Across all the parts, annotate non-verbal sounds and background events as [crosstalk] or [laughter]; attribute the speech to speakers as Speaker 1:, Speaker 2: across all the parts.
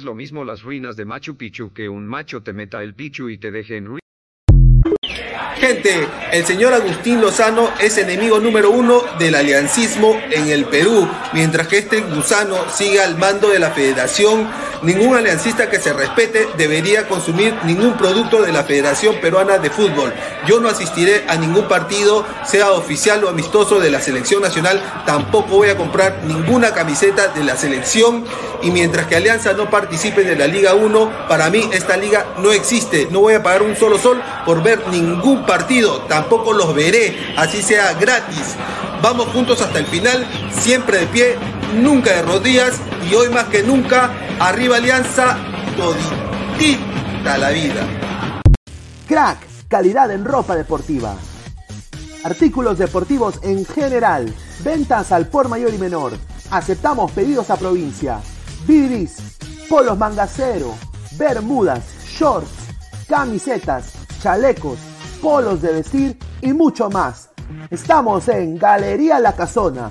Speaker 1: Es lo mismo las ruinas de Machu Picchu que un macho te meta el pichu y te deje en ruinas.
Speaker 2: Gente, el señor Agustín Lozano es enemigo número uno del aliancismo en el Perú, mientras que este gusano sigue al mando de la federación. Ningún aliancista que se respete debería consumir ningún producto de la Federación Peruana de Fútbol. Yo no asistiré a ningún partido, sea oficial o amistoso de la selección nacional. Tampoco voy a comprar ninguna camiseta de la selección. Y mientras que Alianza no participe de la Liga 1, para mí esta liga no existe. No voy a pagar un solo sol por ver ningún partido. Tampoco los veré, así sea gratis. Vamos juntos hasta el final, siempre de pie, nunca de rodillas y hoy más que nunca, arriba Alianza, toditita la vida.
Speaker 3: Crack, calidad en ropa deportiva. Artículos deportivos en general. Ventas al por mayor y menor. Aceptamos pedidos a provincia. Bidris, polos mangacero, bermudas, shorts, camisetas, chalecos, polos de vestir y mucho más. Estamos en Galería La Casona.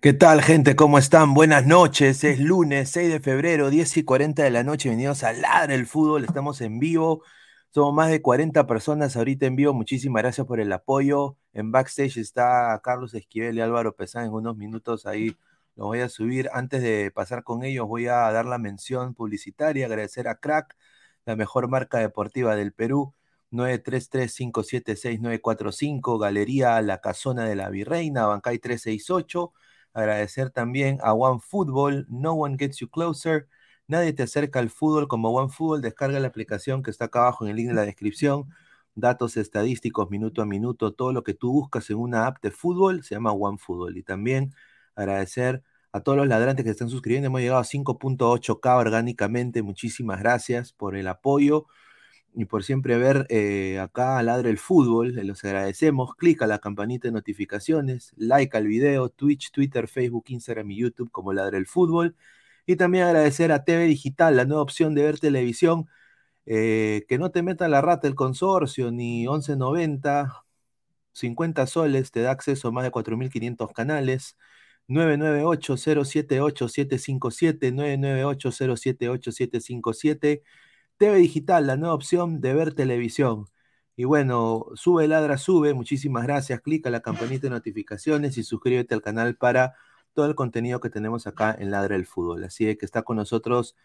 Speaker 3: ¿Qué tal, gente? ¿Cómo están? Buenas noches. Es lunes 6 de febrero, 10 y 40 de la noche. Bienvenidos a Ladra el Fútbol. Estamos en vivo. Somos más de 40 personas ahorita en vivo. Muchísimas gracias por el apoyo. En backstage está Carlos Esquivel y Álvaro Pesán. En unos minutos ahí los voy a subir. Antes de pasar con ellos, voy a dar la mención publicitaria. Agradecer a Crack, la mejor marca deportiva del Perú. 933-576-945, Galería La Casona de la Virreina, Bancay 368. Agradecer también a OneFootball, No One Gets You Closer. Nadie te acerca al fútbol como OneFootball. Descarga la aplicación que está acá abajo en el link de la descripción. Datos estadísticos minuto a minuto, todo lo que tú buscas en una app de fútbol se llama OneFootball. Y también agradecer a todos los ladrantes que están suscribiendo. Hemos llegado a 5.8K orgánicamente. Muchísimas gracias por el apoyo y por siempre ver eh, acá Ladre el Fútbol. Los agradecemos. Clic a la campanita de notificaciones, like al video, Twitch, Twitter, Facebook, Instagram y YouTube como Ladre el Fútbol. Y también agradecer a TV Digital, la nueva opción de ver televisión, eh, que no te meta la rata el consorcio ni 1190, 50 soles, te da acceso a más de 4.500 canales. 998-078-757, 998-078-757 TV Digital, la nueva opción de ver televisión. Y bueno, sube, ladra, sube. Muchísimas gracias. Clica la campanita de notificaciones y suscríbete al canal para todo el contenido que tenemos acá en Ladra el Fútbol. Así que está con nosotros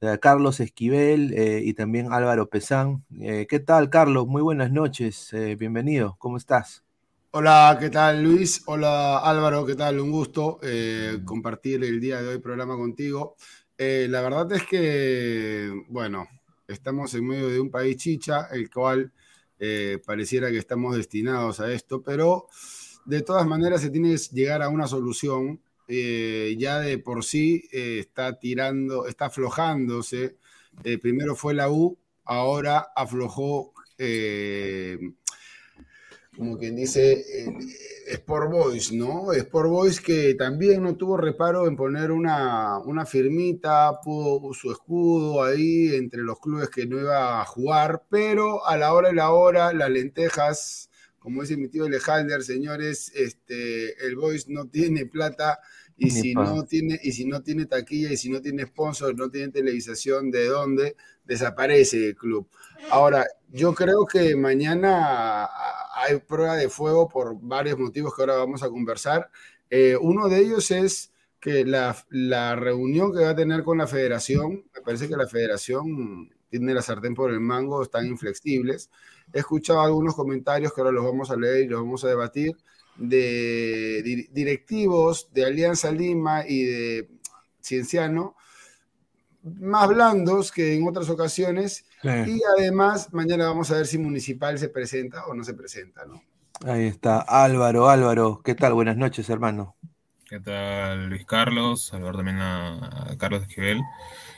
Speaker 3: eh, Carlos Esquivel eh, y también Álvaro Pesán. Eh, ¿Qué tal, Carlos? Muy buenas noches. bienvenido. ¿Cómo estás?
Speaker 4: Hola, ¿qué tal, Luis? Hola, Álvaro. ¿Qué tal? Un gusto compartir el día de hoy programa contigo. la verdad es que, bueno, estamos en medio de un país chicha, el cual eh, pareciera que estamos destinados a esto, pero de todas maneras se tiene que llegar a una solución. Eh, ya de por sí eh, está tirando, está aflojándose. primero fue la U, ahora aflojó como quien dice, eh, Sport Boys, ¿no? Sport Boys que también no tuvo reparo en poner una, una firmita, pudo su escudo ahí entre los clubes que no iba a jugar, pero a la hora de la hora, las lentejas, como dice mi tío Alejandro, señores, este, el Boys no tiene plata y si, no tiene, y si no tiene taquilla y si no tiene sponsor, no tiene televisación, ¿de dónde? Desaparece el club. Ahora, yo creo que mañana hay prueba de fuego por varios motivos que ahora vamos a conversar. Eh, uno de ellos es que la, la reunión que va a tener con la federación, me parece que la federación tiene la sartén por el mango, están inflexibles. He escuchado algunos comentarios que ahora los vamos a leer y los vamos a debatir de directivos de Alianza Lima y de Cienciano, más blandos que en otras ocasiones. Y además, mañana vamos a ver si Municipal se presenta o no se presenta, ¿no?
Speaker 3: Ahí está, Álvaro, Álvaro, ¿qué tal? Buenas noches, hermano.
Speaker 5: ¿Qué tal, Luis Carlos? Saludar también a, Carlos Esquivel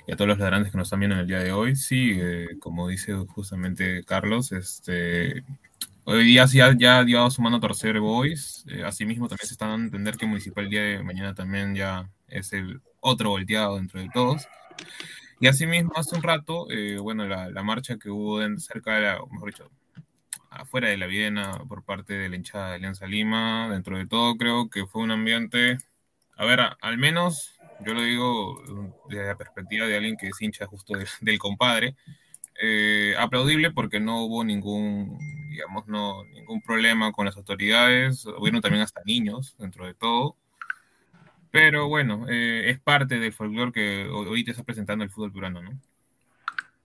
Speaker 5: y a todos los ladrantes que nos están viendo en el día de hoy. Sí, eh, como dice justamente Carlos, este, hoy día ya, ya llevado sumando tercer Boys. Eh, asimismo, también se están dando a entender que Municipal el día de mañana también ya es el otro volteado dentro de todos. Y asimismo, hace un rato, eh, bueno, la, la, marcha que hubo cerca de la, mejor dicho, afuera de la Viena por parte de la hinchada de Alianza Lima, dentro de todo creo que fue un ambiente, a ver, al menos yo lo digo desde la perspectiva de alguien que es hincha justo del compadre, eh, aplaudible porque no hubo ningún, digamos, no, ningún problema con las autoridades, hubieron también hasta niños dentro de todo, pero bueno, eh, es parte del folclore que hoy te está presentando el fútbol peruano, ¿no?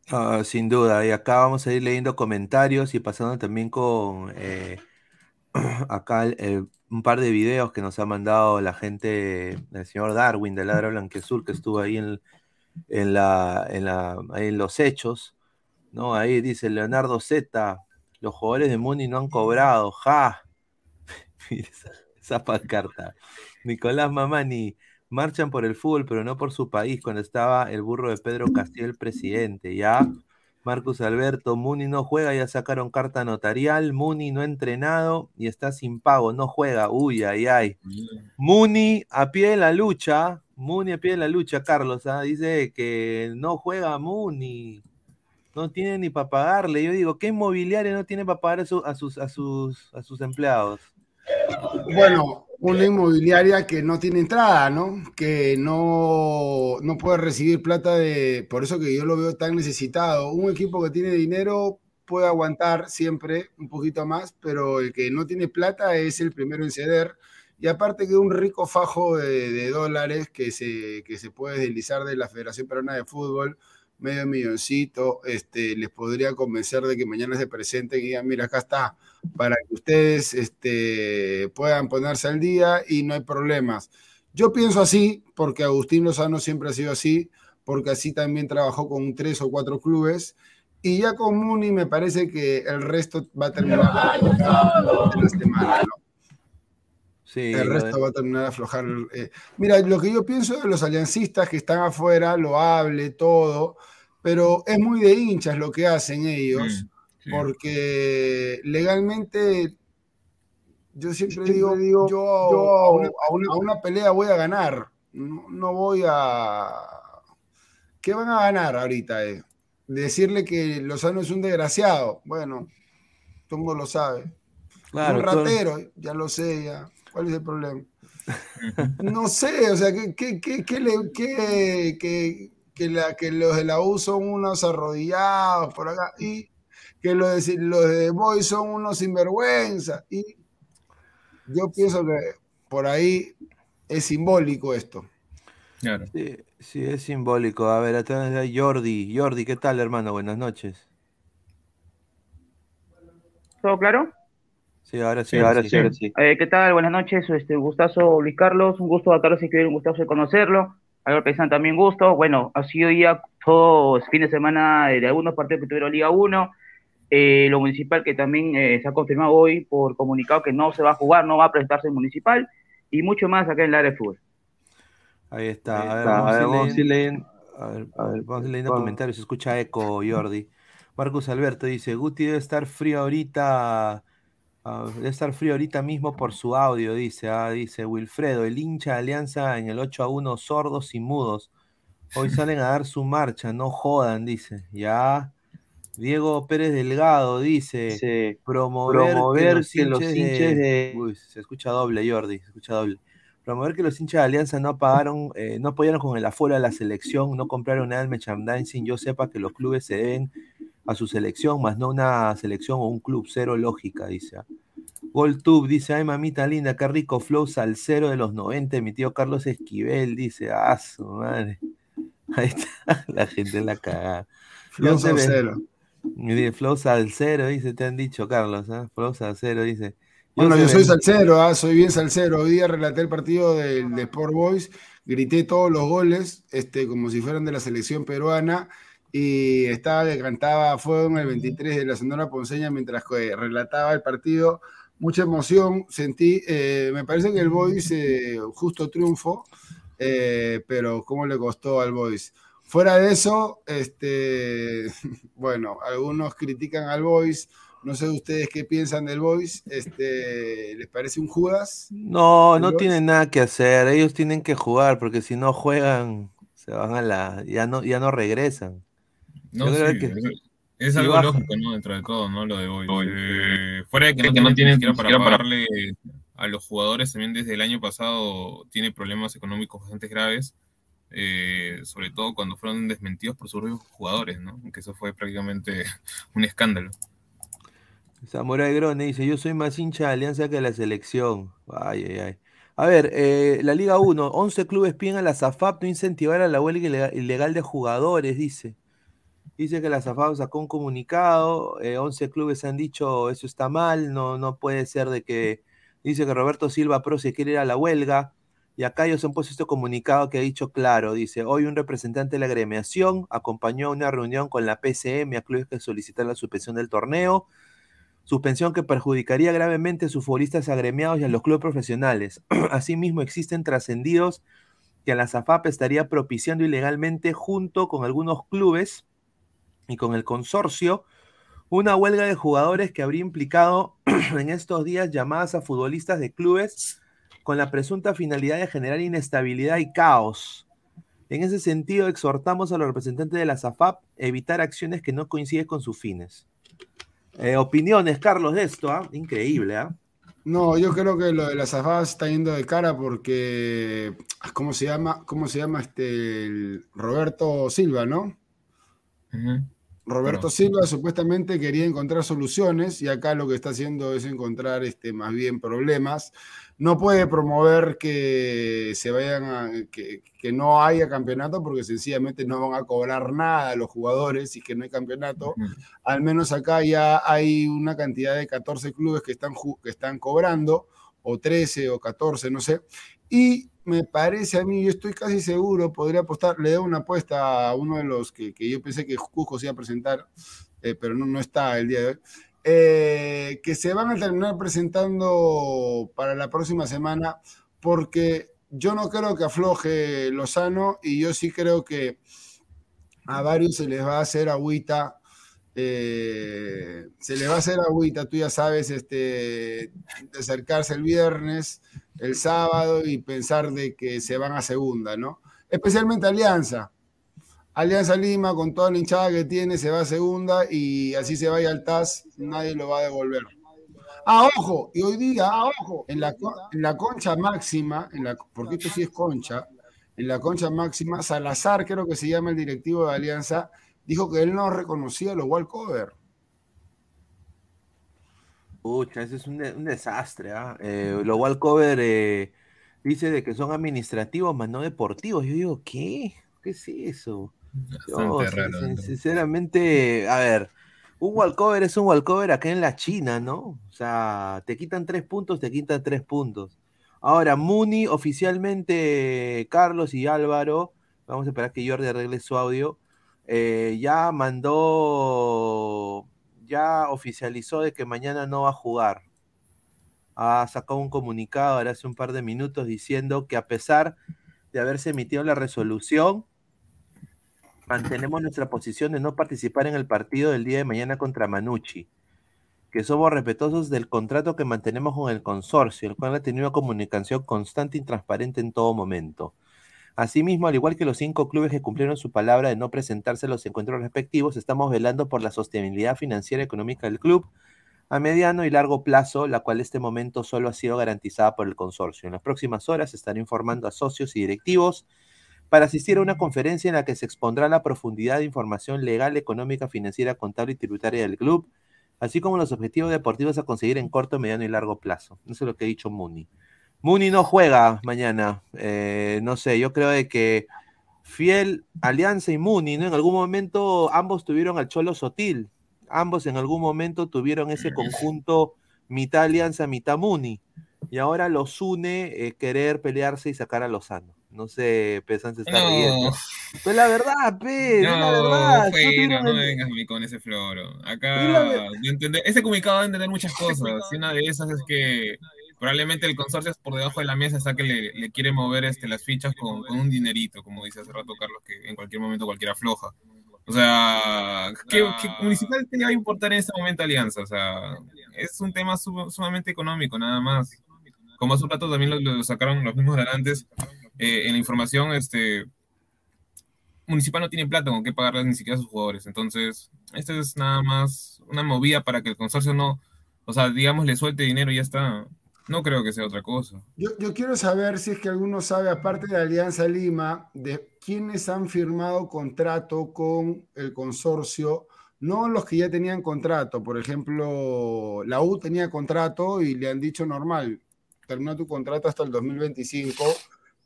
Speaker 3: Ah, sin duda, y acá vamos a ir leyendo comentarios y pasando también con eh, [clears throat] acá un par de videos que nos ha mandado la gente, el señor Darwin de Ladra Blanquezul, que estuvo ahí en, en, la, en, la, en los hechos, ¿no? Ahí dice Leonardo Z, los jugadores de Muni no han cobrado, ja. [laughs] esa, esa pancarta. Nicolás Mamani, marchan por el fútbol, pero no por su país, cuando estaba el burro de Pedro Castillo el presidente, ¿ya? Marcus Alberto, Muni no juega, ya sacaron carta notarial, Muni no ha entrenado y está sin pago, no juega, uy, ay, ay. Muni a pie de la lucha, Muni a pie de la lucha, Carlos, ¿ah? dice que no juega Muni, no tiene ni para pagarle. Yo digo, ¿qué inmobiliario no tiene para pagar a, sus, a, sus, a sus empleados?
Speaker 4: Bueno, una inmobiliaria que no tiene entrada, ¿no? Que no, no puede recibir plata de... Por eso que yo lo veo tan necesitado. Un equipo que tiene dinero puede aguantar siempre un poquito más, pero el que no tiene plata es el primero en ceder. Y aparte que un rico fajo de, dólares que se, que se puede deslizar de la Federación Peruana de Fútbol, medio milloncito, este, les podría convencer de que mañana se presenten y digan, mira, acá está, para que ustedes este, puedan ponerse al día y no hay problemas. Yo pienso así, porque Agustín Lozano siempre ha sido así, porque así también trabajó con tres o cuatro clubes, y ya con Muni me parece que el resto va a terminar la semana, Sí, el resto va a terminar de aflojar. Eh. Mira, lo que yo pienso de los aliancistas que están afuera, lo hable, todo, pero es muy de hinchas lo que hacen ellos. Mm porque legalmente yo siempre, digo, digo, yo, a, una, pelea voy a ganar, no, voy a... ¿Qué van a ganar ahorita? Eh? Decirle que Lozano es un desgraciado, bueno, todo el mundo lo sabe. un ratero, ya lo sé, ya. ¿Cuál es el problema? [laughs] no sé, o sea, que, que, que, que, que, la, que los de la U son unos arrodillados por acá y que los de, los de Boy son unos sinvergüenza. Y yo pienso que por ahí es simbólico esto.
Speaker 3: Sí, sí, es simbólico. A ver, atrás de Jordi. Jordi, ¿qué tal, hermano? Buenas noches.
Speaker 6: ¿Todo claro?
Speaker 3: Sí, ahora sí, ahora sí. Ahora sí.
Speaker 6: Eh, ¿Qué tal? Buenas noches. Este, un gustazo, Luis Carlos. Un gusto a Carlos y que un gustazo de conocerlo. A ver, pensando también gusto. Bueno, ha sido ya todo fin de semana de algunos partidos que tuvieron Liga 1 eh, lo municipal que también eh, se ha confirmado hoy por comunicado que no se va a jugar, no va a presentarse en municipal y mucho más acá en el área de fútbol.
Speaker 3: Ahí está. a ver, vamos, a ir leyendo, comentarios. Se escucha eco, Jordi. Marcus Alberto dice, Guti debe estar frío ahorita, uh, debe estar frío ahorita mismo por su audio, dice, ah, dice Wilfredo, el hincha de Alianza en el 8 a 1, sordos y mudos. Hoy [laughs] salen a dar su marcha, no jodan, dice. Ya, Diego Pérez Delgado dice promover, que, los, hinches de... Uy, se escucha doble, Jordi, se escucha doble. Promover que los hinchas de Alianza no pagaron, eh, no apoyaron con el afuera de la selección, no compraron nada del merchandising. Yo sepa que los clubes se deben a su selección, más no una selección o un club, cero lógica, dice. GolTube dice, ay mamita linda, qué rico flow salsero de los 90, mi tío Carlos Esquivel, dice, ah, su madre. [laughs] Ahí está, la gente en la cagada.
Speaker 4: Flow salsero.
Speaker 3: dice, Flow salsero, dice, te han dicho, Carlos, ¿ah? Flow salsero, dice.
Speaker 4: Bueno, yo soy salsero, ah, soy bien salsero. Hoy día relaté el partido del de Sport Boys, grité todos los goles, este, como si fueran de la selección peruana, y estaba que cantaba Fuego en el 23 de la Sonora Ponceña mientras que relataba el partido. Mucha emoción sentí. eh, me parece que el Boys eh, justo triunfo, eh, pero cómo le costó al Boys. Fuera de eso, este, [laughs] bueno, algunos critican al Boys. No sé ustedes qué piensan del Boys. Este, ¿Les parece un Judas?
Speaker 3: No,
Speaker 4: ¿El
Speaker 3: no
Speaker 4: Boys?
Speaker 3: tienen nada que hacer, ellos tienen que jugar, porque si no juegan, se van a la, ya no, ya no regresan.
Speaker 5: No, sí,
Speaker 3: que-
Speaker 5: es, algo
Speaker 3: baja-
Speaker 5: lógico, ¿no? Dentro de todo, ¿no? Lo de hoy.
Speaker 7: Hoy,
Speaker 5: Eh, fuera de que no,
Speaker 7: que
Speaker 5: tienen
Speaker 7: no tienen
Speaker 5: siquiera para pagarle a los jugadores, también desde el año pasado tiene problemas económicos bastante graves, eh, sobre todo cuando fueron desmentidos por sus jugadores, ¿no? Que eso fue prácticamente [laughs] un escándalo.
Speaker 3: Samurai Grone dice, yo soy más hincha de Alianza que de la selección. Ay, ay, ay. A ver, eh, la Liga 1, 11 clubes piden a la SAFAP no incentivar a la huelga ilega- ilegal de jugadores, dice. Dice que la SAFAP sacó un comunicado, eh, 11 clubes han dicho eso está mal, no, no puede ser de que... Dice que Roberto Silva Pro se quiere ir a la huelga, y acá ellos han puesto este comunicado que ha dicho claro, dice, hoy un representante de la agremiación acompañó a una reunión con la PCM a clubes que solicitan la suspensión del torneo, suspensión que perjudicaría gravemente a sus futbolistas agremiados y a los clubes profesionales. [clears throat] Asimismo, existen trascendidos que la SAFAP estaría propiciando ilegalmente junto con algunos clubes y con el consorcio una huelga de jugadores que habría implicado [clears throat] en estos días llamadas a futbolistas de clubes con la presunta finalidad de generar inestabilidad y caos. En ese sentido, exhortamos a los representantes de la SAFAP a evitar acciones que no coinciden con sus fines. Eh, opiniones, Carlos, de esto, ¿ah? Increíble, ¿ah?
Speaker 4: No, yo creo que lo de las afadas está yendo de cara porque, ¿cómo se llama? ¿Cómo se llama este el Roberto Silva, no?
Speaker 5: Ujú.
Speaker 4: Roberto. Silva supuestamente quería encontrar soluciones y acá lo que está haciendo es encontrar este, más bien problemas. No puede promover que se vayan a, que, que no haya campeonato porque sencillamente no van a cobrar nada los jugadores y que no hay campeonato. Al menos acá ya hay una cantidad de 14 clubes que están, que están cobrando, o 13 o 14, no sé. Y me parece a mí, yo estoy casi seguro, podría apostar, le doy una apuesta a uno de los que, yo pensé que Cusco se iba a presentar, eh, pero no, no está el día de hoy, eh, que se van a terminar presentando para la próxima semana, porque yo no creo que afloje Lozano y yo sí creo que a varios se les va a hacer agüita. Eh, se les va a hacer agüita, tú ya sabes, este, acercarse el viernes, el sábado y pensar de que se van a segunda, ¿no? Especialmente Alianza. Alianza Lima, con toda la hinchada que tiene, se va a segunda y así se vaya al TAS, nadie lo va a devolver. Ah, ojo, y hoy día, ojo, en la, en la concha máxima, en la, porque esto sí es concha, en la concha máxima, Salazar, creo que se llama el directivo de Alianza, dijo que él no reconocía los walkover.
Speaker 3: Pucha, ese es un, de- un desastre, ¿ah? Eh, lo Walcover eh, dice de que son administrativos, más no deportivos. Yo digo, ¿qué? ¿Qué es eso? Sinceramente, a ver, un walkover es un walkover acá en la China, ¿no? O sea, te quitan tres puntos, te quitan tres puntos. Ahora, Muni oficialmente, Carlos y Álvaro, vamos a esperar que Jordi arregle su audio, eh, ya mandó, ya oficializó de que mañana no va a jugar. Ha sacado un comunicado ahora hace un par de minutos diciendo que a pesar de haberse emitido la resolución, mantenemos nuestra posición de no participar en el partido del día de mañana contra Manucci, que somos respetuosos del contrato que mantenemos con el consorcio, el cual ha tenido una comunicación constante y transparente en todo momento. Asimismo, al igual que los cinco clubes que cumplieron su palabra de no presentarse a los encuentros respectivos, estamos velando por la sostenibilidad financiera y económica del club a mediano y largo plazo, la cual en este momento solo ha sido garantizada por el consorcio. En las próximas horas estaré informando a socios y directivos para asistir a una conferencia en la que se expondrá la profundidad de información legal, económica, financiera, contable y tributaria del club, así como los objetivos deportivos a conseguir en corto, mediano y largo plazo. Eso es lo que ha dicho Muni. Muni no juega mañana, eh, no sé, yo creo de que Fiel, Alianza y Muni, ¿no? En algún momento ambos tuvieron al Cholo Sotil, ambos en algún momento tuvieron ese conjunto mitad Alianza, mitad Muni, y ahora los une eh, querer pelearse y sacar a Lozano. No sé, Pesan se está riendo. Pues la verdad, Pe,
Speaker 5: No,
Speaker 3: la verdad.
Speaker 5: Feira,
Speaker 3: no
Speaker 5: no
Speaker 3: el-
Speaker 5: vengas a mí con ese floro. Acá, ese comunicado va a entender muchas cosas. Y una de esas es que probablemente el consorcio por debajo de la mesa está que le, le quiere mover este, las fichas con, con un dinerito, como dice hace rato Carlos, que en cualquier momento cualquiera afloja. O sea, ¿qué, qué municipal te va a importar en este momento Alianza? O sea, es un tema sum- sumamente económico, nada más. Como hace un rato también lo, lo sacaron los mismos garantes eh, en la información, este, Municipal no tiene plata con qué pagarles ni siquiera a sus jugadores. Entonces, esto es nada más una movida para que el consorcio no, o sea, digamos, le suelte dinero y ya está. No creo que sea otra cosa.
Speaker 4: Yo, quiero saber si es que alguno sabe, aparte de Alianza Lima, de quiénes han firmado contrato con el consorcio, no los que ya tenían contrato. Por ejemplo, la U tenía contrato y le han dicho normal, termina tu contrato hasta el 2025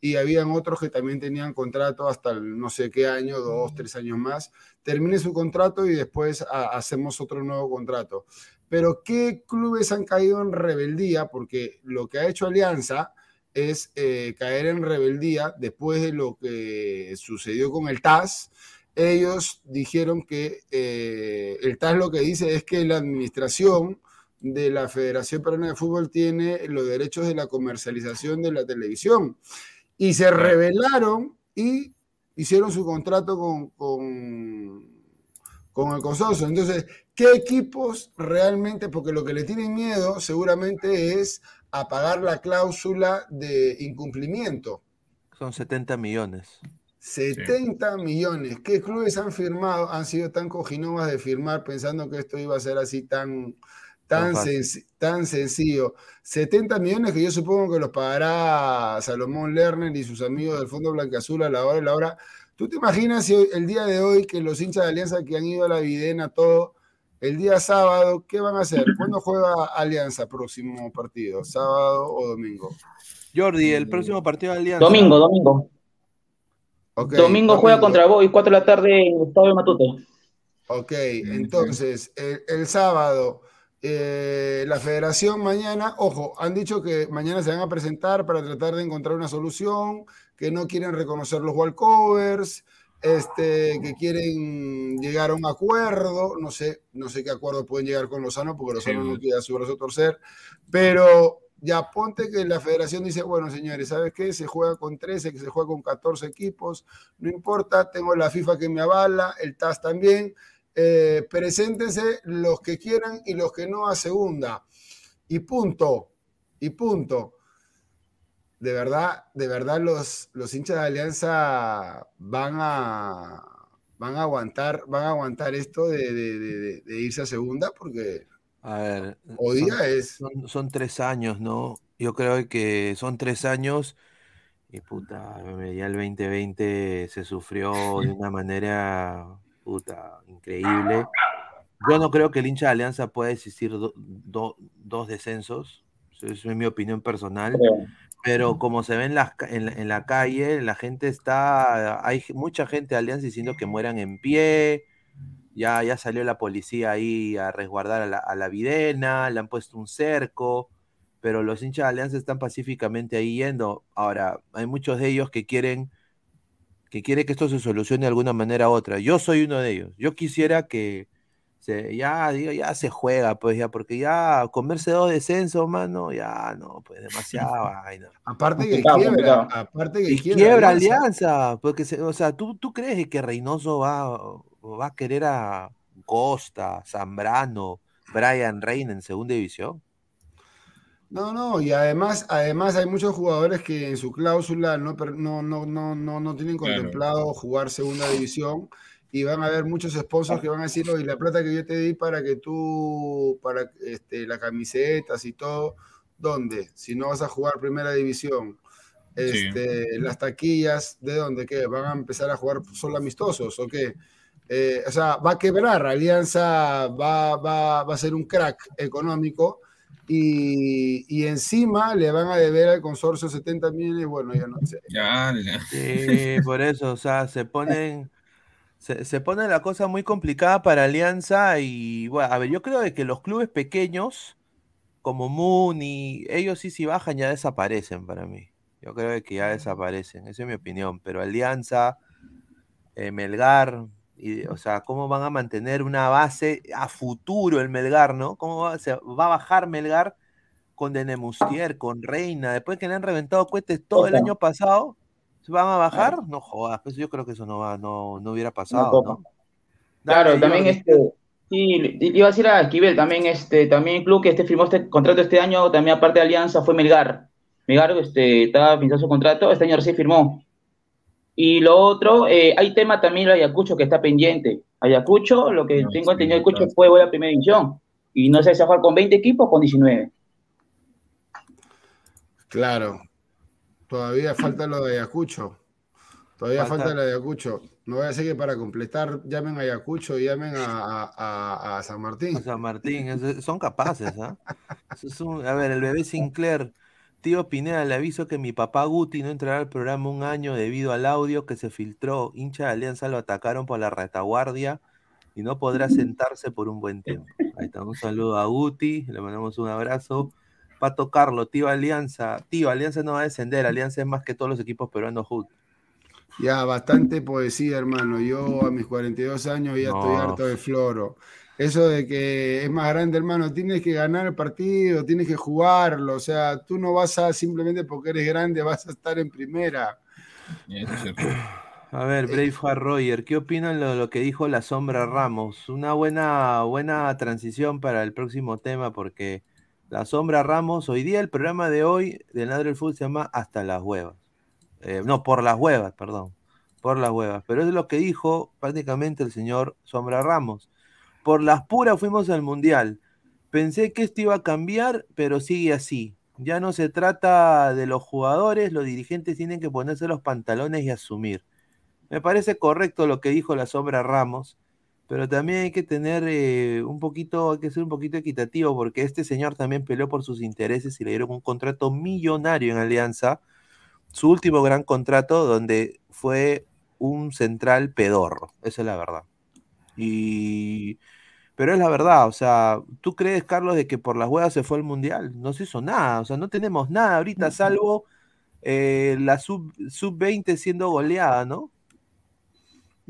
Speaker 4: y habían otros que también tenían contrato hasta el no sé qué año, dos, tres años más. Termine su contrato y después hacemos otro nuevo contrato. Pero ¿qué clubes han caído en rebeldía? Porque lo que ha hecho Alianza es eh, caer en rebeldía después de lo que sucedió con el TAS. Ellos dijeron que eh, el TAS lo que dice es que la administración de la Federación Peruana de Fútbol tiene los derechos de la comercialización de la televisión. Y se rebelaron y hicieron su contrato con, con, con el consorcio. Entonces, ¿qué equipos realmente? Porque lo que le tienen miedo seguramente es a pagar la cláusula de incumplimiento.
Speaker 3: Son 70 millones.
Speaker 4: 70 millones. ¿Qué clubes han firmado? Han sido tan cojinovas de firmar pensando que esto iba a ser así tan, tan,
Speaker 3: Tan fácil.
Speaker 4: senc- tan sencillo. 70 millones que yo supongo que los pagará Salomón Lerner y sus amigos del Fondo Blanqueazul a la hora y la hora. ¿Tú te imaginas si hoy- el día de hoy que los hinchas de Alianza que han ido a la Videna, todo, el día sábado, ¿qué van a hacer? ¿Cuándo juega Alianza próximo partido? ¿Sábado o domingo?
Speaker 3: Jordi, el próximo partido de Alianza.
Speaker 6: Domingo, domingo. Domingo juega contra Boy, 4 de la tarde en el Estadio Matute.
Speaker 4: Ok, entonces, el, el sábado, eh, la federación mañana, ojo, han dicho que mañana se van a presentar para tratar de encontrar una solución, que no quieren reconocer los walkovers, este, que quieren llegar a un acuerdo, no sé, no sé qué acuerdo pueden llegar con Lozano, porque Lozano no quiere su brazo torcer, pero ya ponte que la federación dice, bueno, señores, ¿sabes qué? Se juega con 13, que se juega con 14 equipos, no importa, tengo la FIFA que me avala, el TAS también, eh, preséntense los que quieran y los que no a segunda. Y punto, y punto. De verdad, de verdad los, los hinchas de Alianza van a, van a aguantar, van a aguantar esto de, de- de- de- de irse a segunda porque
Speaker 3: A ver.
Speaker 4: Hoy día
Speaker 3: son-
Speaker 4: es-
Speaker 3: Son, son tres años, ¿no? Yo creo que son tres años y puta, ya el 2020 se sufrió de una manera, puta, increíble. Yo no creo que el hincha de Alianza pueda existir do- do- dos descensos, eso es mi opinión personal. Pero como se ve en, la- en la calle, la gente está, hay mucha gente de Alianza diciendo que mueran en pie, ya, ya salió la policía ahí a resguardar a la, a la Videna, le han puesto un cerco, pero los hinchas de Alianza están pacíficamente ahí yendo. Ahora, hay muchos de ellos que quieren que quiere que esto se solucione de alguna manera u otra. Yo soy uno de ellos. Yo quisiera que se, ya, digo, ya se juega, pues ya, porque ya comerse dos descensos, mano, ya no, pues demasiada vaina.
Speaker 4: aparte que
Speaker 6: Complicado,
Speaker 4: quiebra,
Speaker 6: complicado.
Speaker 4: aparte que
Speaker 3: Y
Speaker 4: quiebra,
Speaker 3: quiebra
Speaker 4: Alianza.
Speaker 3: Alianza, porque, se- o sea, ¿tú, tú crees que Reynoso va, va a querer a Costa, Zambrano, Brian Reina en segunda división?
Speaker 4: No, no, y además, además hay muchos jugadores que en su cláusula no, no, no, no, no, no tienen
Speaker 5: Claro.
Speaker 4: contemplado jugar segunda división y van a haber muchos sponsors que van a decir, oye, la plata que yo te di para que tú, para este, las camisetas y todo, ¿dónde? Si no vas a jugar primera división, este, las taquillas, ¿de dónde? ¿Qué? ¿Van a empezar a jugar solo amistosos o qué? eh, o sea, va a quebrar, Alianza va, va, va a ser un crack económico y, y, encima le van a deber al consorcio 70 millones, bueno, ya no sé.
Speaker 5: Ya, ya.
Speaker 3: Sí, por eso, o sea, se ponen, se, se pone la cosa muy complicada para Alianza y, bueno, a ver, yo creo de que los clubes pequeños, como Muni, ellos sí, si bajan ya desaparecen para mí. Yo creo de que ya desaparecen, esa es mi opinión, pero Alianza, eh, Melgar, y, o sea, ¿cómo van a mantener una base a futuro el Melgar, ¿no? ¿Cómo va, se va a bajar Melgar con Denemustier, con Reina, después que le han reventado cohetes todo el año pasado? ¿Se van a bajar? No jodas, pues yo creo que eso no va, no, no hubiera pasado, ¿no?
Speaker 6: Claro,
Speaker 3: Dale,
Speaker 6: también este, sí, iba a decir a Esquivel, también este, también el club que este firmó este contrato este año, también aparte de Alianza, fue Melgar. Melgar este, estaba finalizando su contrato, este año recién firmó. Y lo otro, eh, hay tema también de Ayacucho que está pendiente. Ayacucho, lo que
Speaker 5: No,
Speaker 6: tengo
Speaker 5: sí,
Speaker 6: entendido, Ayacucho
Speaker 5: claro.
Speaker 6: fue a la primera división. Y no sé si va a jugar con 20 equipos o con 19.
Speaker 4: Claro. Todavía [clears throat] falta lo de Ayacucho. Todavía
Speaker 3: Falta-
Speaker 4: falta, lo de Ayacucho. No voy a decir que para completar llamen a Ayacucho y llamen a, a- San Martín.
Speaker 3: Sea, Martín, es- son capaces. Eso es un- a ver, el bebé Sinclair, tío Pineda, le aviso que mi papá Guti no entrará al programa un año debido al audio que se filtró. Hincha de Alianza lo atacaron por la retaguardia y no podrá [laughs] sentarse por un buen tiempo. Ahí está, un saludo a Guti, le mandamos un abrazo. Pato Carlo, tío Alianza, tío, Alianza no va a descender, Alianza es más que todos los equipos peruanos juntos.
Speaker 4: Ya, bastante poesía, hermano. Yo a mis 42 años ya estoy harto de floro. Eso de que es más grande, hermano, tienes que ganar el partido, tienes que jugarlo. O sea, tú no vas a simplemente porque eres grande, vas a estar en primera.
Speaker 5: Eso es cierto.
Speaker 3: A ver, Braveheart Roger, ¿qué opinan de lo que dijo la sombra Ramos? Una buena, buena transición para el próximo tema, porque la sombra Ramos, hoy día el programa de hoy del Ladro del Fútbol se llama Hasta las huevas. Eh, no, por las huevas, perdón. Por las huevas. Pero es lo que dijo prácticamente el señor Sombra Ramos. Por las puras fuimos al Mundial. Pensé que esto iba a cambiar, pero sigue así. Ya no se trata de los jugadores, los dirigentes tienen que ponerse los pantalones y asumir. Me parece correcto lo que dijo la sombra Ramos, pero también hay que tener eh, un poquito, hay que ser un poquito equitativo, porque este señor también peleó por sus intereses y le dieron un contrato millonario en Alianza, su último gran contrato, donde fue un central pedorro, esa es la verdad. Y pero es la verdad, o sea, ¿tú crees, Carlos, de que por las huevas se fue al Mundial? No se hizo nada, o sea, no tenemos nada ahorita, salvo eh, la sub, sub-20 siendo goleada, ¿no?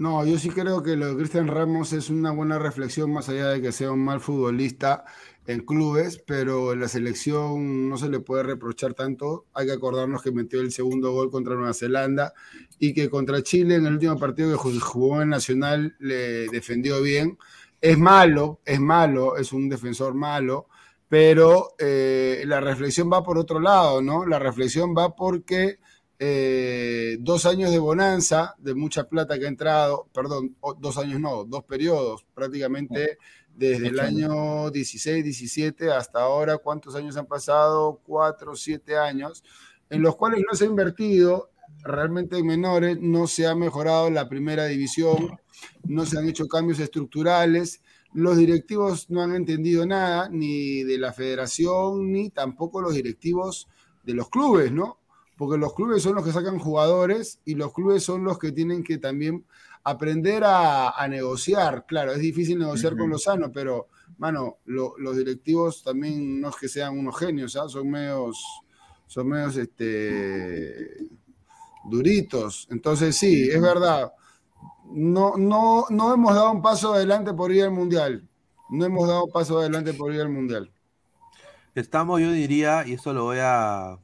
Speaker 4: No, yo sí creo que lo de Cristian Ramos es una buena reflexión, más allá de que sea un mal futbolista en clubes, pero en la selección no se le puede reprochar tanto. Hay que acordarnos que metió el segundo gol contra Nueva Zelanda y que contra Chile en el último partido que ju- jugó en Nacional le defendió bien. Es malo, es malo, es un defensor malo, pero eh, la reflexión va por otro lado, ¿no? La reflexión va porque eh, dos años de bonanza, de mucha plata que ha entrado, perdón, dos años no, dos periodos, prácticamente desde el año 16, 17 hasta ahora, ¿cuántos años han pasado? Cuatro, siete años, en los cuales no se ha invertido realmente en menores, no se ha mejorado la primera división, no se han hecho cambios estructurales, los directivos no han entendido nada, ni de la federación, ni tampoco los directivos de los clubes, ¿no? Porque los clubes son los que sacan jugadores y los clubes son los que tienen que también aprender a, a negociar. Claro, es difícil negociar con
Speaker 5: Ujú.
Speaker 4: Lozano, pero, mano, lo- los directivos también no es que sean unos genios, ¿ah? son medios, son medios, este, duritos. Entonces, sí, es verdad. No, no, no hemos dado un paso adelante por ir al Mundial. No hemos dado un paso adelante por ir al Mundial.
Speaker 3: Estamos, yo diría, y eso lo voy a,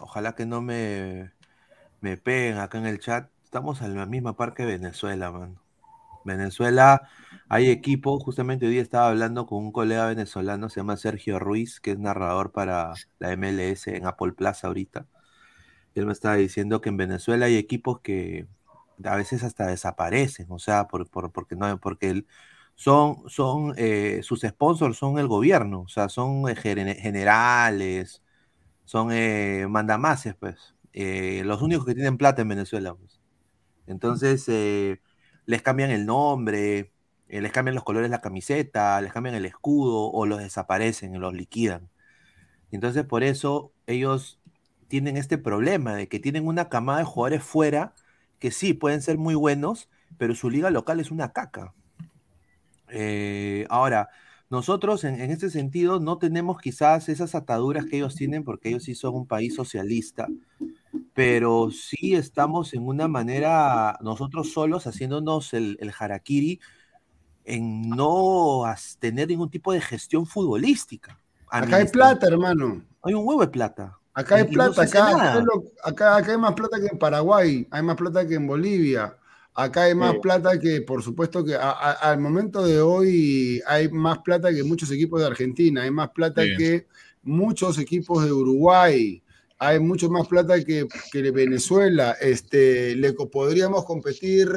Speaker 3: ojalá que no me, me peguen acá en el chat, estamos en la misma par que Venezuela, man. Venezuela, hay equipos, justamente hoy día estaba hablando con un colega venezolano, se llama Sergio Ruiz, que es narrador para la MLS en Apple Plaza ahorita. Él me estaba diciendo que en Venezuela hay equipos que a veces hasta desaparecen, o sea, por, por- porque no, porque son, son eh, sus sponsors son el gobierno, o sea, son eh, gene- generales, son eh, mandamases, pues, eh, los únicos que tienen plata en Venezuela, pues. Entonces, eh, les cambian el nombre, eh, les cambian los colores de la camiseta, les cambian el escudo o los desaparecen, los liquidan. Entonces por eso ellos tienen este problema de que tienen una camada de jugadores fuera que sí pueden ser muy buenos, pero su liga local es una caca. Ahora, nosotros en, en, este sentido no tenemos quizás esas ataduras que ellos tienen porque ellos sí son un país socialista, pero sí estamos en una manera, nosotros solos haciéndonos el, el harakiri en no tener ningún tipo de gestión futbolística.
Speaker 4: Acá hay plata, hermano.
Speaker 3: Hay un huevo de plata.
Speaker 4: Acá hay plata, no acá, acá, acá, hay más plata que en Paraguay, hay más plata que en Bolivia, acá hay más sí. plata que, por supuesto, que a, a, al momento de hoy hay más plata que muchos equipos de Argentina, hay más plata sí. que muchos equipos de Uruguay, hay mucho más plata que, que Venezuela. Este, le podríamos competir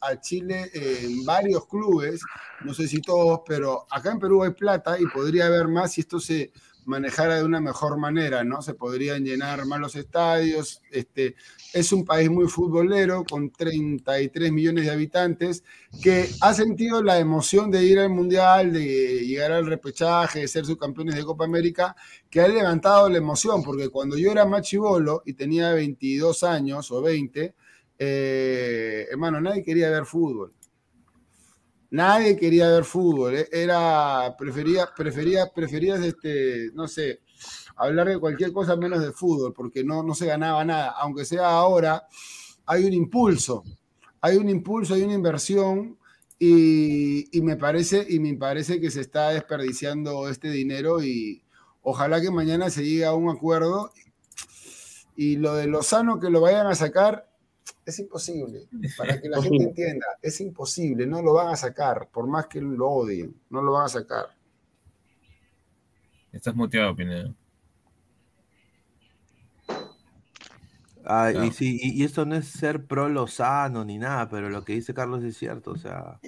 Speaker 4: a Chile en varios clubes, no sé si todos, pero acá en Perú hay plata y podría haber más si esto se manejara de una mejor manera, ¿no? Se podrían llenar más los estadios. Este, es un país muy futbolero, con 33 millones de habitantes, que ha sentido la emoción de ir al Mundial, de llegar al repechaje, de ser subcampeones de Copa América, que ha levantado la emoción, porque cuando yo era más chivolo y tenía 22 años o 20, eh, hermano, nadie quería ver fútbol. Nadie quería ver fútbol, eh, era, prefería, prefería, preferías, este, no sé, hablar de cualquier cosa menos de fútbol, porque no, no se ganaba nada, aunque sea ahora, hay un impulso, hay un impulso, hay una inversión, y, y, me parece, y me parece que se está desperdiciando este dinero, y ojalá que mañana se llegue a un acuerdo, y lo de Lozano que lo vayan a sacar, es imposible. Para que la gente entienda, es imposible. No lo van a sacar, por más que lo odien. No lo van a sacar.
Speaker 5: Estás muteado, Pineda.
Speaker 3: Ah, y, sí, y, y, esto no es ser pro Lozano ni nada, pero lo que dice Carlos es cierto. O sea,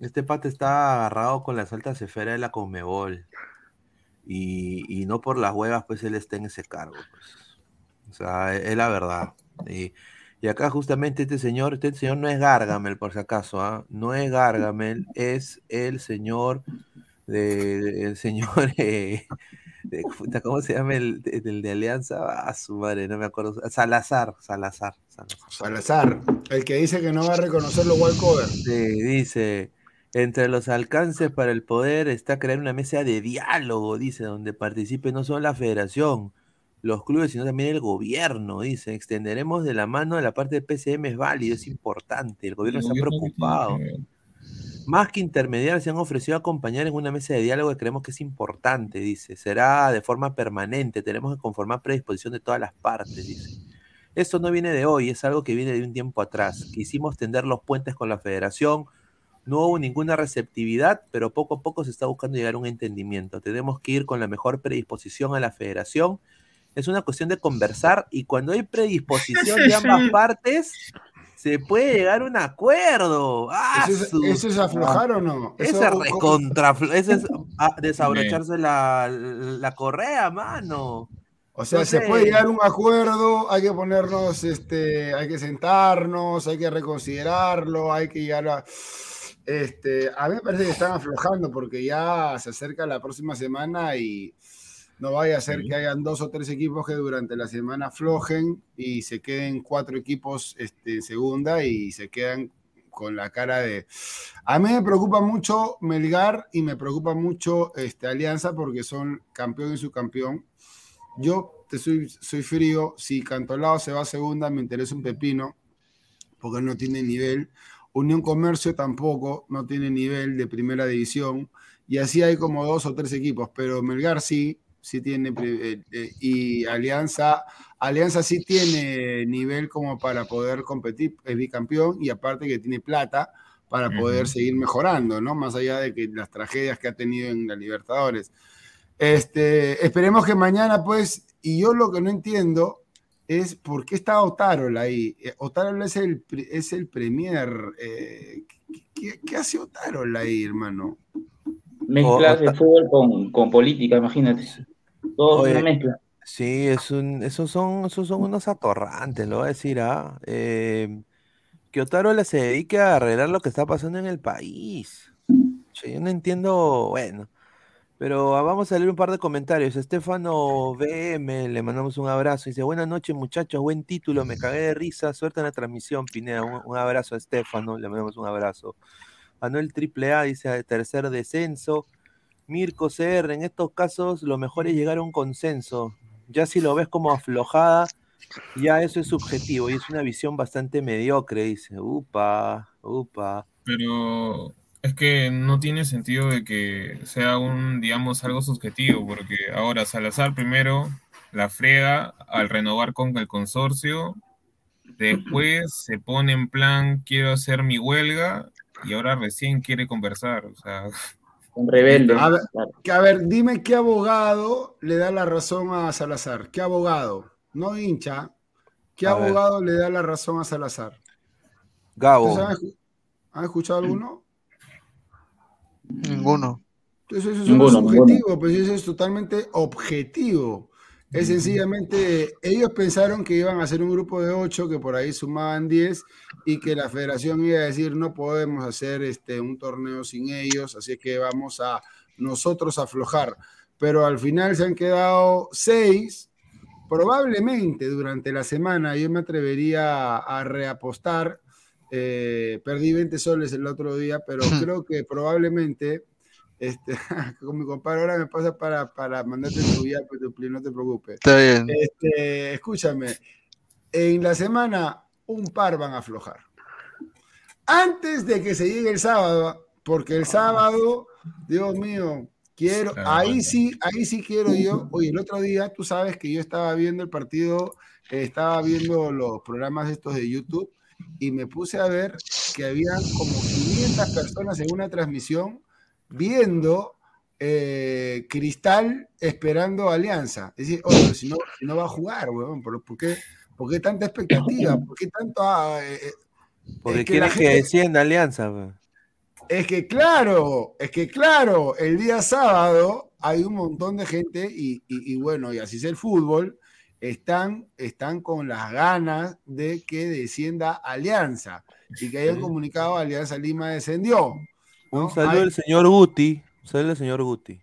Speaker 3: este pate está agarrado con las altas esferas de la Conmebol. Y, y, no por las huevas, pues él está en ese cargo. Pues. O sea, es, es la verdad. Y, y acá justamente este señor, este señor no es Gargamel, por si acaso, ¿ah? no es Gargamel, es el señor de, el señor eh, [laughs] de, ¿cómo se llama el, el de Alianza? A ah, su madre, no me acuerdo. Salazar, Salazar,
Speaker 4: Salazar. Salazar, el que dice que no va a reconocer los walkover.
Speaker 3: Sí, dice, entre los alcances para el poder está crear una mesa de diálogo, dice, donde participe no solo la federación, los clubes, sino también el gobierno, dice, extenderemos de la mano de la parte del PCM, es válido, es importante, el gobierno el está gobierno preocupado. Más que intermediar, se han ofrecido a acompañar en una mesa de diálogo que creemos que es importante, dice, será de forma permanente, tenemos que conformar predisposición de todas las partes, dice. Esto no viene de hoy, es algo que viene de un tiempo atrás. Quisimos tender los puentes con la federación, no hubo ninguna receptividad, pero poco a poco se está buscando llegar a un entendimiento. Tenemos que ir con la mejor predisposición a la federación es una cuestión de conversar y cuando hay predisposición [laughs] de ambas partes, se puede llegar a un acuerdo. ¡Ah,
Speaker 4: ¿Eso, es, ¿Eso, es, aflojar o no?
Speaker 3: Eso, es recontra, [laughs] eso es desabrocharse la, la, correa, mano.
Speaker 4: O sea, no se puede llegar a un acuerdo, hay que ponernos, este, hay que sentarnos, hay que reconsiderarlo, hay que llegar a... Este, a mí me parece que están aflojando porque ya se acerca la próxima semana y no vaya a ser sí. que hayan dos o tres equipos que durante la semana aflojen y se queden cuatro equipos este, en segunda y se quedan con la cara de... A mí me preocupa mucho Melgar y me preocupa mucho este, Alianza porque son campeón y subcampeón. Yo te soy, soy frío, si Cantolao se va a segunda me interesa un pepino porque no tiene nivel. Unión Comercio tampoco, no tiene nivel de primera división. Y así hay como dos o tres equipos, pero Melgar sí, sí tiene, eh, eh, y Alianza, Alianza sí tiene nivel como para poder competir, es bicampeón y aparte que tiene plata para poder uh -huh. seguir mejorando, ¿no? Más allá de que las tragedias que ha tenido en la Libertadores. Este, esperemos que mañana, pues, y yo lo que no entiendo es por qué está Otarol ahí. Eh, Otarol es el, es el premier. Eh, ¿qué, ¿qué, hace Otarol ahí, hermano?
Speaker 6: Mezclas de fútbol con, con política, imagínate. Todo
Speaker 3: Oye,
Speaker 6: una mezcla.
Speaker 3: Sí, es un, esos, son, esos son unos atorrantes, lo voy a decir. ¿ah? Eh, que Otárola se dedique a arreglar lo que está pasando en el país. Che, Yo no entiendo, bueno. Pero ah, vamos a leer un par de comentarios. Estefano BM, le mandamos un abrazo. Dice, buenas noches muchachos, buen título, me cagué de risa, suerte en la transmisión, Pineda. Un, un abrazo a Estefano, le mandamos un abrazo. Anuel AAA dice, tercer descenso. Mirko CR, en estos casos lo mejor es llegar a un consenso. Ya si lo ves como aflojada, ya eso es subjetivo y es una visión bastante mediocre, dice. Upa, upa.
Speaker 5: Pero es que no tiene sentido de que sea un, digamos, algo subjetivo, porque ahora Salazar primero la frega al renovar con el consorcio, después se pone en plan quiero hacer mi huelga y ahora recién quiere conversar, o sea,
Speaker 6: Un rebelde.
Speaker 4: A ver,
Speaker 6: claro.
Speaker 4: que, a ver, dime qué abogado le da la razón a Salazar. ¿Qué abogado? No hincha. ¿Qué
Speaker 3: A ver.
Speaker 4: abogado le da la razón a Salazar?
Speaker 3: Gabo.
Speaker 4: ¿Ustedes han, escu- han escuchado alguno?
Speaker 7: Ninguno.
Speaker 4: Entonces eso
Speaker 6: Ninguno,
Speaker 4: no es
Speaker 6: ninguno.
Speaker 4: subjetivo, pues eso es totalmente objetivo. Es sencillamente, ellos pensaron que iban a hacer un grupo de ocho, que por ahí sumaban 10, y que la federación iba a decir, no podemos hacer este, un torneo sin ellos, así que vamos a nosotros aflojar. Pero al final se han quedado seis, probablemente durante la semana, yo me atrevería a reapostar, eh, perdí 20 soles el otro día, pero creo que probablemente este, [laughs] con mi compadre ahora me pasa para, para mandarte tu ya, pues, tu no te preocupes.
Speaker 7: Está bien.
Speaker 4: Este, escúchame, en la semana un par van a aflojar. Antes de que se llegue el sábado, porque el sábado, Dios mío, quiero, ahí sí, ahí sí quiero yo. Oye, el otro día, tú sabes que yo estaba viendo el partido, eh, estaba viendo los programas estos de YouTube y me puse a ver que habían como 500 personas en una transmisión viendo eh, Cristal esperando Alianza. Es decir, oye, si no, si no va a jugar, weón, ¿por, por qué, por qué tanta expectativa? ¿Por qué tanto... ah, eh, eh,
Speaker 3: Porque
Speaker 4: es que
Speaker 3: que descienda Alianza.
Speaker 4: es que claro, es que claro, el día sábado hay un montón de gente y, y- y bueno, y así es el fútbol, están, están con las ganas de que descienda Alianza y que hayan comunicado Alianza Lima descendió. ¿No?
Speaker 3: Un saludo al señor Guti. Un saludo al señor Guti.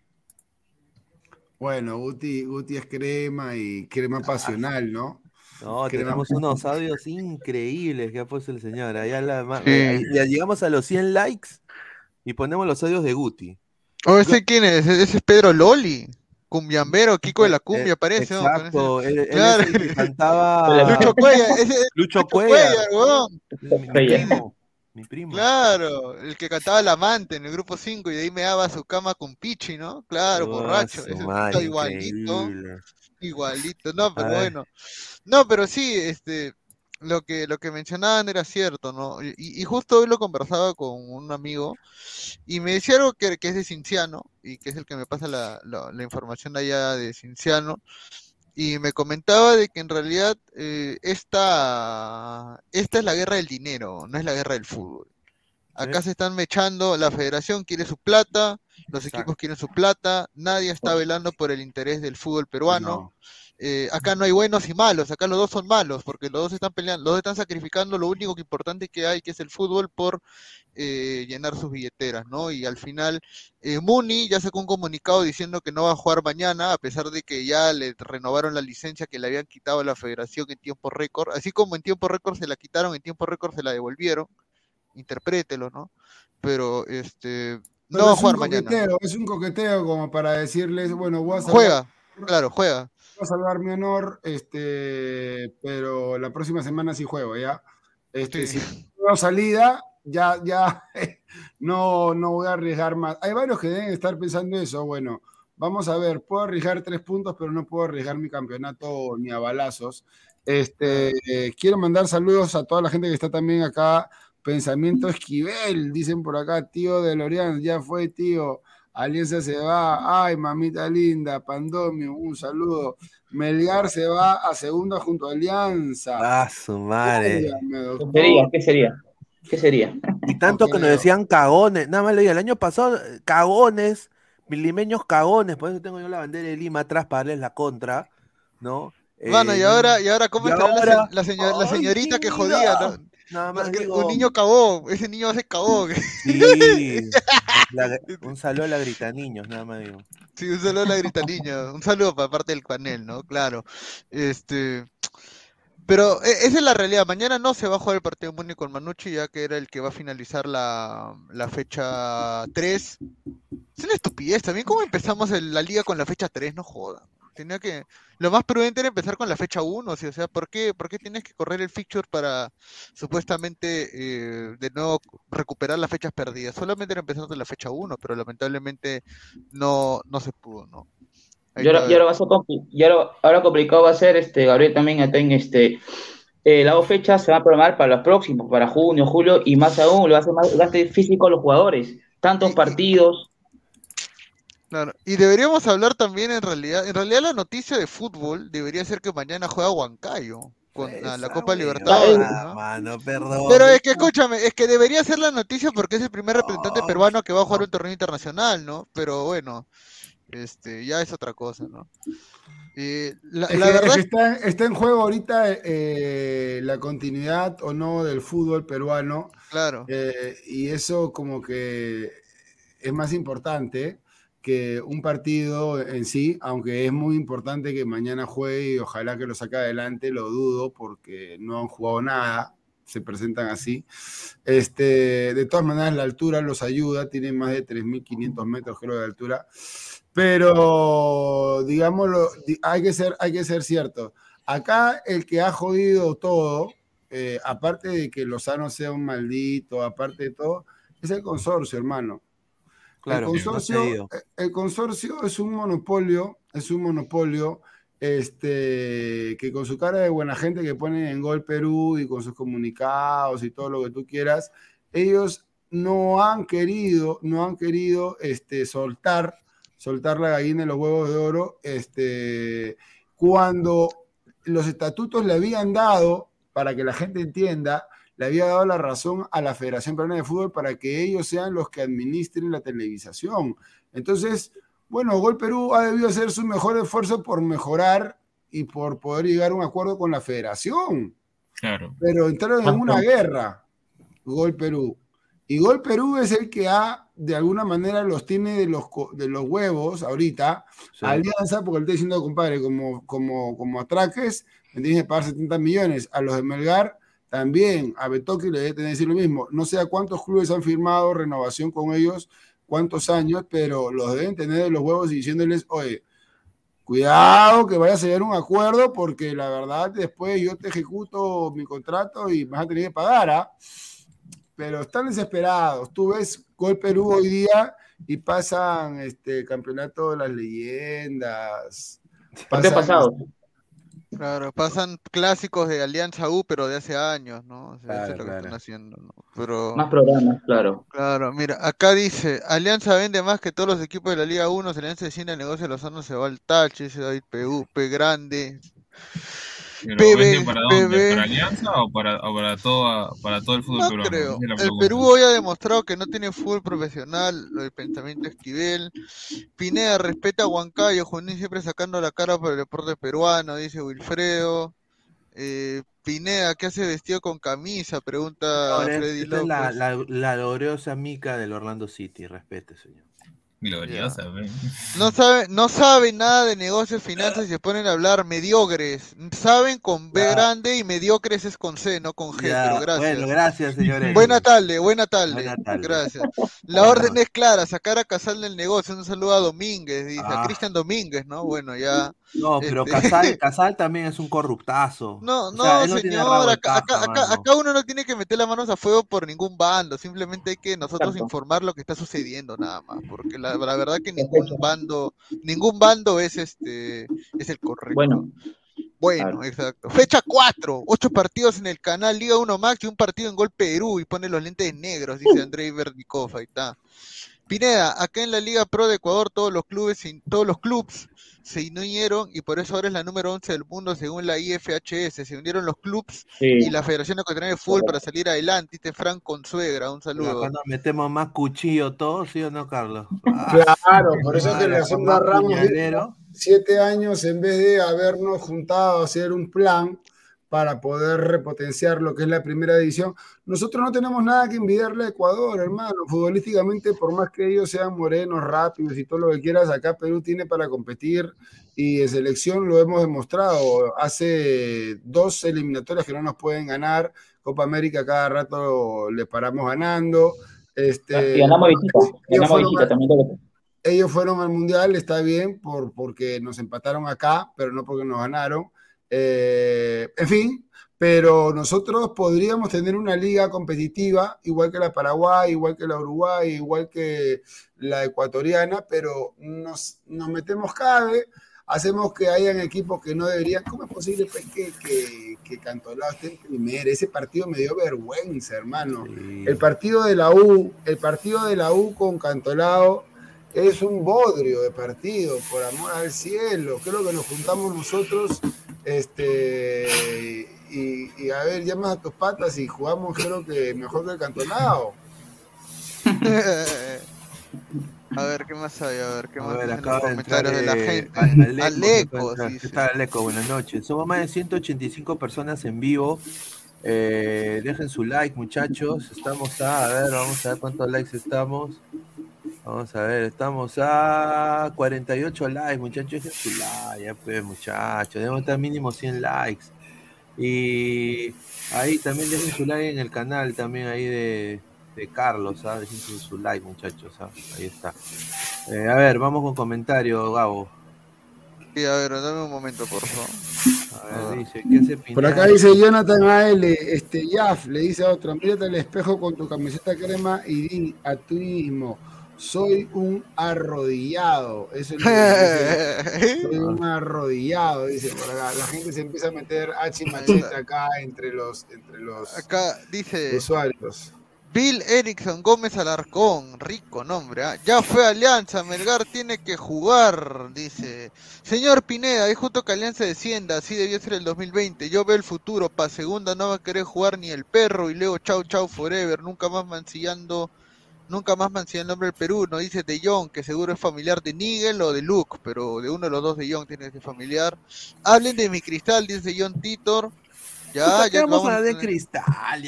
Speaker 4: bueno, Guti, Guti es crema y crema pasional, ¿no?
Speaker 3: No,
Speaker 4: Crema.
Speaker 3: tenemos unos audios increíbles que ha puesto el señor. Allá la,
Speaker 7: Sí.
Speaker 3: ahí- ya llegamos a los 100 likes y ponemos los audios de Guti.
Speaker 7: Oh, ¿ese quién es? Ese es Pedro Loli. Cumbiambero, Kiko de la
Speaker 3: Eh,
Speaker 7: cumbia, parece. ¿no?
Speaker 3: Exacto. Él, él
Speaker 7: Claro.
Speaker 3: es el que cantaba [laughs]
Speaker 7: Lucho Cuellar, ese es
Speaker 3: Lucho
Speaker 7: Lucho
Speaker 3: Cuellar.
Speaker 7: Weón.
Speaker 3: Mi, primo. Mi primo.
Speaker 7: Claro, el que cantaba El Amante en el grupo 5 y de ahí me daba su cama con Pichi, ¿no? Claro,
Speaker 3: Oh,
Speaker 7: borracho.
Speaker 3: madre,
Speaker 7: está igualito,
Speaker 3: increíble.
Speaker 7: igualito. No, pero bueno. No, pero sí, este, lo que, lo que mencionaban era cierto, ¿no? Y, y justo hoy lo conversaba con un amigo y me decía algo que, que es de Cinciano y que es el que me pasa la, la- la información allá de Cinciano. Y me comentaba de que en realidad eh, esta, esta es la guerra del dinero, no es la guerra del fútbol. Acá se están mechando, la federación quiere su plata, los
Speaker 3: Exacto.
Speaker 7: equipos quieren su plata, nadie está velando por el interés del fútbol peruano. Eh, acá no hay buenos y malos, acá los dos son malos, porque los dos están peleando, los dos están sacrificando lo único que importante que hay, que es el fútbol, por eh, llenar sus billeteras, ¿no? Y al final, eh, Muni ya sacó un comunicado diciendo que no va a jugar mañana, a pesar de que ya le renovaron la licencia que le habían quitado a la federación en tiempo récord, así como en tiempo récord se la quitaron, en tiempo récord se la devolvieron, interprételo, ¿no? Pero este no va a jugar mañana.
Speaker 4: es un coqueteo como para decirles, bueno, voy a
Speaker 7: Juega, claro, juega.
Speaker 4: A salvar mi honor, este, pero la próxima semana sí juego, ¿ya? Este,
Speaker 7: Sí.
Speaker 4: si tengo salida, ya, ya, [laughs] no, no voy a arriesgar más. Hay varios que deben estar pensando eso, bueno, vamos a ver, puedo arriesgar tres puntos, pero no puedo arriesgar mi campeonato ni a balazos. Este, eh, quiero mandar saludos a toda la gente que está también acá. Pensamiento Esquivel, dicen por acá, tío de Lorian, ya fue tío. Alianza se va, ay, mamita linda, Pandomio, un saludo. Melgar se va a segunda junto a Alianza.
Speaker 3: Ah, su madre.
Speaker 6: ¿Qué sería? ¿Qué sería? ¿Qué sería?
Speaker 3: Y tanto
Speaker 4: No
Speaker 3: que nos decían cagones. Nada más le digo, el año pasado, eh, cagones, milimeños cagones. Por eso tengo yo la bandera de Lima atrás para darles la contra, ¿no?
Speaker 7: Bueno, y
Speaker 3: Eh,
Speaker 7: ahora, y ahora, ¿cómo
Speaker 3: y
Speaker 7: estará la, se-
Speaker 3: ahora-
Speaker 7: la señor- la
Speaker 3: ¡Ay,
Speaker 7: señorita que jodía, ¿no?
Speaker 3: Nada más digo-
Speaker 7: Un niño cagó, [laughs] ese niño se cagó.
Speaker 3: Sí. [laughs] La- un saludo a la grita niños, nada más digo.
Speaker 7: Sí, un saludo a la grita niña, un saludo para parte del panel, ¿no? Claro. Este, pero e- esa es la realidad. Mañana no se va a jugar el partido Muni con Manucci, ya que era el que va a finalizar la, la fecha 3. Es una estupidez también. ¿Cómo empezamos el- la liga con la fecha 3? No joda. Tenía que. Lo más prudente era empezar con la fecha 1. ¿sí? O sea, ¿por qué, por qué tienes que correr el fixture para supuestamente eh, de nuevo recuperar las fechas perdidas? Solamente era empezar con la fecha 1, pero lamentablemente no, no se pudo, ¿no?
Speaker 6: Y ahora, y ahora va a y ahora, ahora complicado va a ser, este, Gabriel también acá en este, eh, las dos fechas se van a programar para los próximos, para junio, julio, y más aún, le va a hacer más gasto físico a los jugadores, tantos
Speaker 7: Y- y-
Speaker 6: partidos,
Speaker 7: Claro, y deberíamos hablar también en realidad, en realidad la noticia de fútbol debería ser que mañana juega Huancayo con la, la
Speaker 3: Esa
Speaker 7: Copa Libertadores, ¿no?
Speaker 3: Mano, perdón.
Speaker 7: Pero es que escúchame, es que debería ser la noticia porque es el primer representante
Speaker 3: No.
Speaker 7: peruano que va a jugar un torneo internacional, ¿no? Pero bueno, este, ya es otra cosa, ¿no? Eh, la,
Speaker 4: Es
Speaker 7: la
Speaker 4: que- es
Speaker 7: verdad
Speaker 4: que está, está en juego ahorita eh, la continuidad o no del fútbol peruano
Speaker 7: claro,
Speaker 4: eh, y eso como que es más importante un partido en sí, aunque es muy importante que mañana juegue y ojalá que lo saque adelante, lo dudo porque no han jugado nada, se presentan así. Este, de todas maneras, la altura los ayuda, tienen más de 3.500 metros creo de altura, pero digámoslo, di- hay que ser, hay que ser cierto. Acá el que ha jodido todo, eh, aparte de que Lozano sea un maldito, aparte de todo, es el consorcio, hermano.
Speaker 3: Claro,
Speaker 4: el, consorcio,
Speaker 3: ido.
Speaker 4: el consorcio es un monopolio, es un monopolio este, que con su cara de buena gente que pone en Gol Perú y con sus comunicados y todo lo que tú quieras, ellos no han querido, no han querido este, soltar, soltar la gallina de los huevos de oro, este, cuando los estatutos le habían dado, para que la gente entienda, le había dado la razón a la Federación Peruana de Fútbol para que ellos sean los que administren la televisación. Entonces, bueno, Gol Perú ha debido hacer su mejor esfuerzo por mejorar y por poder llegar a un acuerdo con la federación.
Speaker 5: Claro.
Speaker 4: Pero entraron en una guerra, Gol Perú. Y Gol Perú es el que ha, de alguna manera, los tiene de los, de los huevos ahorita.
Speaker 3: Sí.
Speaker 4: Alianza, porque le estoy diciendo, compadre, como, como, como atraques, me tienes que pagar 70 millones. A los de Melgar también, a Betoque le debe decir lo mismo. No sé a cuántos clubes han firmado renovación con ellos, cuántos años, pero los deben tener de los huevos y diciéndoles, oye, cuidado que vayas a a un acuerdo porque la verdad después yo te ejecuto mi contrato y vas a tener que pagar, ¿ah? Pero están desesperados. Tú ves Gol Perú hoy día y pasan este campeonato de las leyendas. pasan-
Speaker 6: pasados.
Speaker 7: Claro, pasan clásicos de Alianza U, pero de hace años, ¿no? O sea, eso es lo que están haciendo, ¿no? Pero...
Speaker 6: Más programas, claro.
Speaker 7: Claro, mira, acá dice, Alianza vende más que todos los equipos de la Liga 1, si Alianza desciende el negocio de Lozano se va al tache, dice David PU, P grande.
Speaker 5: Pero
Speaker 7: PB,
Speaker 5: ¿vende para dónde? ¿Para Alianza o para, o para, toda, para todo el fútbol
Speaker 7: No
Speaker 5: peruano?
Speaker 7: creo.
Speaker 5: Es
Speaker 7: El. Perú hoy ha demostrado que no tiene fútbol profesional, lo del pensamiento Esquivel. Pineda respeta a Huancayo, Junín siempre sacando la cara por el deporte peruano, dice Wilfredo. Eh, Pineda, ¿qué hace vestido con camisa? Pregunta
Speaker 3: Ahora,
Speaker 7: Freddy
Speaker 3: esta es la,
Speaker 7: López.
Speaker 3: la, la gloriosa mica del Orlando City, respete, señor.
Speaker 5: Gloriosa, ve.
Speaker 7: No sabe, no saben nada de negocios, finanzas y se ponen a hablar mediocres. Saben con B grande y mediocres es con C, no con G, pero gracias.
Speaker 3: Bueno, gracias, señores.
Speaker 7: Buena tarde, buena tarde.
Speaker 3: Buena tarde.
Speaker 7: Gracias. La orden es clara, sacar a Casal del negocio. Un saludo a Domínguez, dice, a
Speaker 3: Ah.
Speaker 7: Cristian Domínguez, ¿no? Bueno, ya.
Speaker 3: No, pero
Speaker 7: Este-
Speaker 3: Casal, [laughs] Casal también es un corruptazo.
Speaker 7: No,
Speaker 3: O
Speaker 7: no,
Speaker 3: sea,
Speaker 7: señor, acá, acá, acá, uno no tiene que meter las manos a fuego por ningún bando, simplemente hay que nosotros
Speaker 6: Exacto.
Speaker 7: informar lo que está sucediendo nada más, porque la, la verdad que ningún bando, ningún bando es este, es el correcto.
Speaker 6: Bueno,
Speaker 7: Bueno,
Speaker 6: Claro.
Speaker 7: exacto. Fecha 4, 8 partidos en el canal Liga 1 Max y un partido en Gol Perú y pone los lentes negros, dice Andrei Vernikov, ahí está. Pineda, acá en la Liga Pro de Ecuador todos los clubes, todos los clubs se unieron y por eso ahora es la número 11 del mundo según la IFHS. Se unieron los clubs y la Federación Ecuatoriana de Fútbol para salir adelante. Este Fran Consuegra, un saludo.
Speaker 3: Cuando metemos más cuchillo todos, ¿sí o no, Carlos? Ah, [laughs]
Speaker 4: Claro, por eso
Speaker 3: con
Speaker 4: Sombra
Speaker 3: más
Speaker 4: Ramos siete años en vez de habernos juntado a hacer un plan para poder repotenciar lo que es la primera división. Nosotros no tenemos nada que envidiarle a Ecuador, hermano. Futbolísticamente, por más que ellos sean morenos, rápidos y todo lo que quieras, acá Perú tiene para competir y en selección lo hemos demostrado. Hace dos eliminatorias que no nos pueden ganar. Copa América cada rato le paramos ganando. Este,
Speaker 6: y ganamos visita, ganamos visita también.
Speaker 4: Ellos fueron al Mundial, está bien, por, porque nos empataron acá, pero no porque nos ganaron. Eh, en fin, pero nosotros podríamos tener una liga competitiva, igual que la Paraguay, igual que la Uruguay, igual que la ecuatoriana, pero nos, nos metemos cabe, hacemos que hayan equipos que no deberían. ¿Cómo es posible pues, que, que, que Cantolao esté en primera? Ese partido me dio vergüenza, hermano. El partido de la U, el partido de la U con Cantolao es un bodrio de partido, por amor al cielo. Creo que nos juntamos nosotros este, y, a ver, llamas a tus patas y jugamos, creo que mejor que el cantonado. [laughs]
Speaker 7: a ver, ¿qué más hay? A ver, ¿qué más
Speaker 3: hay
Speaker 7: en los comentarios de, la gente?
Speaker 3: Aleco, ¿Qué tal, Aleco? Buenas noches. Somos más de 185 personas en vivo. Eh, dejen su like, muchachos. Estamos a, a ver, vamos a ver cuántos likes estamos. Vamos a ver, estamos a 48 likes, muchachos. Dejen su like, ya pues, muchachos. Debemos estar mínimo 100 likes. Y ahí también dejen su like en el canal también ahí de, de Carlos, ¿sabes? Dejen su, like, muchachos, Ahí está. Eh, a ver, vamos con comentario, Gabo.
Speaker 7: Sí, a ver, dame un momento, por favor.
Speaker 4: A ver, dice, ¿qué se Por acá dice Jonathan AL, este, Yaf, le dice a otro, mírate al espejo con tu camiseta crema y di a tu mismo soy un arrodillado. Eso es lo [laughs] que [laughs] Soy un arrodillado, dice por acá. La gente se empieza a meter H machete acá entre los, entre los
Speaker 7: acá dice
Speaker 4: usuarios.
Speaker 7: Bill Erickson Gómez Alarcón, rico nombre, ¿ah? ya fue Alianza, Melgar tiene que jugar, dice. Señor Pineda, es justo que Alianza descienda, así debió ser el 2020. Yo veo el futuro, pa' segunda no va a querer jugar ni el perro y luego chau chau forever, nunca más mancillando nunca más menciona el nombre del Perú, no dice de Jong, que seguro es familiar de Nigel o de Luke, pero de uno de los dos de Jong tiene que ser familiar. Hablen de mi cristal, dice John Titor. Ya, ya
Speaker 3: vamos, a de cristal.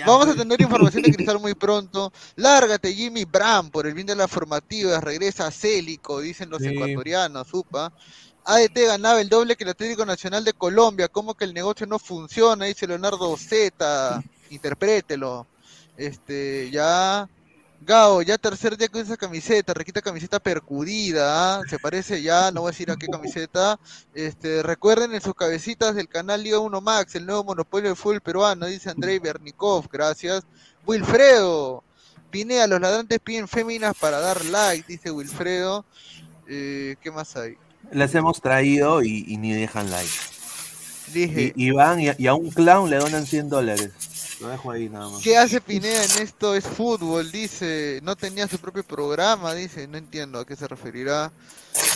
Speaker 7: vamos a tener información de cristal [laughs] muy pronto. Lárgate, Jimmy Bram, por el bien de la formativa. Regresa a Célico, dicen los ecuatorianos, supa. ADT ganaba el doble que el Atlético Nacional de Colombia. ¿Cómo que el negocio no funciona? Dice Leonardo Z. [laughs] Interprételo. Este, ya. Gao, ya tercer día con esa camiseta, requita camiseta percudida, ¿ah? se parece ya, no voy a decir a qué camiseta. Este, recuerden en sus cabecitas del canal Liga 1 Max, el nuevo monopolio del fútbol peruano, dice Andrei Bernikov, gracias. Wilfredo, Pinea, los ladrantes piden féminas para dar like, dice Wilfredo. Eh, ¿Qué más hay?
Speaker 3: Les hemos traído y, ni dejan like.
Speaker 7: Dije.
Speaker 3: Y, van y, a un clown le donan 100 dólares. Lo dejo ahí nada más.
Speaker 7: ¿Qué hace Pineda en esto? Es fútbol, dice. No tenía su propio programa, dice. No entiendo a qué se referirá.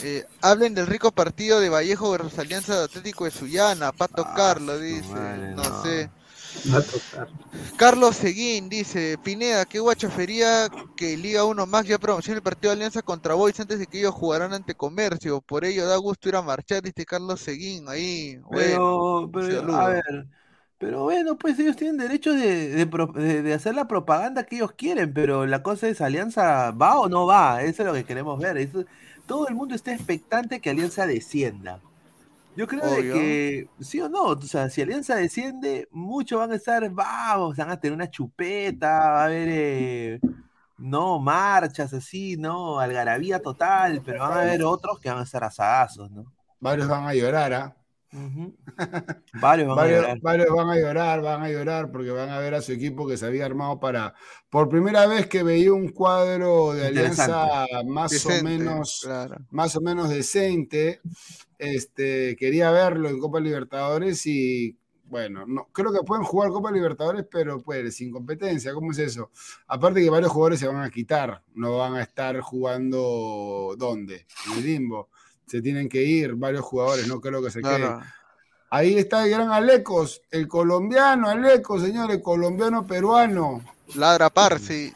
Speaker 7: Eh, hablen del rico partido de Vallejo versus Alianza Atlético de Sullana. Pato ah, Carlos, dice. no, sé. Carlos Seguín dice, Pineda, qué guachafería que Liga 1 más ya promociona el partido de Alianza contra Boys antes de que ellos jugaran ante Comercio. Por ello da gusto ir a marchar, dice Carlos Seguín ahí.
Speaker 3: Pero, pero a ver, pero bueno, pues ellos tienen derecho de, hacer la propaganda que ellos quieren, pero la cosa es, ¿Alianza va o no va? Eso es lo que queremos ver. todo el mundo está expectante que Alianza descienda. Yo creo que, sí o no, o sea, si Alianza desciende, muchos van a estar, vamos, van a tener una chupeta, va a haber, eh, no, marchas así, no, algarabía total, pero van a haber otros que van a estar asazos, ¿no?
Speaker 4: Varios van a llorar, ¿ah? [laughs]
Speaker 3: varios, van a llorar.
Speaker 4: varios van a llorar, van a llorar porque van a ver a su equipo que se había armado para, por primera vez que veía un cuadro de alianza más o menos, más o menos decente. Este, quería verlo en Copa Libertadores y bueno, no, creo que pueden jugar Copa Libertadores, pero pues sin competencia, ¿cómo es eso? Aparte que varios jugadores se van a quitar, no van a estar jugando ¿dónde? En el limbo se tienen que ir varios jugadores, no creo que se queden. Ahí está el gran Alecos, el colombiano Alecos, señores, colombiano peruano.
Speaker 7: Ladra Parse.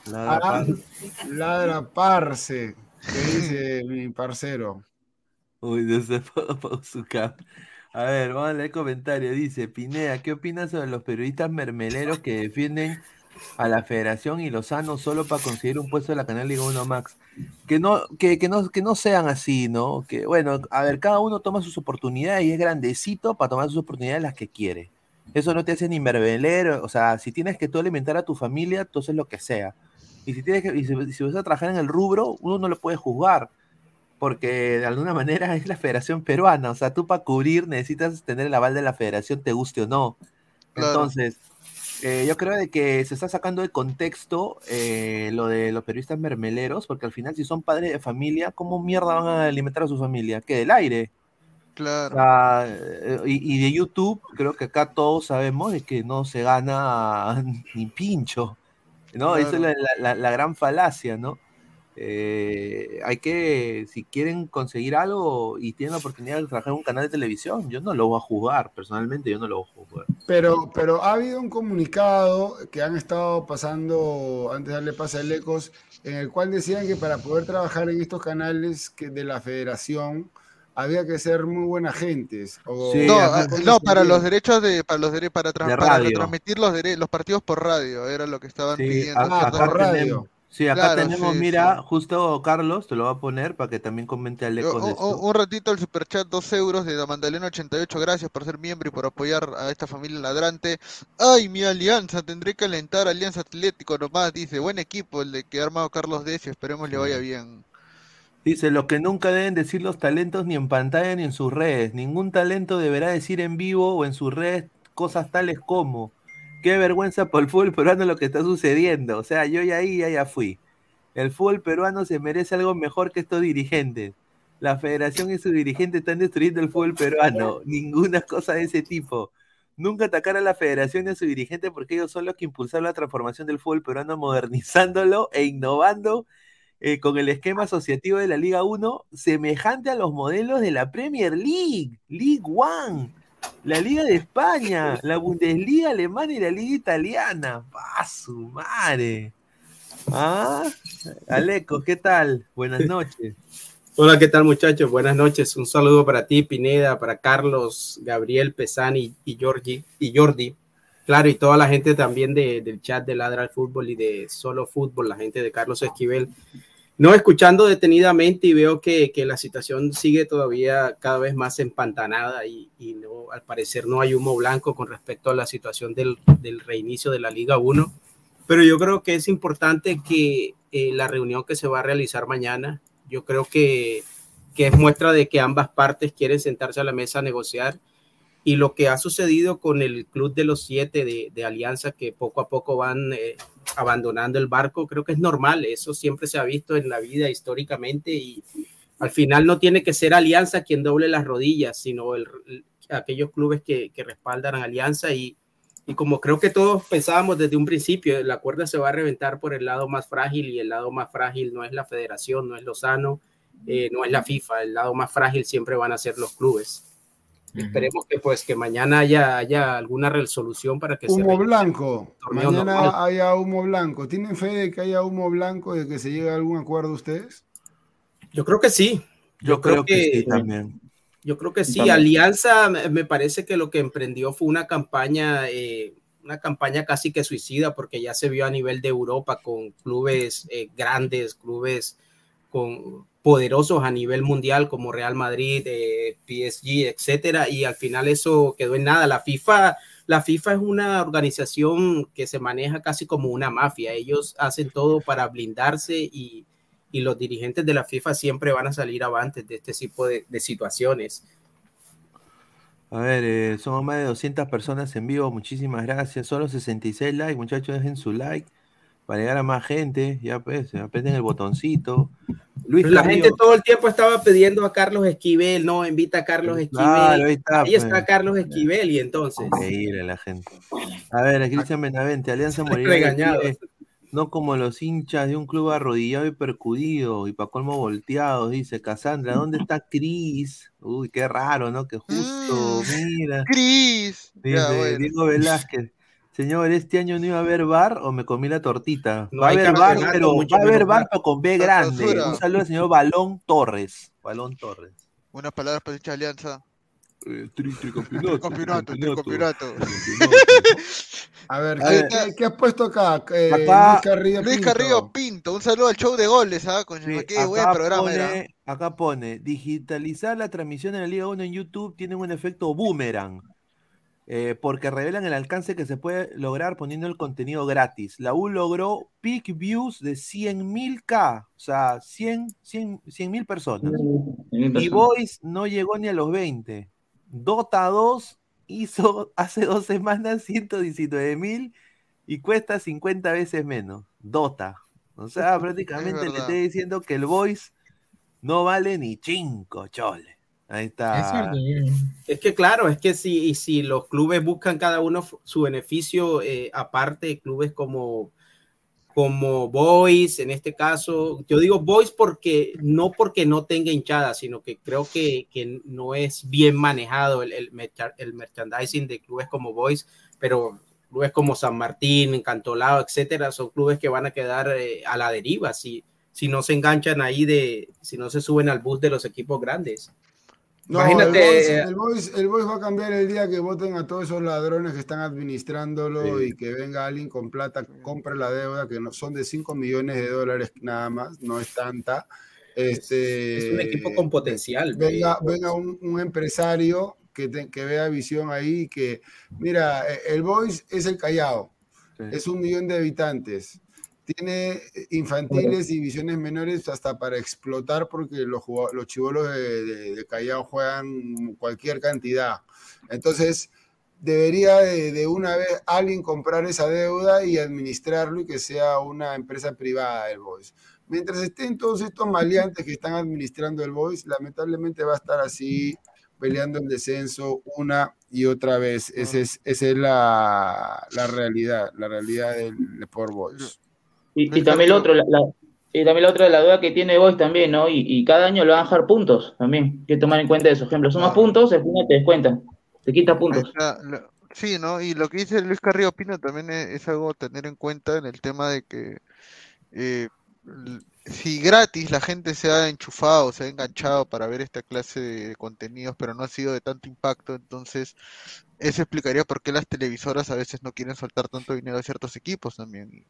Speaker 4: Ladra, Parse, que dice [laughs] mi parcero.
Speaker 3: Uy, desde su [laughs] A ver, vamos a leer comentario. Dice, Pinea, ¿qué opinas sobre los periodistas mermeleros que defienden a la federación y Lozano solo para conseguir un puesto de la Canal Liga 1 Max? Que no, que, que no, que no sean así, ¿no? Que bueno, a ver, cada uno toma sus oportunidades y es grandecito para tomar sus oportunidades las que quiere. Eso no te hace ni mermelero, o sea, si tienes que tú alimentar a tu familia, entonces lo que sea. Y si tienes que, y si, si vas a trabajar en el rubro, uno no lo puede juzgar porque de alguna manera [laughs] es la Federación Peruana, o sea, tú para cubrir necesitas tener el aval de la Federación, te guste o no.
Speaker 7: Claro.
Speaker 3: Entonces, eh, yo creo de que se está sacando de contexto eh, lo de los periodistas mermeleros, porque al final si son padres de familia, ¿cómo mierda van a alimentar a su familia? ¿Qué del aire? O
Speaker 7: Claro.
Speaker 3: sea, eh, y, y de YouTube, creo que acá todos sabemos de que no se gana [laughs] ni pincho, ¿no? Esa es la- la- la gran falacia, ¿no? Eh, hay que, si quieren conseguir algo y tienen la oportunidad de trabajar en un canal de televisión, yo no lo voy a jugar, personalmente yo no lo voy a jugar.
Speaker 4: Pero, pero ha habido un comunicado que han estado pasando, antes de darle pase al Ecos, en el cual decían que para poder trabajar en estos canales que de la federación había que ser muy buena gentes. o-
Speaker 3: Sí,
Speaker 7: No, ah,
Speaker 4: ¿cómo
Speaker 7: no, para los derechos de, para los dere- para, tra-
Speaker 3: De
Speaker 7: para
Speaker 3: radio.
Speaker 7: retransmitir los dere- los partidos por radio, era lo que estaban
Speaker 3: Sí,
Speaker 7: pidiendo.
Speaker 3: a-
Speaker 4: Ah, por radio.
Speaker 3: tenemos, sí, acá
Speaker 7: Claro,
Speaker 3: tenemos,
Speaker 7: sí,
Speaker 3: mira,
Speaker 7: sí.
Speaker 3: justo Carlos, te lo voy a poner para que también comente al eco de esto.
Speaker 7: un- ratito el superchat, dos euros de Damandalena 88, gracias por ser miembro y por apoyar a esta familia ladrante. Ay, mi alianza, tendré que alentar a Alianza Atlético nomás, dice, buen equipo el de que ha armado Carlos Decio, esperemos le vaya bien.
Speaker 3: Dice, lo que nunca deben decir los talentos ni en pantalla ni en sus redes. Ningún talento deberá decir en vivo o en sus redes cosas tales como, qué vergüenza por el fútbol peruano lo que está sucediendo. O sea, yo ya ahí ya, ya fui. El fútbol peruano se merece algo mejor que estos dirigentes. La federación y sus dirigentes están destruyendo el fútbol peruano. Ninguna cosa de ese tipo. Nunca atacar a la federación y a su dirigente porque ellos son los que impulsaron la transformación del fútbol peruano, modernizándolo e innovando eh, con el esquema asociativo de la Liga 1, semejante a los modelos de la Premier League, League One, la Liga de España, la Bundesliga alemana y la Liga italiana. ¡Pa su madre! ¿Ah? Aleco, ¿qué tal? Buenas noches.
Speaker 8: Hola, ¿qué tal muchachos? Buenas noches. Un saludo para ti, Pineda, para Carlos, Gabriel, Pesani y Jordi, y Jordi. Claro, y toda la gente también de- del chat de Ladra al Fútbol y de Solo Fútbol, la gente de Carlos Esquivel. No escuchando detenidamente y veo que, que la situación sigue todavía cada vez más empantanada y, y no, al parecer no hay humo blanco con respecto a la situación del, del reinicio de la Liga 1. Pero yo creo que es importante que eh, la reunión que se va a realizar mañana, yo creo que, que es muestra de que ambas partes quieren sentarse a la mesa a negociar. Y lo que ha sucedido con el Club de los Siete de, de Alianza, que poco a poco van eh, abandonando el barco, creo que es normal. Eso siempre se ha visto en la vida históricamente y al final no tiene que ser Alianza quien doble las rodillas, sino el, el- aquellos clubes que, que respaldan a Alianza y, y como creo que todos pensábamos desde un principio, la cuerda se va a reventar por el lado más frágil y el lado más frágil no es la federación, no es Lozano, eh, no es la FIFA, el lado más frágil siempre van a ser los clubes. Esperemos que pues que mañana haya, haya alguna resolución para que se
Speaker 4: Humo
Speaker 8: reinicie
Speaker 4: blanco. Mañana
Speaker 8: normal.
Speaker 4: haya humo blanco. ¿Tienen fe de que haya humo blanco, de que se llegue a algún acuerdo ustedes?
Speaker 8: Yo creo que sí.
Speaker 3: Yo, creo, que, sí también.
Speaker 8: Yo creo que sí.
Speaker 6: También.
Speaker 8: Alianza me me parece que lo que emprendió fue una campaña, eh, una campaña casi que suicida, porque ya se vio a nivel de Europa con clubes eh, grandes, clubes con poderosos a nivel mundial como Real Madrid, eh, PSG, etcétera, y al final eso quedó en nada. La FIFA, la FIFA es una organización que se maneja casi como una mafia. Ellos hacen todo para blindarse y, y los dirigentes de la FIFA siempre van a salir avantes de este tipo de, de situaciones.
Speaker 3: A ver, eh, somos más de 200 personas en vivo, muchísimas gracias. Solo 66 likes, muchachos, dejen su like para llegar a más gente. Ya pues, aprieten el botoncito. Luis
Speaker 8: Pero la
Speaker 3: Carrillo-
Speaker 8: gente todo el tiempo estaba pidiendo a Carlos Esquivel, no, invita a Carlos Esquivel.
Speaker 3: Claro, ahí está,
Speaker 8: Ahí está
Speaker 3: pues.
Speaker 8: Carlos Esquivel y entonces.
Speaker 3: Increíble la gente. A ver, Cristian Benavente, Alianza [laughs] morirá no como los hinchas de un club arrodillado y percudido y pa' colmo volteados, dice Cassandra. ¿Dónde está Cris? Uy, qué raro, ¿no? Que justo, mira.
Speaker 7: Cris. Ya,
Speaker 3: Dice
Speaker 7: bueno.
Speaker 3: Diego Velázquez. Señor, ¿este año no iba a haber bar o me comí la tortita?
Speaker 8: No
Speaker 3: va a
Speaker 8: hay
Speaker 3: haber bar, pero
Speaker 8: mucho
Speaker 3: va a haber bar, pero con B grande. Un saludo al señor Balón Torres. Balón Torres.
Speaker 7: Unas palabras para dicha alianza.
Speaker 3: eh, tri- tricampeonato,
Speaker 7: Campeonato,
Speaker 3: tricampeonato, [laughs]
Speaker 7: campeonato. [laughs]
Speaker 4: A ver,
Speaker 7: Ahí
Speaker 4: ¿qué,
Speaker 7: está.
Speaker 4: qué- qué has puesto acá? Eh,
Speaker 3: Acá-
Speaker 4: Luis Carrillo
Speaker 7: Luis
Speaker 4: Pinto.
Speaker 7: Carrillo Pinto, un saludo al show de goles, ¿ah? Coño,
Speaker 3: Sí,
Speaker 7: qué buen
Speaker 3: acá
Speaker 7: programa era.
Speaker 3: pone, acá pone, digitalizar la transmisión en la Liga 1 en YouTube tiene un efecto boomerang, eh, porque revelan el alcance que se puede lograr poniendo el contenido gratis. La U logró peak views de 100.000K, o sea, 100 mil personas. Y Boys no llegó ni a los 20. Dota 2 hizo [laughs] hace dos semanas 119 mil y cuesta 50 veces menos. Dota. O sea, [laughs] prácticamente le estoy diciendo que el Boys no vale ni cinco, chole. Ahí está.
Speaker 8: Es cierto, Es que claro, es que si, si los clubes buscan cada uno su beneficio, eh, aparte, clubes como, como Boys, en este caso, yo digo Boys porque no porque no tenga hinchada, sino que creo que, que no es bien manejado el, el merchandising de clubes como Boys, pero clubes como San Martín, Encantolado, etcétera, son clubes que van a quedar eh, a la deriva si, si no se enganchan ahí de, si no se suben al bus de los equipos grandes.
Speaker 4: No,
Speaker 8: Imagínate,
Speaker 4: el Boys,
Speaker 8: eh,
Speaker 4: el, Boys, el Boys va a cambiar el día que voten a todos esos ladrones que están administrándolo
Speaker 3: Sí.
Speaker 4: y que venga alguien con plata, compre la deuda, que no, son de 5 millones de dólares nada más, no es tanta. Este,
Speaker 8: es un equipo con potencial.
Speaker 4: venga, venga un, un empresario que, te- que vea visión ahí, que mira, eh, el Boys es el Callao,
Speaker 3: Sí.
Speaker 4: es un millón de habitantes. Tiene infantiles y divisiones menores hasta para explotar porque los, los chivolos de, de- de Callao juegan cualquier cantidad. Entonces, debería de, de una vez alguien comprar esa deuda y administrarlo y que sea una empresa privada el Boys. Mientras estén todos estos maleantes que están administrando el Boys, lamentablemente va a estar así peleando el descenso una y otra vez. Esa es, esa es la, la realidad, la realidad del Sport Boys.
Speaker 6: Y, y también lo otro, la, la- y también la otra, la duda que tiene Boys también, ¿no? Y, y cada año le van a dejar puntos también. Hay que tomar en cuenta eso. Ejemplo, sumas
Speaker 7: Claro.
Speaker 6: puntos, el final te descuentan. Te quita puntos.
Speaker 7: Sí, ¿no? Y lo que dice Luis Carrillo Pino también es, es algo a tener en cuenta en el tema de que eh, si gratis la gente se ha enchufado, se ha enganchado para ver esta clase de contenidos, pero no ha sido de tanto impacto, entonces eso explicaría por qué las televisoras a veces no quieren soltar tanto dinero a ciertos equipos también.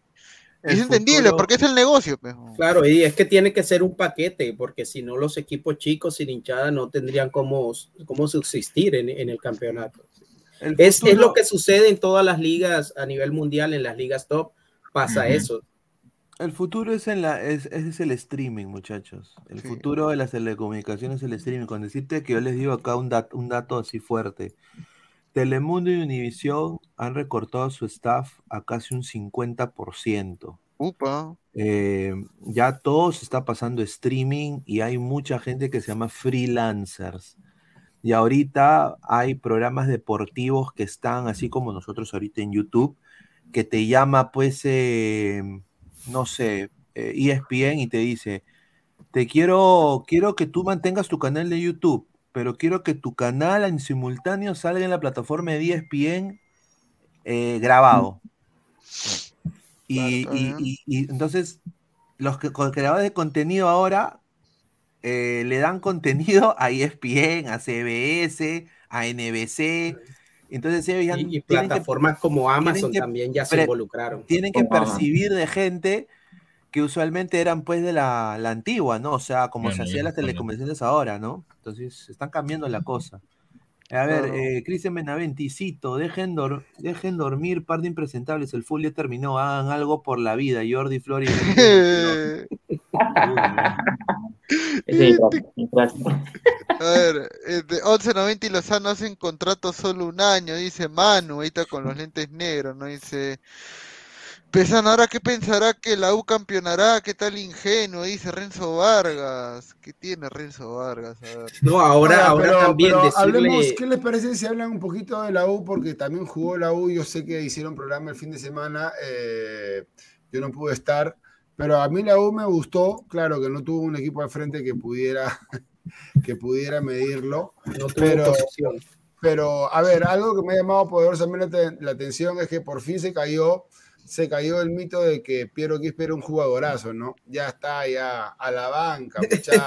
Speaker 7: Es entendible,
Speaker 3: futuro-
Speaker 7: porque es el negocio.
Speaker 8: Claro, y es que tiene que ser un paquete, porque si no los equipos chicos sin hinchada no tendrían cómo, cómo subsistir en, en el campeonato.
Speaker 3: El
Speaker 8: Es, es lo que sucede en todas las ligas a nivel mundial, en las ligas top, pasa eso.
Speaker 3: El futuro es en la es, es el streaming, muchachos. El
Speaker 7: Sí.
Speaker 3: futuro de las telecomunicaciones es el streaming. Con decirte que yo les digo acá un, dat- un dato así fuerte. Telemundo y Univision han recortado su staff a casi un 50%.
Speaker 7: Upa.
Speaker 3: Eh, ya todo se está pasando streaming y hay mucha gente que se llama freelancers. Y ahorita hay programas deportivos que están así como nosotros ahorita en YouTube, que te llama pues, eh, no sé, eh, ESPN y te dice, te quiero, quiero que tú mantengas tu canal de YouTube, pero quiero que tu canal en simultáneo salga en la plataforma de ESPN eh, grabado. Y,
Speaker 7: Claro, está
Speaker 3: y-
Speaker 7: bien.
Speaker 3: y- y entonces los que, con- creadores de contenido ahora eh, le dan contenido a ESPN, a CBS, a NBC. Entonces ellos ya
Speaker 8: Y, y
Speaker 3: que,
Speaker 8: plataformas como Amazon
Speaker 3: que
Speaker 8: también ya se involucraron.
Speaker 3: tienen que
Speaker 6: Amazon.
Speaker 3: percibir de gente que usualmente eran pues de la, la antigua, ¿no? O sea, como se hacían las telecomunicaciones ahora, ¿no? Entonces están cambiando la cosa. A ver, eh, Cristian Benaventi, cito, dejen, dor- dejen dormir, par de impresentables, el full ya terminó, hagan algo por la vida, Jordi Flores. [laughs] [laughs]
Speaker 7: A ver, eh, de 11.90 y Lozano hacen contrato solo un año, dice Manu, ahí está con los lentes negros, ¿no? Dice, Pesan, ahora qué pensará que la U campeonará, qué tal ingenuo, dice Renzo Vargas. ¿Qué tiene Renzo Vargas? A ver.
Speaker 8: No, ahora,
Speaker 4: Ahora,
Speaker 8: ahora
Speaker 4: pero-
Speaker 8: también
Speaker 4: pero
Speaker 8: decirle...
Speaker 4: hablemos, ¿qué les parece si hablan un poquito de la U? Porque también jugó la U, yo sé que hicieron programa el fin de semana, eh, yo no pude estar, pero a mí la U me gustó, claro que no tuvo un equipo al frente que pudiera, [laughs] que pudiera medirlo,
Speaker 8: no
Speaker 4: pero- pero a ver, algo que me ha llamado poderosamente la, la atención es que por fin se cayó se cayó el mito de que Piero Quispe era un jugadorazo, ¿no? Ya está, ya, a la banca, muchachos.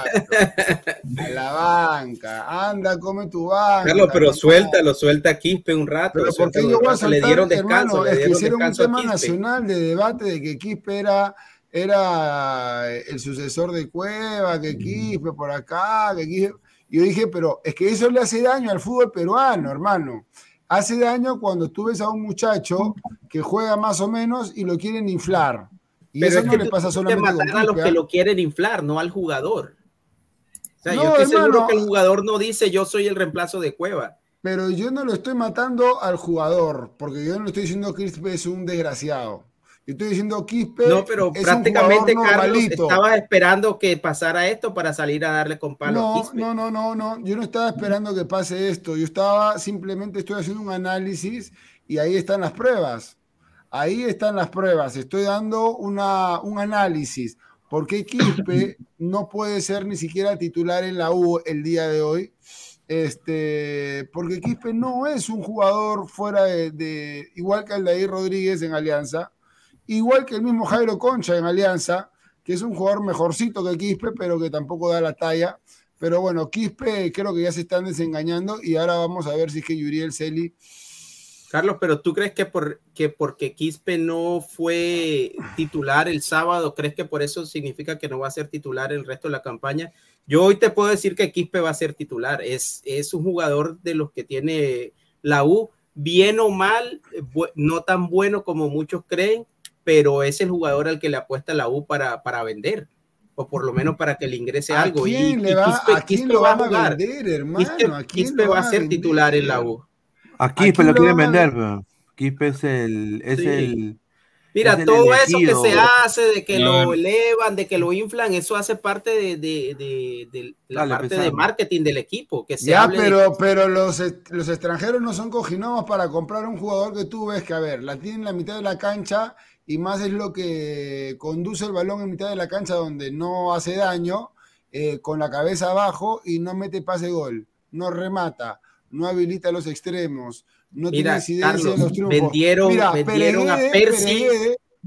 Speaker 4: a la banca, anda, come tu banca.
Speaker 8: Carlos, pero suéltalo, suelta a Quispe un rato.
Speaker 4: Pero ¿por qué yo voy a
Speaker 8: le dieron descanso,
Speaker 4: hermano?
Speaker 8: le
Speaker 4: Es que
Speaker 8: dieron
Speaker 4: hicieron un tema nacional de debate de que Quispe era, era el sucesor de Cueva, que Quispe por acá, que Quispe... Yo dije, pero es que eso le hace daño al fútbol peruano, hermano. Hace daño cuando tú ves a un muchacho que juega más o menos y lo quieren inflar. Y
Speaker 8: Pero
Speaker 4: eso
Speaker 8: es
Speaker 4: no
Speaker 8: que
Speaker 4: le pasa solamente
Speaker 8: matar a los que lo quieren inflar, no al jugador. O sea,
Speaker 4: No,
Speaker 8: yo estoy
Speaker 4: hermano.
Speaker 8: seguro que el jugador no dice yo soy el reemplazo de Cueva.
Speaker 4: Pero yo no lo estoy matando al jugador, porque yo no le estoy diciendo que es un desgraciado. Yo estoy diciendo Quispe
Speaker 8: No, pero
Speaker 4: es
Speaker 8: prácticamente Carlos estaba esperando que pasara esto para salir a darle con palo a
Speaker 4: No,
Speaker 8: Quispe.
Speaker 4: no, no, no, no. Yo no estaba esperando que pase esto. Yo estaba simplemente estoy haciendo un análisis y ahí están las pruebas. Ahí están las pruebas. Estoy dando una, un análisis. ¿Por qué Quispe [coughs] no puede ser ni siquiera titular en la U el día de hoy? Este, porque Quispe no es un jugador fuera de, de- igual que Aldair Rodríguez en Alianza, igual que el mismo Jairo Concha en Alianza, que es un jugador mejorcito que Quispe, pero que tampoco da la talla. Pero bueno, Quispe creo que ya se están desengañando y ahora vamos a ver si es que Yuriel Celi.
Speaker 8: Carlos, pero tú crees que, por, que porque Quispe no fue titular el sábado, crees que por eso significa que no va a ser titular el resto de la campaña? Yo hoy te puedo decir que Quispe va a ser titular. Es, es un jugador de los que tiene la U, bien o mal, no tan bueno como muchos creen, pero es el jugador al que le apuesta la U para, para vender, o por lo menos para que le ingrese
Speaker 4: ¿A
Speaker 8: algo.
Speaker 4: quién
Speaker 8: y,
Speaker 4: le
Speaker 8: y
Speaker 4: va,
Speaker 8: Quispe,
Speaker 4: a quién
Speaker 8: Quispe
Speaker 4: lo
Speaker 8: va a
Speaker 4: van a
Speaker 8: jugar.
Speaker 4: vender, hermano?
Speaker 8: Quispe,
Speaker 4: ¿A quién
Speaker 8: Quispe va a ser
Speaker 4: vender?
Speaker 8: titular en la U.
Speaker 3: A Quispe
Speaker 4: quién
Speaker 3: lo quieren
Speaker 4: a-
Speaker 3: vender, pero Quispe es el, es
Speaker 8: Sí.
Speaker 3: el,
Speaker 8: Mira,
Speaker 3: es el
Speaker 8: todo eso que
Speaker 3: elegido.
Speaker 8: se hace, de que
Speaker 5: No,
Speaker 8: lo elevan, de que lo inflan, eso hace parte de, de- de- de la
Speaker 3: Dale,
Speaker 8: parte
Speaker 3: pesado.
Speaker 8: de marketing del equipo. Que se
Speaker 4: Ya,
Speaker 8: hable de-
Speaker 4: pero, pero los, los extranjeros no son cojinobos para comprar un jugador que tú ves que, a ver, la tiene en la mitad de la cancha y más es lo que conduce el balón en mitad de la cancha donde no hace daño, eh, con la cabeza abajo y no mete pase gol, no remata, no habilita los extremos, no tiene
Speaker 8: Mira,
Speaker 4: incidencia
Speaker 8: Carlos,
Speaker 4: en los triunfos.
Speaker 8: vendieron,
Speaker 4: Mira,
Speaker 8: vendieron a Percy,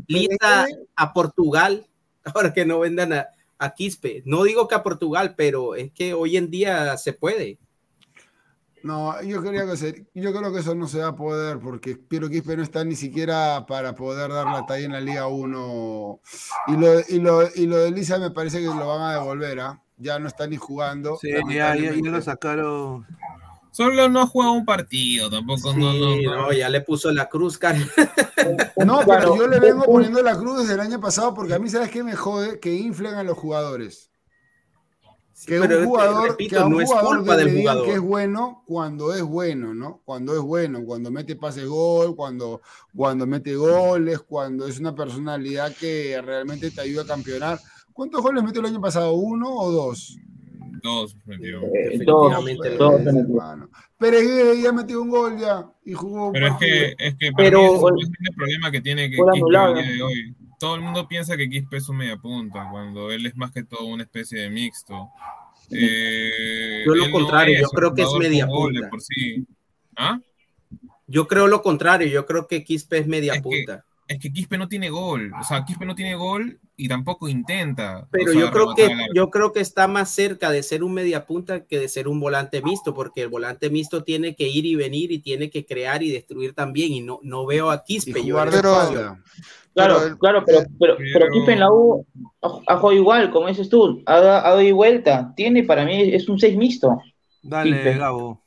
Speaker 8: Lista
Speaker 4: Pereguede-
Speaker 8: a Portugal, [laughs] ahora que no vendan a, a Quispe. No digo que a Portugal, pero es que hoy en día se puede.
Speaker 4: No, yo creo que se- yo creo que eso no se va a poder porque Piero Quispe no está ni siquiera para poder dar la talla en la Liga 1. Y lo, y lo, y lo de Lisa me parece que lo van a devolver, ¿ah? Ya no está ni jugando.
Speaker 3: Sí, ya, ya, lo sacaron.
Speaker 5: Solo no ha jugado un partido, tampoco no, no, no.
Speaker 8: no, ya le puso la cruz, Carlos. [laughs]
Speaker 4: No, pero
Speaker 6: Claro,
Speaker 4: yo le vengo poniendo la cruz desde el año pasado porque a mí, ¿sabes qué me jode? Que inflen a los jugadores. Que
Speaker 8: pero
Speaker 4: un jugador,
Speaker 8: repito,
Speaker 4: que a un
Speaker 8: no es
Speaker 4: jugador
Speaker 8: culpa del jugador.
Speaker 4: que es bueno cuando es bueno, ¿no? Cuando es bueno, cuando mete pase gol, cuando, cuando mete goles, cuando es una personalidad que realmente te ayuda a campeonar. ¿Cuántos goles metió el año pasado? ¿Uno o dos?
Speaker 5: Dos metió.
Speaker 6: Eh, dos,
Speaker 8: Definitivamente.
Speaker 6: dos,
Speaker 4: Pues, hermano. Pérez ya metió un gol ya y jugó.
Speaker 5: Pero es que, es que para
Speaker 8: Pero-
Speaker 5: mí ese es el problema que tiene que
Speaker 6: anulado.
Speaker 5: el día de hoy. Todo el mundo piensa que Quispe es un mediapunta, cuando él es más que todo una especie de mixto. Eh,
Speaker 8: Yo lo
Speaker 5: él no
Speaker 8: contrario, yo creo que es
Speaker 5: jugador con
Speaker 8: media
Speaker 5: gol de
Speaker 8: punta.
Speaker 5: por sí. ¿Ah?
Speaker 8: Yo creo lo contrario, yo creo que Quispe es media
Speaker 5: Es que-
Speaker 8: punta.
Speaker 5: Es que Quispe no tiene gol. O sea, Quispe no tiene gol y tampoco intenta.
Speaker 8: Pero
Speaker 5: o sea,
Speaker 8: yo creo que yo creo que está más cerca de ser un media punta que de ser un volante mixto, porque el volante mixto tiene que ir y venir y tiene que crear y destruir también. Y no, no veo a
Speaker 4: Y
Speaker 8: Quispe. yo
Speaker 4: jugar
Speaker 8: en
Speaker 4: de.
Speaker 6: Claro,
Speaker 7: Pero
Speaker 6: claro, pero, pero,
Speaker 5: pero-
Speaker 6: pero Quispe en la U ha, jugado igual, como dices tú, ha, da- ha dado y vuelta. Tiene, para mí, es un 6 mixto.
Speaker 3: Dale,
Speaker 6: Quispe.
Speaker 3: Gabo.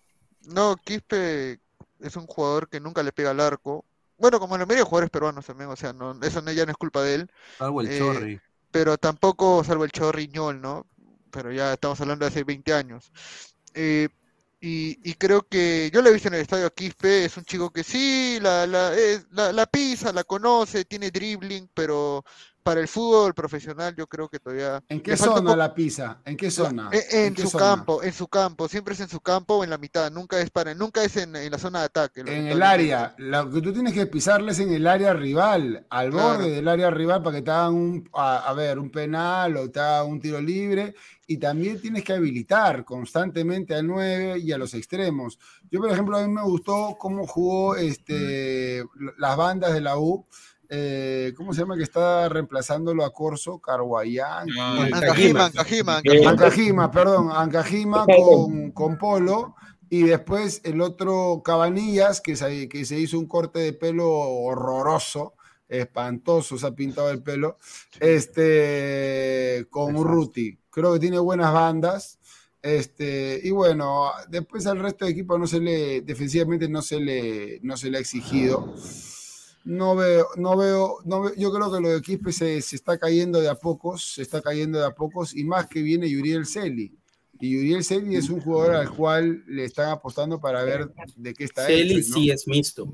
Speaker 7: No, Quispe es un jugador que nunca le pega al arco. Bueno, como la mayoría de jugadores peruanos también, o sea, no, eso no, ya no es culpa de él,
Speaker 3: Salvo el
Speaker 7: Eh,
Speaker 3: Chorri.
Speaker 7: pero tampoco, salvo el Chorriñol, ¿no? Pero ya estamos hablando de hace 20 años. Eh, y, y creo que yo lo he visto en el estadio Quispe, es un chico que sí, la, la, la, la pisa, la conoce, tiene dribbling, pero para el fútbol profesional yo creo que todavía
Speaker 4: ¿En qué zona la pisa? ¿En qué zona?
Speaker 7: en, en
Speaker 4: qué
Speaker 7: su
Speaker 4: zona?
Speaker 7: campo, en su campo, siempre es en su campo o en la mitad, nunca es para, nunca es en, en la zona de ataque.
Speaker 4: En el área, lo que tú tienes que pisarles en el área rival, al
Speaker 7: Claro.
Speaker 4: borde del área rival para que te hagan un, a, a ver, un penal o te hagan un tiro libre y también tienes que habilitar constantemente al 9 y a los extremos. Yo, por ejemplo, a mí me gustó cómo jugó este, las bandas de la U eh, ¿cómo se llama? Que está reemplazándolo a Corso, Carguayán.
Speaker 7: Ancajima, Ancajima,
Speaker 4: Ancajima, perdón, Ancajima con, con Polo. Y después el otro Cabanillas, que se, que se hizo un corte de pelo horroroso, espantoso, se ha pintado el pelo, este, con Urruti. Creo que tiene buenas bandas. Este, y bueno, después al resto de equipo no se le, defensivamente no se le, no se le ha exigido. No veo, no veo, no yo creo que lo de Quispe se, se, está cayendo de a pocos, se está cayendo de a pocos, y más que viene Yuriel Celi. Y Yuriel Celi es un jugador al cual le están apostando para ver de qué está
Speaker 8: Celi
Speaker 4: hecho, ¿no?
Speaker 8: sí es mixto.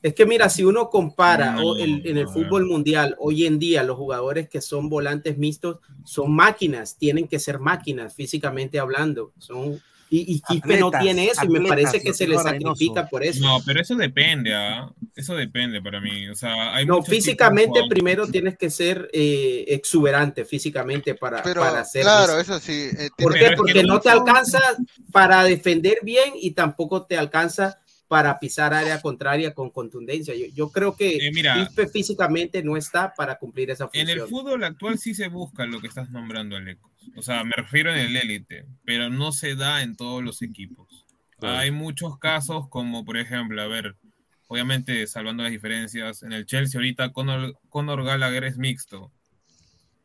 Speaker 8: Es que mira, si uno compara no, el, en el fútbol mundial, hoy en día los jugadores que son volantes mixtos son máquinas, tienen que ser máquinas físicamente hablando. Son, y, y Quispe no tiene eso atletas, y me parece que se le sacrifica por eso.
Speaker 5: No, pero eso depende, ¿eh? eso depende para mí. O sea, hay
Speaker 8: no, físicamente primero tienes que ser eh, exuberante físicamente para,
Speaker 7: pero,
Speaker 8: para hacer
Speaker 7: Claro, eso, eso sí.
Speaker 8: Eh, ¿Por qué? Porque no te alcanza para defender bien y tampoco te alcanza para pisar área contraria con contundencia. Yo, yo creo que
Speaker 5: eh, mira,
Speaker 8: Quispe físicamente no está para cumplir esa función.
Speaker 5: En el fútbol actual sí se busca lo que estás nombrando, Alecos. O sea, me refiero en el élite, pero no se da en todos los equipos. Claro. Hay muchos casos como, por ejemplo, a ver, obviamente salvando las diferencias, en el Chelsea ahorita Conor, Conor Gallagher es mixto.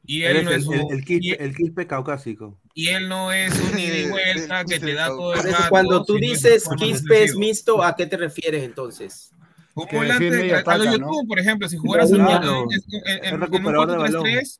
Speaker 3: Y él, él no es el, un, el, quispe, y, el, quispe, caucásico.
Speaker 5: Y él no es un ida y [laughs] vuelta que te da todo el rato.
Speaker 8: Cuando tú dices quispe es mixto, ¿a qué te refieres entonces?
Speaker 5: Un volante, a lo YouTube, ¿no? por ejemplo, si jugaras en, en, en, un 4-3-3,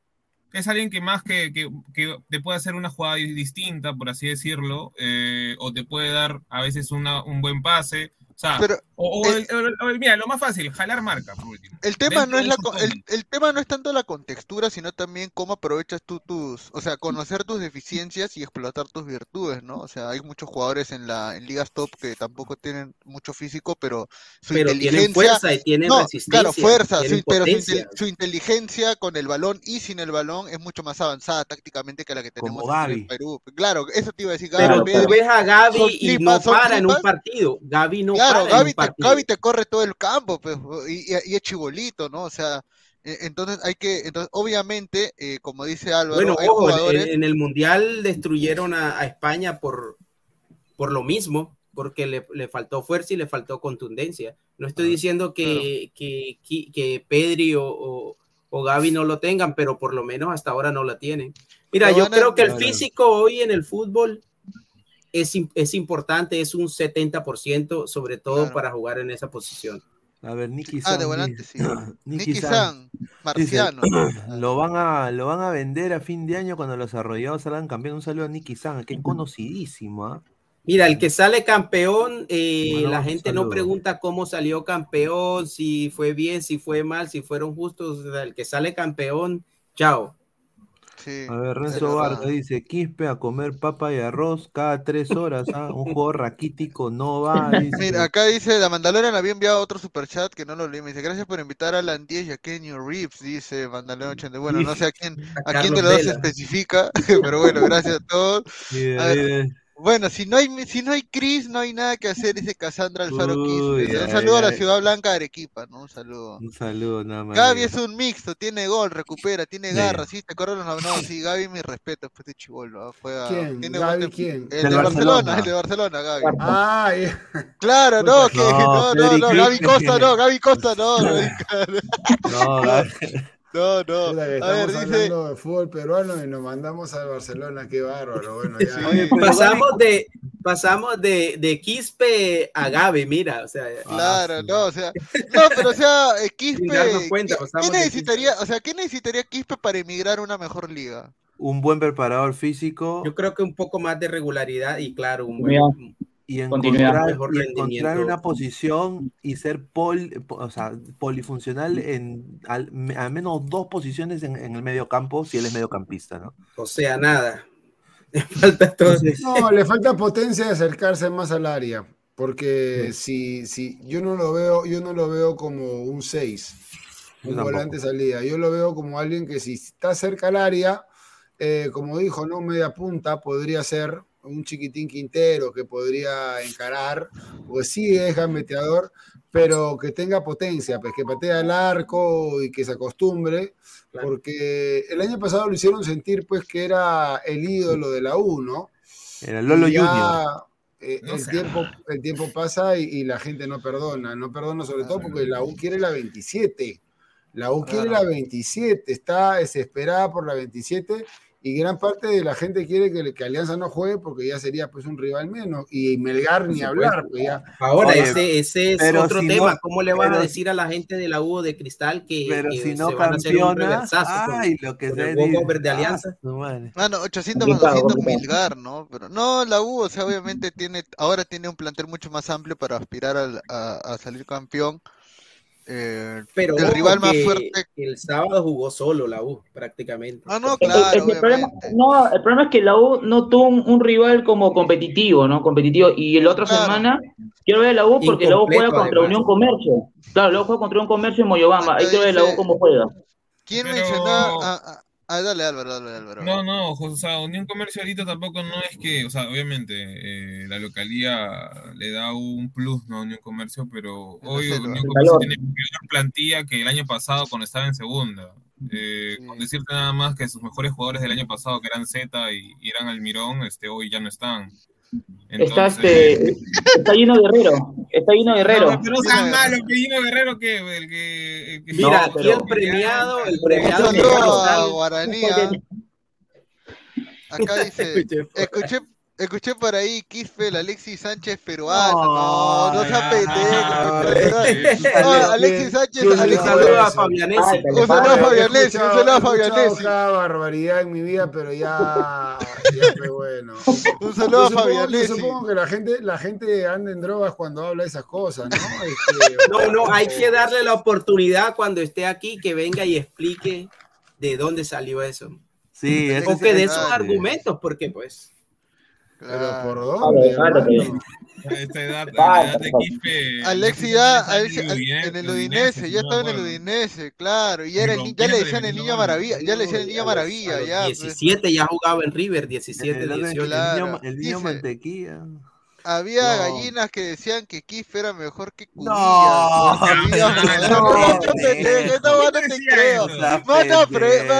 Speaker 5: es alguien que más que, que, que, te puede hacer una jugada distinta, por así decirlo, eh, o te puede dar a veces una, un buen pase. O sea,
Speaker 7: Pero
Speaker 5: o, o, el, el, o, mira, lo más fácil, jalar marca, por último.
Speaker 7: El tema, no es la, el, el, tema no es tanto la contextura, sino también cómo aprovechas tú tus, o sea, conocer tus deficiencias y explotar tus virtudes, ¿no? O sea, hay muchos jugadores en la en ligas top que tampoco tienen mucho físico, pero
Speaker 8: su pero inteligencia... Tienen fuerza y tienen
Speaker 7: no,
Speaker 8: resistencia.
Speaker 7: Claro, fuerza, su, pero su, su, inteligencia con el balón y sin el balón es mucho más avanzada tácticamente que la que tenemos
Speaker 3: en
Speaker 7: Perú. Claro, eso te iba a decir
Speaker 8: Gaby. Pero tú ves a Gaby y no para en un partido. Gaby no
Speaker 7: claro,
Speaker 8: para
Speaker 7: Gaby. Te, Gaby te corre todo el campo, pues, y, y, y es chibolito, ¿no? O sea, e, entonces hay que, entonces obviamente, eh, como dice Álvaro,
Speaker 8: bueno,
Speaker 7: hay
Speaker 8: ojo,
Speaker 7: jugadores...
Speaker 8: en, en, el mundial destruyeron a, a, España por, por lo mismo, porque le, le, faltó fuerza y le faltó contundencia. No estoy diciendo que, que, que, que, Pedri o, o, o, Gaby no lo tengan, pero por lo menos hasta ahora no la tienen. Mira, yo creo que el físico hoy en el fútbol es, es importante, es un 70%, sobre todo claro. para jugar en esa posición.
Speaker 3: A ver, Nicky
Speaker 7: San. Ah, de volante, sí. Nicky San, marciano.
Speaker 3: Dice, [clears throat] lo, van a, lo van a vender a fin de año cuando los arrollados salgan campeón. Un saludo a Nicky San, que es conocidísimo. ¿eh?
Speaker 8: Mira, el que sale campeón, eh, bueno, la gente no pregunta cómo salió campeón, si fue bien, si fue mal, si fueron justos. El que sale campeón, chao.
Speaker 3: Sí, a ver, Renzo Vargas dice, Quispe a comer papa y arroz cada tres horas, ¿ah? un juego raquítico no va. [laughs]
Speaker 7: Dice. Mira, acá dice, la Mandalorian había enviado otro superchat que no lo leí, me dice, gracias por invitar a Alan 10 y a Kenny Reeves, dice Mandalorian 80. Bueno, no sé a quién, a, a quién de los dos se especifica, [laughs] pero bueno, gracias a todos.
Speaker 3: Sí,
Speaker 7: a ver, bueno, si no hay si no hay Chris, no hay nada que hacer, dice Cassandra Alfaro Kiss. Un saludo a la Ciudad Blanca de Arequipa, ¿no? Un saludo.
Speaker 3: Un saludo, nada más.
Speaker 7: Gaby es un mixto, tiene gol, recupera, tiene garra, sí, te acuerdas los no, sí, Gaby, mi respeto, después de chivolo. Fue a...
Speaker 4: ¿Quién?
Speaker 7: ¿Tiene
Speaker 4: ¿Gaby quién?
Speaker 7: El de Barcelona, el de Barcelona, Gaby.
Speaker 4: Ah, yeah.
Speaker 7: Claro, no, que no, no, no, Gaby Costa, no, Gaby Costa, no. [laughs]
Speaker 3: No, Gaby.
Speaker 7: No, no.
Speaker 4: a ver, dice... hablando de fútbol peruano y nos mandamos al Barcelona, qué bárbaro. Bueno, ya.
Speaker 8: Sí. Pasamos de pasamos de, de Quispe a Gaby, mira, o sea.
Speaker 7: Claro, ah, no, o sea, no, pero o sea, [laughs] Quispe. Cuenta, ¿qué, necesitaría, o sea, qué necesitaría Quispe para emigrar a una mejor liga?
Speaker 3: Un buen preparador físico.
Speaker 8: Yo creo que un poco más de regularidad y claro, un buen,
Speaker 3: y encontrar, y encontrar una posición y ser pol, o sea, polifuncional en al, al, menos dos posiciones en, en, el medio campo si él es mediocampista, ¿no?
Speaker 8: O sea, nada. [laughs] Le falta todo.
Speaker 4: No, le falta potencia de acercarse más al área. Porque sí. si, si yo no lo veo, yo no lo veo como un 6, un volante salida. Yo lo veo como alguien que si está cerca al área, eh, como dijo, ¿no? Media punta podría ser un chiquitín Quintero que podría encarar, pues sí es gambeteador, pero que tenga potencia, pues que patea el arco y que se acostumbre, porque el año pasado lo hicieron sentir pues que era el ídolo de la U, ¿no?
Speaker 3: Era Lolo
Speaker 4: ya,
Speaker 3: Junior.
Speaker 4: eh,
Speaker 5: No
Speaker 4: el, tiempo, el tiempo pasa y, y la gente no perdona, no perdona sobre todo porque la U quiere la 27. La U quiere la 27, está desesperada por la 27 y gran parte de la gente quiere que, que Alianza no juegue porque ya sería pues un rival menos y Melgar ni hablar, pues ya.
Speaker 8: Ahora,
Speaker 3: Oye,
Speaker 8: ese, ese es
Speaker 3: pero
Speaker 8: otro
Speaker 3: si
Speaker 8: tema.
Speaker 3: no-
Speaker 8: ¿Cómo le
Speaker 3: pero-
Speaker 8: a decir a la gente de la U de Cristal que,
Speaker 3: Pero
Speaker 8: que
Speaker 3: si no
Speaker 8: se van a hacer un
Speaker 3: campeona,
Speaker 8: reversazo con-
Speaker 3: ay, lo que
Speaker 8: con
Speaker 3: se
Speaker 8: el de
Speaker 3: Ah,
Speaker 8: Alianza?
Speaker 7: Mano, 800 más
Speaker 6: Complicado,
Speaker 7: 200
Speaker 6: complicado.
Speaker 7: Milgar, ¿no? Pero no, la U, o sea, obviamente tiene, ahora tiene un plantel mucho más amplio para aspirar al- a, a salir campeón. Eh,
Speaker 8: Pero
Speaker 7: el rival más fuerte.
Speaker 8: el sábado jugó solo la U, prácticamente.
Speaker 7: Ah, no, claro,
Speaker 6: el, problema,
Speaker 7: obviamente.
Speaker 6: no, el problema es que la U no tuvo un, un rival como competitivo, ¿no? Competitivo. Y la otra
Speaker 7: Claro.
Speaker 6: semana quiero ver a la U porque la U juega contra
Speaker 8: además.
Speaker 6: Unión Comercio. Claro, la U juega contra Unión Comercio en Moyobamba. Ahí quiero ver la U cómo juega.
Speaker 7: ¿Quién
Speaker 5: Pero-
Speaker 7: mencionaba? Ah, ah, dale, Álvaro, dale, Álvaro.
Speaker 5: No, no, o sea, Unión Comercio ahorita tampoco no es que, o sea, obviamente eh, la localía le da un plus, ¿no? a Unión Comercio, pero hoy. Unión Comercio tiene peor plantilla que el año pasado cuando estaba en segunda. Eh,
Speaker 7: Sí.
Speaker 5: Con decirte nada más que sus mejores jugadores del año pasado, que eran Z y, y eran Almirón, este, hoy ya no están.
Speaker 6: Está,
Speaker 5: Entonces-
Speaker 6: este, está lleno de Guerrero. Está lleno de Guerrero.
Speaker 5: No, pero no seas malo, Pellino Guerrero, ¿qué? El que, el que-
Speaker 8: Mira,
Speaker 6: No,
Speaker 8: aquí
Speaker 6: pero-
Speaker 8: el premiado, el premiado Gal-
Speaker 7: Guaraní. ah. [laughs] Acá dice, escuché, escuché por ahí Quispe, el Alexis Sánchez peruano. No, no sea pendejo. No, Alexis Sánchez,
Speaker 4: ¿Quién
Speaker 8: Un
Speaker 7: Alexis
Speaker 8: saludo a? Fabianesi.
Speaker 7: Un saludo a Fabianesi, un saludo a Fabianesi.
Speaker 4: barbaridad en mi vida, pero ya, ya fue bueno.
Speaker 7: Un saludo a
Speaker 4: Yo supongo, yo
Speaker 7: Fabianesi.
Speaker 4: supongo que la gente, la gente anda en drogas cuando habla de esas cosas, ¿no? Este,
Speaker 8: No, no, hay que darle la oportunidad cuando esté aquí que venga y explique de dónde salió eso.
Speaker 3: Sí,
Speaker 8: O que dé
Speaker 3: ese-
Speaker 8: sus argumentos, porque pues.
Speaker 4: Pero
Speaker 7: Claro.
Speaker 4: ¿por dónde?
Speaker 6: Claro, claro,
Speaker 4: hermano?
Speaker 5: A esta edad, a
Speaker 6: Pasa,
Speaker 5: la edad de
Speaker 6: pasa.
Speaker 5: Quispe.
Speaker 7: Alexis
Speaker 5: ya en el Udinese,
Speaker 7: ya estaba en el. Udinese, claro, y era el, ya le decían el niño maravilla, ya le decían el niño maravilla, ya. pues.
Speaker 8: 17 ya jugaba en River, 17, [laughs]
Speaker 3: el, el-
Speaker 8: 18.
Speaker 3: el
Speaker 7: Claro.
Speaker 3: niño, el niño
Speaker 7: Dice-
Speaker 3: mantequilla.
Speaker 7: Había
Speaker 3: No.
Speaker 7: gallinas que decían que Quispe era mejor que Cubillas. [laughs]
Speaker 3: No, no,
Speaker 7: no,
Speaker 3: no,
Speaker 7: no, pendejo, esta
Speaker 5: no,
Speaker 7: va no
Speaker 5: no
Speaker 7: te creo.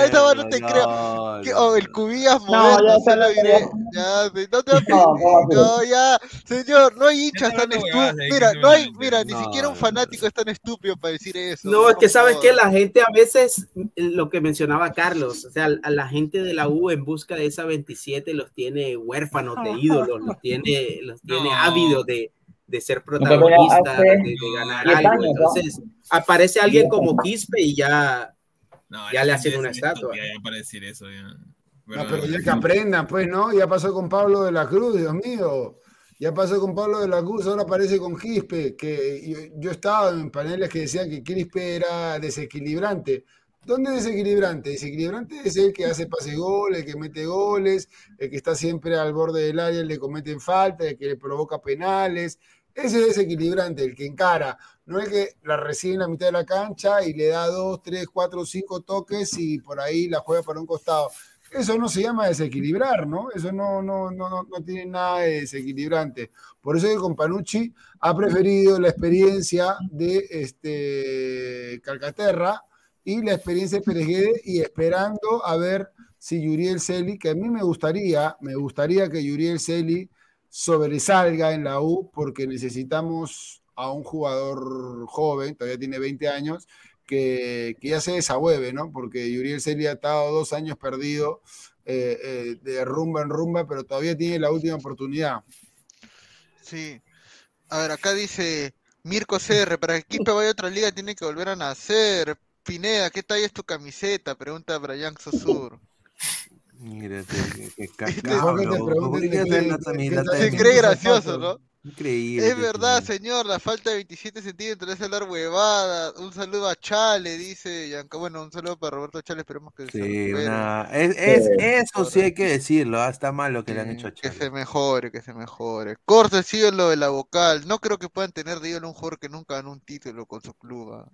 Speaker 7: esta no te creo.
Speaker 3: no.
Speaker 7: oh, el Cubillas
Speaker 6: No,
Speaker 7: moderno, se lo diré. Ya, no te
Speaker 6: No, no, no.
Speaker 7: No, ya, señor, no hay hinchas tan estúpidos. Mira, no hay, mira, ni
Speaker 3: No,
Speaker 7: siquiera un
Speaker 3: no,
Speaker 7: fanático
Speaker 3: no.
Speaker 7: es tan estúpido para decir eso.
Speaker 8: No, es que sabes que la gente a veces, lo que mencionaba Carlos, o sea, a la gente de la U en busca de esa 27 los tiene huérfanos de ídolos, los tiene, los [laughs] tiene
Speaker 5: No.
Speaker 8: ávidos de, de ser
Speaker 6: hace
Speaker 8: de, de ganar
Speaker 6: 10
Speaker 8: algo.
Speaker 6: años, ¿no?
Speaker 8: Entonces, aparece alguien como Quispe y ya,
Speaker 5: No,
Speaker 8: Ya le hacen una estatua.
Speaker 5: estúpida Ya para decir eso, ya.
Speaker 4: No, pero ya que aprendan, pues, ¿no? Ya pasó con Pablo de la Cruz, Dios mío. Ya pasó con Pablo de la Cruz, ahora aparece con Quispe, que yo, yo estaba en paneles que decían que Quispe era desequilibrante. ¿Dónde es desequilibrante? Desequilibrante es el que hace pase gol, el que mete goles, el que está siempre al borde del área, que cometen falta, el que le provoca penales. Ese es desequilibrante, el que encara. No es que la recibe en la mitad de la cancha y le da dos, tres, cuatro, cinco toques y por ahí la juega para un costado. Eso no se llama desequilibrar, ¿no? Eso no, no, no, no, tiene nada de desequilibrante. Por eso que con Panucci ha preferido la experiencia de este Calcaterra y la experiencia de Pereguede y esperando a ver si Yuriel Celi, que a mí me gustaría, me gustaría que Yuriel Celi sobresalga en la U porque necesitamos a un jugador joven, todavía tiene 20 años, que, que ya se desahueve, ¿no? Porque Yuriel Celi ha estado dos años perdido eh, eh, de rumba en rumba, pero todavía tiene la última oportunidad.
Speaker 7: Sí. A ver, acá dice Mirko CR, para que Quispe vaya a otra liga tiene que volver a nacer. Pineda, ¿qué talla es tu camiseta? Pregunta Brian Sosur.
Speaker 3: Mira, qué,
Speaker 7: Mejor [laughs]
Speaker 3: cacao,
Speaker 4: que te
Speaker 3: loco.
Speaker 4: pregunten
Speaker 3: ¿Por qué
Speaker 4: de
Speaker 3: quieres
Speaker 4: qué-
Speaker 3: tener la
Speaker 4: qué-
Speaker 3: también
Speaker 4: qué
Speaker 3: la
Speaker 4: tal
Speaker 7: Se cree gracioso? ¿no?
Speaker 3: Increíble.
Speaker 7: Es
Speaker 3: que
Speaker 7: verdad, señor, la falta de 27 centímetros es hablar huevada. Un saludo a Chale, dice Yanka. Bueno, un saludo para Roberto Chale, esperemos que se
Speaker 3: Sí, una... es, es- eso sí hay que decirlo. ah, Está mal lo que le han hecho a
Speaker 7: que
Speaker 3: Chale.
Speaker 7: se mejore, que se mejore. Corta el ídolo de la vocal. No creo que puedan tener de ídolo un jugador que nunca ganó un título con su club. ah.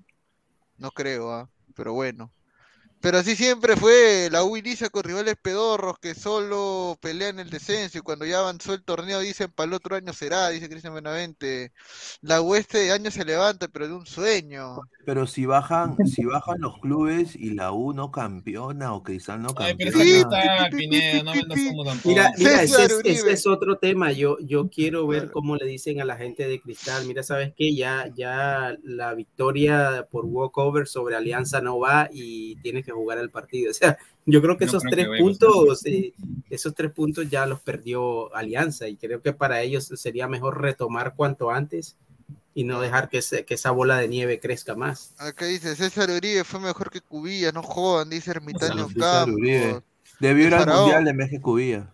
Speaker 7: No creo, ah. Pero bueno. Pero así siempre fue, la U inicia con rivales pedorros que solo pelean el descenso y cuando ya avanzó el torneo dicen para el otro año será, dice Cristian Benavente. La U este año se levanta, pero de un sueño.
Speaker 3: Pero si bajan, si bajan los clubes y la U no campeona o Cristal no campeona.
Speaker 8: Mira, mira, ese es, ese es otro tema. Yo, yo quiero ver
Speaker 7: Claro.
Speaker 8: cómo le dicen a la gente de Cristal. Mira, sabes que ya, ya la victoria por walkover sobre Alianza no va y tienes que jugar el partido. [laughs] O sea, yo creo que
Speaker 5: No
Speaker 8: esos
Speaker 5: creo
Speaker 8: tres
Speaker 5: que
Speaker 8: puntos, eh, esos tres puntos ya los perdió Alianza y creo que para ellos sería mejor retomar cuanto antes y no dejar que, se- que esa bola de nieve crezca más.
Speaker 7: Acá dice César Uribe fue mejor que Cubilla, no jodan, dice Ermitaño
Speaker 3: César
Speaker 7: Campos.
Speaker 3: Uribe. Debió ir al mundial en vez que Cubilla.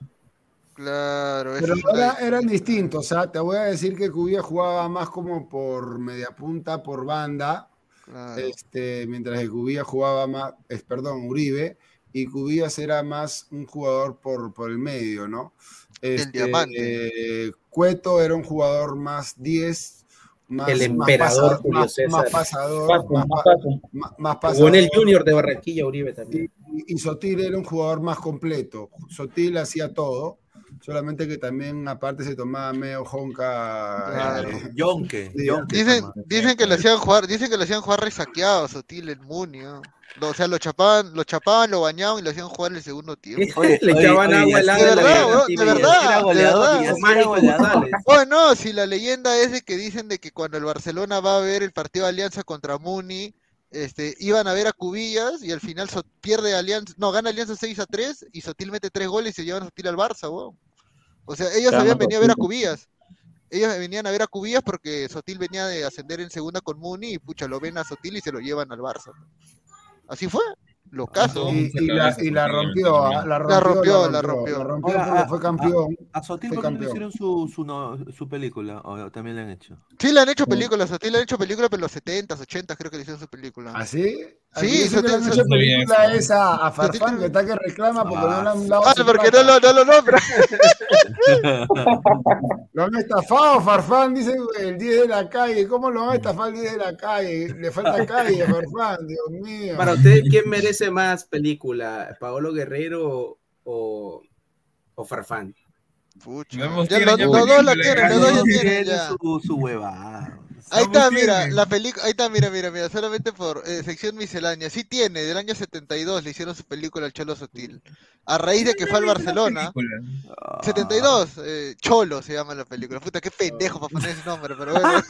Speaker 7: Claro,
Speaker 4: Pero
Speaker 7: la-
Speaker 4: eran distintos, ¿ah? Te voy a decir que Cubilla jugaba más como por media punta, por banda,
Speaker 7: claro.
Speaker 4: este, mientras que Cubilla jugaba más, es, perdón, Uribe, y Cubillas era más un jugador por, por el medio, ¿no? Este,
Speaker 7: diamante.
Speaker 4: eh, Cueto era un jugador más 10, más,
Speaker 8: El
Speaker 4: más
Speaker 8: emperador
Speaker 4: pasa-
Speaker 8: Julio
Speaker 4: más-
Speaker 8: César.
Speaker 4: más pasador, más,
Speaker 6: más
Speaker 4: más- más
Speaker 8: Jugó en el. Junior de Barranquilla, Uribe también.
Speaker 4: Y, y Sotil era un jugador más completo. Sotil hacía todo, solamente que también aparte se tomaba medio jonca.
Speaker 7: Claro.
Speaker 4: eh,
Speaker 3: Yonke,
Speaker 4: Sí,
Speaker 3: Yonke
Speaker 7: Dicen, dicen que le hacían jugar, dicen que le hacían jugar resaqueado, Sotil, el Muni, O sea, lo chapaban, lo chapaban, lo bañaban y lo hacían jugar el segundo tiempo. [laughs]
Speaker 3: Oye,
Speaker 8: Le echaban agua helada
Speaker 7: de verdad, de verdad.
Speaker 3: Goleador.
Speaker 7: Bueno, [laughs] si la leyenda es de que dicen de que cuando el Barcelona va a ver el partido de Alianza contra Muni, este, iban a ver a Cubillas y al final So- pierde Alianza, no, gana Alianza 6 a 3 y Sotil mete 3 goles y se llevan a Sotil al Barça, weón. O sea, ellos habían venido a ver a. Cubillas. Ellos venían a ver a Cubillas porque Sotil venía de ascender en segunda con Muni y pucha, lo ven a Sotil y se lo llevan al Barça. Así fue, los casos.
Speaker 4: Y, y la, y la rompió, ah, la rompió,
Speaker 7: La rompió, la rompió.
Speaker 4: la rompió
Speaker 3: ah,
Speaker 4: fue campeón.
Speaker 3: A Sotil,
Speaker 4: Fue
Speaker 3: ¿por qué no le
Speaker 4: campeón.
Speaker 3: hicieron su, su, no- su película? ¿O también le han hecho?
Speaker 7: Sí, le han hecho películas, Sotil le han hecho películas, pero en los 70s, 80s creo que le hicieron su película.
Speaker 4: ¿Así?
Speaker 7: Sí,
Speaker 4: Han
Speaker 7: Sotil-
Speaker 4: hecho
Speaker 5: Sotil-
Speaker 4: película esa a Farfán, que está que reclama porque no le han dado
Speaker 7: Ah, porque no lo, no lo nombra. [laughs]
Speaker 4: Lo han estafado, Farfán, dice el 10 de la calle. ¿Cómo lo van a estafar el 10 de la calle? Le falta calle a [laughs] Farfán, Dios mío.
Speaker 8: Para ustedes, ¿quién merece más película? ¿Paolo Guerrero o, o Farfán?
Speaker 7: Pucha. Ya los dos la
Speaker 5: película,
Speaker 7: tienen,
Speaker 5: ya
Speaker 7: los dos ya
Speaker 3: No
Speaker 7: tienen
Speaker 3: tiene
Speaker 7: Ahí está, mira, la película, ahí está, mira, mira, mira, solamente por eh, sección miscelánea. Sí tiene, del año 72 le hicieron su película al Cholo Sotil. A raíz de que fue al Barcelona.
Speaker 5: Película.
Speaker 3: Ah,
Speaker 7: 72, eh, Cholo se llama la película. Puta, qué pendejo para poner ese nombre, pero bueno.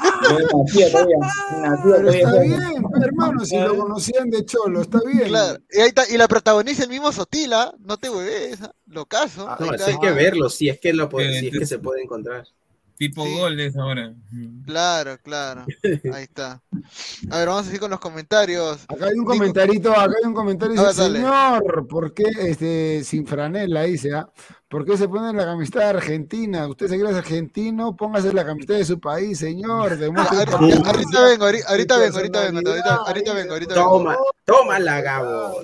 Speaker 4: Pero está bien, hermano, si lo conocían de Cholo, está bien.
Speaker 7: Claro, y, ahí está, y la protagoniza el mismo Sotila, no te hueves, lo caso.
Speaker 4: Ah,
Speaker 8: No, hay que verlo, si es que, lo puede-
Speaker 5: Eh,
Speaker 8: si es que se puede encontrar.
Speaker 5: Tipo
Speaker 7: Sí.
Speaker 5: gol es ahora.
Speaker 7: Claro, claro. [laughs] Ahí está. A ver, vamos a seguir con los comentarios.
Speaker 4: Acá hay un
Speaker 7: Nico-
Speaker 4: comentarito, acá hay un comentario, dice,
Speaker 7: ver,
Speaker 4: señor, ¿por qué, este, sin franela, dice, ah? ¿Por qué se pone la camiseta de Argentina? Usted se cree argentino, póngase la camiseta de su país, señor.
Speaker 7: Ah, ahorita, ahorita vengo, ahorita, ahorita vengo, ahorita vengo, ahorita, vengo, ahorita vengo.
Speaker 8: Toma, toma la Gabo.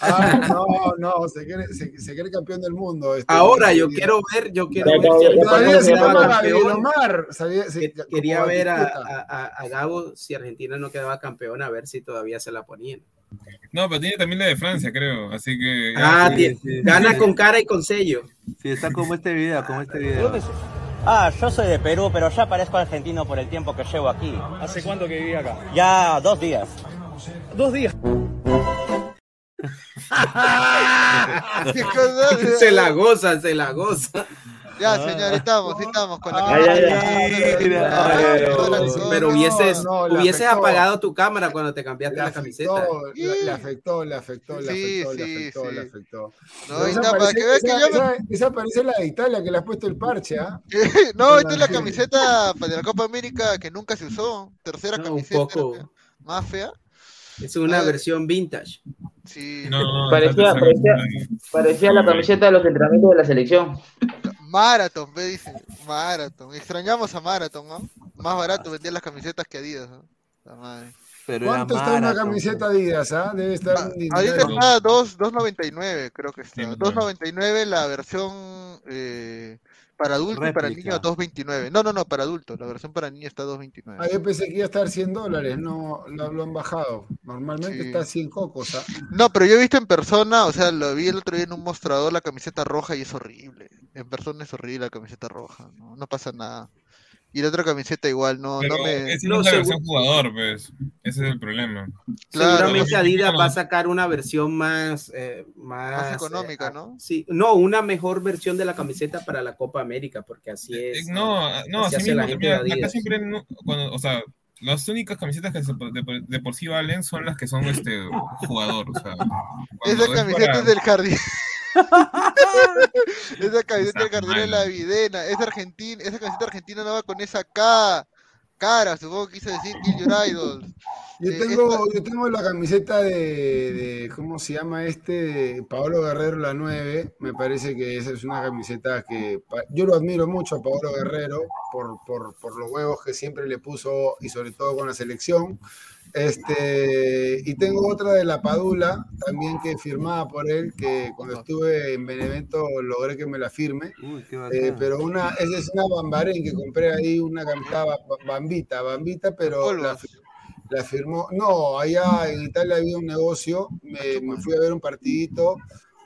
Speaker 4: Ah, no, no, se cree, se, se cree campeón del mundo. este,
Speaker 8: Ahora yo quiero ver, yo quiero
Speaker 6: Ya,
Speaker 8: ver
Speaker 6: ya,
Speaker 8: si
Speaker 6: ya,
Speaker 8: Argentina
Speaker 4: Todavía
Speaker 8: no
Speaker 4: se
Speaker 8: quedaba
Speaker 4: llama
Speaker 8: campeón.
Speaker 4: Gabriel Omar. sabía- se-
Speaker 8: Que-
Speaker 4: como
Speaker 8: Quería ver a,
Speaker 4: Batistuta.
Speaker 8: a, a- a Gabo si Argentina no quedaba campeón, a ver si todavía se la ponían.
Speaker 5: No, pero tiene también la de Francia, creo. Así que.
Speaker 8: Ah,
Speaker 3: sí,
Speaker 8: gana
Speaker 3: sí.
Speaker 8: con cara y con sello.
Speaker 3: Sí, está como este video, como este video.
Speaker 9: Ah, yo soy de Perú, pero ya parezco argentino por el tiempo que llevo aquí.
Speaker 10: ¿Hace cuánto que viví acá?
Speaker 9: Ya dos días.
Speaker 10: Dos días. [laughs]
Speaker 8: Se la goza, se la goza.
Speaker 7: Ya, señor, estamos, estamos con la camiseta.
Speaker 8: Pero,
Speaker 7: no,
Speaker 8: hubieses,
Speaker 4: no,
Speaker 8: hubieses apagado tu cámara cuando te cambiaste la camiseta.
Speaker 4: le, le afectó, le afectó, le
Speaker 7: Sí,
Speaker 4: afectó, le
Speaker 7: sí,
Speaker 4: afectó,
Speaker 7: sí.
Speaker 4: le afectó.
Speaker 7: No,
Speaker 4: esa
Speaker 7: está, para
Speaker 4: parece-
Speaker 7: que veas que
Speaker 4: esa-
Speaker 7: yo me...
Speaker 4: esa- esa parece la de Italia que le has puesto el parche, ¿ah? [laughs]
Speaker 7: No, esta es la camiseta de la Copa América que nunca se usó. Tercera
Speaker 8: No, un
Speaker 7: camiseta.
Speaker 8: poco.
Speaker 7: Más fea.
Speaker 8: Es una
Speaker 7: Ah.
Speaker 8: versión vintage.
Speaker 7: Sí.
Speaker 5: No, no,
Speaker 6: Parecía- Parecía la camiseta de los entrenamientos de la selección.
Speaker 7: Marathon, ve, dice. Marathon. Extrañamos a Marathon, ¿no? Más barato vendían las camisetas que Adidas, ¿no? La madre.
Speaker 3: Pero
Speaker 4: ¿Cuánto está una camiseta Adidas, ah? Debe estar
Speaker 7: Ah. Ahorita está 2 2.99, creo que está.
Speaker 5: Sí,
Speaker 7: 2.99 la versión eh, Para adulto y para
Speaker 3: Réplica.
Speaker 7: niño 2.29. No, no, no, para adulto. La versión para niño está 2.29.
Speaker 4: Ah, yo pensé que iba a estar 100 dólares, no lo, lo han bajado. Normalmente
Speaker 7: Sí.
Speaker 4: está 100 cocos. ¿ah?
Speaker 7: No, pero yo he visto en persona, o sea, lo vi el otro día en un mostrador la camiseta roja y es horrible. En persona es horrible la camiseta roja, no, no pasa nada. Y la otra camiseta igual, no,
Speaker 5: Pero
Speaker 7: no me...
Speaker 5: esa
Speaker 8: no,
Speaker 5: no es la
Speaker 8: segu-
Speaker 5: versión jugador, pues. Ese es el problema.
Speaker 7: Claro.
Speaker 8: Seguramente Adidas va a sacar una versión más, eh, más,
Speaker 7: Más
Speaker 8: eh,
Speaker 7: económica,
Speaker 8: ah,
Speaker 7: ¿no?
Speaker 8: Sí, no, una mejor versión de la camiseta para la Copa América, porque así
Speaker 5: Eh,
Speaker 8: es.
Speaker 5: No, no,
Speaker 8: así
Speaker 5: así
Speaker 8: la
Speaker 5: mismo.
Speaker 8: gente de
Speaker 5: acá
Speaker 8: Adidas.
Speaker 5: siempre, no- cuando, o sea, las únicas camisetas que se- de, por- de por sí valen son las que son este jugador. O sea,
Speaker 7: Esa camiseta
Speaker 5: para-
Speaker 7: es del jardín. [laughs] esa camiseta del jardín de la videna. Esa argentina, esa camiseta argentina no va con esa K. Cara, supongo que quiso decir Kill Your Idols.
Speaker 4: Yo
Speaker 7: Eh,
Speaker 4: tengo, yo tengo la camiseta de, de, ¿cómo se llama este? De Paolo Guerrero, la 9. Me parece que esa es una camiseta que yo lo admiro mucho a Paolo Guerrero por, por, por los huevos que siempre le puso y sobre todo con la selección. Este, y tengo otra de la Padula, también que firmada por él, que cuando estuve en Benevento logré que me la firme.
Speaker 3: Uy, qué
Speaker 4: Eh, pero una, esa es una bambarén que compré ahí, una camiseta ba- ba- bambita, bambita, pero la, firmó. No, allá en Italia había un negocio, me, me fui a ver un partidito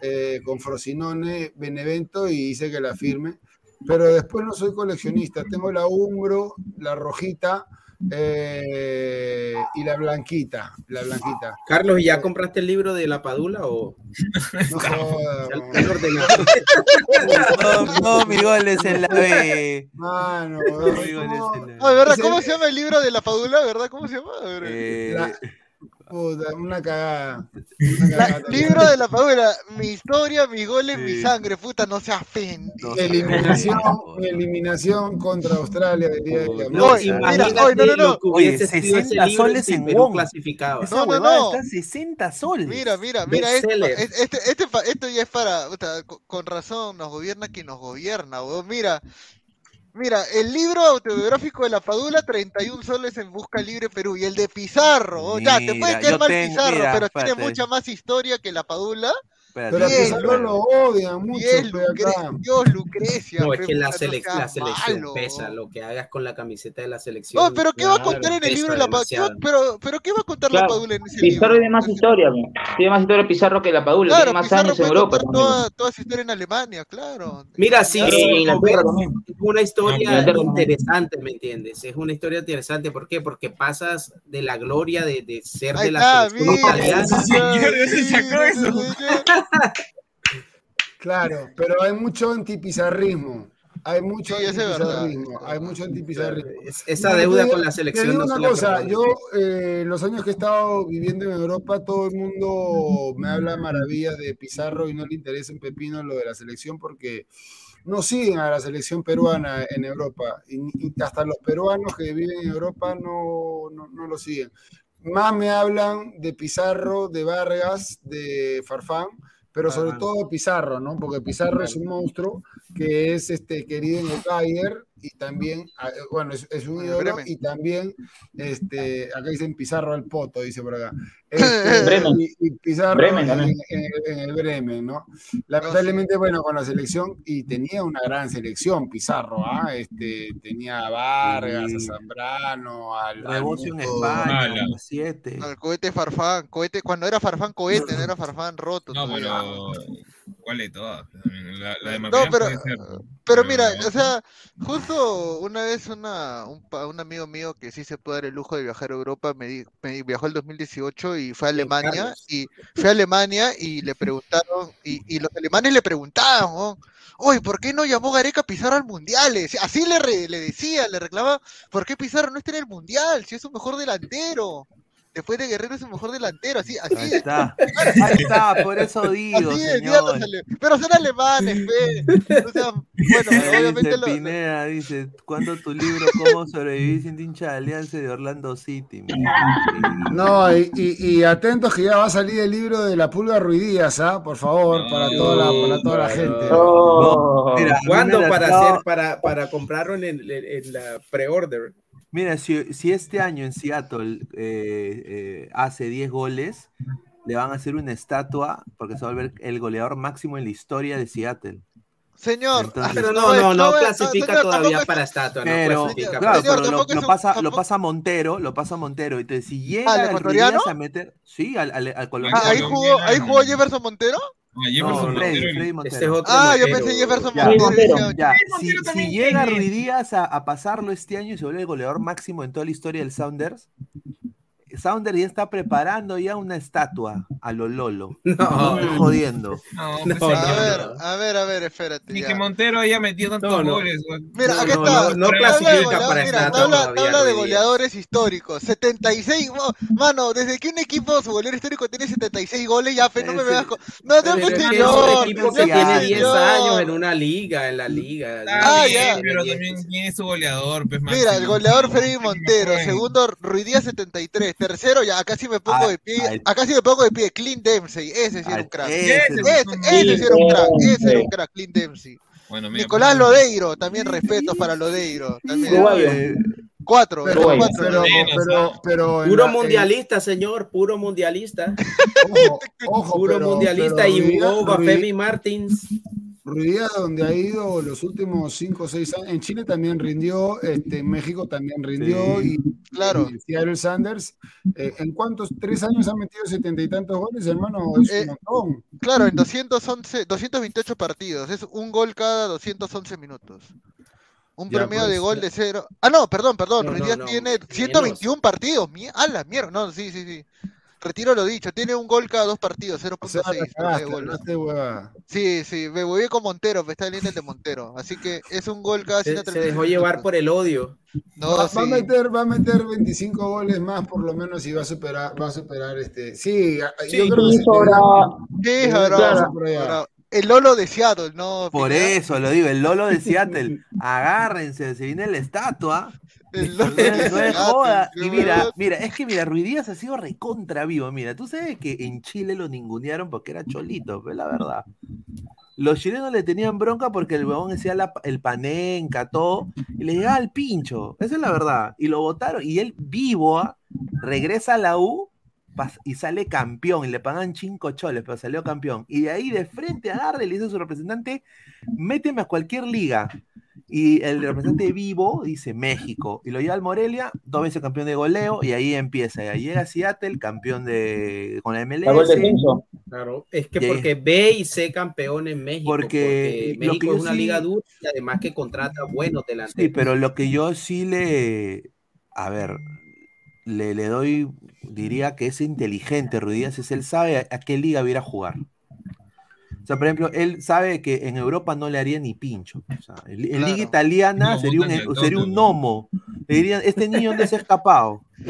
Speaker 4: eh, con Frosinone, Benevento, y hice que la firme. Pero después no soy coleccionista, tengo la Umbro, la rojita eh, y la blanquita, la blanquita.
Speaker 8: Carlos, ¿y ya compraste el libro de la Padula o
Speaker 4: No? [laughs]
Speaker 3: No, no, mi gol es en la B.
Speaker 4: Mano,
Speaker 3: No, la
Speaker 7: Ah, ¿verdad? ¿Cómo se llama el libro de la Padula? ¿Verdad? ¿Cómo se llama?
Speaker 3: Eh,
Speaker 4: La- puta, una cagada. [laughs] Una cagada.
Speaker 7: libro de la Padula. Mi historia, mis goles, mi sangre. Puta, no seas
Speaker 3: no sé.
Speaker 4: eliminación, mi eliminación contra Australia del día de
Speaker 3: Uy,
Speaker 4: hoy.
Speaker 3: no,
Speaker 7: no, no, no.
Speaker 3: Oye,
Speaker 8: sido ese
Speaker 3: 60
Speaker 8: libro
Speaker 3: soles en
Speaker 8: Perú.
Speaker 3: Esa
Speaker 7: No, no, no.
Speaker 3: está 60 soles.
Speaker 7: Mira, mira, mira, esto, este, este, pa- esto ya es para, puta, con razón, nos gobierna quien nos gobierna, weón. Mira, mira, el libro autobiográfico de la Padula, 31 soles en Busca Libre Perú, y el de Pizarro, weón. ya, te puede
Speaker 3: Mira,
Speaker 7: caer mal Pizarro,
Speaker 3: mira,
Speaker 7: pero tiene mucha más historia que la Padula,
Speaker 3: Espérate,
Speaker 4: Pero a Pizarro lo odian mucho.
Speaker 7: Lucre-. Dios, Lucrecia,
Speaker 8: No, es que la, selec- selección
Speaker 7: malo,
Speaker 8: pesa, lo que hagas con la camiseta de la selección.
Speaker 7: No, pero ¿qué va a contar en el libro de la Padula? Pero, pero ¿qué va a contar la Padula en ese
Speaker 6: Pizarro
Speaker 7: libro?
Speaker 6: tiene más historia, tiene más historia Pizarro que la Padula,
Speaker 7: Claro,
Speaker 6: tiene más
Speaker 7: Pizarro
Speaker 6: años en Europa.
Speaker 7: toda, toda su historia en Alemania, claro.
Speaker 8: Mira, sí,
Speaker 6: Claro,
Speaker 8: sí,
Speaker 6: en Inglaterra
Speaker 8: ves,
Speaker 6: también.
Speaker 8: es una historia
Speaker 6: Inglaterra también.
Speaker 8: interesante, ¿me entiendes? Es una historia interesante, ¿por qué? Porque pasas de la gloria de, de ser
Speaker 7: Ahí
Speaker 8: de la selección
Speaker 7: mira,
Speaker 8: italiana.
Speaker 5: Señor, ya se sacó eso.
Speaker 4: Claro, pero hay mucho antipizarrismo. Hay mucho
Speaker 7: Sí, eso es verdad.
Speaker 4: antipizarrismo. Hay mucho antipizarrismo.
Speaker 8: Es- Esa deuda
Speaker 4: te-
Speaker 8: con la
Speaker 4: Te
Speaker 8: selección
Speaker 4: digo
Speaker 8: no se
Speaker 4: una
Speaker 8: la
Speaker 4: cosa,
Speaker 8: perdono.
Speaker 4: yo eh, los años que he estado viviendo en Europa, todo el mundo me habla maravillas de Pizarro y no le interesa un pepino lo de la selección porque no siguen a la selección peruana en Europa. Y, y hasta los peruanos que viven en Europa no, no, no lo siguen. Más me hablan de Pizarro, de Vargas, de Farfán, pero sobre todo de Pizarro, ¿no? Porque Pizarro es un monstruo que es este, querido en el Bayern y también, ah, eh, bueno, es, es un ídolo
Speaker 7: Bremen.
Speaker 4: y también, este, acá dicen Pizarro al poto, dice por acá. [laughs] Este,
Speaker 6: Bremen.
Speaker 4: y, y Pizarro
Speaker 6: Bremen
Speaker 4: en, el- en el Bremen, ¿no? Lamentablemente, bueno, con la selección, y tenía una gran selección, Pizarro, ¿ah? Este, tenía a Vargas, a. Zambrano, al, al
Speaker 3: Negocio en
Speaker 4: Muto.
Speaker 3: España,
Speaker 5: Mala.
Speaker 3: a 7.
Speaker 7: Al cohete Farfán, cohete, cuando era Farfán cohete, no era Farfán roto.
Speaker 5: No, pero. ¿Cuál de todas? También, La, la de
Speaker 7: No,
Speaker 5: Magallanes
Speaker 7: pero-
Speaker 5: puede ser,
Speaker 7: Pero mira,
Speaker 5: no.
Speaker 7: o sea, justo una vez una, un, pa- un amigo mío que sí se puede dar el lujo de viajar a Europa, me, di- me viajó el 2018 y fue a Alemania y fue a Alemania y le preguntaron, y, y los alemanes le preguntaban, ¿no? Oye, ¿por qué no llamó Gareca Pizarro al Mundial? Así le, re- le decía, le reclamaba, ¿por qué Pizarro no está en el Mundial? Si es su mejor delantero. Después de Guerrero es su mejor delantero, así, así
Speaker 3: Ahí está. [laughs] Ahí está, por eso digo,
Speaker 7: Así
Speaker 3: señor.
Speaker 7: Pero son alemanes, fe. O sea, bueno, [laughs] obviamente
Speaker 3: dice
Speaker 7: lo-
Speaker 3: Pineda, dice, ¿cuándo tu libro Cómo sobrevivir sin hincha de Alianza de Orlando City?
Speaker 4: No, y, y- y atentos que ya va a salir el libro de la Pulga Ruidías, ¿ah? Por favor, para toda la, para toda la gente.
Speaker 6: Oh.
Speaker 3: Mira,
Speaker 8: ¿Cuándo para hacer, para, para comprarlo en, el- en- en la pre-order?
Speaker 3: Mira, si, si este año en Seattle eh, eh, hace 10 goles, le van a hacer una estatua porque se va a volver el goleador máximo en la historia de Seattle.
Speaker 7: Señor,
Speaker 3: Entonces-
Speaker 8: Pero
Speaker 7: no
Speaker 8: no, no, no
Speaker 7: no
Speaker 8: clasifica
Speaker 7: señor,
Speaker 8: todavía para estatua, no
Speaker 3: Pero,
Speaker 8: clasifica
Speaker 3: claro,
Speaker 8: para
Speaker 7: Señor,
Speaker 3: pero lo, lo
Speaker 7: un-
Speaker 3: pasa, lo pasa Montero, lo pasa Montero. Entonces, si llega
Speaker 7: ¿Al ecuatoriano?
Speaker 3: A meter, sí, al, al, al
Speaker 7: Ah,
Speaker 3: colombiano.
Speaker 7: ahí jugó, ahí jugó Jefferson Montero.
Speaker 5: Ah, Jefferson
Speaker 3: No, Freddy,
Speaker 5: Montero.
Speaker 3: Freddy Montero.
Speaker 8: Este es otro
Speaker 7: Ah, yo
Speaker 8: Montero.
Speaker 7: pensé Jefferson
Speaker 3: Ya,
Speaker 7: Montero.
Speaker 3: Ya, si,
Speaker 5: Montero
Speaker 3: si llega. Ruidías a, a pasarlo este año y se vuelve el goleador máximo en toda la historia del Sounders, Sounders ya está preparando ya una estatua a lo Lolo. [laughs]
Speaker 8: No,
Speaker 3: No jodiendo.
Speaker 5: No,
Speaker 8: No,
Speaker 5: pues,
Speaker 7: A ver, a ver, a ver, espérate.
Speaker 5: Ni
Speaker 7: ya.
Speaker 5: que Montero haya metido tantos
Speaker 8: No, no.
Speaker 5: goles. güey.
Speaker 7: Mira,
Speaker 8: No,
Speaker 7: acá
Speaker 8: no,
Speaker 7: está.
Speaker 8: no, no clasifica
Speaker 7: goleadores,
Speaker 8: para
Speaker 7: mira,
Speaker 8: estatua
Speaker 7: tabla,
Speaker 8: todavía,
Speaker 7: tabla de goleadores históricos. 76. mo- Mano, desde que un equipo, su goleador histórico, tiene 76 goles, ya, fe, no me veas. con- No, no, pues,
Speaker 8: es que equipo tiene
Speaker 3: señor.
Speaker 8: 10 años en una liga, en la liga.
Speaker 7: Ah,
Speaker 8: Sí,
Speaker 7: ya.
Speaker 8: tiene
Speaker 5: Pero
Speaker 8: 10.
Speaker 5: también tiene su goleador. Pues,
Speaker 7: Mira, el goleador Freddy Montero, segundo Ruidía 73, tercero ya acá sí me pongo
Speaker 3: Ah,
Speaker 7: de pie,
Speaker 3: ah,
Speaker 7: acá sí me pongo de pie, Clint Dempsey, ese sí era un crack.
Speaker 3: ese,
Speaker 7: Ese, ese, ese sí era un crack, ese era un crack, Clint Dempsey.
Speaker 5: Bueno, mira,
Speaker 7: Nicolás
Speaker 5: pues,
Speaker 7: Lodeiro, también respetos para Lodeiro. También.
Speaker 3: Eh,
Speaker 7: cuatro,
Speaker 4: Pero,
Speaker 7: cuatro.
Speaker 4: pero,
Speaker 8: Puro
Speaker 4: la-
Speaker 8: mundialista, señor, puro mundialista. [laughs]
Speaker 4: ojo, ojo,
Speaker 8: Puro
Speaker 4: pero-
Speaker 8: mundialista
Speaker 4: pero
Speaker 8: y
Speaker 4: Ruidías-
Speaker 8: Bafemi Martins.
Speaker 4: Ruidías, donde ha ido los últimos 5 o 6 años, en Chile también rindió, este, en México también rindió, y,
Speaker 7: Claro.
Speaker 4: y Seattle Sanders, eh, ¿en cuántos? ¿Tres años han metido setenta y tantos goles, hermano? Es
Speaker 7: Eh,
Speaker 4: un montón.
Speaker 7: Claro, en 211, 228 partidos, es un gol cada 211 minutos. Un
Speaker 8: Ya,
Speaker 7: promedio
Speaker 8: pues,
Speaker 7: de gol
Speaker 8: ya.
Speaker 7: de cero. Ah, no, perdón, perdón.
Speaker 8: No, no,
Speaker 7: Ruidías
Speaker 8: no,
Speaker 7: tiene
Speaker 8: menos.
Speaker 7: 121 partidos. A la mierda. No, sí, sí, sí. Retiro lo dicho. Tiene un gol cada dos partidos,
Speaker 4: O sea,
Speaker 7: 0.6.
Speaker 4: la
Speaker 7: promedio
Speaker 4: cagaste,
Speaker 7: de goles.
Speaker 4: hablaste huevada.
Speaker 7: Sí, sí. Me voy con Montero. Me está el de Montero. Así que es un gol cada
Speaker 8: Se, se
Speaker 7: 135
Speaker 8: dejó llevar por el odio.
Speaker 7: No,
Speaker 4: va,
Speaker 7: sí.
Speaker 4: va a meter, va a meter 25 goles más por lo menos y va a superar, va a superar este. Sí, a- yo creo que
Speaker 6: Sí.
Speaker 7: Sí, bravo, bravo. El Lolo de Seattle, ¿no?
Speaker 3: por
Speaker 7: Pineda?
Speaker 3: eso lo digo, el Lolo de Seattle. [laughs] Agárrense, se viene la estatua.
Speaker 7: El [laughs]
Speaker 3: No es,
Speaker 7: Seattle,
Speaker 3: joda. Y mira, mira, es que mira, Ruidías ha sido recontra vivo. Mira, tú sabes que en Chile lo ningunearon porque era cholito, pues la verdad. Los chilenos le tenían bronca porque el huevón decía la- el panenca, todo, y le llegaba al pincho. Esa es la verdad. Y lo votaron. Y él vivo, ah, regresa a la U y sale campeón. Y le pagan cinco choles, pero salió campeón. Y de ahí de frente agarra y le dice a su representante, méteme a cualquier liga. Y el representante vivo dice México. Y lo lleva al Morelia, dos veces campeón de goleo, y ahí empieza. Y ahí llega Seattle, campeón de con la MLS.
Speaker 8: Claro, es que porque B y C campeón en México.
Speaker 3: Porque
Speaker 8: Porque, México es una
Speaker 3: sí-
Speaker 8: liga dura y además que contrata buenos
Speaker 3: Sí,
Speaker 8: delanteros.
Speaker 3: pero lo que yo sí le. A ver, le, le doy. Diría que es inteligente, Ruidías, es él sabe a, a qué liga va a ir a jugar. O sea, por ejemplo, él sabe que en Europa no le haría ni pincho. O sea, en,
Speaker 7: Claro.
Speaker 3: liga italiana
Speaker 5: No,
Speaker 3: sería un,
Speaker 5: al
Speaker 3: sería un gnomo. Le dirían, este niño dónde se ha escapado. [laughs]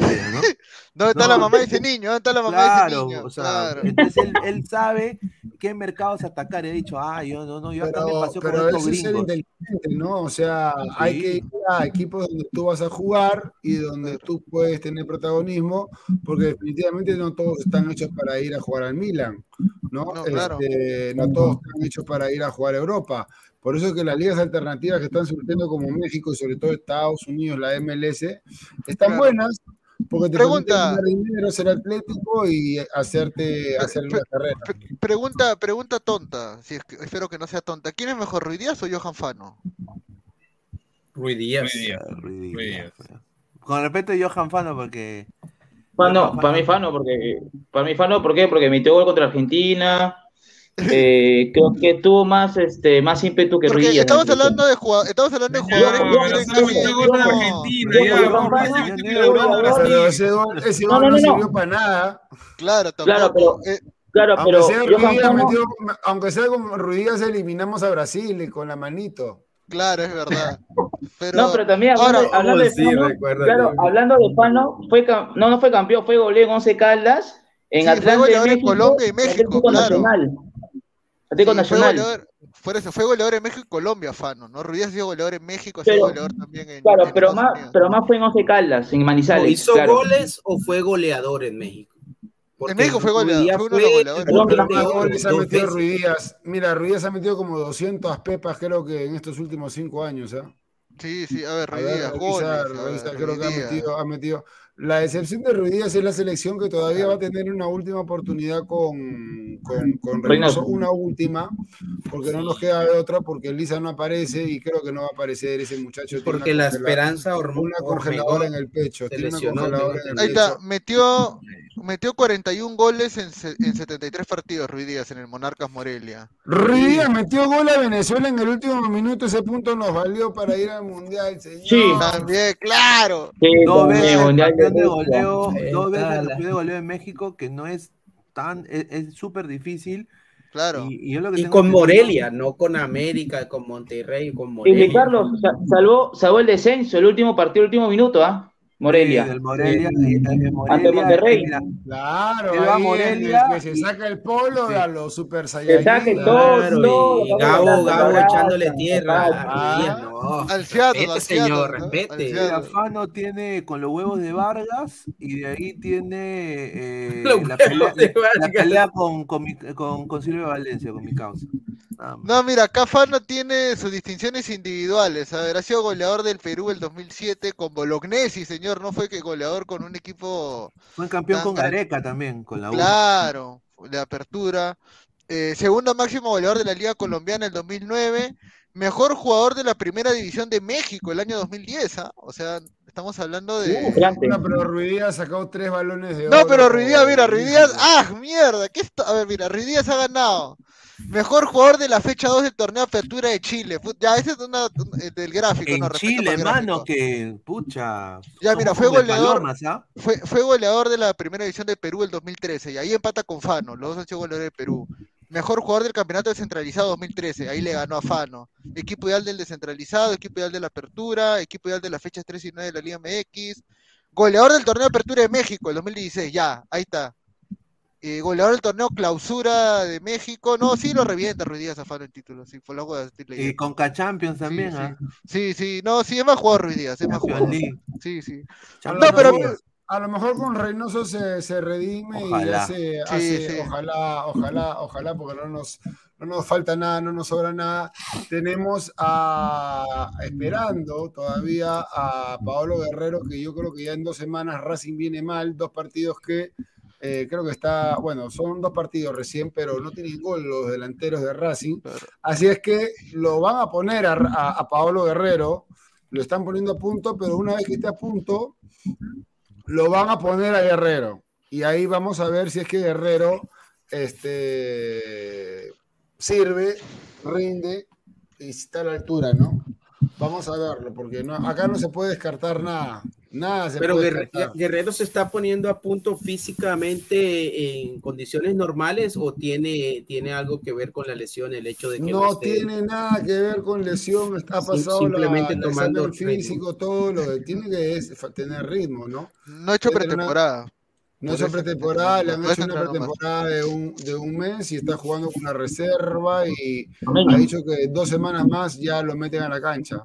Speaker 7: ¿Dónde está
Speaker 3: No.
Speaker 7: la mamá de ese niño? ¿Dónde está la mamá de ese niño?
Speaker 3: o sea,
Speaker 7: claro.
Speaker 3: entonces él, él sabe qué mercados atacar. Ha dicho, ah, yo no, no, yo acá me
Speaker 4: Pero,
Speaker 3: paseo con
Speaker 4: pero
Speaker 3: estos
Speaker 4: eso es ser
Speaker 3: gringos.
Speaker 4: inteligente, ¿no? O sea, hay que ir a equipos donde tú vas a jugar y donde tú puedes tener protagonismo, porque definitivamente no todos están hechos para ir a jugar al Milan, ¿no?
Speaker 7: No, claro.
Speaker 4: Este, no todos están hechos para ir a jugar a Europa. Por eso es que las ligas alternativas que están surgiendo como México y sobre todo Estados Unidos, la MLS, están
Speaker 7: Claro.
Speaker 4: buenas porque te
Speaker 7: Pregunta.
Speaker 4: dinero, ser atlético y hacerte hacer una carrera.
Speaker 7: Pre- Pregunta, pregunta tonta, si es que, espero que no sea tonta. ¿Quién es mejor, Ruidías o Johan Fano?
Speaker 8: Ruiz Díaz.
Speaker 5: Ruiz Díaz.
Speaker 3: Pues. Con respeto a Johan Fano, porque.
Speaker 6: Fano, para mí Fano, porque para mí Fano, ¿por qué? Porque metió gol contra Argentina. [laughs] eh, creo que tuvo más este más ímpetu que
Speaker 7: Porque
Speaker 6: Ruidías.
Speaker 7: estamos hablando de jugadores, estamos hablando de jugadores
Speaker 5: con Ruiz con
Speaker 4: ese gol,
Speaker 6: No,
Speaker 4: gol
Speaker 6: no,
Speaker 4: no,
Speaker 6: no, no.
Speaker 4: sirvió para nada.
Speaker 7: Claro,
Speaker 6: Claro,
Speaker 7: tampoco.
Speaker 6: pero-
Speaker 7: Eh,
Speaker 6: Claro,
Speaker 4: Aunque
Speaker 6: pero
Speaker 4: sea
Speaker 6: Fano,
Speaker 4: metió- aunque sea como Ruidías eliminamos a Brasil y con la manito.
Speaker 7: Claro, es verdad. [laughs] Pero,
Speaker 6: no, pero también hablando,
Speaker 7: ahora,
Speaker 6: hablando de
Speaker 8: sí,
Speaker 6: claro, hablando de Fano, fue cam- no, no fue campeón, fue goleo en Once Caldas, en
Speaker 7: Sí, fue
Speaker 6: Atlanta de
Speaker 7: goleador en
Speaker 6: México,
Speaker 7: Colombia y México,
Speaker 6: Atlético
Speaker 7: claro.
Speaker 6: Nacional. Atlético
Speaker 7: sí, fue goleador, eso, fue goleador en México y Colombia, Fano, ¿no? Ruidías ha sido goleador en México, ha sido goleador también en,
Speaker 6: Claro,
Speaker 7: en
Speaker 6: pero
Speaker 7: Estados
Speaker 6: más,
Speaker 7: Unidos.
Speaker 6: pero más fue en Once Caldas, en Manizales.
Speaker 8: ¿Hizo
Speaker 6: claro.
Speaker 8: goles o fue goleador en México? Porque
Speaker 7: México fue goleador,
Speaker 8: Ruiz Díaz
Speaker 7: fue uno de los
Speaker 4: goles ha metido
Speaker 8: veces.
Speaker 4: Ruidías. Mira, Ruidías ha metido como 200 pepas, creo que en estos últimos cinco años. ¿ah?
Speaker 7: Sí, sí, a ver, Ruiz Díaz, goles,
Speaker 4: creo
Speaker 7: Ruiz
Speaker 4: que ha
Speaker 7: Díaz.
Speaker 4: metido, ha metido. La decepción de Ruiz Díaz es la selección que todavía va a tener una última oportunidad con, con, con Reynoso, una última, porque no nos queda de otra, porque Lisa no aparece y creo que no va a aparecer ese muchacho.
Speaker 8: Porque la esperanza hormo-
Speaker 4: una congeladora en el pecho, tiene una congeladora en el
Speaker 7: Ahí
Speaker 4: pecho.
Speaker 7: está, metió, metió 41 goles en, en 73 partidos Ruiz Díaz en el Monarcas Morelia.
Speaker 4: Ruiz Díaz metió gol a Venezuela en el último minuto, ese punto nos valió para ir al Mundial, señor.
Speaker 6: Sí.
Speaker 7: También, claro.
Speaker 6: Sí,
Speaker 3: Dos veces
Speaker 6: el Mundial de
Speaker 3: campeón de goleo, dos veces
Speaker 8: la-
Speaker 3: campeón de goleo en México, que no es tan, es súper difícil.
Speaker 7: Claro.
Speaker 3: Y, y yo lo que
Speaker 8: Y
Speaker 3: tengo
Speaker 8: con Morelia, no con América, con Monterrey, con
Speaker 6: Y
Speaker 8: Morelia.
Speaker 6: Luis Carlos sa- salvó, salvó el descenso, el último partido, el último minuto, ¿ah? Morelia.
Speaker 3: Sí, del Morelia,
Speaker 6: Ante
Speaker 3: Morelia,
Speaker 6: Monterrey.
Speaker 4: Claro,
Speaker 3: Él va a
Speaker 4: ahí en el
Speaker 3: Morelia
Speaker 4: que se saca el polo
Speaker 3: Sí.
Speaker 4: a los super
Speaker 6: saca el
Speaker 4: saiyajin.
Speaker 6: todo,
Speaker 8: Claro,
Speaker 6: todo,
Speaker 8: y Gabo, Gabo echándole tierra. no,
Speaker 7: Al Seattle,
Speaker 8: respete,
Speaker 7: al
Speaker 8: señor,
Speaker 7: Seattle, ¿no?
Speaker 8: respete.
Speaker 7: Al
Speaker 3: Mira,
Speaker 7: Seattle.
Speaker 3: Fano tiene con los huevos de Vargas y de ahí tiene eh, la pelea, la- pelea con, con, mi- con, con Silvio Valencia, con mi causa.
Speaker 7: No, mira, acá Fano tiene sus distinciones individuales. A ver, ha sido goleador del Perú el 2007 con Bolognesi, señor. No fue que goleador con un equipo
Speaker 3: Fue campeón
Speaker 7: Tan
Speaker 3: con Gareca también, con la U.
Speaker 7: Claro, de apertura. Eh, segundo máximo goleador de la Liga Colombiana el 2009. Mejor jugador de la Primera División de México el año 2010. ¿ah? O sea, estamos hablando de.
Speaker 4: Uf,
Speaker 6: Grande.
Speaker 4: no, pero ha sacado tres balones de
Speaker 7: No,
Speaker 4: oro.
Speaker 7: pero Ruiz Díaz, mira,
Speaker 4: olímpicos.
Speaker 7: ¡Ah, mierda! ¿Qué está? A ver, mira, Ruiz Díaz ha ganado. Mejor jugador de la fecha 2 del torneo Apertura de Chile. Ya, ese es una, un- eh, del gráfico,
Speaker 3: En
Speaker 7: no,
Speaker 3: Chile, mano, que pucha.
Speaker 7: Ya, mira, fue goleador.
Speaker 3: palomas, ¿ah?
Speaker 7: Fue, fue goleador de la primera división de Perú el 2013 y ahí empata con Fano, los dos han sido goleadores de Perú. Mejor jugador del campeonato descentralizado 2013, ahí le ganó a Fano. Equipo ideal del descentralizado, equipo ideal de la apertura, equipo ideal de las fechas 3 y 9 de la Liga MX. Goleador del torneo de apertura de México el 2016, ya, ahí está. Eh, goleador del torneo clausura de México, no, sí lo revienta Ruiz Díaz a Fano en título, sí, por la hueá, estoy
Speaker 3: Y
Speaker 7: leyendo.
Speaker 3: Conca Champions también,
Speaker 7: sí.
Speaker 3: ¿ah?
Speaker 7: Sí, sí, no, sí, es más jugador Ruiz Díaz, es más
Speaker 3: Champions
Speaker 7: jugador.
Speaker 3: League.
Speaker 7: Sí, sí.
Speaker 3: Champions
Speaker 4: lo,
Speaker 7: pero-
Speaker 4: mejor, a lo mejor con Reynoso se, se redime y
Speaker 3: Ojalá.
Speaker 4: hace,
Speaker 7: Sí,
Speaker 4: hace-
Speaker 7: sí.
Speaker 4: ojalá, ojalá, ojalá, porque no nos, no nos falta nada, no nos sobra nada. Tenemos a, esperando todavía a Paolo Guerrero, que yo creo que ya en dos semanas Racing viene mal, dos partidos que eh, creo que está, bueno, son dos partidos recién, pero no tienen gol los delanteros de Racing. Así es que lo van a poner a, a, a Paolo Guerrero, lo están poniendo a punto, pero una vez que esté a punto, lo van a poner a Guerrero. Y ahí vamos a ver si es que Guerrero este, sirve, rinde y está a la altura, ¿no? Vamos a verlo, porque no, acá no se puede descartar nada. Nada se
Speaker 8: Pero
Speaker 4: puede
Speaker 8: Guerre-
Speaker 4: descartar.
Speaker 8: Guerrero se está poniendo a punto físicamente en condiciones normales o tiene, tiene algo que ver con la lesión, el hecho de que
Speaker 4: No
Speaker 8: esté-
Speaker 4: tiene nada que ver con lesión, está pasado la,
Speaker 8: simplemente
Speaker 4: el
Speaker 8: tomando
Speaker 4: examen físico, todo lo que tiene que es tener ritmo, ¿no?
Speaker 7: No ha hecho
Speaker 4: una-
Speaker 7: pretemporada.
Speaker 4: No
Speaker 7: eso,
Speaker 4: pretemporada, le han
Speaker 7: no
Speaker 4: hecho una pretemporada de un, de un mes y está jugando con una reserva y ha dicho que dos semanas más ya lo meten a la cancha.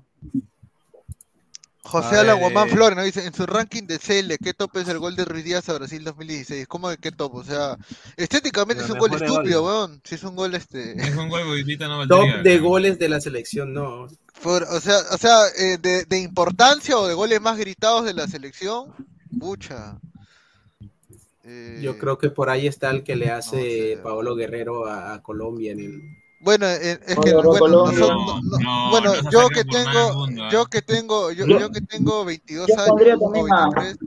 Speaker 7: José
Speaker 3: A
Speaker 7: Alan
Speaker 3: ver,
Speaker 7: Guamán
Speaker 3: eh.
Speaker 7: Flores nos dice, en su ranking de CL, ¿qué top es el gol de Ruiz Díaz a Brasil 2016? ¿Cómo que qué top? O sea, estéticamente es un gol estúpido,
Speaker 3: goles.
Speaker 7: weón. Si es un gol este... [laughs]
Speaker 5: Es un gol ahorita no
Speaker 8: top de
Speaker 5: ¿no?
Speaker 8: goles de la selección, no.
Speaker 7: por- o sea, o sea eh, de, de importancia o de goles más gritados de la selección, pucha. Eh,
Speaker 8: Yo creo que por ahí está el que le hace
Speaker 7: sé.
Speaker 8: Paolo Guerrero a, a Colombia en el.
Speaker 7: Bueno, eh, es que
Speaker 6: no,
Speaker 7: bueno,
Speaker 6: Colombia.
Speaker 7: nosotros- no-
Speaker 5: No,
Speaker 7: bueno,
Speaker 5: no se
Speaker 7: yo que tengo,
Speaker 5: del mundo, ¿eh?
Speaker 7: yo que tengo, yo,
Speaker 6: Yo-
Speaker 7: yo que tengo 22
Speaker 6: yo pondría
Speaker 7: años o
Speaker 6: también a-
Speaker 7: 23,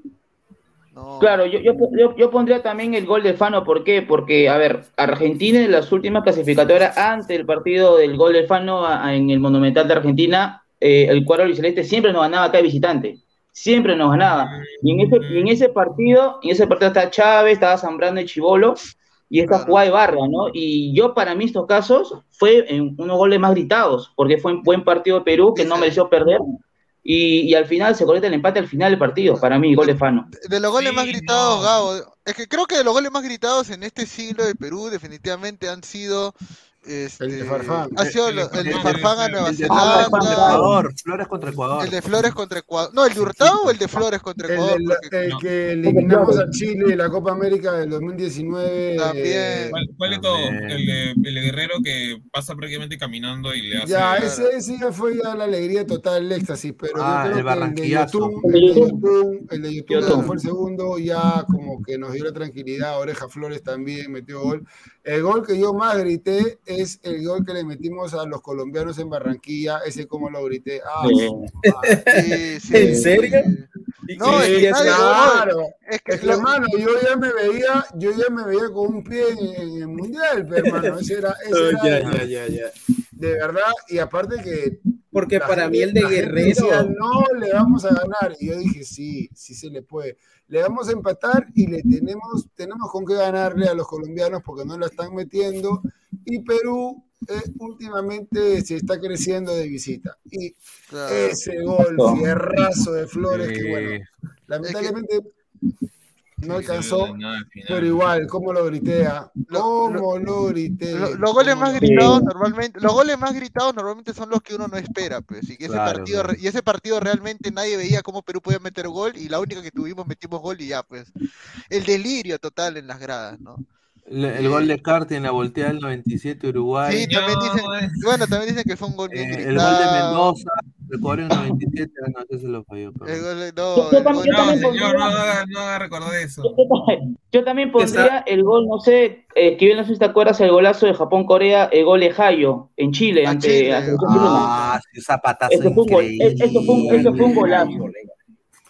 Speaker 7: no.
Speaker 6: Claro, yo, yo, yo, yo pondría también el gol de Fano, ¿por qué? Porque, a ver, Argentina en las últimas clasificatorias, ante el partido del gol de Fano a- a- en el Monumental de Argentina, eh, el cuadro albiceleste siempre nos ganaba acá de visitante, siempre nos ganaba. Y en ese, y en ese partido, en ese partido estaba Chávez, estaba Zambrano y Chivolo, y esta
Speaker 7: Claro.
Speaker 6: jugada de barra, ¿no? Y yo, para mí, estos casos, fue en unos goles más gritados, porque fue un buen partido de Perú que no mereció perder, y, y al final se conecta el empate al final del partido, para mí, gol de Fano.
Speaker 7: De los goles más gritados,
Speaker 5: no.
Speaker 7: Gabo, es que creo que de los goles más gritados en este siglo de Perú definitivamente han sido Este,
Speaker 4: El de Farfán.
Speaker 7: Ha sido el de Farfán a Nueva
Speaker 3: El de Flores contra
Speaker 7: Zelanda.
Speaker 3: Ecuador. Flores contra Ecuador.
Speaker 7: El de Flores contra Ecuador. No, el de Hurtado o el de Flores contra
Speaker 4: El,
Speaker 7: Ecuador.
Speaker 4: de la-
Speaker 7: Porque-
Speaker 4: el que eliminamos a Chile en la Copa América del 2019.
Speaker 7: También.
Speaker 5: ¿Cuál, cuál de todo? El de, el de Guerrero que pasa prácticamente caminando y le hace.
Speaker 4: Ya, ese, ese ya fue ya la alegría total, el éxtasis, pero
Speaker 3: Ah,
Speaker 4: yo
Speaker 3: el
Speaker 4: que el de
Speaker 3: barranquillazo.
Speaker 4: YouTube,
Speaker 6: El de
Speaker 4: de
Speaker 6: YouTube.
Speaker 4: El de YouTube
Speaker 6: YouTube.
Speaker 4: fue el segundo, ya como que nos dio la tranquilidad, Oreja Flores también metió gol. El gol que yo más grité es el gol que le metimos a los colombianos en Barranquilla, ese como lo grité. Ah.
Speaker 7: Sí, sí,
Speaker 8: ¿En serio?
Speaker 7: sí. No,
Speaker 4: Sí,
Speaker 7: es que nadie-
Speaker 4: claro.
Speaker 7: es que
Speaker 4: Es que,
Speaker 7: lo-
Speaker 4: hermano, yo ya me veía, yo ya me veía con un pie en, en el mundial, pero, hermano, ese era, [laughs] ese
Speaker 8: Oh,
Speaker 4: era
Speaker 8: ya, ya, ya, ya.
Speaker 4: de verdad, y aparte que
Speaker 8: Porque
Speaker 4: la
Speaker 8: para
Speaker 4: gente-
Speaker 8: mí el de Guerrero.
Speaker 4: no le vamos a ganar. Y yo dije, sí, sí se le puede. Le vamos a empatar y le tenemos, tenemos con qué ganarle a los colombianos porque no la están metiendo. Y Perú eh, últimamente se está creciendo de visita. Y
Speaker 7: Claro.
Speaker 4: ese gol, fierrazo de Flores, que bueno, lamentablemente no alcanzó. Pero igual, ¿cómo lo grité?
Speaker 7: Lo-
Speaker 4: ¿Cómo lo grité?
Speaker 7: Lo- los goles
Speaker 4: ¿Cómo
Speaker 7: más gritados normalmente, los goles más gritados normalmente son los que uno no espera, pues, y que ese
Speaker 3: Claro,
Speaker 7: partido,
Speaker 3: claro.
Speaker 7: y ese partido realmente nadie veía cómo Perú podía meter gol, y la única que tuvimos metimos gol y ya, pues, el delirio total en las gradas, ¿no?
Speaker 3: El, el gol de Carti en la voltea del 97 Uruguay.
Speaker 7: Sí, también
Speaker 5: No,
Speaker 7: dicen,
Speaker 5: eh.
Speaker 7: bueno, también dicen que fue un gol bien
Speaker 3: Eh, el gol de Mendoza, Ecuador en 97, ah, no, ese se lo falló. perdón.
Speaker 7: El gol de- no,
Speaker 6: Yo- yo
Speaker 7: el
Speaker 6: también-
Speaker 5: No, señor,
Speaker 6: pondría-
Speaker 5: no haga, no haga recordar eso.
Speaker 6: Yo también- Yo también pondría el gol, no sé, eh, que yo no sé si te acuerdas el golazo de Japón-Corea, el gol de Hayo en Chile,
Speaker 7: A
Speaker 6: ante
Speaker 7: Chile,
Speaker 6: peruana.
Speaker 3: Ah, sí, zapatazo
Speaker 6: Ese fue un gol,
Speaker 3: increíble.
Speaker 6: eso fue un, eso fue un golazo.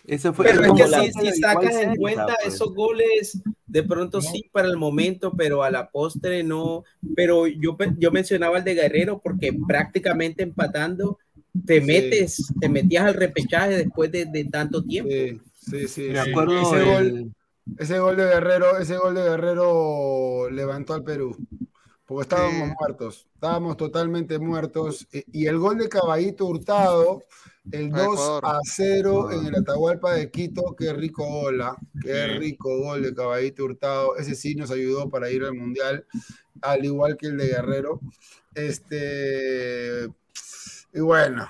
Speaker 3: Ese fue
Speaker 8: Pero es que si, si sacas en cuenta
Speaker 3: pues.
Speaker 8: esos goles, de pronto sí para el momento, pero a la postre no. Pero yo, yo mencionaba el de Guerrero porque prácticamente empatando te
Speaker 4: Sí.
Speaker 8: metes, te metías al repechaje después de, de tanto tiempo.
Speaker 4: Sí, sí, sí.
Speaker 3: Me
Speaker 4: sí.
Speaker 3: acuerdo
Speaker 4: Ese gol,
Speaker 3: el-
Speaker 4: Ese gol de Guerrero, ese gol de Guerrero levantó al Perú. Porque estábamos
Speaker 7: Sí.
Speaker 4: muertos, estábamos totalmente muertos. Y, y el gol de Caballito Hurtado, el
Speaker 7: A
Speaker 4: 2
Speaker 7: Ecuador.
Speaker 4: a 0 en el Atahualpa de Quito, qué rico gol, ¿ah? qué
Speaker 5: Sí.
Speaker 4: rico gol de Caballito Hurtado. Ese sí nos ayudó para ir al Mundial, al igual que el de Guerrero. Este, y bueno,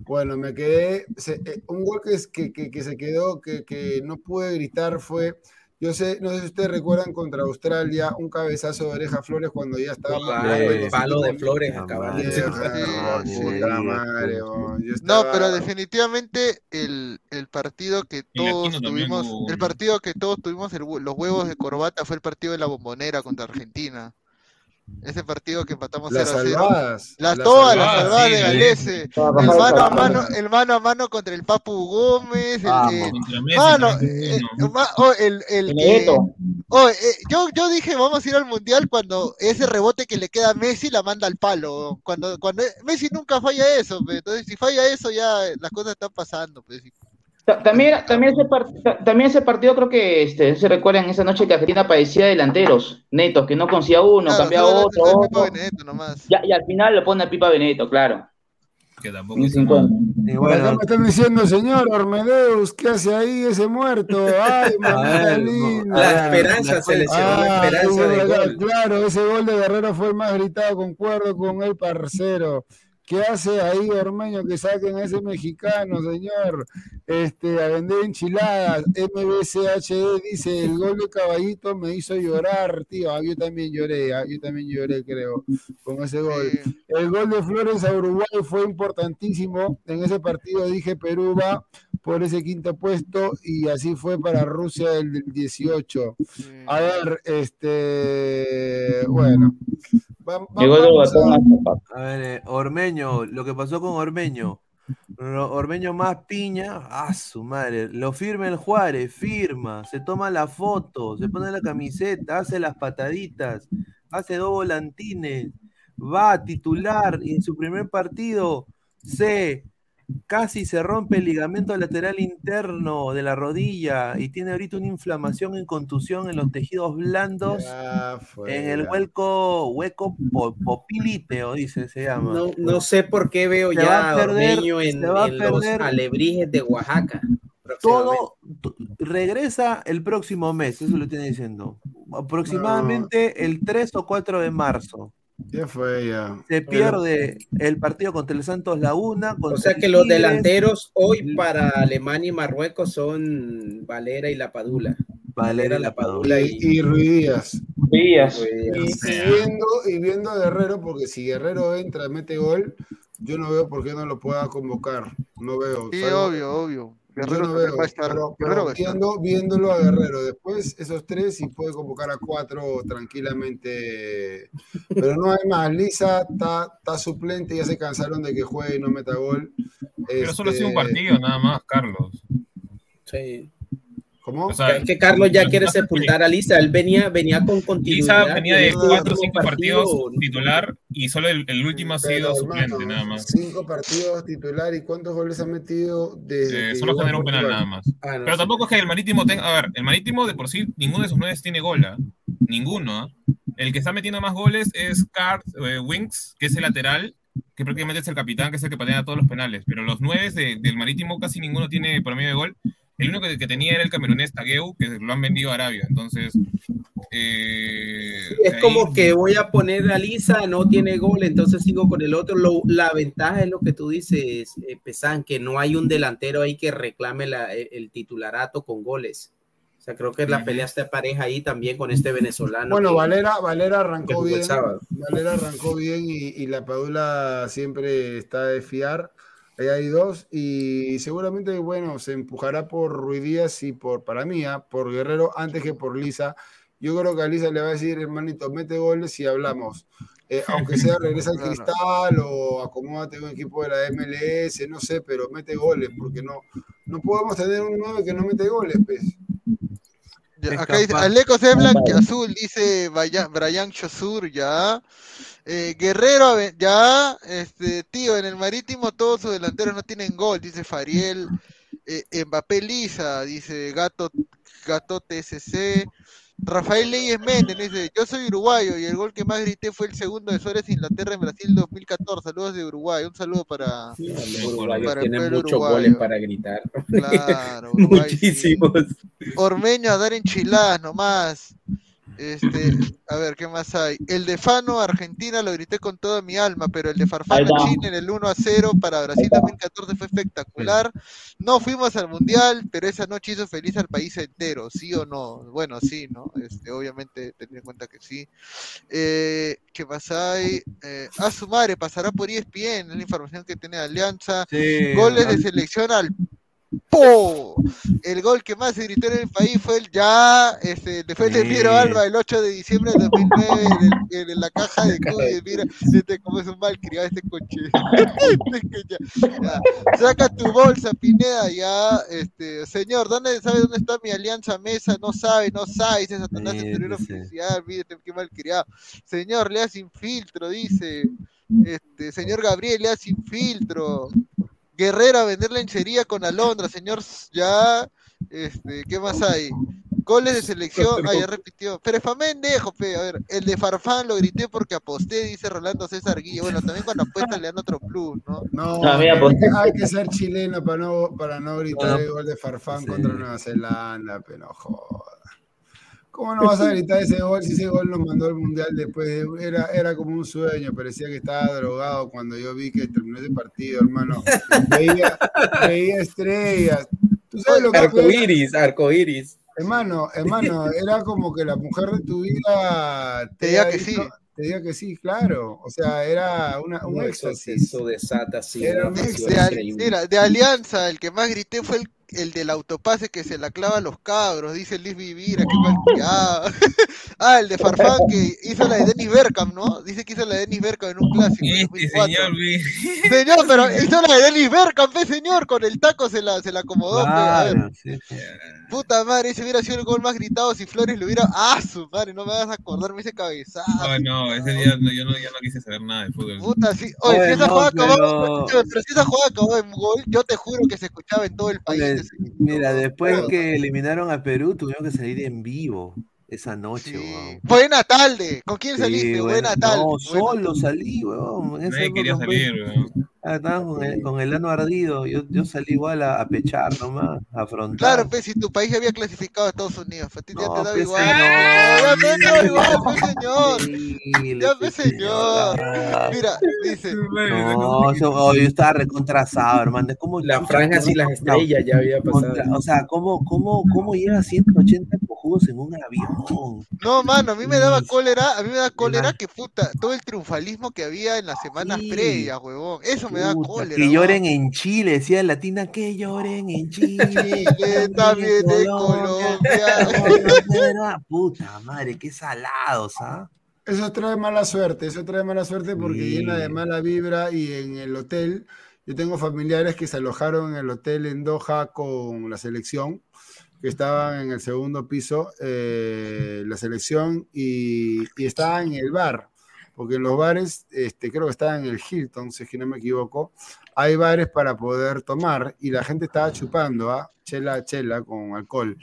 Speaker 4: bueno, me quedé. se- eh, un gol que, es- que, que- que se quedó, que, que no pude gritar fue. Yo sé, no sé si ustedes recuerdan contra Australia un cabezazo de oreja Flores cuando ya estaba
Speaker 8: el palo de Flores
Speaker 7: No, pero definitivamente el, el partido que todos tuvimos,
Speaker 5: hubo
Speaker 7: el partido que todos tuvimos el los huevos de corbata fue el partido de la bombonera contra Argentina. Ese partido que empatamos
Speaker 4: Las
Speaker 7: 0 a 0.
Speaker 4: salvadas.
Speaker 7: La,
Speaker 4: las
Speaker 7: todas las
Speaker 5: salvadas,
Speaker 7: salvadas
Speaker 5: sí,
Speaker 7: de. Galese. El
Speaker 6: las
Speaker 7: mano a
Speaker 6: salvadas.
Speaker 7: mano, el mano a mano contra el Papu Gómez. El, eh,
Speaker 5: Contra Messi
Speaker 7: mano, eh, ma- oh, el, el, eh, oh, eh, yo, yo dije vamos a ir al mundial cuando ese rebote que le queda a Messi la manda al palo. Cuando, cuando Messi nunca falla eso, entonces si falla eso ya las cosas están pasando. Pues.
Speaker 6: Ta- También, también, ese también ese partido creo que este, se recuerdan esa noche que Argentina padecía delanteros netos, que no conseguía uno,
Speaker 7: Claro,
Speaker 6: cambiaba otro.
Speaker 7: Benedetto nomás.
Speaker 6: Y al final lo pone a Pipa Benedetto, claro.
Speaker 5: Que tampoco
Speaker 6: En
Speaker 5: hizo nada.
Speaker 6: 50.
Speaker 3: Y
Speaker 4: Por acá
Speaker 3: bueno,
Speaker 4: me están diciendo, señor Ormedeus, ¿qué hace ahí ese muerto? Ay, [laughs]
Speaker 3: ver,
Speaker 4: linda.
Speaker 8: La
Speaker 3: Ah,
Speaker 8: esperanza se lesionó, la
Speaker 4: Ah,
Speaker 8: esperanza de gol.
Speaker 4: Claro, ese gol de Guerrero fue el más gritado, concuerdo con el parcero. ¿Qué hace ahí Ormeño que saquen a ese mexicano, señor? Este, a vender enchiladas. MBCHD dice, el gol de Caballito me hizo llorar, tío. Ah, yo también lloré, ah, yo también lloré, creo, con ese gol.
Speaker 7: Sí.
Speaker 4: El gol de Flores a Uruguay fue importantísimo. En ese partido dije Perú va por ese quinto puesto y así fue para Rusia el del 18.
Speaker 7: Sí.
Speaker 4: A ver, este, bueno, va- va-
Speaker 6: Llegó el
Speaker 4: vamos
Speaker 6: batón
Speaker 4: a-
Speaker 3: ver, eh, Ormeño, lo que pasó con Ormeño. Ormeño más piña, a su madre, lo firma el Juárez, firma, se toma la foto, se pone la camiseta, hace las pataditas, hace dos volantines, va a titular y en su primer partido se casi se rompe el ligamento lateral interno de la rodilla y tiene ahorita una inflamación en contusión en los tejidos blandos en el hueco, hueco po- popilíteo, dice, se llama.
Speaker 8: No, no sé por qué veo
Speaker 3: Se
Speaker 8: ya
Speaker 3: a perder-
Speaker 8: Ormeño en,
Speaker 3: se va a
Speaker 8: en los alebrijes de Oaxaca.
Speaker 3: Todo to- regresa el próximo mes, eso lo tiene diciendo. Aproximadamente el 3 o 4 de marzo.
Speaker 4: Ya fue, ya.
Speaker 3: Se pierde el partido contra el Santos la una.
Speaker 8: O sea que los delanteros hoy para Alemania y Marruecos son Valera y La Padula.
Speaker 3: Valera,
Speaker 8: La Padula y,
Speaker 4: Y Ruidías.
Speaker 6: Díaz.
Speaker 4: Y, y viendo, y viendo a Guerrero, porque si Guerrero entra, mete gol, yo no veo por qué no lo pueda convocar. No veo.
Speaker 7: Sí,
Speaker 4: Salvo-
Speaker 7: obvio, obvio.
Speaker 4: Yo
Speaker 7: Guerrero
Speaker 4: no veo,
Speaker 7: va a estar.
Speaker 4: pero-
Speaker 7: Guerrero
Speaker 4: pero
Speaker 7: va a estar.
Speaker 4: viendo- viéndolo a Guerrero. Después, esos tres, y puede convocar a cuatro tranquilamente. Pero no hay más. Lisa está, está suplente, ya se cansaron de que juegue y no meta gol.
Speaker 5: Pero solo ha sido un partido, nada más, Carlos.
Speaker 8: Sí.
Speaker 4: ¿Cómo?
Speaker 5: O sea,
Speaker 8: es que Carlos ya quiere sepultar a Lisa. Él venía, venía con continuidad.
Speaker 5: Lisa venía de cuatro o cinco partidos
Speaker 8: partido-
Speaker 5: titular y solo el, el último ha sido
Speaker 4: Pero,
Speaker 5: suplente,
Speaker 4: hermano,
Speaker 5: nada más.
Speaker 4: Cinco partidos titular y cuántos goles ha metido desde
Speaker 5: Eh, solo generó un penal nada más.
Speaker 8: Ah, no,
Speaker 5: Pero
Speaker 8: sí.
Speaker 5: tampoco es que el Marítimo tenga. A ver, el Marítimo de por sí, ninguno de sus nueve tiene gol. ¿ah? Ninguno. ¿ah? El que está metiendo más goles es Card eh, Winks, que es el lateral, que prácticamente es el capitán, que es el que patea todos los penales. Pero los nueve de- del Marítimo casi ninguno tiene promedio de gol. El único que, que tenía era el camerunés Tagueu, que lo han vendido a Arabia. Entonces. eh,
Speaker 8: Es
Speaker 5: ahí-
Speaker 8: como que voy a poner a Lisa, no tiene gol, entonces sigo con el otro. Lo- la ventaja es lo que tú dices, eh, Pesan, que no hay un delantero ahí que reclame la- el, el titularato con goles. O sea, creo que la pelea está pareja ahí también con este venezolano.
Speaker 4: Bueno,
Speaker 8: que-
Speaker 4: Valera, Valera arrancó bien.
Speaker 8: sábado.
Speaker 4: Valera arrancó bien y, y la Padula siempre está de fiar. Ahí hay dos y seguramente, bueno, se empujará por Ruidías y por, para mí, ah, por Guerrero antes que por Lisa. Yo creo que a Lisa le va a decir, hermanito, mete goles y hablamos. Eh, aunque sea [laughs] regresa al cristal o acomódate un equipo de la MLS, no sé, pero mete goles, porque no, no podemos tener un 9 que no mete goles, pues.
Speaker 7: Acá dice. Aleco se blanqueazul, dice Vaya- Brian Chosur, ya. Eh, Guerrero, ya. Este, tío, en el marítimo todos sus delanteros no tienen gol, dice Fariel. Eh, Mbappé Lisa, dice Gato, Gato TSC. Rafael Leyes Méndez dice, yo soy uruguayo y el gol que más grité fue el segundo de Suárez Inglaterra en Brasil 2014. Saludos de Uruguay, un saludo para,
Speaker 8: Los uruguayos
Speaker 7: para el pueblo
Speaker 8: muchos
Speaker 7: uruguayo.
Speaker 8: goles para gritar.
Speaker 7: Claro, [laughs] Uruguay, sí.
Speaker 8: Muchísimos.
Speaker 7: Ormeño a dar enchiladas nomás. Este, a ver, ¿qué más hay? El de Fano, Argentina, lo grité con toda mi alma, pero el de Farfán. Chile en el 1 a 0 para Brasil 2014 fue espectacular. No fuimos al Mundial, pero esa noche hizo feliz al país entero, ¿sí o no? Bueno, sí, ¿no? Este, obviamente, tener en cuenta que sí. Eh, ¿Qué más hay? Eh, a su madre, pasará por ESPN, es la información que tiene Alianza.
Speaker 3: Sí,
Speaker 7: Goles de selección al ¡Po! El gol que más se gritó en el país fue el ya, este, después de. Piero Alba el 8 de diciembre de 2009 en, el- en la caja de [laughs] Cuy, mira, este como es un mal criado este coche. [laughs] Este. Saca tu bolsa, Pineda, ya, este, señor, ¿dónde sabe dónde está mi alianza mesa? No sabe, no sabe, dice Satanás
Speaker 3: Sí, dice.
Speaker 7: Oficial, mire, qué mal criado. Señor, lea sin filtro, dice. Este, señor Gabriel, lea sin filtro. Guerrero a vender lencería con Alondra, señor, ya, este, ¿qué más hay? Goles de selección, ah, ya repitió. Pero es pa' mendejo, pe, a ver, el de Farfán lo grité porque aposté, dice Rolando César Guilla. Bueno, también cuando apuestan le dan otro plus, ¿no?
Speaker 4: No, hay que ser chileno para no, para no gritar
Speaker 3: Bueno,
Speaker 4: el gol de Farfán
Speaker 3: sí.
Speaker 4: contra Nueva Zelanda, pero no joda. ¿Cómo no vas a gritar ese gol si ese gol nos mandó al mundial después? de- era, era como un sueño, parecía que estaba drogado cuando yo vi que terminó ese partido, hermano. Veía, veía estrellas. ¿Tú sabes lo que fue?
Speaker 8: Arcoiris, arcoiris.
Speaker 4: Hermano, hermano, era como que la mujer de tu vida
Speaker 7: Te diga que sí.
Speaker 4: Te diga que sí, claro. O sea, era una, un
Speaker 8: No, eso,
Speaker 4: éxtasis.
Speaker 8: eso desata así
Speaker 4: Era un
Speaker 8: pasión
Speaker 7: De, mira, de Alianza, el que más grité fue el, el del autopase que se la clava a los cabros, dice Liz Vivira, criado. [laughs] ah, el de Farfán que hizo la de Dennis Bergkamp, ¿no? Dice que hizo la de Dennis Bergkamp en un clásico.
Speaker 5: Este
Speaker 7: 2004.
Speaker 5: señor, vi-
Speaker 7: Señor, pero hizo la de Dennis Bergkamp, pe, señor, con el taco se la, se la acomodó,
Speaker 3: sí, sí.
Speaker 7: Puta madre, ese hubiera sido el gol más gritado si Flores lo hubiera. ¡Ah, su madre! No me vas a acordarme ese cabezazo.
Speaker 5: Oh, no, ese día no- yo, no, yo no quise saber nada de fútbol.
Speaker 7: Puta, sí. Oye,
Speaker 3: Oye,
Speaker 7: si esa
Speaker 3: no,
Speaker 7: jugada
Speaker 3: pero-
Speaker 7: escúchame, pero si esa jugada acababa en gol, yo te juro que se escuchaba en todo el país.
Speaker 3: Mira, después que eliminaron a Perú, tuvieron que salir en vivo esa noche,
Speaker 7: Sí.
Speaker 3: weón.
Speaker 7: Buena tarde. ¿Con quién
Speaker 3: Sí,
Speaker 7: saliste? Buena tarde.
Speaker 3: No,
Speaker 7: Buena-
Speaker 3: solo salí, weón.
Speaker 5: Nadie quería salir, weón.
Speaker 3: Ah, Estaban con el, con el ano ardido. Yo, yo salí igual a, a pechar nomás, a afrontar.
Speaker 7: Claro, pues si tu país había clasificado a Estados Unidos, a ti ya
Speaker 3: No,
Speaker 7: te daba igual. Ya
Speaker 3: no,
Speaker 7: te daba igual, pues señor. Ya
Speaker 3: pues
Speaker 7: señor. Mira, dice. [laughs]
Speaker 3: No, yo, oh, yo estaba recontrasado, hermano. ¿Cómo
Speaker 8: Las franjas y las estrellas ya había pasado.
Speaker 3: contra- o sea, ¿cómo, cómo, cómo llega a 180 cojudos en un avión?
Speaker 7: No, mano, a mí me daba cólera, a mí me da cólera que puta, todo el triunfalismo que había en las semanas
Speaker 3: Sí.
Speaker 7: previas, huevón. Eso me da
Speaker 3: Puta,
Speaker 7: cólera.
Speaker 3: que lloren en Chile, decía Latina, que lloren en [laughs] Chile.
Speaker 7: Chile, también de Colombia.
Speaker 3: Puta madre, qué salados, ¿ah?
Speaker 4: Eso trae mala suerte, eso trae mala suerte porque
Speaker 3: Sí.
Speaker 4: llena de mala vibra y en el hotel, yo tengo familiares que se alojaron en el hotel en Doha con la selección, que estaban en el segundo piso, eh, la selección, y, y estaban en el bar, porque en los bares, este, creo que estaban en el Hilton, si es que no me equivoco, hay bares para poder tomar y la gente estaba chupando, ¿ah? chela, chela con alcohol.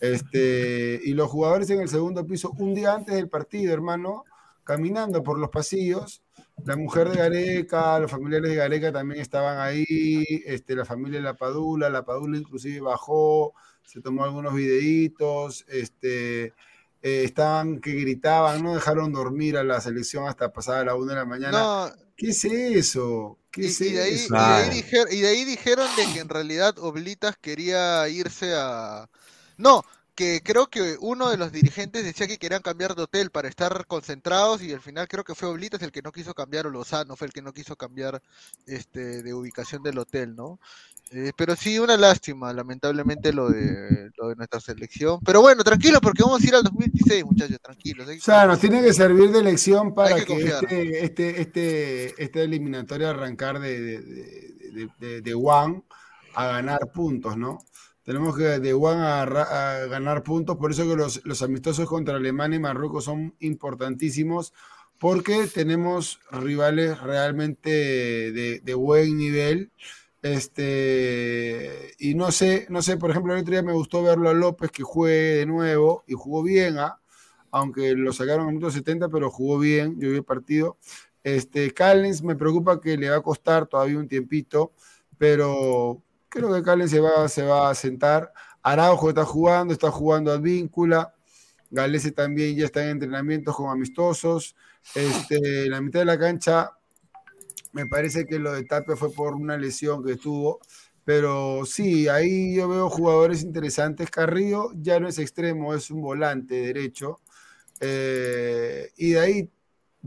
Speaker 4: Este, y los jugadores en el segundo piso, un día antes del partido, hermano, caminando por los pasillos, la mujer de Gareca, los familiares de Gareca también estaban ahí, este, la familia de La Padula, La Padula inclusive bajó, se tomó algunos videitos, este, eh, estaban que gritaban, no dejaron dormir a la selección hasta pasada la una de la mañana.
Speaker 7: No,
Speaker 4: ¿Qué es eso? ¿Qué
Speaker 7: y,
Speaker 4: es
Speaker 7: y de ahí, y,
Speaker 4: eso?
Speaker 7: de ahí dijer- y de ahí dijeron de que en realidad Oblitas quería irse a... No, que creo que uno de los dirigentes decía que querían cambiar de hotel para estar concentrados y al final creo que fue Oblitas el que no quiso cambiar o Lozano fue el que no quiso cambiar este de ubicación del hotel, ¿no? Eh, pero sí, una lástima, lamentablemente, lo de, lo de nuestra selección. Pero bueno, tranquilo, porque vamos a ir al 2026, muchachos, tranquilos.
Speaker 4: O sea, nos tiene que servir de lección para
Speaker 7: que
Speaker 4: este, este, este, esta eliminatoria arrancar de, de, de, de- One a ganar puntos, ¿no? Tenemos que de One a, ganar puntos, por eso que los, los amistosos contra Alemania y Marruecos son importantísimos, porque tenemos rivales realmente de, de buen nivel. Este, y no sé, no sé, por ejemplo, el otro día me gustó verlo a López que juegue de nuevo y jugó bien, ¿ah? aunque lo sacaron en el minuto 70, pero jugó bien, yo vi el partido. Este, Callens me preocupa que le va a costar todavía un tiempito, pero creo que Callens se va, se va a sentar. Araujo está jugando, está jugando a víncula. Galese también ya está en entrenamientos con amistosos. Este, la mitad de la cancha, me parece que lo de Tapia fue por una lesión que tuvo. Pero sí, ahí yo veo jugadores interesantes. Carrillo ya no es extremo, es un volante derecho. Eh, y de ahí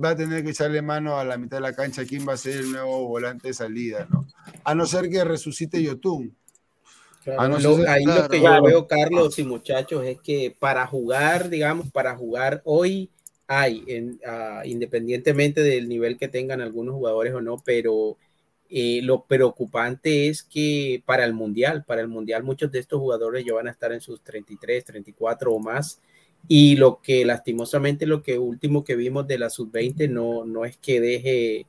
Speaker 4: va a tener que echarle mano a la mitad de la cancha quién va a ser el nuevo volante de salida, ¿no? A no ser que resucite Yotun.
Speaker 8: Claro,
Speaker 4: A no
Speaker 8: lo-
Speaker 4: ser-
Speaker 8: ahí lo que
Speaker 4: Claro.
Speaker 8: yo veo, Carlos y muchachos, es que para jugar, digamos, para jugar hoy hay, ah, independientemente del nivel que tengan algunos jugadores o no, pero eh, lo preocupante es que para el Mundial, para el Mundial muchos de estos jugadores ya van a estar en sus 33, 34 o más. Y lo que lastimosamente lo que último que vimos de la sub-20 no, no es que deje,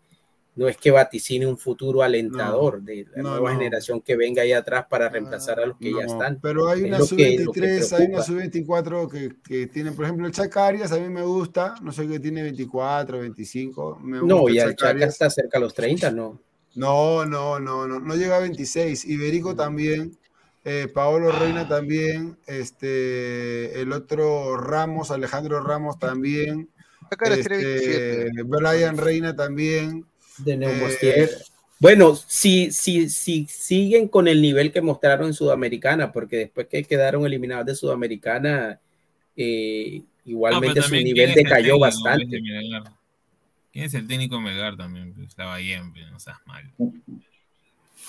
Speaker 8: no es que vaticine un futuro alentador de la
Speaker 4: no,
Speaker 8: nueva
Speaker 4: no.
Speaker 8: generación que venga ahí atrás para reemplazar a los que ya
Speaker 4: No,
Speaker 8: están.
Speaker 4: Pero hay una
Speaker 8: lo que- lo que
Speaker 4: sub-23, hay una
Speaker 8: preocupa.
Speaker 4: sub-24 que, que tiene, por ejemplo, el Chacarias, a mí me gusta, no sé qué tiene 24, 25. Me
Speaker 8: No,
Speaker 4: gusta
Speaker 8: y el Chaca
Speaker 4: Chacarias.
Speaker 8: está cerca a los 30, ¿no?
Speaker 4: No, no, no, no, no llega a 26. Iberico también, eh, Paolo Reina también, este, el otro Ramos, Alejandro Ramos también, este,
Speaker 7: 27.
Speaker 4: Brian Reina también.
Speaker 8: De
Speaker 4: eh,
Speaker 8: Neumostier. Bueno, si, si, si siguen con el nivel que mostraron en Sudamericana, porque después que quedaron eliminados de Sudamericana, eh, igualmente
Speaker 5: No, pero
Speaker 8: su nivel
Speaker 5: ¿quién es el
Speaker 8: decayó bastante.
Speaker 5: ¿Quién es el técnico Melgar también? Pues, Estaba bien, pero no seas mal.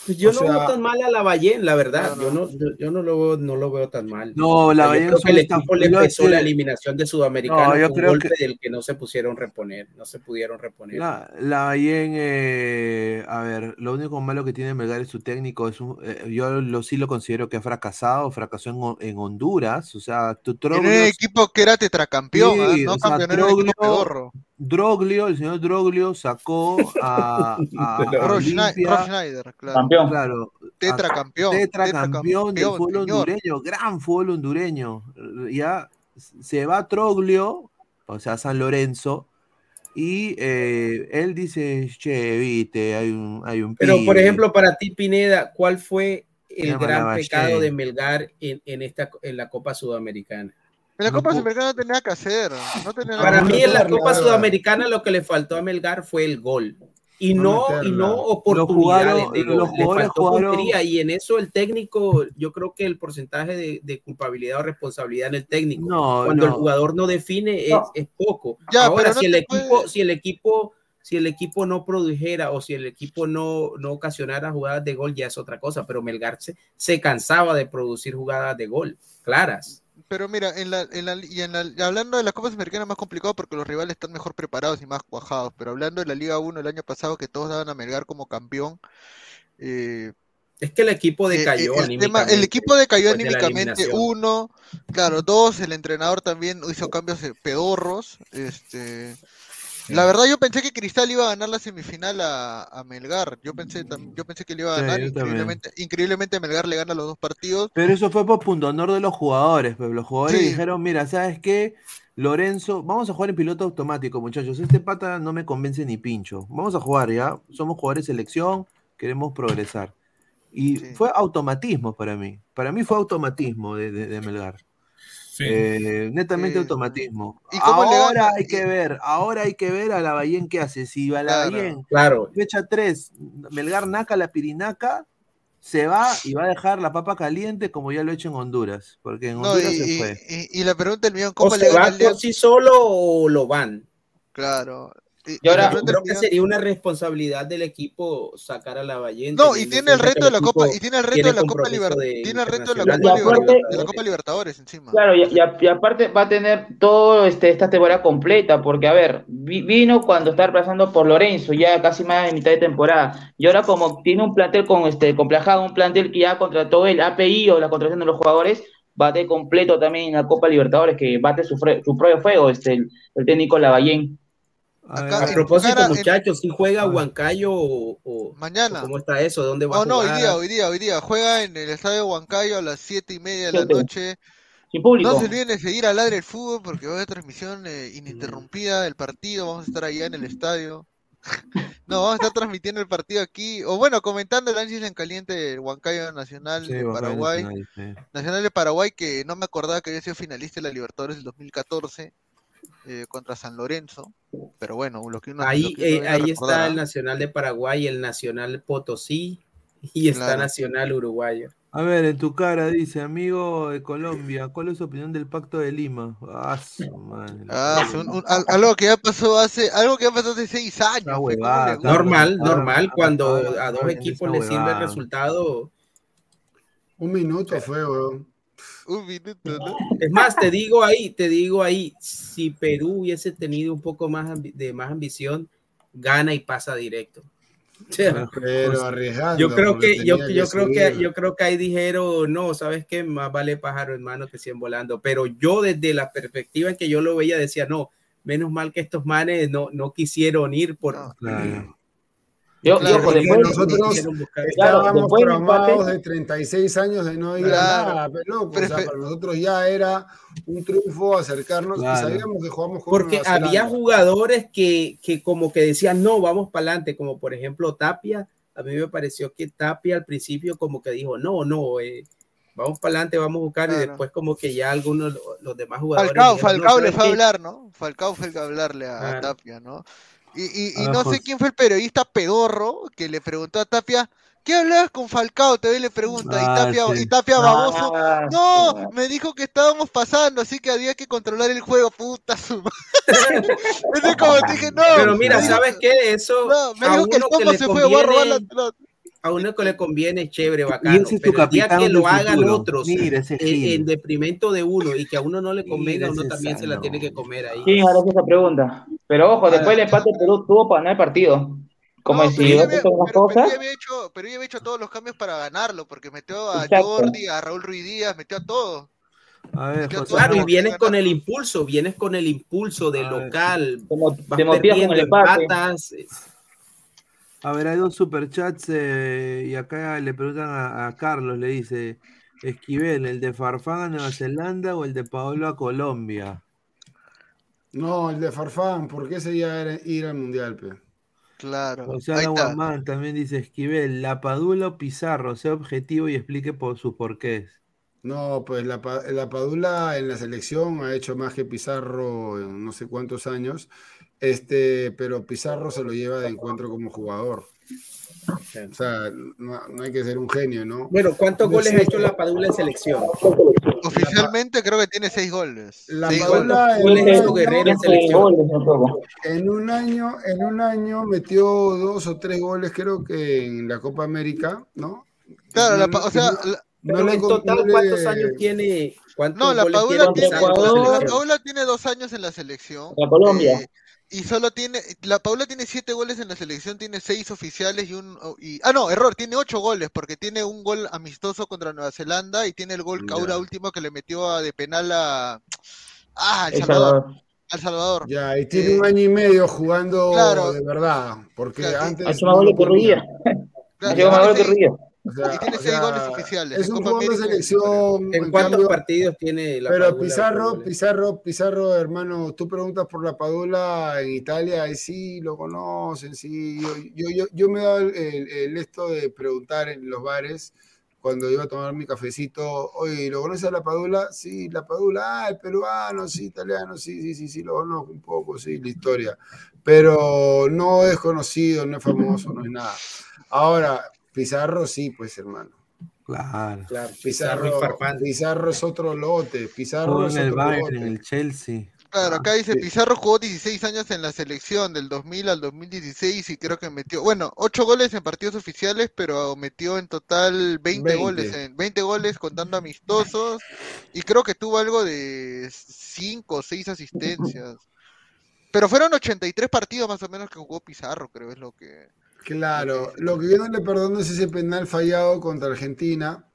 Speaker 8: Pues yo
Speaker 4: O
Speaker 8: no
Speaker 4: sea-
Speaker 8: veo tan mal a Lavallén, la verdad. Yo no, yo, yo no lo veo, no lo veo tan mal.
Speaker 3: No, Lavallén
Speaker 8: yo creo que el equipo le pesó la eliminación de Sudamericana.
Speaker 3: No, yo creo
Speaker 8: golpe
Speaker 3: que-
Speaker 8: del que no se pusieron reponer, no se pudieron reponer.
Speaker 3: La, la eh, a ver, lo único malo que tiene Melgar es su técnico. Es un- eh, yo lo, sí lo considero que ha fracasado, fracasó en, en Honduras. O sea, tu
Speaker 7: Tiene un
Speaker 3: Troglio,
Speaker 7: equipo que era tetracampeón, ¿ah?
Speaker 3: Sí,
Speaker 7: no
Speaker 3: o sea,
Speaker 7: campeón,
Speaker 3: Droglio, el señor Droglio sacó a, a, [laughs] a
Speaker 7: Rob Schneider, claro.
Speaker 3: claro, a-
Speaker 7: Tetracampeón,
Speaker 3: tetracampeón del fútbol
Speaker 7: señor.
Speaker 3: hondureño, gran fútbol hondureño. Ya se va Troglio, o sea, San Lorenzo, Y eh, él dice, che, viste, hay un, hay un
Speaker 8: Pero, por
Speaker 3: pibe".
Speaker 8: ejemplo, para ti, Pineda, ¿cuál fue el gran pecado de Melgar en, en esta, en la Copa Sudamericana?
Speaker 7: En la
Speaker 3: No
Speaker 7: Copa
Speaker 3: pu-
Speaker 7: Sudamericana no tenía que hacer. No tenía
Speaker 8: Para mí, en la Copa Sudamericana lo que le faltó a Melgar fue el gol. Y
Speaker 4: No
Speaker 8: no, y no
Speaker 4: Los
Speaker 8: oportunidades de gol.
Speaker 3: los
Speaker 8: Le
Speaker 3: jugadores
Speaker 8: faltó
Speaker 3: jugaron-
Speaker 8: y en eso el técnico, yo creo que el porcentaje de, de culpabilidad o responsabilidad en el técnico.
Speaker 3: No,
Speaker 8: Cuando el
Speaker 3: no.
Speaker 8: jugador no define es,
Speaker 6: No.
Speaker 8: es poco.
Speaker 7: Ya,
Speaker 8: Ahora,
Speaker 7: pero no
Speaker 8: si el equipo,
Speaker 7: puede-
Speaker 8: si el equipo, si el equipo no produjera o si el equipo no, no ocasionara jugadas de gol, ya es otra cosa. Pero Melgar se, se cansaba de producir jugadas de gol, claras.
Speaker 7: Pero mira, en la, en la, y en la, hablando de la Copa Sudamericana es más complicado porque los rivales están mejor preparados y más cuajados. Pero hablando de la Liga 1 el año pasado que todos daban a Melgar como campeón, eh,
Speaker 8: Es que el equipo
Speaker 7: eh,
Speaker 8: decayó
Speaker 7: el, tema-
Speaker 8: anímicamente
Speaker 7: el equipo decayó
Speaker 8: de
Speaker 7: anímicamente, uno, claro, dos, el entrenador también hizo cambios eh, pedorros. Este, la verdad yo pensé que Cristal iba a ganar la semifinal a, a Melgar. Yo pensé, yo pensé que le iba a ganar. increíblemente, increíblemente Melgar le gana los dos partidos.
Speaker 3: Pero eso fue por punto honor de los jugadores, pero los jugadores
Speaker 7: Sí.
Speaker 3: dijeron, mira, ¿sabes qué? Lorenzo, vamos a jugar en piloto automático, muchachos. Este pata no me convence ni pincho. Vamos a jugar, ¿ya? Somos jugadores de selección, queremos progresar. Y
Speaker 7: Sí.
Speaker 3: fue automatismo para mí. Para mí fue automatismo de, de- de Melgar.
Speaker 5: Sí.
Speaker 3: Eh, netamente
Speaker 7: Eh,
Speaker 3: automatismo.
Speaker 7: ¿y
Speaker 3: Ahora hay que ver, ahora hay que ver a Lavallén qué hace. Si a
Speaker 7: Claro.
Speaker 3: Lavallén,
Speaker 8: Claro,
Speaker 3: fecha 3, Melgar naca la pirinaca, se va y va a dejar la papa caliente como ya lo ha hecho en Honduras. Porque en
Speaker 7: No,
Speaker 3: Honduras
Speaker 7: y,
Speaker 3: se fue.
Speaker 7: y- y la pregunta del millón,
Speaker 8: o
Speaker 7: ¿cómo le
Speaker 8: se va por sí solo o lo van.
Speaker 7: Claro. Y,
Speaker 6: ahora-
Speaker 8: Creo que sería una responsabilidad del equipo sacar a la Ballén.
Speaker 7: No, y
Speaker 8: en
Speaker 7: tiene el reto de la Copa, y tiene el reto de la Copa Libertadores, tiene el reto de la Copa,
Speaker 6: Y
Speaker 7: Liber-
Speaker 6: aparte-
Speaker 7: de la Copa Libertadores encima.
Speaker 6: Claro, y, y a- y aparte va a tener todo este, esta temporada completa, porque a ver, vi- vino cuando está reemplazando por Lorenzo, ya casi más de mitad de temporada, y ahora como tiene un plantel con este complejado, un plantel que ya contrató el API o la contratación de los jugadores, bate completo también en la Copa Libertadores, que bate su, su propio fuego, este, el, el técnico Lavallén.
Speaker 3: A
Speaker 7: Acá-
Speaker 8: propósito,
Speaker 7: cara- en-
Speaker 8: muchachos, si juega
Speaker 3: Ah.
Speaker 8: Huancayo o, o-
Speaker 7: Mañana.
Speaker 8: o cómo está eso, dónde va
Speaker 7: Oh,
Speaker 8: a
Speaker 7: no, hoy día, hoy día, hoy día. Juega en el estadio Huancayo a las siete y media de la noche.
Speaker 6: Sin público.
Speaker 7: No se olviden de seguir a Ladre el Fútbol porque va a haber transmisión eh, ininterrumpida del partido. Vamos a estar allá en el estadio. [laughs] No, vamos a estar transmitiendo el partido aquí. O bueno, comentando el análisis en caliente del Huancayo Nacional
Speaker 3: sí,
Speaker 7: de Paraguay.
Speaker 3: Nacional, sí.
Speaker 7: Nacional de Paraguay que no me acordaba que había sido finalista de la Libertadores del 2014 eh, contra San Lorenzo. Pero bueno, lo que uno,
Speaker 8: Ahí,
Speaker 7: lo que uno
Speaker 8: eh, ahí
Speaker 7: recordar,
Speaker 8: está el Nacional de Paraguay, el Nacional Potosí y está
Speaker 7: Claro.
Speaker 8: Nacional Uruguayo.
Speaker 3: A ver, en tu cara dice, amigo de Colombia, ¿cuál es su opinión del pacto de Lima? Ah, su madre.
Speaker 7: Ah, sí, un- un- al- algo que ya pasó hace, algo que ya pasó hace seis años.
Speaker 3: Esa
Speaker 7: fe, ¿cómo le
Speaker 3: huevada?
Speaker 8: Normal, normal, cuando a dos equipos les sirve el resultado.
Speaker 4: Un minuto fue, weón.
Speaker 7: Un minuto, ¿no?
Speaker 8: Es más, te digo ahí, te digo ahí, si Perú hubiese tenido un poco más de más ambición, gana y pasa directo.
Speaker 4: Pero arriesgando.
Speaker 8: Yo creo que, yo, yo creo que, yo creo que ahí dijeron, no, sabes qué, más vale pájaro en mano que 100 volando. Pero yo desde la perspectiva en que yo lo veía decía, no, menos mal que estos manes no, no quisieron ir por.
Speaker 7: No.
Speaker 3: Claro.
Speaker 6: Yo,
Speaker 7: Claro,
Speaker 6: yo, después,
Speaker 4: nosotros-
Speaker 6: Claro,
Speaker 4: Estábamos
Speaker 6: del
Speaker 4: traumados de 36 años de no ir
Speaker 7: Claro.
Speaker 4: a nada, pero loco, o sea, para nosotros ya era un triunfo acercarnos
Speaker 3: Claro.
Speaker 4: y sabíamos que jugamos con
Speaker 8: Porque había jugadores que, que como que decían, no, vamos para adelante, como por ejemplo Tapia. A mí me pareció que Tapia al principio como que dijo, no, no, eh, vamos para adelante, vamos a buscar. Y
Speaker 7: Claro.
Speaker 8: después como que ya algunos, los demás jugadores...
Speaker 7: Falcao,
Speaker 8: dijeron, "No,
Speaker 7: Falcao le
Speaker 8: ¿sabes
Speaker 7: fue a hablar, ¿no? Falcao fue el que a hablarle a, a
Speaker 8: Claro.
Speaker 7: Tapia, ¿no? Y, y, y
Speaker 3: Ah,
Speaker 7: no sé
Speaker 3: José.
Speaker 7: quién fue el periodista pedorro que le preguntó a Tapia, ¿qué hablabas con Falcao? Te le pregunta, y
Speaker 3: Ah,
Speaker 7: Tapia,
Speaker 3: sí.
Speaker 7: y Tapia baboso,
Speaker 6: Ah,
Speaker 7: no, me dijo que estábamos pasando, así que había que controlar el juego, puta su madre. [laughs] Entonces como dije, no.
Speaker 8: Pero mira, ¿sabes qué? Eso
Speaker 7: No, me dijo que el
Speaker 8: que le
Speaker 7: se fue, voy a robar la pelota.
Speaker 8: A uno que le conviene, chévere,
Speaker 3: Y
Speaker 8: bacano.
Speaker 3: ese es tu
Speaker 8: Pero el día
Speaker 3: capitán
Speaker 8: que lo hagan
Speaker 3: futuro.
Speaker 8: otros en, detrimento de uno y que a uno no le convenga, uno también se la tiene que comer ahí.
Speaker 6: ¿Quién hará esa pregunta? Pero ojo, después el
Speaker 7: Ahora-
Speaker 6: empate Perú tuvo para ganar el partido. Como
Speaker 7: No,
Speaker 6: si
Speaker 7: pero ya
Speaker 6: hubiera
Speaker 7: había, pero- pero
Speaker 6: cosas.
Speaker 7: ya había hecho, pero ya había hecho todos los cambios para ganarlo, porque metió a
Speaker 6: Exacto.
Speaker 7: Jordi, a Raúl Ruiz Díaz, metió a todos.
Speaker 3: A ver, José.
Speaker 8: Claro, y vienes
Speaker 7: que
Speaker 8: con el impulso, vienes con el impulso de
Speaker 3: A
Speaker 8: local,
Speaker 6: Te,
Speaker 8: vas
Speaker 6: con el empate.
Speaker 8: empatas.
Speaker 3: A ver, hay dos superchats eh, y acá le preguntan a, a Carlos, le dice, Esquivel, ¿el de Farfán a Nueva Zelanda o el de Paolo a Colombia?
Speaker 4: No, el de Farfán, porque ese ya era ir al mundial, pe.
Speaker 7: Claro.
Speaker 3: José
Speaker 7: ahí está.
Speaker 3: Aguamán también dice Esquivel, la Padula o Pizarro, sea objetivo y explique por sus porqués.
Speaker 4: No, pues la, la Padula en la selección ha hecho más que Pizarro en no sé cuántos años, este, pero Pizarro se lo lleva de encuentro como jugador. O sea, no, no hay que ser un genio, ¿no?
Speaker 8: Bueno, ¿cuántos goles ha hecho la Padula en selección?
Speaker 7: Oficialmente creo que tiene seis goles.
Speaker 4: La
Speaker 7: Seis
Speaker 4: Padula
Speaker 7: goles.
Speaker 4: en un año-
Speaker 8: en selección?
Speaker 4: En un año, en un año metió dos o tres goles, creo que en la Copa América, ¿no?
Speaker 7: Claro, la
Speaker 4: No-
Speaker 7: o sea,
Speaker 4: no-
Speaker 7: la-
Speaker 4: no
Speaker 8: Pero en total, ¿cuántos años tiene? ¿Cuántos
Speaker 7: No, la
Speaker 8: goles
Speaker 7: Padula tiene,
Speaker 8: la
Speaker 7: tiene dos años en la selección.
Speaker 11: La Colombia.
Speaker 7: eh, y solo tiene, la Paula tiene siete goles en la selección, tiene seis oficiales y un, y, ah no, error, tiene ocho goles, porque tiene un gol amistoso contra Nueva Zelanda y tiene el gol. Caura último que le metió a- de penal a, ah, El
Speaker 11: El
Speaker 7: Salvador,
Speaker 11: Salvador.
Speaker 7: al Salvador.
Speaker 4: Ya, y tiene
Speaker 7: Eh,
Speaker 4: un año y medio jugando
Speaker 7: claro.
Speaker 4: de verdad, porque
Speaker 7: Claro,
Speaker 4: antes
Speaker 11: Ha
Speaker 4: no
Speaker 11: más
Speaker 4: lo.
Speaker 11: Ruiz.
Speaker 7: Claro,
Speaker 4: O sea,
Speaker 7: y tiene seis goles oficiales.
Speaker 4: Es un
Speaker 7: Copa
Speaker 4: jugador de selección.
Speaker 8: ¿En
Speaker 4: en
Speaker 8: cuántos
Speaker 4: cambio-
Speaker 8: partidos tiene la
Speaker 4: Pero
Speaker 8: Padula?
Speaker 4: Pizarro? Pizarro, Pizarro, hermano, tú preguntas por la Padula en Italia, y sí, lo conocen, sí. Yo, yo, yo, yo me he dado el, el- el esto de preguntar en los bares cuando iba a tomar mi cafecito, oye, ¿lo conoces a la Padula? Sí, la Padula, ah, el peruano, sí, italiano, sí, sí, sí, sí, lo conozco un poco, sí, la historia. Pero no es conocido, no es famoso, no es nada. Ahora, Pizarro sí, pues, hermano.
Speaker 3: Claro.
Speaker 8: Claro, Pizarro
Speaker 4: Pizarro. Pizarro es otro lote, Pizarro es
Speaker 3: en el
Speaker 4: otro
Speaker 3: Bayern, en el Chelsea.
Speaker 7: Claro, acá dice
Speaker 4: sí.
Speaker 7: Pizarro jugó 16 años en la selección del 2000 al 2016 y creo que metió, bueno, 8 goles en partidos oficiales, pero metió en total 20,
Speaker 4: 20.
Speaker 7: goles, en 20 goles contando amistosos y creo que tuvo algo de 5 o 6 asistencias. Pero fueron 83 partidos más o menos que jugó Pizarro, creo es lo que...
Speaker 4: Claro, lo que yo no le perdono es ese penal fallado contra Argentina.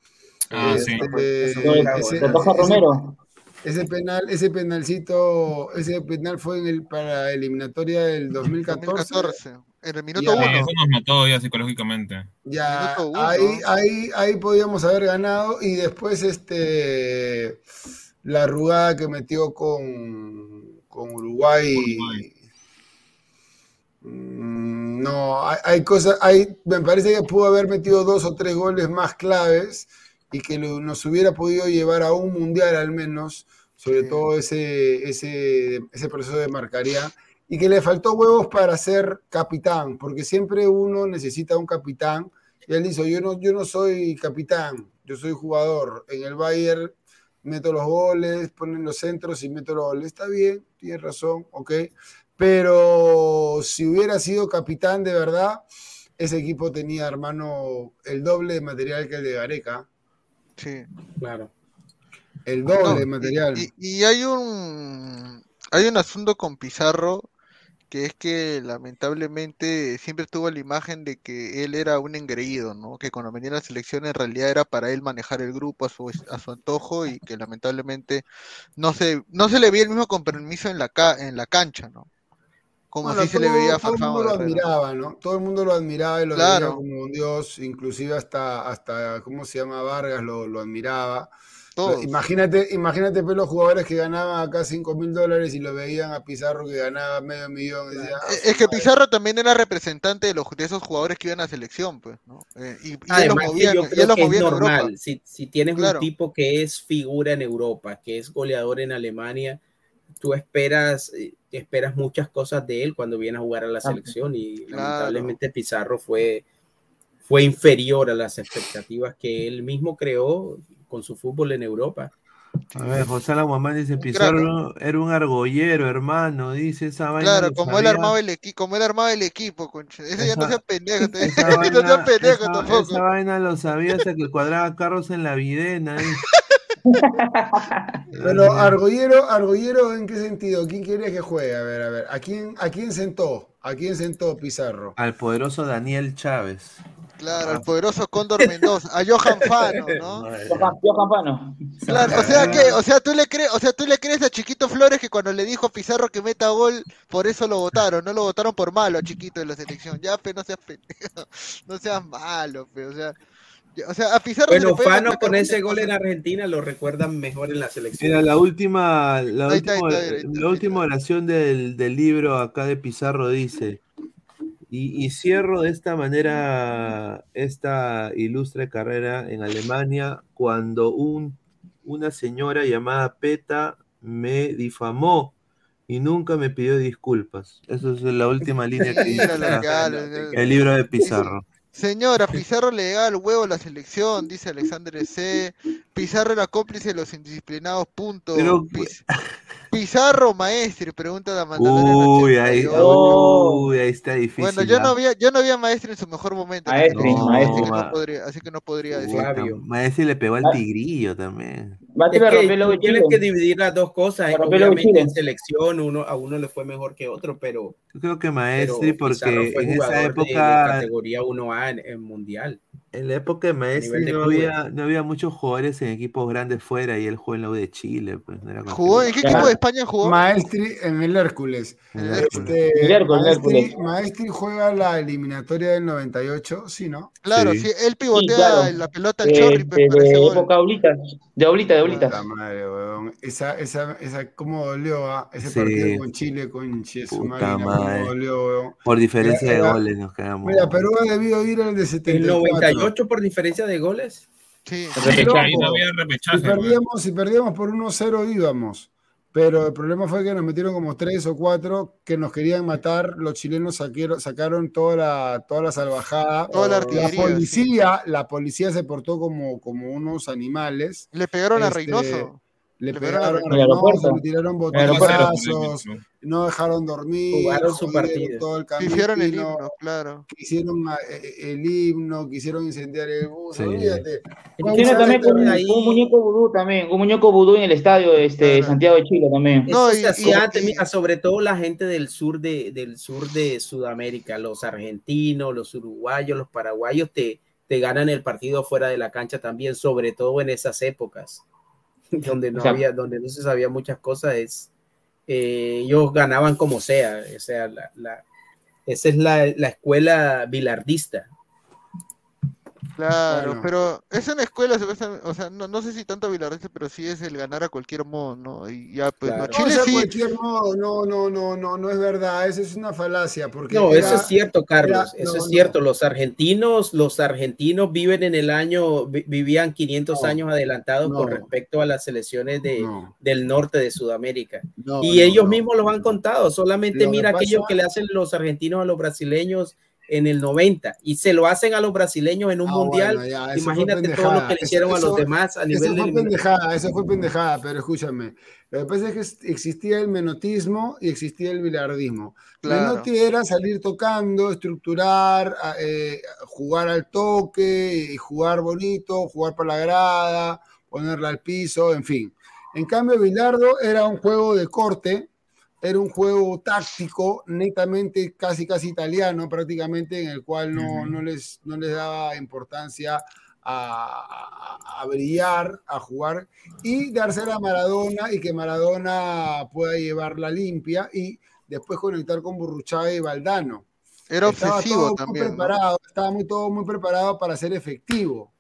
Speaker 5: Ah, sí.
Speaker 4: Este, ese- ese-
Speaker 11: Romero.
Speaker 4: Ese penal, ese penalcito, ese penal fue en el para eliminatoria del 2014.
Speaker 7: 2014, en el minuto
Speaker 4: Ya.
Speaker 5: Sí,
Speaker 7: 1.
Speaker 5: eso nos mató ya psicológicamente.
Speaker 4: Ya,
Speaker 7: uno.
Speaker 4: ahí, ahí, ahí podíamos haber ganado y después este la arrugada que metió con, con Uruguay.
Speaker 5: Uruguay.
Speaker 4: Mm, No, hay, hay cosas, hay, me parece que pudo haber metido dos o tres goles más claves y que lo- nos hubiera podido llevar a un mundial al menos, sobre
Speaker 7: Sí.
Speaker 4: todo ese, ese, ese proceso de marcaría, y que le faltó huevos para ser capitán, porque siempre uno necesita un capitán, y él dijo, yo no, yo no soy capitán, yo soy jugador, en el Bayern meto los goles, ponen los centros y meto los goles, está bien, tienes razón, ok, pero si hubiera sido capitán de verdad, ese equipo tenía, hermano, el doble de material que el de Gareca.
Speaker 7: Sí.
Speaker 8: Claro.
Speaker 4: El doble
Speaker 7: No,
Speaker 4: de
Speaker 7: y-
Speaker 4: material.
Speaker 7: Y, y hay un hay un asunto con Pizarro que es que lamentablemente siempre tuvo la imagen de que él era un engreído, ¿no? Que cuando venía a la selección en realidad era para él manejar el grupo a su, a su antojo y que lamentablemente no se, no se le veía el mismo compromiso en la, ca- en la cancha, ¿no? Como
Speaker 4: Bueno,
Speaker 7: si se le
Speaker 4: todo-
Speaker 7: veía a
Speaker 4: todo el mundo lo admiraba, ¿no? Todo el mundo lo admiraba y lo
Speaker 7: Claro.
Speaker 4: veía como un dios, inclusive hasta, hasta ¿cómo se llama? Vargas lo, lo admiraba.
Speaker 7: Todos.
Speaker 4: Imagínate, imagínate pues, los jugadores que ganaban acá 5 mil dólares y lo veían a Pizarro que ganaba medio millón. y decía, "Ah,
Speaker 7: Es que Pizarro también era representante de, los, de esos jugadores que iban a la selección, pues, ¿no? Eh, y, y él los
Speaker 8: Además, que
Speaker 7: movía,
Speaker 8: yo
Speaker 7: y él los
Speaker 8: que es
Speaker 7: movía en Europa.
Speaker 8: normal. Si, si tienes
Speaker 7: Claro.
Speaker 8: un tipo que es figura en Europa, que es goleador en Alemania, tú esperas, eh, esperas muchas cosas de él cuando viene a jugar a la selección y
Speaker 7: Claro.
Speaker 8: lamentablemente Pizarro fue, fue inferior a las expectativas que él mismo creó con su fútbol en Europa.
Speaker 3: A ver, José Aguamán dice, Pizarro era un argollero, hermano, dice esa vaina.
Speaker 7: Claro, como él armaba el equipo, como él armaba el equipo, concha. Ese ya no
Speaker 3: Esa-
Speaker 7: sea pendejo, te-
Speaker 3: Esa [laughs]
Speaker 7: no sea
Speaker 3: vaina,
Speaker 7: pendejo
Speaker 3: esa-
Speaker 7: tampoco.
Speaker 3: esa vaina lo sabía hasta que cuadraba carros en la videna. [laughs]
Speaker 4: Pero Argollero, Argollero, ¿en qué sentido? ¿Quién quería que juegue? A ver, a ver. ¿A quién, a quién sentó? ¿A quién sentó Pizarro?
Speaker 3: Al poderoso Daniel Chávez.
Speaker 7: Claro, el poderoso Cóndor Mendoza, a Johan Fano, [laughs] ¿no?
Speaker 11: Johan Pano.
Speaker 7: Claro, o sea que, o sea, tú le crees, o sea, tú le crees a Chiquito Flores que cuando le dijo a Pizarro que meta gol, por eso lo votaron, no lo votaron por malo a Chiquito de la selección. Ya, pe, no seas pendejo, [laughs] no seas malo, pe, o sea, O sea, a Pizarro se
Speaker 8: Bueno,
Speaker 7: puede
Speaker 8: Fano con ese gol en. Argentina lo recuerdan mejor en la selección.
Speaker 3: Mira, la última, la
Speaker 7: Ahí está, ahí
Speaker 3: última,
Speaker 7: está, ahí está,
Speaker 3: la última oración del, del libro acá de Pizarro dice, y, y cierro de esta manera esta ilustre carrera en Alemania cuando un, una señora llamada Peta me difamó y nunca me pidió disculpas. Esa es la última línea que [laughs] dice el libro de Pizarro.
Speaker 7: Señora, Pizarro le llegaba el huevo a la selección, dice Alexander C. Pizarro era cómplice de los indisciplinados, punto.
Speaker 3: Pero-
Speaker 7: Piz- [laughs] Pizarro, maestro, pregunta la
Speaker 3: Uy, ahí, uy, ahí está difícil.
Speaker 7: Bueno, yo
Speaker 3: ¿ah?
Speaker 7: no había, yo no había maestro en su mejor momento.
Speaker 6: Maestri,
Speaker 7: no-
Speaker 6: maestri.
Speaker 7: así que
Speaker 3: ma-
Speaker 7: no podría, así que no podría decir.
Speaker 3: Maestri le pegó al
Speaker 6: Ah.
Speaker 3: tigrillo también.
Speaker 8: Es que tienes que dividir las dos cosas.
Speaker 6: De
Speaker 8: Obviamente en selección uno, a uno le fue mejor que otro, pero,
Speaker 3: Yo creo que Maestri, porque en esa
Speaker 8: jugador de- de,
Speaker 3: época,
Speaker 8: categoría 1A en, en mundial.
Speaker 3: En la época de Maestri
Speaker 8: de
Speaker 3: no, había, no, había, muchos jugadores en equipos grandes fuera y él jugó en la U de Chile. Pues, no era
Speaker 7: ¿Jugó? ¿En qué equipo de España jugó?
Speaker 4: Maestri en el Hércules.
Speaker 3: El
Speaker 4: este,
Speaker 6: el Hércules,
Speaker 4: Maestri,
Speaker 6: Hércules.
Speaker 4: Maestri, juega la eliminatoria del 98, ¿sí, no?
Speaker 7: Claro,
Speaker 3: sí.
Speaker 7: sí él pivotea
Speaker 6: sí, claro.
Speaker 7: la pelota al
Speaker 6: eh,
Speaker 7: chorri. Pues, eh,
Speaker 6: de,
Speaker 7: de
Speaker 6: época Oblita. De Oblita, de Oblita.
Speaker 4: La madre, weón. Esa, esa, esa, cómo dolió ah? ese
Speaker 3: sí.
Speaker 4: partido con Chile, con
Speaker 3: Chesumarina.
Speaker 4: Cómo dolió, weón.
Speaker 3: Por diferencia de goles nos quedamos.
Speaker 4: Mira, Perú ha debido ir al de 78.
Speaker 8: 8 por diferencia de goles.
Speaker 7: Sí,
Speaker 5: no, había.
Speaker 4: Si perdíamos, si perdíamos por 1-0 íbamos, pero el problema fue que nos metieron como 3 o 4 que nos querían matar, los chilenos sacaron toda la, toda la salvajada.
Speaker 7: Toda la,
Speaker 4: la policía, la policía se portó como, como unos animales.
Speaker 7: Le pegaron a
Speaker 4: este,
Speaker 7: Reynoso.
Speaker 4: Le
Speaker 7: pegaron
Speaker 6: En el aeropuerto.
Speaker 4: le tiraron botellazos, no dejaron dormir,
Speaker 8: Jugaron su partido.
Speaker 4: todo el
Speaker 7: Hicieron el himno, claro.
Speaker 4: quisieron ah, eh, el himno, quisieron incendiar el bus,
Speaker 3: Sí.
Speaker 4: olvídate.
Speaker 6: Tiene
Speaker 4: un
Speaker 6: también
Speaker 4: desastre.
Speaker 6: un,
Speaker 8: ahí.
Speaker 6: un muñeco vudú también, un muñeco vudú en el estadio este,
Speaker 7: Claro.
Speaker 6: Santiago de Chile también.
Speaker 7: No,
Speaker 8: Eso
Speaker 7: y-
Speaker 8: se hacía
Speaker 7: y-
Speaker 8: antes,
Speaker 7: y-
Speaker 8: mira, sobre todo la gente del sur de, del sur de Sudamérica, los argentinos, los uruguayos, los paraguayos te, te ganan el partido fuera de la cancha también, sobre todo en esas épocas, [laughs] donde no había, donde no se sabía muchas cosas, es eh, ellos ganaban como sea, o sea, la, la- esa es la, la escuela bilardista.
Speaker 7: Claro,
Speaker 4: Bueno.
Speaker 7: pero es una escuela, o sea, no, no sé si tanto Vilarrete, pero sí es el ganar a cualquier modo, ¿no? Y ya, pues, no,
Speaker 8: Claro.
Speaker 4: No,
Speaker 7: Chile
Speaker 4: sea
Speaker 7: sí,
Speaker 4: cualquier modo, no, no, no, no, no es verdad, esa es una falacia, porque
Speaker 8: No,
Speaker 4: era-
Speaker 8: eso es cierto, Carlos.
Speaker 4: era-
Speaker 8: eso
Speaker 4: no,
Speaker 8: es
Speaker 4: no.
Speaker 8: cierto. Los argentinos, los argentinos viven en el año, vi- vivían 500
Speaker 4: No,
Speaker 8: años adelantados con respecto a las selecciones de,
Speaker 4: No,
Speaker 8: del norte de Sudamérica.
Speaker 4: no,
Speaker 8: y
Speaker 4: no,
Speaker 8: ellos
Speaker 4: no.
Speaker 8: mismos los han contado. Solamente
Speaker 4: Lo
Speaker 8: mira aquello
Speaker 4: pasa-
Speaker 8: que le hacen los argentinos a los brasileños en el 90 y se lo hacen a los brasileños en un
Speaker 4: Ah,
Speaker 8: mundial.
Speaker 4: bueno, ya, eso
Speaker 8: Imagínate todo lo
Speaker 4: pendejada.
Speaker 8: que le hicieron a
Speaker 4: Eso-
Speaker 8: los demás a
Speaker 4: Eso
Speaker 8: nivel de
Speaker 4: fue pendejada, eso fue pendejada, pero escúchame. Lo que pasa es que existía el menotismo y existía el bilardismo.
Speaker 7: Claro.
Speaker 4: Menotti era salir tocando, estructurar, a- eh, jugar al toque, y jugar bonito, jugar para la grada, ponerla al piso, en fin. En cambio, Bilardo era un juego de corte, era un juego táctico, netamente casi casi italiano prácticamente, en el cual no, no, les, no les daba importancia a, a- a brillar, a jugar y dársela a Maradona y que Maradona pueda llevarla limpia y después conectar con Burruchaga y Valdano.
Speaker 7: era
Speaker 4: Estaba
Speaker 7: obsesivo
Speaker 4: todo muy
Speaker 7: también, ¿no?
Speaker 4: preparado, estaba muy, todo muy preparado para ser efectivo,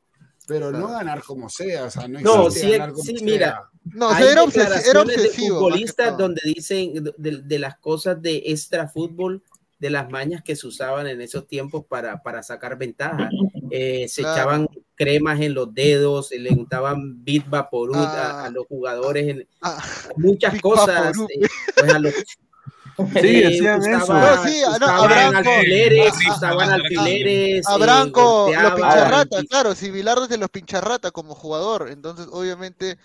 Speaker 4: pero no ganar como sea, o sea, no
Speaker 8: No,
Speaker 4: existe
Speaker 8: sí,
Speaker 4: ganar como
Speaker 8: sí,
Speaker 4: sea.
Speaker 8: mira,
Speaker 7: No, o
Speaker 8: Hay
Speaker 7: sea, era, obsesi- era
Speaker 8: declaraciones de
Speaker 7: obsesivo. que
Speaker 8: futbolistas donde dicen de, de las cosas de extra fútbol, de las mañas que se usaban en esos tiempos para, para sacar ventaja. Eh, se
Speaker 7: Claro.
Speaker 8: echaban cremas en los dedos, le untaban Bit Vaporub a,
Speaker 7: Ah.
Speaker 8: a los jugadores, en,
Speaker 7: Ah,
Speaker 8: muchas cosas. Eh, pues a los-
Speaker 3: Sí, hacían eso.
Speaker 7: No, sí, no,
Speaker 8: usaban
Speaker 7: Abraham-
Speaker 8: alfileres,
Speaker 5: Ah,
Speaker 8: usaban
Speaker 5: ah,
Speaker 8: alfileres.
Speaker 7: a
Speaker 8: eh,
Speaker 7: Branco, los
Speaker 8: golpeaban,
Speaker 7: pincharrata,
Speaker 8: y-
Speaker 7: claro, si Bilardo es de los pincharrata como jugador, entonces obviamente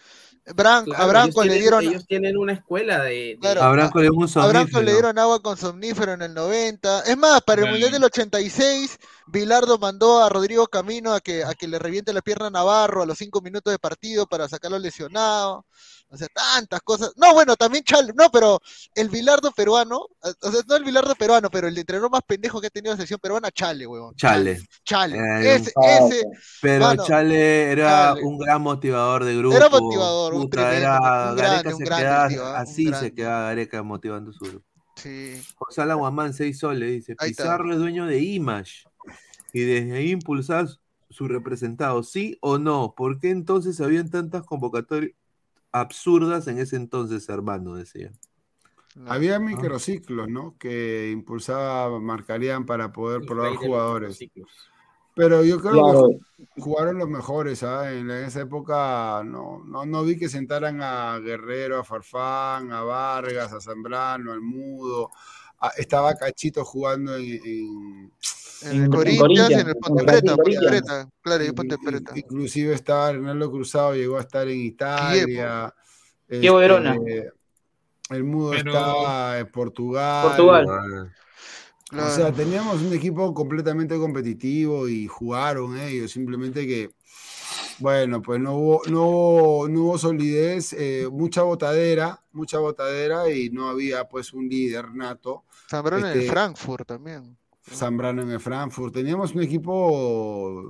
Speaker 7: Branco,
Speaker 8: claro,
Speaker 7: a Branco le
Speaker 8: tienen-
Speaker 7: dieron
Speaker 8: Ellos tienen una escuela de. de-
Speaker 7: Claro.
Speaker 3: A Branco le dio un
Speaker 7: A Branco le
Speaker 3: somnífero.
Speaker 7: dieron agua con somnífero en el 90. Es más, para el
Speaker 5: Dale.
Speaker 7: Mundial del 86, Bilardo mandó a Rodrigo Camino a que, a que le reviente la pierna a Navarro a los 5 minutos de partido para sacarlo lesionado. O sea, tantas cosas. No, bueno, también Chale, no, pero el Bilardo peruano, o sea, no el Bilardo peruano, pero el entrenador más pendejo que ha tenido la selección peruana, Chale, huevón.
Speaker 3: Chale.
Speaker 7: Chale.
Speaker 3: Eh,
Speaker 7: Ese, ese,
Speaker 3: Pero Chale era
Speaker 7: Chale.
Speaker 3: un gran motivador de grupo.
Speaker 7: Era motivador, un tremendo,
Speaker 3: era.
Speaker 7: Un
Speaker 3: así se quedaba Gareca motivando su grupo.
Speaker 7: sí.
Speaker 3: José Alan Guamán, seis soles, dice. Pizarro es dueño de Image y desde ahí impulsar su representado, ¿sí o no? ¿Por qué entonces habían tantas convocatorias absurdas en ese entonces, hermano? Decía.
Speaker 4: Había microciclos, ¿no? Que impulsaba, marcarían para poder probar jugadores. Pero yo creo que jugaron los mejores, ¿ah? En esa época no, no, no vi que sentaran a Guerrero, a Farfán, a Vargas, a Zambrano, al Mudo. Ah, estaba Cachito jugando en, en,
Speaker 7: En el Corinthians, en el Ponte Preta, Ponte Preta, claro, Ponte Preta.
Speaker 4: Inclusive estaba Renaldo Cruzado, llegó a estar en Italia.
Speaker 6: Kievo Verona.
Speaker 4: El Mudo
Speaker 5: Pero-
Speaker 4: estaba en Portugal.
Speaker 6: Portugal.
Speaker 4: O sea, teníamos un equipo completamente competitivo y jugaron ellos, simplemente que, bueno, pues no hubo, no hubo, no hubo solidez, eh, mucha botadera, mucha botadera y no había pues un líder nato.
Speaker 7: Zambrano en el
Speaker 4: Este,
Speaker 7: Frankfurt también.
Speaker 4: Zambrano en el Frankfurt. Teníamos un equipo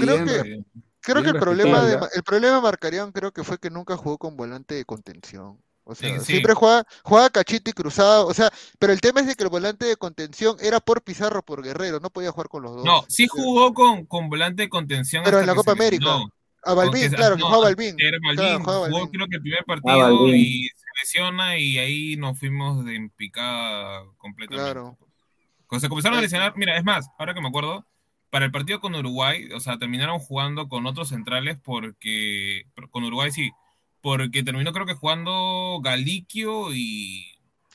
Speaker 7: Creo que,
Speaker 4: re-
Speaker 7: creo que el problema, de, el problema de Marcarián creo que fue que nunca jugó con volante de contención. O sea,
Speaker 5: Sí, sí.
Speaker 7: siempre jugaba, jugaba cachito y cruzado. O sea, pero el tema es de que el volante de contención era por Pizarro, por Guerrero. No podía jugar con los dos.
Speaker 5: No, sí jugó con, con volante de contención.
Speaker 7: Pero en la
Speaker 5: que
Speaker 7: Copa. América. A Balvin,
Speaker 5: Porque-
Speaker 7: claro, que
Speaker 5: no,
Speaker 7: jugaba Balvin.
Speaker 5: Era
Speaker 7: Claro,
Speaker 5: Balvin,
Speaker 7: jugaba
Speaker 5: jugó
Speaker 7: Balvin.
Speaker 5: creo que el primer
Speaker 6: Ah,
Speaker 5: partido
Speaker 6: Balvin.
Speaker 5: y se lesiona y ahí nos fuimos de picada completamente.
Speaker 7: Claro.
Speaker 5: Cuando se comenzaron a lesionar, mira, es más, ahora que me acuerdo, para el partido con Uruguay, o sea, terminaron jugando con otros centrales porque, con Uruguay sí, porque terminó creo que jugando Galiquio y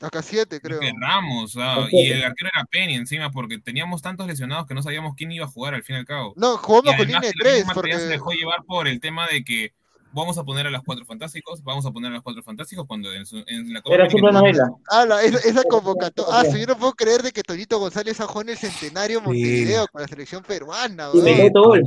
Speaker 7: Acá siete, creo.
Speaker 5: que Ramos, o sea,
Speaker 6: Acá
Speaker 5: y el arquero era Penny encima, porque teníamos tantos lesionados que no sabíamos quién iba a jugar al fin y al cabo.
Speaker 7: No,
Speaker 5: Y
Speaker 7: jugamos con
Speaker 5: además
Speaker 7: línea de
Speaker 5: que la
Speaker 7: tres,
Speaker 5: misma Martellán se
Speaker 7: porque
Speaker 5: dejó llevar por el tema de que vamos a poner a los cuatro fantásticos, vamos a poner a los cuatro fantásticos cuando en, su- en la Copa
Speaker 6: Era
Speaker 5: América
Speaker 6: siempre
Speaker 5: no-
Speaker 6: novela.
Speaker 7: Ah, la- esa, convocatoria. Ah, sí, yo no puedo creer de que Toñito González jugó en el centenario Montevideo con la selección peruana,
Speaker 6: gol.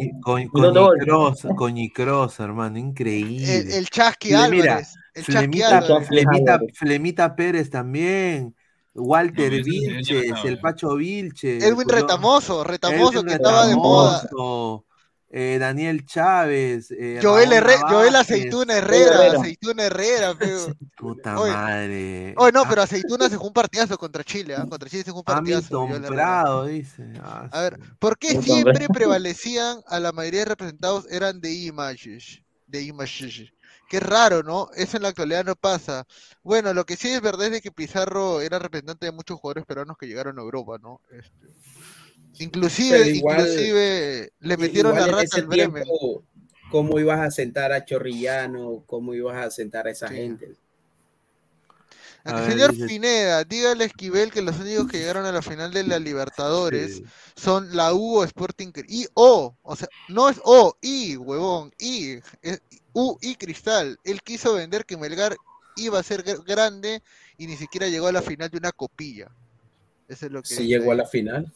Speaker 3: Con, Icros, hermano, increíble.
Speaker 7: El, el Chasqui
Speaker 3: mira,
Speaker 7: Álvarez. El Chasqui
Speaker 3: Flemita,
Speaker 7: Álvarez.
Speaker 3: Flemita,
Speaker 6: Álvarez.
Speaker 3: Flemita Pérez también. Walter
Speaker 5: No,
Speaker 3: Vilches, el Pacho Vilches.
Speaker 7: Edwin Retamoso, Retamoso
Speaker 3: Edwin
Speaker 7: que estaba de moda.
Speaker 3: Eh, Daniel Chávez. eh,
Speaker 7: Joel, Herre- Joel. Aceituna Herrera,
Speaker 6: Herrera.
Speaker 7: Aceituna Herrera. [laughs]
Speaker 3: Puta
Speaker 7: Oye,
Speaker 3: madre.
Speaker 7: Oh, no,
Speaker 3: Ah,
Speaker 7: pero Aceituna se jugó un partidazo contra Chile, ¿ah? Contra Chile se jugó un partidazo.
Speaker 3: Prado, dice. Ah,
Speaker 7: A ver. ¿por qué siempre prevalecían a la mayoría de representados eran de Images? De Images. Qué raro, ¿no? Eso en la actualidad no pasa. Bueno, lo que sí es verdad es de que Pizarro era representante de muchos jugadores peruanos que llegaron a Europa, ¿no? Este, inclusive,
Speaker 8: igual-
Speaker 7: inclusive le metieron la rata al Bremen.
Speaker 8: tiempo, ¿Cómo ibas a sentar a Chorrillano? ¿Cómo ibas a sentar a esa
Speaker 7: Sí.
Speaker 8: gente?
Speaker 3: A
Speaker 7: Al
Speaker 3: ver,
Speaker 7: señor
Speaker 3: dice-
Speaker 7: Pineda, dígale a Esquivel que los únicos que llegaron a la final de la Libertadores
Speaker 3: Sí.
Speaker 7: son la U o Sporting y O, o sea, no es O, I, huevón, I, es U y Cristal. Él quiso vender que Melgar iba a ser gr- grande y ni siquiera llegó a la final de una copilla. Eso es lo que
Speaker 8: Si
Speaker 7: dice
Speaker 8: llegó a la final.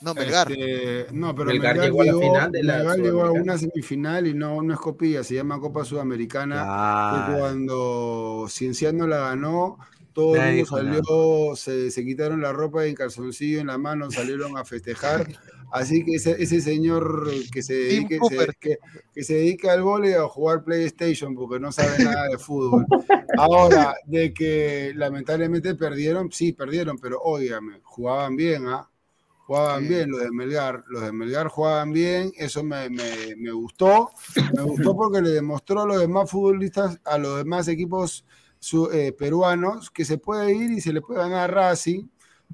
Speaker 7: No, Melgar.
Speaker 4: Este, no, pero
Speaker 8: Melgar
Speaker 4: Melgar,
Speaker 8: llegó a la
Speaker 4: llegó,
Speaker 8: final de la
Speaker 4: Melgar llegó a una semifinal y no, no es copilla, se llama Copa Sudamericana.
Speaker 3: Claro.
Speaker 4: cuando Cienciano la ganó, todo el mundo salió, se, se quitaron la ropa y el calzoncillo en la mano, salieron a festejar. [laughs] Así que ese, ese señor que se dedique, se- que, que se dedica al vóley a jugar PlayStation porque no sabe nada de fútbol. Ahora, de que lamentablemente perdieron, sí, perdieron, pero óigame, jugaban bien, ¿ah? Jugaban bien los de Melgar, los de Melgar jugaban bien, eso me, me- me gustó, me gustó porque le demostró a los demás futbolistas, a los demás equipos su- eh, peruanos, que se puede ir y se le puede ganar a Racing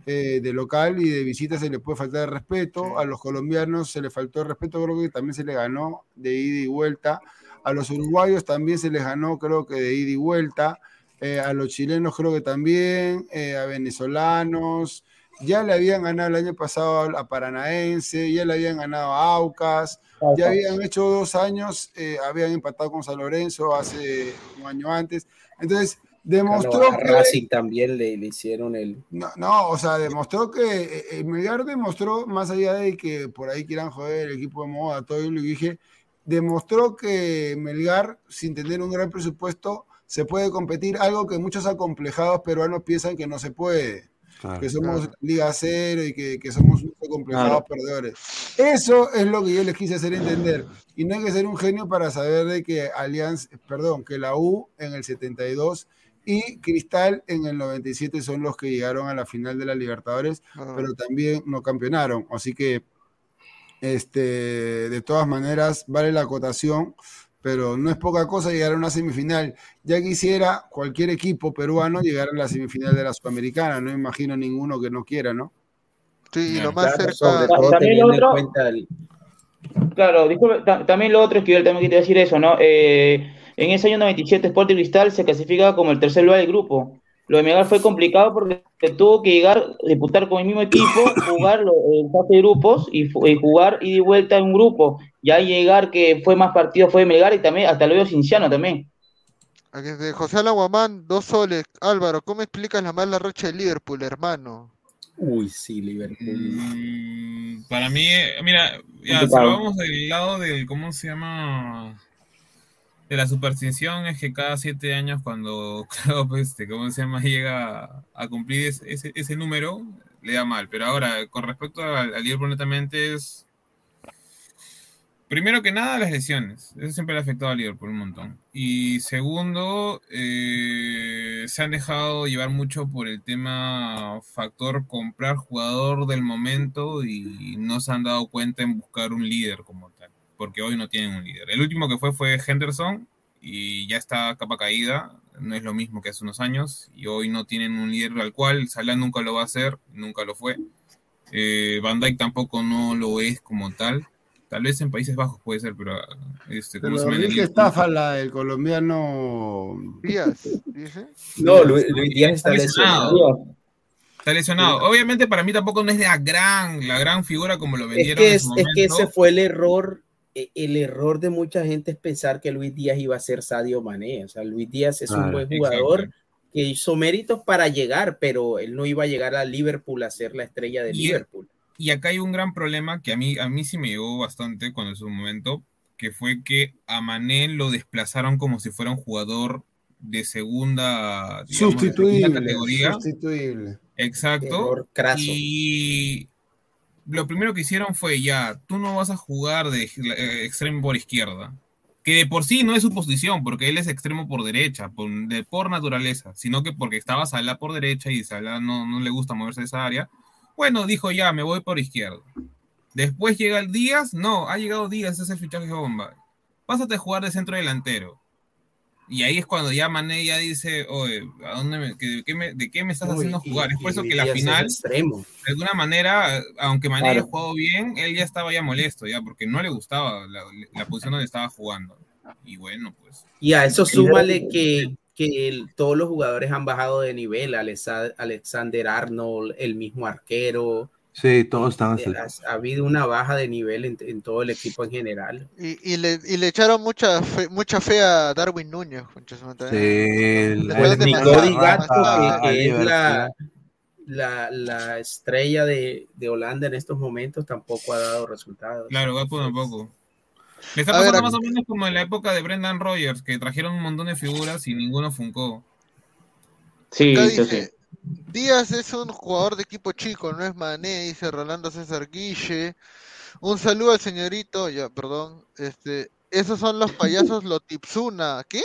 Speaker 4: eh, de local y de visita se le puede faltar el respeto, a los colombianos se le faltó el respeto, creo que también se le ganó de ida y vuelta, a los uruguayos también se les ganó, creo que de ida y vuelta, eh, a los chilenos creo que también, a venezolanos, ya le habían ganado el año pasado a Paranaense, ya le habían ganado a Aucas, ya habían hecho dos años, eh, habían empatado con San Lorenzo hace un año antes. Entonces, demostró
Speaker 8: Claro, a
Speaker 4: que.
Speaker 8: Racing también le, le hicieron el.
Speaker 4: No, no, o sea, demostró que. eh, Melgar demostró, más allá de que por ahí quieran joder el equipo de moda, todo yo lo dije, demostró que Melgar, sin tener un gran presupuesto, se puede competir, algo que muchos acomplejados peruanos piensan que no se puede
Speaker 3: Claro.
Speaker 4: que somos
Speaker 7: Claro.
Speaker 4: Liga Cero y que, que somos unos acomplejados perdedores. Eso es lo que yo les quise hacer entender. Y no hay que ser un genio para saber de que Alianza, perdón, que la U en el 72 y Cristal en el 97 son los que llegaron a la final de la Libertadores,
Speaker 7: Ah.
Speaker 4: pero también no campeonaron. Así que Este, de todas maneras, vale la acotación, pero no es poca cosa llegar a una semifinal. Ya quisiera cualquier equipo peruano llegar a la semifinal de la Sudamericana, no imagino ninguno que no quiera, ¿no?
Speaker 7: Sí, y lo
Speaker 8: Claro,
Speaker 7: más
Speaker 8: sobre
Speaker 7: cerca.
Speaker 8: todo
Speaker 6: También otro-
Speaker 8: el-
Speaker 6: Claro, disculpe, ta- también lo otro es que yo también quería decir eso, ¿no? Eh, en ese año 97 Sporting Cristal se clasifica como el tercer lugar del grupo. Lo de Melgar fue complicado porque tuvo que llegar, disputar con el mismo equipo, [coughs] jugar lo- en fase de grupos y, jugar ida y vuelta en un grupo. Ya llegar que fue más partido fue de Melgar y también hasta luego Cinciano también.
Speaker 7: Aquí de José Alaguamán, dos soles. Álvaro, ¿cómo explicas la mala racha de Liverpool, hermano?
Speaker 8: Uy, sí, Liverpool.
Speaker 5: Mm, Para mí, eh, mira, ya, si lo vamos del lado del, ¿cómo se llama? De la superstición, es que cada siete años cuando [laughs] Klopp, este, ¿cómo se llama? Llega a cumplir ese, ese, ese número, le da mal. Pero ahora, con respecto al al Liverpool netamente es... Primero que nada, las lesiones. Eso siempre le ha afectado al Liverpool un montón. Y segundo, eh, se han dejado llevar mucho por el tema factor comprar jugador del momento y no se han dado cuenta en buscar un líder como tal. Porque hoy no tienen un líder. El último que fue fue Henderson y ya está a capa caída. No es lo mismo que hace unos años. Y hoy no tienen un líder al cual Salah nunca lo va a hacer, nunca lo fue. Eh, Van Dijk tampoco no lo es como tal. Tal vez en Países Bajos puede ser, pero este, ¿cómo
Speaker 4: Pero
Speaker 5: se? En el
Speaker 4: estafa la del colombiano.
Speaker 7: Díaz, dice.
Speaker 8: No, Luis, Luis Díaz está
Speaker 5: Está
Speaker 8: lesionado.
Speaker 5: lesionado. Está lesionado. Obviamente para mí tampoco no es la gran, la gran figura como lo
Speaker 8: Es
Speaker 5: vendieron
Speaker 8: que,
Speaker 5: en
Speaker 8: es,
Speaker 5: su
Speaker 8: es que ese fue el error. E- El error de mucha gente es pensar que Luis Díaz iba a ser Sadio Mané. O sea, Luis Díaz es un buen jugador
Speaker 5: exacto.
Speaker 8: que hizo méritos para llegar, pero él no iba a llegar a Liverpool a ser la estrella de
Speaker 5: Y-
Speaker 8: Liverpool.
Speaker 5: Y acá hay un gran problema que a mí, a mí sí me llegó bastante cuando en su momento, que fue que a Mané lo desplazaron como si fuera un jugador de segunda, digamos, de segunda
Speaker 4: Sustituible.
Speaker 5: categoría.
Speaker 4: Sustituible.
Speaker 5: Exacto. Y lo primero que hicieron fue ya, tú no vas a jugar de eh, extremo por izquierda. Que de por sí no es su posición, porque él es extremo por derecha, por, de, por naturaleza, sino que porque estaba Salah por derecha y Salah no, no le gusta moverse de esa área. Bueno, dijo ya, me voy por izquierda. Después llega el Díaz, no, ha llegado Díaz, ese es el fichaje bomba. Pásate a jugar de centro delantero. Y ahí es cuando ya Mané ya dice, oye, ¿a dónde me, que- de, qué me, de qué me estás
Speaker 8: Uy,
Speaker 5: haciendo
Speaker 8: y-
Speaker 5: jugar? es por eso que la final,
Speaker 8: extremo.
Speaker 5: de alguna manera, aunque Mané haya
Speaker 6: Claro.
Speaker 5: jugado bien, él ya estaba ya molesto, ya, porque no le gustaba la, la posición donde estaba jugando. Y bueno, pues.
Speaker 8: Y a eso súmale que, que el- todos los jugadores han bajado de nivel. Alexa- Alexander Arnold, el mismo arquero.
Speaker 3: Sí, todos están
Speaker 8: Eh,
Speaker 3: hasta-
Speaker 8: Ha, ha habido una baja de nivel en, en todo el equipo en general.
Speaker 7: Y, y le, y le echaron mucha fe, mucha fe a Darwin Núñez.
Speaker 3: Sí,
Speaker 8: Pues
Speaker 7: de
Speaker 8: ni
Speaker 7: demasiado,
Speaker 8: Cody Gakpo,
Speaker 7: demasiado.
Speaker 8: que, que es la, la, la estrella de, de Holanda en estos momentos, tampoco ha dado resultados.
Speaker 5: Claro, Gapo tampoco. Me está
Speaker 7: ver,
Speaker 5: pasando más o menos como en la época de Brendan Rogers, que trajeron un montón de figuras y ninguno funcó.
Speaker 6: Sí, eso sí.
Speaker 7: Díaz es un jugador de equipo chico, no es Mané, dice Rolando César Guille. Un saludo al señorito, ya, perdón. Este, esos son los payasos Lotipsuna. ¿Qué?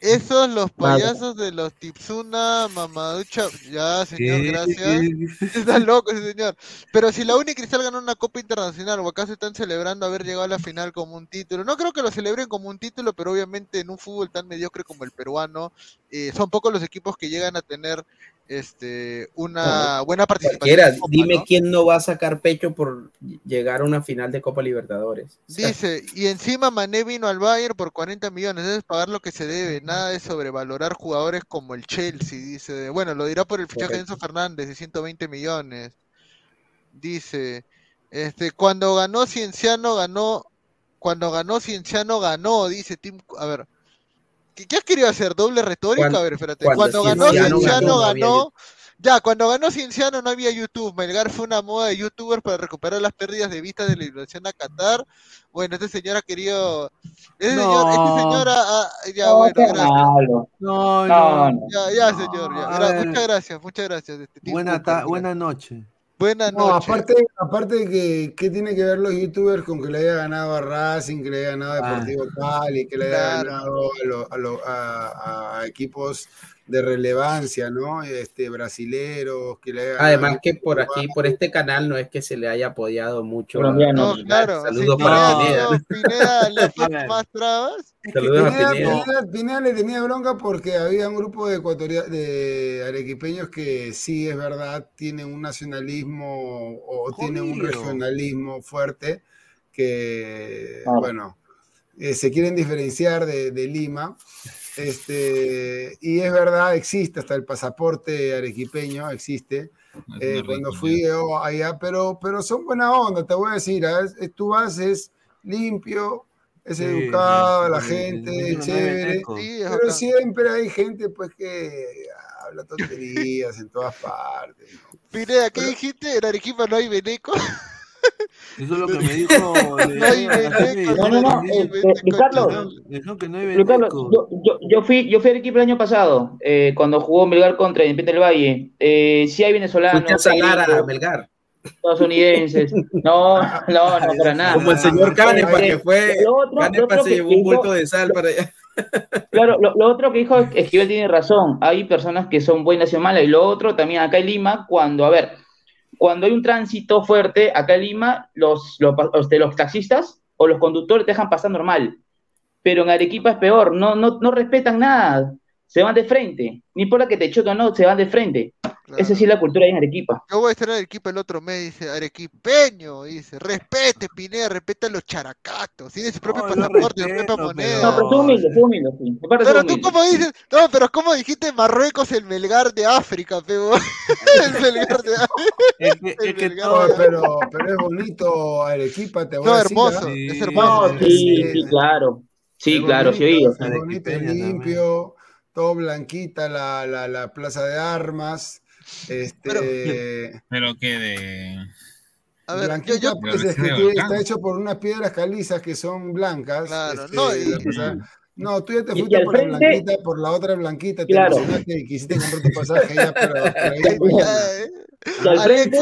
Speaker 7: Esos los payasos de los Tipsuna Mamaducha. Ya, señor,
Speaker 3: ¿Qué?
Speaker 7: gracias. Está loco ese señor. Pero si la Uni Cristal ganó una Copa Internacional, o acaso están celebrando haber llegado a la final como un título. No creo que lo celebren como un título, pero obviamente en un fútbol tan mediocre como el peruano, eh, son pocos los equipos que llegan a tener este una buena participación. Copa,
Speaker 8: dime
Speaker 7: ¿no?
Speaker 8: quién no va a sacar pecho por llegar a una final de Copa Libertadores.
Speaker 7: Dice, y encima Mané vino al Bayern por 40 millones, debes pagar lo que se debe, nada de sobrevalorar jugadores como el Chelsea, dice, bueno, lo dirá por el fichaje de. Enzo Fernández de 120 millones. Dice, este, cuando ganó Cienciano ganó, cuando ganó Cienciano ganó, dice Tim, a ver, ¿qué, qué has querido hacer? ¿Doble retórica?
Speaker 8: Cuando-
Speaker 7: a ver, espérate,
Speaker 8: cuando
Speaker 7: cuando ganó
Speaker 8: Cienciano ganó,
Speaker 7: ya, cuando ganó Cienciano no había YouTube, Melgar fue una moda de youtuber para recuperar las pérdidas de vista de la invasión a Qatar. Bueno, este señor ha querido, este señor, este señor, ha- ha- ya,
Speaker 6: No,
Speaker 7: bueno, gracias.
Speaker 6: malo.
Speaker 3: No,
Speaker 6: No.
Speaker 7: Ya, ya, señor, ya. Gra- muchas gracias, muchas gracias. este,
Speaker 3: Buena, buena noche.
Speaker 7: Buenas
Speaker 4: No,
Speaker 7: noches.
Speaker 4: aparte, aparte que, ¿qué tiene que ver los youtubers con que le haya ganado a Racing, que le haya ganado a
Speaker 3: Ah.
Speaker 4: Deportivo Cali, que le haya
Speaker 7: Claro.
Speaker 4: ganado a, lo- a lo- a- a equipos de relevancia, ¿no? Este, brasileros, que le
Speaker 8: Además que por aquí, por este canal, no es que se le haya apoyado mucho. a-
Speaker 6: Colombiano.
Speaker 7: No, claro.
Speaker 8: Saludos
Speaker 7: si
Speaker 8: para
Speaker 7: Pineda,
Speaker 8: Pineda.
Speaker 7: Pineda [laughs] le puesto más trabas.
Speaker 8: Saludos a
Speaker 4: Pineda,
Speaker 8: Pineda.
Speaker 4: Pineda- Pineda le tenía bronca porque había un grupo de ecuatoria- de arequipeños que sí es verdad tienen un nacionalismo o tienen un regionalismo fuerte que
Speaker 6: Claro.
Speaker 4: bueno eh, se quieren diferenciar de, de Lima este y es verdad existe hasta el pasaporte arequipeño existe
Speaker 5: Es
Speaker 4: eh, cuando fui yo allá, pero, pero son buena onda, te voy a decir, ¿ah? Es- es- tú vas, es limpio, es
Speaker 3: Sí,
Speaker 4: educado,
Speaker 3: sí,
Speaker 4: la
Speaker 3: sí,
Speaker 4: gente,
Speaker 3: sí, no,
Speaker 4: chévere,
Speaker 7: es
Speaker 4: pero siempre hay gente pues que habla [laughs] tonterías en todas partes. ¿no?
Speaker 7: Pineda, ¿qué dijiste? En Arequipa no hay veneco. [laughs]
Speaker 3: Eso es lo que me [laughs] dijo.
Speaker 7: No.
Speaker 6: No, no, este, yo, fui, yo fui al equipo el año pasado, eh, cuando jugó Melgar contra Independiente del Valle. Eh, sí hay venezolanos,
Speaker 8: a Melgar.
Speaker 6: estadounidenses. No, no, no, para nada.
Speaker 8: Como el señor Canepa,
Speaker 6: Eh,
Speaker 8: que fue.
Speaker 6: otro
Speaker 8: se
Speaker 6: que
Speaker 8: llevó un
Speaker 6: dijo-
Speaker 8: bulto de sal para allá. [laughs] [laughs]
Speaker 6: Claro, lo, lo otro que dijo Esquivel tiene razón. Hay personas que son buenas y malas. Y lo otro también acá en Lima, cuando, a ver, cuando hay un tránsito fuerte acá en Lima, los, los, este, los taxistas o los conductores te dejan pasar normal. Pero en Arequipa es peor, no, no, no respetan nada. Se van de frente. No importa que te choquen o no, se van de frente.
Speaker 7: Claro.
Speaker 6: Esa sí es la cultura ahí en Arequipa.
Speaker 7: Yo voy a estar en Arequipa el otro mes, dice Arequipeño, dice, respete Pineda, respeta a los characatos, tiene su propio
Speaker 3: No,
Speaker 7: pasaporte, su propia moneda.
Speaker 6: No, pero soy humilde, soy humilde. Sí.
Speaker 7: Pero tú
Speaker 6: humilde.
Speaker 7: como dices, no, pero como dijiste Marruecos, el Melgar de África, pego. [laughs] el Melgar de África. [laughs]
Speaker 3: Es que,
Speaker 7: El
Speaker 3: es que
Speaker 7: Melgar
Speaker 3: todo-
Speaker 4: No, pero, pero es bonito Arequipa, te voy
Speaker 7: No,
Speaker 4: a decir.
Speaker 7: hermoso,
Speaker 4: ¿ah?
Speaker 3: Sí.
Speaker 7: es
Speaker 6: No,
Speaker 7: hermoso.
Speaker 6: sí,
Speaker 4: Sí.
Speaker 6: sí, claro. Sí,
Speaker 4: Es
Speaker 6: claro, sí
Speaker 4: bonito,
Speaker 6: oído.
Speaker 4: Es bonito, es limpio, todo blanquita la, la, la plaza de armas. Este,
Speaker 5: Pero que de.
Speaker 7: A ver, yo,
Speaker 4: blanquita,
Speaker 7: yo,
Speaker 4: pues, es que
Speaker 5: Pero
Speaker 4: tiene-
Speaker 5: acá.
Speaker 4: está hecho por unas piedras calizas que son blancas.
Speaker 7: Claro,
Speaker 4: este,
Speaker 7: no, y-
Speaker 4: la plaza- no, tú ya te fuiste por la
Speaker 6: frente-
Speaker 4: blanquita, por la otra blanquita, te
Speaker 6: Claro.
Speaker 4: emocionaste y quisiste comprar tu pasaje ya, pero, pero ahí
Speaker 7: eh,
Speaker 6: Y al frente,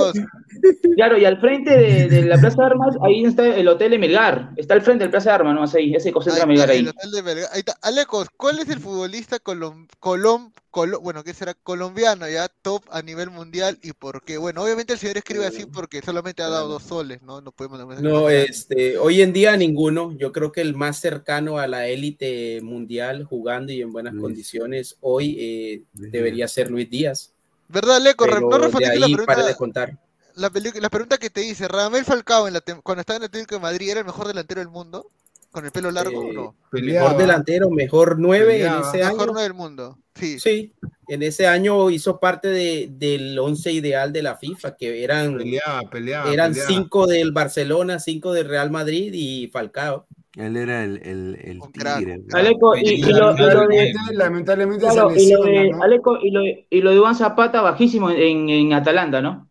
Speaker 6: claro, y al frente de, de la Plaza de Armas, ahí está el hotel de Melgar. Está al frente del Plaza de Armas, no ahí, ese
Speaker 7: ahí
Speaker 6: concentra
Speaker 7: está,
Speaker 6: Melgar
Speaker 7: el
Speaker 6: ahí.
Speaker 7: hotel de Melgar. Ahí está. Alecos, ¿cuál es el futbolista colom, colom, colo- bueno, qué será colombiano ya top a nivel mundial y por qué? Bueno, obviamente el señor escribe así porque solamente ha dado dos soles, ¿no? No podemos no,
Speaker 8: No, este, hoy en día ninguno. Yo creo que el más cercano a la élite mundial jugando y en buenas
Speaker 3: Luis.
Speaker 8: condiciones hoy eh, debería ser Luis Díaz.
Speaker 7: ¿Verdad, Leco?
Speaker 8: Pero
Speaker 7: no respondiste la
Speaker 8: ahí para
Speaker 7: pregunta,
Speaker 8: de contar.
Speaker 7: la, la pregunta que te hice. ¿Radamel Falcao en la tem- cuando estaba en el Atlético de Madrid era el mejor delantero del mundo? ¿Con el pelo largo o
Speaker 8: Eh,
Speaker 7: no?
Speaker 4: Peleaba.
Speaker 8: Mejor delantero, mejor nueve en ese
Speaker 7: Mejor
Speaker 8: año.
Speaker 7: no del mundo. Sí.
Speaker 8: Sí, en ese año hizo parte de, del once ideal de la FIFA, que eran,
Speaker 4: Peleaba, peleaba.
Speaker 8: eran
Speaker 4: peleaba.
Speaker 8: cinco del Barcelona, cinco del Real Madrid y Falcao.
Speaker 3: Él era el, el, el tigre.
Speaker 6: Aleco, y, y lo, y lo de,
Speaker 4: Lamentablemente,
Speaker 6: claro,
Speaker 4: se
Speaker 6: y lo de
Speaker 4: ¿no?
Speaker 6: Aleco, y lo, y lo de Iván Zapata bajísimo en, en Atalanta, ¿no?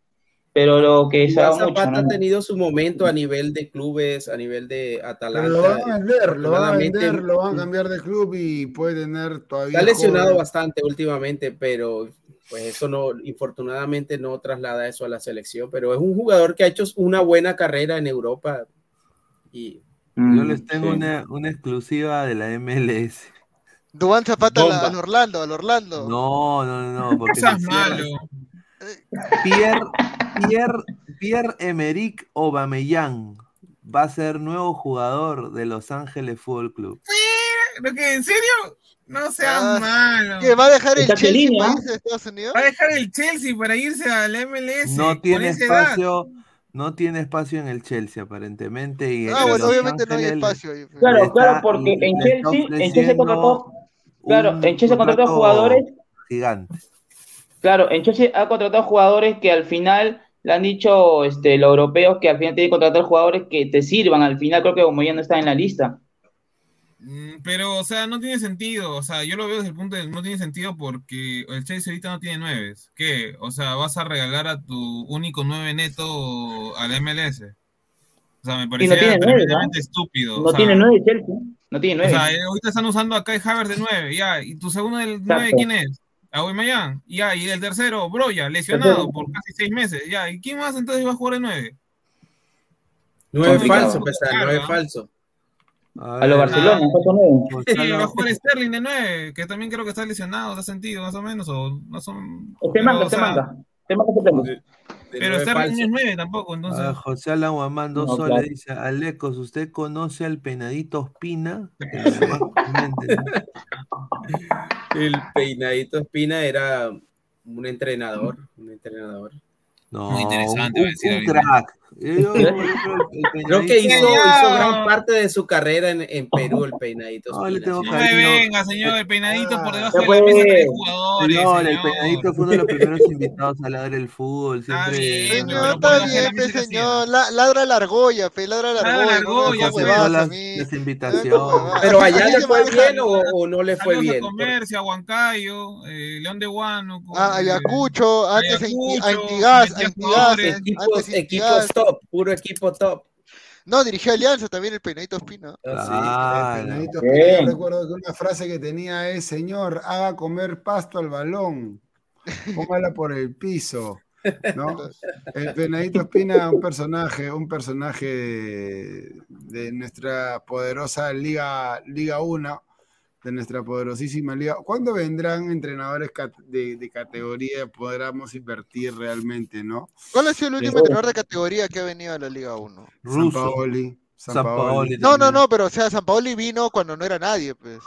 Speaker 6: Pero lo que
Speaker 8: Iván
Speaker 6: dado mucho,
Speaker 8: Zapata
Speaker 6: ¿no?
Speaker 8: ha tenido su momento a nivel de clubes, a nivel de
Speaker 4: Pero lo van a
Speaker 8: Atalanta.
Speaker 4: vender, lo van a vender, lo van a cambiar de club y puede tener todavía.
Speaker 8: Está lesionado
Speaker 4: joven.
Speaker 8: bastante últimamente, pero pues eso no, infortunadamente no traslada eso a la selección, pero es un jugador que ha hecho una buena carrera en Europa y
Speaker 3: Yo
Speaker 6: Mm,
Speaker 3: les tengo
Speaker 6: sí.
Speaker 3: una, una exclusiva de la MLS.
Speaker 7: Duván Zapata al, Orlando, al Orlando.
Speaker 3: No, no, no, no, porque
Speaker 5: malo.
Speaker 3: Pierre, Pierre, Pierre Emerick Aubameyang va a ser nuevo jugador de Los Ángeles Fútbol Club.
Speaker 5: ¿Lo que, ¿En serio? No seas
Speaker 7: Ah,
Speaker 5: malo.
Speaker 7: ¿Que va a dejar el Chelsea para irse a Estados Unidos?
Speaker 5: Va a dejar el Chelsea para irse al MLS.
Speaker 3: No tiene
Speaker 5: edad.
Speaker 3: No tiene espacio en el Chelsea aparentemente y
Speaker 7: Ah,
Speaker 3: en
Speaker 7: bueno, obviamente no hay espacio ahí.
Speaker 6: Claro, claro, porque en Chelsea, en Chelsea contrató, claro, en Chelsea contrató jugadores,
Speaker 3: gigante.
Speaker 6: claro, en Chelsea ha contratado jugadores que al final le han dicho este, los europeos que al final tienen que contratar jugadores que te sirvan. Al final creo que como ya no está en la lista.
Speaker 5: Mm, Pero, o sea, no tiene sentido. O sea, yo lo veo desde el punto de no tiene sentido porque el Chelsea ahorita no tiene nueves. ¿Qué? O sea, vas a regalar a tu único nueve neto al MLS. O sea, me
Speaker 6: Y no nueve,
Speaker 5: tremendamente estúpido.
Speaker 6: No
Speaker 5: o sea,
Speaker 6: tiene nueve Chelsea, no tiene
Speaker 5: O
Speaker 6: nueve.
Speaker 5: sea, eh, ahorita están usando a Kai Havertz de nueve, ya. ¿Y tu segundo del
Speaker 6: Exacto.
Speaker 5: nueve quién es? Aubameyang. Ya, y el tercero, Broya, lesionado por casi seis meses. Ya, ¿y quién más entonces va a jugar de nueve?
Speaker 6: Complicado.
Speaker 8: falso, pesar, no es falso.
Speaker 6: A lo Barcelona, nuevo.
Speaker 5: Sí, va a jugar Sterling de 9, que también creo que está lesionado, ¿te has sentido más o menos? O no son.
Speaker 6: Te manga suplente.
Speaker 3: De
Speaker 5: Pero Sterling es 9 tampoco, entonces.
Speaker 3: Ah, José Alan Guamán, dos
Speaker 6: No,
Speaker 3: soles,
Speaker 6: claro.
Speaker 3: dice, Alecos, ¿usted conoce al penadito Ospina? [laughs] El
Speaker 8: peinadito Espina era un entrenador, un entrenador.
Speaker 3: No,
Speaker 5: Muy interesante,
Speaker 3: un,
Speaker 5: a
Speaker 3: un
Speaker 5: ahorita.
Speaker 3: crack. Yo- el
Speaker 8: Creo que hizo, hizo gran parte de su carrera en, en Perú, el peinadito
Speaker 3: No, le
Speaker 8: Espina.
Speaker 3: tengo
Speaker 8: sí.
Speaker 5: No me
Speaker 3: cariño.
Speaker 5: venga, señor, el peinadito por debajo de la mesa jugadores.
Speaker 3: Señor, el peinadito fue uno de los primeros invitados a ladrar el fútbol.
Speaker 5: Está
Speaker 3: Siempre.
Speaker 5: bien,
Speaker 7: está bien, pe,
Speaker 5: mesa que
Speaker 7: señor. La- ladra la argolla, pe, ladra la
Speaker 5: Ladra la
Speaker 7: argolla. no
Speaker 3: las, las invitaciones.
Speaker 7: huevadas.
Speaker 8: Pero allá le fue bien o, o no le fue
Speaker 5: a
Speaker 8: bien.
Speaker 5: Comercio, a Huancayo, eh, León de Huánuco.
Speaker 7: Ah,
Speaker 5: eh,
Speaker 7: Ayacucho, antes Antigas, Antigas,
Speaker 5: jugadores.
Speaker 8: Equipos,
Speaker 7: Antigas.
Speaker 8: Top, puro equipo top.
Speaker 7: No, dirigía Alianza también el peinadito Espina.
Speaker 3: Ah,
Speaker 4: El penadito
Speaker 6: Bien.
Speaker 4: Espina, yo recuerdo que una frase que tenía es, señor, haga comer pasto al balón, póngala por el piso, ¿no? El penadito Espina, un personaje, un personaje de, de nuestra poderosa Liga, Liga 1, de nuestra poderosísima liga. ¿Cuándo vendrán entrenadores de, de categoría? Podremos invertir realmente, ¿no?
Speaker 7: ¿Cuál ha sido el último
Speaker 3: Sí.
Speaker 7: entrenador de categoría que ha venido a la Liga 1?
Speaker 4: San
Speaker 3: Russo.
Speaker 4: Paoli. San
Speaker 3: San
Speaker 4: Paoli.
Speaker 3: Paoli
Speaker 7: No, no, no, pero o sea, San Paoli vino cuando no era nadie, pues.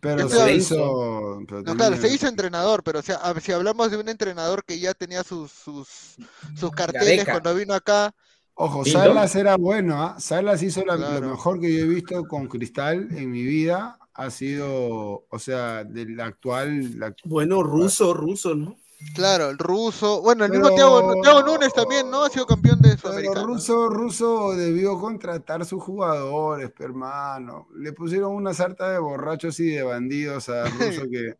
Speaker 4: Pero se hizo. pero
Speaker 7: No, claro, se hizo entrenador, pero o sea, si hablamos de un entrenador que ya tenía sus, sus, sus carteles cuando vino acá,
Speaker 4: Ojo. Salas era bueno, ¿ah? Salas hizo la-
Speaker 7: Claro.
Speaker 4: lo mejor que yo he visto con Cristal en mi vida. Ha sido, o sea, del actual. la-
Speaker 8: Bueno, ruso, ruso, ¿no?
Speaker 7: claro, el ruso, bueno, el mismo
Speaker 4: Pero-
Speaker 7: Thiago, Thiago Núñez también, ¿no? Ha sido campeón de
Speaker 4: Pero
Speaker 7: Sudamericano.
Speaker 4: Russo, Russo debió contratar sus jugadores, hermano. Le pusieron una sarta de borrachos y de bandidos a [laughs] Russo que.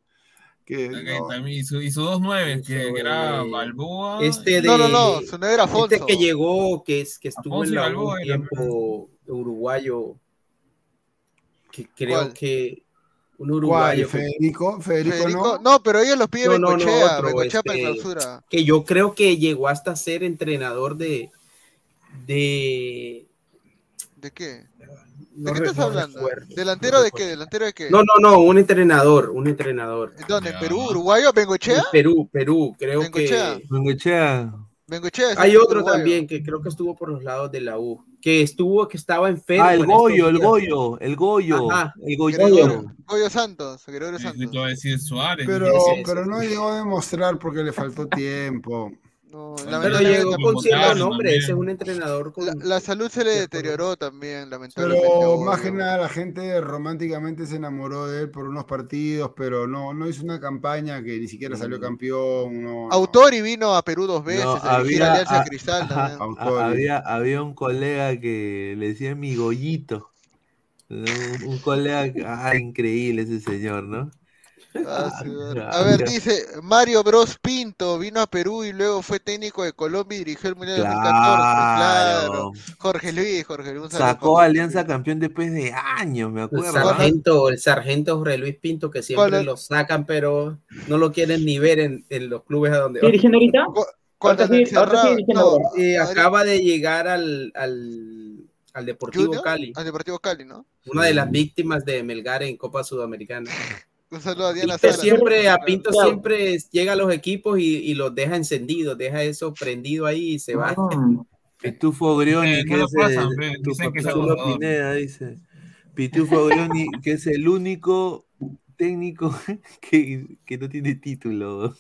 Speaker 4: que no.
Speaker 5: también hizo, hizo dos nueve, que, que era Balboa.
Speaker 8: Este de,
Speaker 7: No, no, no, su nombre era Afonso.
Speaker 8: Este que llegó, que, es, que estuvo
Speaker 5: Afonso
Speaker 8: en la U
Speaker 5: Balboa
Speaker 8: un
Speaker 5: era,
Speaker 8: tiempo uruguayo, que creo
Speaker 7: ¿Cuál?
Speaker 8: que un uruguayo
Speaker 4: Federico, Federico,
Speaker 7: Federico,
Speaker 4: no.
Speaker 7: no, pero ellos los pide
Speaker 8: No, no, no,
Speaker 7: Bengochea,
Speaker 8: otro,
Speaker 7: Bengochea para
Speaker 8: este-
Speaker 7: clausura.
Speaker 8: que yo creo que llegó hasta ser entrenador de de
Speaker 7: ¿De qué?
Speaker 8: no
Speaker 7: ¿De qué estás hablando?
Speaker 8: recuerdo,
Speaker 7: ¿Delantero
Speaker 8: no
Speaker 7: de qué? ¿Delantero de qué?
Speaker 8: No, no, no, un entrenador, un entrenador.
Speaker 7: ¿Dónde? ¿En
Speaker 5: Ya.
Speaker 7: Perú? ¿Uruguayo?
Speaker 8: En
Speaker 7: ¿Bengochea?
Speaker 8: Perú, Perú, creo
Speaker 7: Bengochea.
Speaker 8: que
Speaker 3: Bengochea.
Speaker 7: Bengochea
Speaker 8: hay otro
Speaker 7: uruguayo.
Speaker 8: también que creo que estuvo por los lados de la U, que estuvo, que estaba enfermo.
Speaker 3: Ah, el
Speaker 8: en
Speaker 3: Goyo, el. Goyo, el Goyo.
Speaker 8: Ajá.
Speaker 3: El Goyo.
Speaker 7: Gregorio, Goyo Santos, Gregorio Santos.
Speaker 4: Pero, pero no llegó a demostrar porque le faltó tiempo.
Speaker 7: No,
Speaker 5: Pero
Speaker 8: llegó con cierto nombre, ese es un entrenador con...
Speaker 7: la, la salud se le deterioró también, lamentablemente.
Speaker 4: Pero más que nada la gente románticamente se enamoró de él por unos partidos, pero no, no hizo una campaña que ni siquiera salió campeón. No, no.
Speaker 7: Autori vino a Perú dos veces
Speaker 3: No,
Speaker 7: a
Speaker 3: había-
Speaker 7: Alianza Cristal
Speaker 3: ajá, a-
Speaker 4: Autori.
Speaker 3: había, había un colega que le decía mi Goyito. Un, un colega, ah, increíble ese señor, ¿no?
Speaker 7: Ah, [laughs] sí,
Speaker 3: Ah,
Speaker 7: bueno. A ver, dice Mario Bros Pinto vino a Perú y luego fue técnico de Colombia y dirigió el Mundial 2014. Claro.
Speaker 3: Claro.
Speaker 7: Jorge Luis, Jorge Luis.
Speaker 3: Sacó a Alianza campeón después de años, me
Speaker 8: El
Speaker 3: acuerdo.
Speaker 8: sargento, el sargento Jorge Luis Pinto, que siempre lo sacan, pero no lo quieren ni ver en, en los clubes a donde
Speaker 6: ¿Estoy
Speaker 8: va.
Speaker 6: dirigiendo ahorita?
Speaker 7: Cu- Cuando
Speaker 6: Ahorita
Speaker 7: le
Speaker 6: sí, ahorita sí,
Speaker 7: encerraron-
Speaker 6: diciendo
Speaker 7: no,
Speaker 6: ahora.
Speaker 8: Eh, acaba de llegar al, al, al Deportivo
Speaker 7: Junior,
Speaker 8: Cali,
Speaker 7: Al Deportivo Cali, ¿no?
Speaker 8: una de las víctimas de Melgar en Copa Sudamericana. [laughs]
Speaker 7: Un saludo a Diana
Speaker 8: Pinto siempre, a Pinto
Speaker 6: Claro.
Speaker 8: siempre llega a los equipos y, y los deja encendidos, deja eso prendido ahí y se va.
Speaker 6: Ah, [laughs]
Speaker 3: Pitufo Grioni,
Speaker 5: Eh,
Speaker 3: que es
Speaker 5: pasan,
Speaker 3: el,
Speaker 5: dicen que es.
Speaker 3: Pineda, dice. Pitufo Grioni, que es el único técnico [laughs] que, que no tiene título.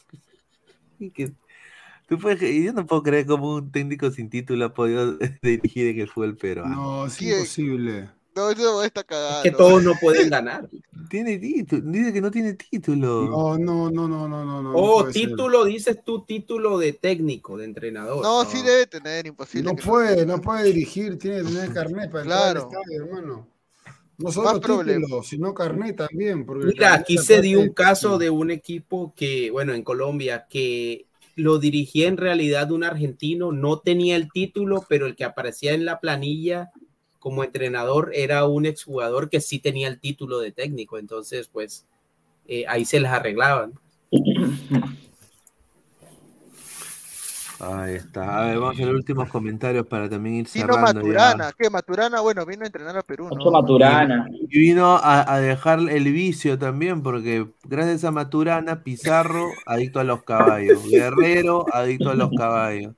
Speaker 3: Y que- tú puedes- yo no puedo creer cómo un técnico sin título ha podido [laughs] dirigir en el fútbol peruano.
Speaker 4: No, es
Speaker 7: ¿Quién?
Speaker 4: imposible.
Speaker 7: No, eso está cagado.
Speaker 8: Es que todos no pueden ganar. [laughs]
Speaker 3: Tiene título, dice que no tiene título.
Speaker 4: No, no, no, no, no, no. no
Speaker 8: Oh,
Speaker 4: ser.
Speaker 8: título, dices tú, título de técnico, de entrenador.
Speaker 7: No, sí debe tener, imposible.
Speaker 4: No
Speaker 7: que
Speaker 4: puede, no puede dirigir, tiene que tener carnet para
Speaker 7: Claro.
Speaker 4: entrar al estadio, hermano. No solo
Speaker 7: Más problema.
Speaker 4: título, sino carnet también. Porque
Speaker 8: Mira,
Speaker 4: carnet
Speaker 8: aquí se dio un caso de un equipo que, bueno, en Colombia, que lo dirigía en realidad un argentino, no tenía el título, pero el que aparecía en la planilla como entrenador era un exjugador que sí tenía el título de técnico, entonces pues eh, ahí se las arreglaban.
Speaker 3: Ahí está. A ver, vamos a hacer los últimos comentarios para también ir cerrando. ya.
Speaker 7: Maturana, ¿qué? Maturana, bueno, vino a entrenar a Perú,
Speaker 6: Maturana.
Speaker 3: Y vino a, a dejar el vicio también, porque gracias a Maturana, Pizarro, adicto a los caballos. Guerrero, adicto a los caballos.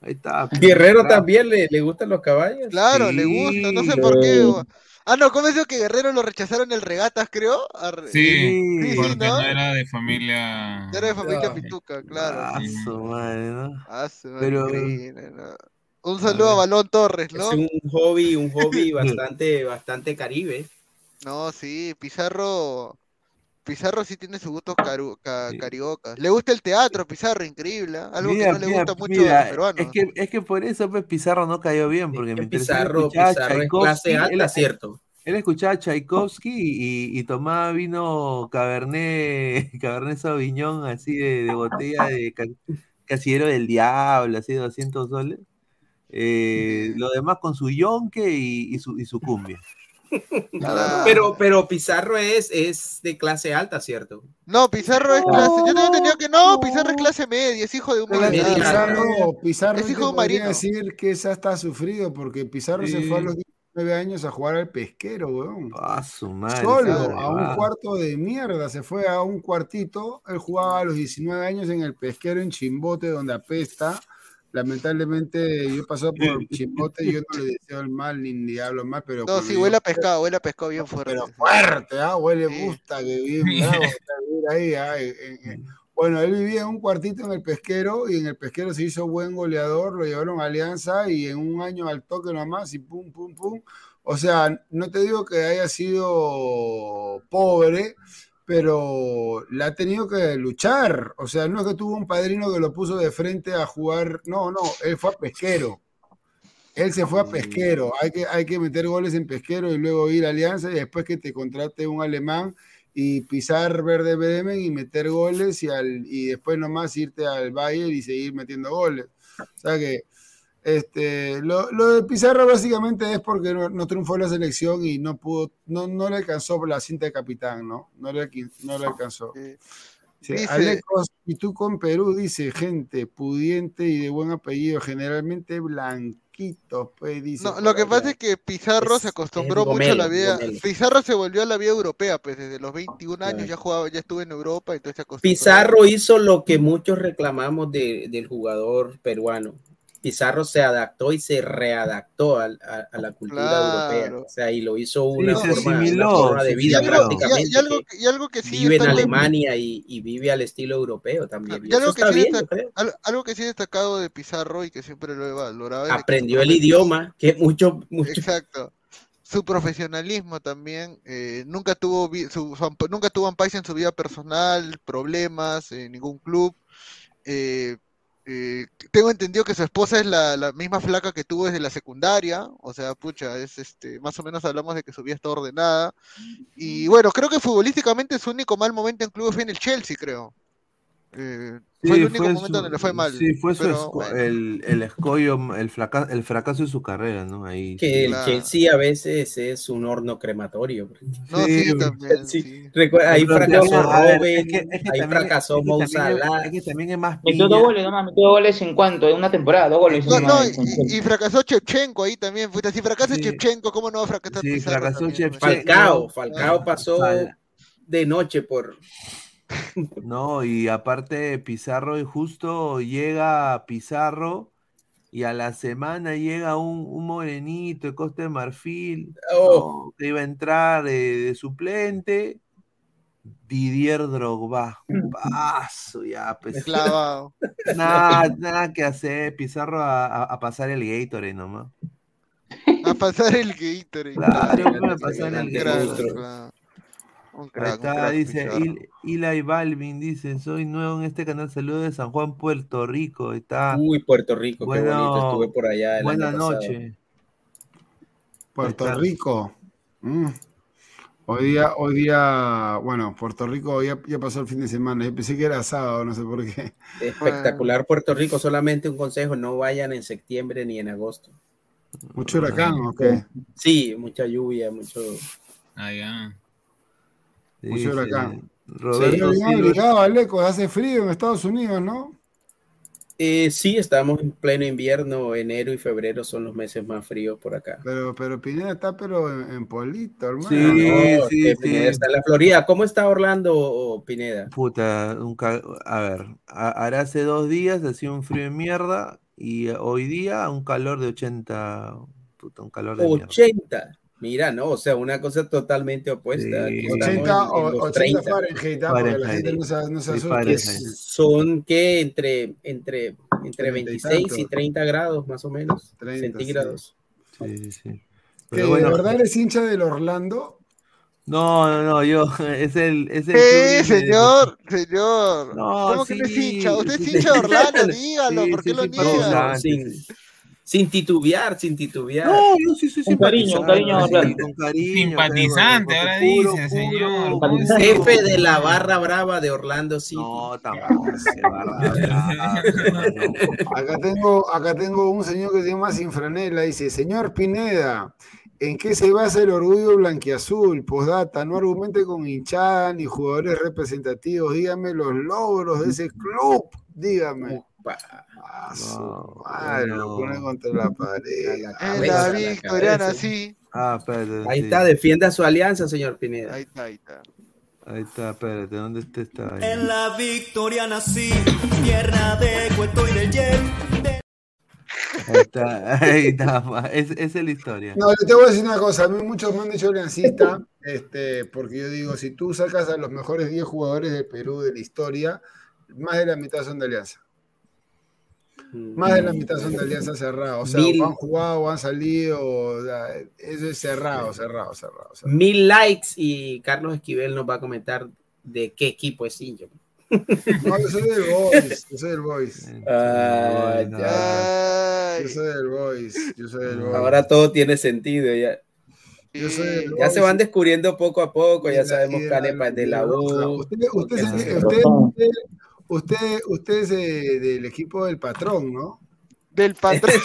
Speaker 3: Ahí está.
Speaker 8: Guerrero
Speaker 3: Claro.
Speaker 8: también le, le gustan los caballos.
Speaker 7: Claro, le gusta, no sé por qué. o- Ah, no, ¿cómo es que Guerrero lo rechazaron el regatas, creo? Arre-
Speaker 5: Sí,
Speaker 7: Sí,
Speaker 5: porque
Speaker 7: ¿no?
Speaker 5: no era de familia.
Speaker 7: Era de familia
Speaker 8: No.
Speaker 7: Pituca, claro.
Speaker 3: Ah, su madre, ¿no?
Speaker 7: Ah, su madre,
Speaker 3: Pero-
Speaker 7: increíble, ¿no? Un saludo a Balón Torres, ¿no?
Speaker 8: Es un hobby, un hobby [laughs] bastante, bastante caribe.
Speaker 7: No, sí, Pizarro. Pizarro sí tiene su gusto caru- ca-
Speaker 3: Sí.
Speaker 7: carioca. Le gusta el teatro, Pizarro, increíble. ¿ah? Algo
Speaker 3: Mira,
Speaker 7: que no le gusta mucho
Speaker 3: mira,
Speaker 7: a los peruanos.
Speaker 3: Es que, es que por eso pues, Pizarro no cayó bien, porque
Speaker 8: que
Speaker 3: mientras él
Speaker 8: Pizarro, Pizarro es
Speaker 3: Tchaikovsky,
Speaker 8: clase alta,
Speaker 3: él-
Speaker 8: cierto.
Speaker 3: Él escuchaba a Tchaikovsky y, y tomaba vino Cabernet, [laughs] Cabernet Sauvignon, así de, de botella de ca- casillero del diablo, así de 200 soles. Eh, lo demás con su yonque y, y su, y su cumbia.
Speaker 8: Pero, pero Pizarro es, es de clase alta, ¿cierto?
Speaker 7: No, Pizarro es clase. Yo tengo entendido que no, Pizarro es clase media, es hijo de un militar.
Speaker 4: Pizarro, Pizarro
Speaker 7: Es hijo de un marino.
Speaker 4: decir que esa está sufrido porque Pizarro se fue a los 19 años a jugar al pesquero, weón.
Speaker 3: Ah, su madre.
Speaker 4: Solo,
Speaker 3: esa
Speaker 4: a un cuarto de mierda, se fue a un cuartito. Él jugaba a los 19 años en el pesquero en Chimbote, donde apesta. Lamentablemente, yo pasé por [laughs] Chimbote y yo no le deseo el mal ni ni hablo mal, pero.
Speaker 7: No, sí, huele a pescado, huele a pescado bien fuerte.
Speaker 4: Pero fuerte, ¿ah? Huele
Speaker 7: Sí.
Speaker 4: gusta, que [laughs] bien bravo ahí. ah, en- en- en- Bueno, él vivía en un cuartito en el pesquero y en el pesquero se hizo buen goleador, lo llevaron a Alianza y en un año al toque nomás y pum, pum, pum. O sea, no te digo que haya sido pobre, pero la ha tenido que luchar. O sea, no es que tuvo un padrino que lo puso de frente a jugar. No, no, él fue a pesquero. Él se fue a pesquero. Hay que, hay que meter goles en pesquero y luego ir a Alianza y después que te contrate un alemán y pisar Verde Bremen y meter goles y, al, y después nomás irte al Bayern y seguir metiendo goles. O sea que este, lo, lo de Pizarro básicamente es porque no, no triunfó la selección y no pudo, no, no le alcanzó la cinta de capitán, ¿no? No le, alqui- no le alcanzó.
Speaker 7: Sí.
Speaker 4: Sí,
Speaker 7: Dice-
Speaker 4: Alecos, y tú con Perú, dice gente pudiente y de buen apellido, generalmente blanquitos, pues dice.
Speaker 7: No, lo que pasa es que Pizarro
Speaker 8: Es-
Speaker 7: se acostumbró mucho a la vida. Pizarro se volvió a la vida europea, pues desde los 21 años
Speaker 8: Claro.
Speaker 7: ya jugaba, ya estuvo en Europa, entonces se acostumbró.
Speaker 8: Pizarro hizo lo que muchos reclamamos de- del jugador peruano. Pizarro se adaptó y se readaptó al- a, a la cultura
Speaker 7: Claro.
Speaker 8: europea. O sea, y lo hizo una, forma, una
Speaker 3: asimiló,
Speaker 8: forma de vida
Speaker 7: y-
Speaker 8: prácticamente.
Speaker 7: y algo,
Speaker 8: que
Speaker 7: que- y algo que sí
Speaker 8: vive en Alemania y, y vive al estilo europeo también.
Speaker 7: Y
Speaker 8: Y eso
Speaker 7: algo que sí
Speaker 8: bien,
Speaker 7: algo que sí destacado de Pizarro y que siempre lo he valorado
Speaker 8: Aprendió el idioma, que mucho, mucho.
Speaker 7: Exacto. Su profesionalismo también, eh, nunca tuvo su, su nunca tuvo en su vida personal, problemas en ningún club. Eh, eh, tengo entendido que su esposa es la, misma flaca que tuvo desde la secundaria, o sea, pucha, es este, más o menos hablamos de que su vida está ordenada. Y bueno, creo que futbolísticamente su único mal momento en club fue en el Chelsea, creo. Eh, fue
Speaker 3: Sí,
Speaker 7: el único
Speaker 3: fue
Speaker 7: momento
Speaker 3: su-
Speaker 7: donde le fue mal.
Speaker 3: Sí, fue su
Speaker 7: pero
Speaker 3: esco-
Speaker 7: bueno.
Speaker 3: el, el escollo, el, fraca- el fracaso de su carrera, ¿no? Ahí.
Speaker 8: Que el
Speaker 7: Claro.
Speaker 8: Chelsea a veces es un horno crematorio.
Speaker 7: No, sí,
Speaker 3: Sí,
Speaker 7: también,
Speaker 8: sí. ahí fracasó Robben, ahí fracasó
Speaker 3: es que
Speaker 8: Mo
Speaker 3: también es-
Speaker 8: Salah.
Speaker 3: Es que también es más
Speaker 6: Metió dos goles nomás, metió dos goles en cuanto, en una temporada, dos goles.
Speaker 7: No, no, y, fracasó Chevchenko ahí también. Puta, si fracasa
Speaker 3: Sí.
Speaker 7: Chevchenko, ¿cómo no va a fracasar
Speaker 3: Sí,
Speaker 7: Pizarro
Speaker 3: fracasó.
Speaker 8: Falcao, Falcao pasó de noche por
Speaker 3: No, y aparte Pizarro y justo llega Pizarro y a la semana llega un, un morenito de Costa de Marfil
Speaker 8: Oh.
Speaker 3: ¿no? que iba a entrar eh, de suplente. Didier Drogba. Paso ya, [laughs] pues.
Speaker 7: Clavado.
Speaker 3: Nada, nada que hacer. Pizarro a, a- a pasar el Gatorade nomás.
Speaker 7: A pasar el Gatorade.
Speaker 3: Claro,
Speaker 7: claro,
Speaker 3: bueno, pasar el Gatorade.
Speaker 7: claro. Un
Speaker 3: Ahí
Speaker 7: crack, un
Speaker 3: está,
Speaker 7: crack,
Speaker 3: dice Eli Balvin, dice, soy nuevo en este canal, saludos de San Juan, Puerto Rico. Ahí Está.
Speaker 8: Uy, Puerto Rico, qué
Speaker 3: Bueno,
Speaker 8: bonito, estuve por allá
Speaker 3: Buenas noches.
Speaker 4: Puerto. Rico. Mm. Hoy día, hoy día, bueno, Puerto Rico ya, ya pasó el fin de semana. Yo pensé que era sábado, no sé por qué.
Speaker 8: Espectacular Puerto Rico, solamente un consejo, no vayan en septiembre ni en agosto.
Speaker 4: Mucho huracán, ¿o qué?
Speaker 8: Sí, mucha lluvia, mucho...
Speaker 5: Ah, ya.
Speaker 4: Mucho huracán.
Speaker 3: Roberto Silva-
Speaker 4: abrigado, Aleco, hace frío en Estados Unidos, ¿no?
Speaker 8: Eh, sí, estamos en pleno invierno, enero y febrero son los meses más fríos por acá.
Speaker 4: Pero, pero Pineda está pero en, en Polito, hermano.
Speaker 3: Sí,
Speaker 8: No,
Speaker 3: sí, sí.
Speaker 8: Pineda está en la Florida. ¿Cómo está Orlando, o Pineda?
Speaker 3: Puta, un ca- a ver, a- hará hace dos días hacía un frío de mierda y hoy día un calor de 80, puta, un calor de mierda.
Speaker 8: 80. Mira, no, o sea, una cosa totalmente opuesta.
Speaker 3: Sí.
Speaker 8: Aquí estamos
Speaker 4: 80
Speaker 8: en- en
Speaker 4: o
Speaker 8: los
Speaker 4: 80
Speaker 8: 30.
Speaker 4: Fahrenheit, ah, porque la
Speaker 3: Fahrenheit.
Speaker 4: gente no se, no se
Speaker 3: Sí. Fahrenheit.
Speaker 8: Son que entre, entre, entre
Speaker 4: 30 y
Speaker 8: 26 y
Speaker 4: tanto.
Speaker 8: 30 grados más o menos
Speaker 4: 30,
Speaker 8: centígrados.
Speaker 3: Sí, sí, sí.
Speaker 4: ¿Que
Speaker 3: Pero
Speaker 4: ¿De
Speaker 3: bueno,
Speaker 4: verdad eres hincha del Orlando?
Speaker 3: no, no, no, yo, [laughs] es el, es el
Speaker 7: ¡Eh,
Speaker 3: club de-
Speaker 7: señor! Señor.
Speaker 3: No,
Speaker 7: ¿Cómo que no es
Speaker 3: sí,
Speaker 7: hincha? Usted es
Speaker 3: sí,
Speaker 7: hincha de Orlando, [laughs] dígalo,
Speaker 3: Sí,
Speaker 7: ¿por qué
Speaker 3: sí,
Speaker 7: lo
Speaker 3: sí,
Speaker 8: No,
Speaker 7: niega?
Speaker 8: No, sin,
Speaker 3: sí.
Speaker 8: sin titubear, sin titubear.
Speaker 3: No, yo sí soy
Speaker 6: Un cariño, un cariño,
Speaker 3: con cariño.
Speaker 5: Simpatizante,
Speaker 3: pero-
Speaker 5: ahora
Speaker 3: puro,
Speaker 5: dice,
Speaker 3: puro,
Speaker 5: señor.
Speaker 3: puro.
Speaker 5: ¿Cómo es
Speaker 8: Jefe de la barra brava de Orlando City.
Speaker 3: No, tampoco [laughs] no.
Speaker 4: Acá tengo, acá tengo un señor que se llama Sinfranela, dice, señor Pineda, ¿en qué se basa el orgullo blanquiazul? Postdata, no argumente con hinchada ni jugadores representativos, dígame los logros de ese club, dígame. Ah,
Speaker 3: No,
Speaker 4: madre, lo pone contra la pared. [laughs]
Speaker 7: En la
Speaker 8: Cabeza, la
Speaker 7: victoriana, sí.
Speaker 3: Ah, espérate.
Speaker 8: Ahí
Speaker 3: sí.
Speaker 8: está, defienda su alianza, señor Pineda.
Speaker 7: Ahí está, ahí está.
Speaker 3: Ahí está, espérate, ¿dónde está esta vaina?
Speaker 11: En la victoria nací, tierra de cuento y de yen.
Speaker 3: Ahí está, [laughs] ahí está, es, esa es la historia.
Speaker 4: No, le te voy a decir una cosa, a mí muchos me han dicho aliancista, este, porque yo digo, si tú sacas a los mejores 10 jugadores del Perú de la historia, más de la mitad son de alianza. Más de la mitad son de alianza cerrada. O sea,
Speaker 8: Mil-
Speaker 4: o han jugado o han salido. o sea, eso es cerrado, cerrado, cerrado. cerrado.
Speaker 8: Mil likes y Carlos Esquivel nos va a comentar de qué equipo es hincha.
Speaker 4: No, yo soy del Boys. Yo soy del Boys.
Speaker 8: Ah,
Speaker 3: No,
Speaker 8: ya.
Speaker 4: Yo soy del Boys. Yo soy del Boys.
Speaker 8: Ahora todo tiene sentido. Ya,
Speaker 4: Yo soy
Speaker 8: ya se van descubriendo poco a poco. Ya sabemos Canepa es de la. U.
Speaker 4: Usted, usted, usted, usted, usted, es eh, del equipo del patrón, ¿no?
Speaker 7: Del patrón. [laughs]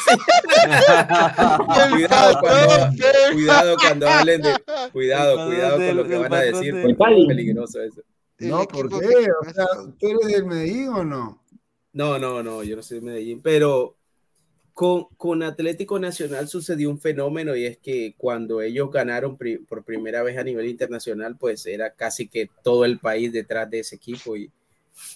Speaker 8: cuidado, cuando, cuidado cuando hablen de. Cuidado, cuidado con lo que van a decir. Porque es peligroso eso.
Speaker 4: No, ¿por qué?
Speaker 7: que-
Speaker 4: O sea, ¿tú eres del Medellín o no?
Speaker 8: No, no, no, yo no soy de Medellín, pero con, con Atlético Nacional sucedió un fenómeno y es que cuando ellos ganaron pri- por primera vez a nivel internacional, pues era casi que todo el país detrás de ese equipo y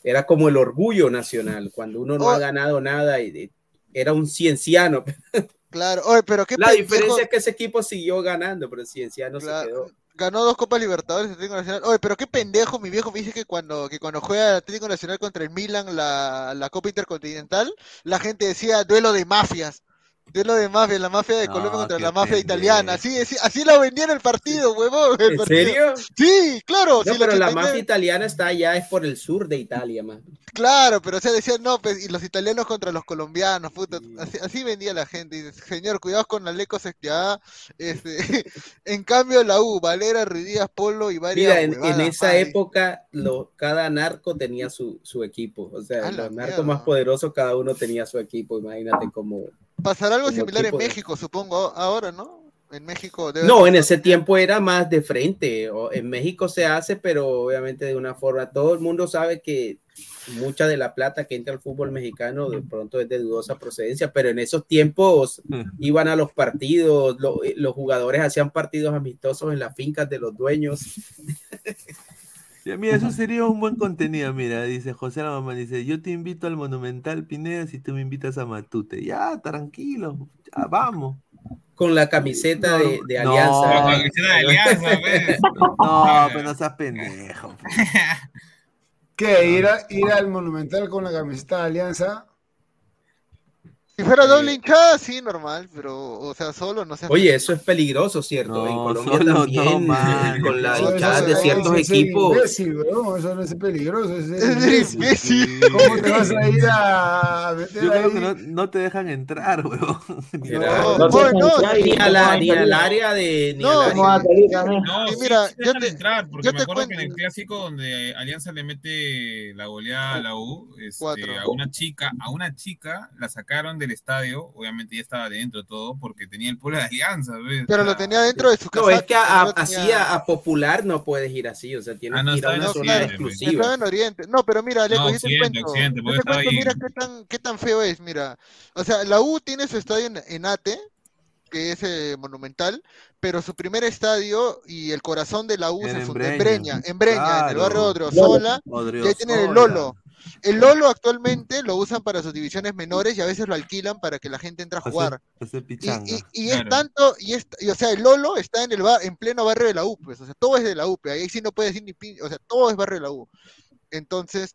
Speaker 8: era como el orgullo nacional, cuando uno no
Speaker 7: Oh.
Speaker 8: ha ganado nada y era un cienciano. [laughs]
Speaker 7: Claro. Oye, pero qué
Speaker 8: La
Speaker 7: pendejo.
Speaker 8: diferencia es que ese equipo siguió ganando, pero el cienciano
Speaker 7: Claro.
Speaker 8: se quedó.
Speaker 7: Ganó dos Copas Libertadores Atlético Nacional. Oye, pero qué pendejo, mi viejo me dice que cuando, que cuando juega el Atlético Nacional contra el Milan la, la Copa Intercontinental, la gente decía duelo de mafias. Duelo de mafias, la mafia de
Speaker 3: No,
Speaker 7: Colombia contra la mafia
Speaker 3: pendejo.
Speaker 7: italiana. Así, así, así lo vendían el partido, huevón. el
Speaker 8: ¿En
Speaker 7: partido.
Speaker 8: serio?
Speaker 7: Sí, claro.
Speaker 8: No,
Speaker 7: sí,
Speaker 8: pero la
Speaker 7: 89
Speaker 8: mafia italiana está allá, es por el sur de Italia, más.
Speaker 7: Claro, pero o sea, decían, no, pues, y los italianos contra los colombianos, puta, así, así vendía la gente. Y dice, señor, cuidado con la Leco ya. Este, [laughs] en cambio, la U, Valera, Ruidías, Polo y varias
Speaker 8: Mira, en, esa época lo, cada narco tenía su, su equipo. O sea, los narcos más poderosos, cada uno tenía su equipo. Imagínate cómo.
Speaker 7: Pasará algo similar en
Speaker 8: equipo de-
Speaker 7: México, supongo, ahora, ¿no? En México debe
Speaker 8: No, en ese tiempo era más de frente. o- En México se hace, pero obviamente de una forma. Todo el mundo sabe que mucha de la plata que entra al fútbol mexicano de pronto es de dudosa procedencia, pero en esos tiempos iban a los partidos, lo- los jugadores hacían partidos amistosos en las fincas de los dueños. [laughs]
Speaker 3: Ya, mira, eso sería un buen contenido, mira, dice José la mamá, dice, yo te invito al Monumental Pineda si tú me invitas a Matute. Ya, tranquilo, ya, vamos.
Speaker 8: Con la camiseta de, de
Speaker 3: No,
Speaker 8: Alianza.
Speaker 5: La camiseta de Alianza, pues. [laughs]
Speaker 3: No, pero no seas pendejo. [laughs]
Speaker 4: ¿Qué? ¿Ir, a- ir al Monumental con la camiseta de Alianza?
Speaker 7: Si fuera doble hinchada, sí, normal, pero, o sea, solo no sé.
Speaker 8: Oye, eso es peligroso, ¿cierto?
Speaker 3: No,
Speaker 8: en Colombia
Speaker 3: solo
Speaker 8: también, [laughs] con la hinchada de ciertos
Speaker 4: eso es ser
Speaker 8: equipos.
Speaker 4: imbécil, weón, Eso no es peligroso, es
Speaker 7: Es
Speaker 4: imbécil. ¿Cómo te vas a ir a meter
Speaker 3: Yo creo que no, no te dejan entrar, weón. [laughs]
Speaker 8: Mira,
Speaker 7: No,
Speaker 6: No y
Speaker 8: Ni, a
Speaker 6: no
Speaker 8: la, ni al área de. Ni
Speaker 7: No,
Speaker 8: al
Speaker 6: ¿Cómo
Speaker 8: área
Speaker 6: también?
Speaker 5: No, sí,
Speaker 7: mira,
Speaker 5: sí
Speaker 7: yo
Speaker 5: dejan
Speaker 7: te-
Speaker 5: entrar, porque
Speaker 7: yo
Speaker 5: me
Speaker 7: te
Speaker 5: acuerdo que en el clásico donde Alianza le mete la goleada a la U, este, a una chica, a una chica la sacaron del estadio, obviamente ya estaba dentro de todo, porque tenía el polo de alianza. ¿ves?
Speaker 7: Pero
Speaker 5: O sea,
Speaker 7: lo tenía dentro de su
Speaker 8: No,
Speaker 7: casa.
Speaker 8: es que a, a- así a, a popular no puedes ir así, o sea, tienes
Speaker 5: Ah, no,
Speaker 8: que ir a una
Speaker 5: en
Speaker 8: zona
Speaker 5: Occidente,
Speaker 8: exclusiva.
Speaker 7: Estaba en Oriente. No, pero mira, Aleco,
Speaker 5: No,
Speaker 7: yo te
Speaker 5: Occidente,
Speaker 7: cuento.
Speaker 5: Occidente, porque estaba
Speaker 7: cuento,
Speaker 5: ahí.
Speaker 7: mira qué tan, qué tan feo es, mira. O sea, la U tiene su estadio en, en Ate, que es eh, monumental, pero su primer estadio y el corazón de la U
Speaker 3: Era
Speaker 7: se
Speaker 3: en
Speaker 7: fundó en
Speaker 3: Breña.
Speaker 7: En Breña, en el
Speaker 3: Claro.
Speaker 7: barrio de Odriozola, y ahí tienen el. Lolo. El Lolo actualmente lo usan para sus divisiones menores y a veces lo alquilan para que la gente entre a jugar. Y,
Speaker 3: pichanga.
Speaker 7: y- y es
Speaker 5: Claro.
Speaker 7: tanto, y, es, y, o sea, el Lolo está en el bar, en pleno barrio de la U, pues, o sea, todo es de la U, pero ahí sí no puedes decir ni pin- o sea, todo es barrio de la U. Entonces,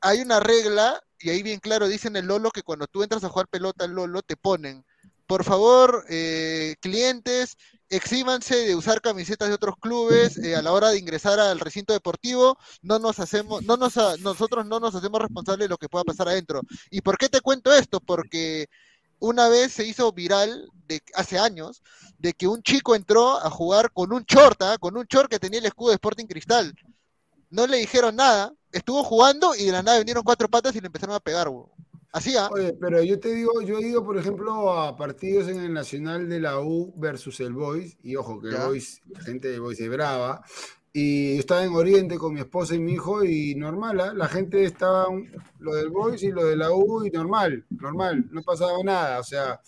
Speaker 7: hay una regla, y ahí bien claro dicen el Lolo que cuando tú entras a jugar pelota al Lolo, te ponen, por favor, eh, clientes, exímanse de usar camisetas de otros clubes eh, a la hora de ingresar al recinto deportivo, no nos hacemos, no nos, nosotros no nos hacemos responsables de lo que pueda pasar adentro. ¿Y por qué te cuento esto? Porque una vez se hizo viral hace años de que un chico entró a jugar con un short, ¿ah? con un short que tenía el escudo de Sporting Cristal. No le dijeron nada, estuvo jugando y de la nada vinieron cuatro patas y le empezaron a pegar. güey. Así, ¿ah?
Speaker 4: Oye, pero yo te digo, yo he ido, por ejemplo, a partidos en el Nacional de la U versus el Boys, y ojo, que el. Boys, la gente del Boys es brava, y yo estaba en Oriente con mi esposa y mi hijo, y normal, ¿ah? la gente estaba, lo del Boys y lo de la U, y normal, normal, no pasaba nada, o sea,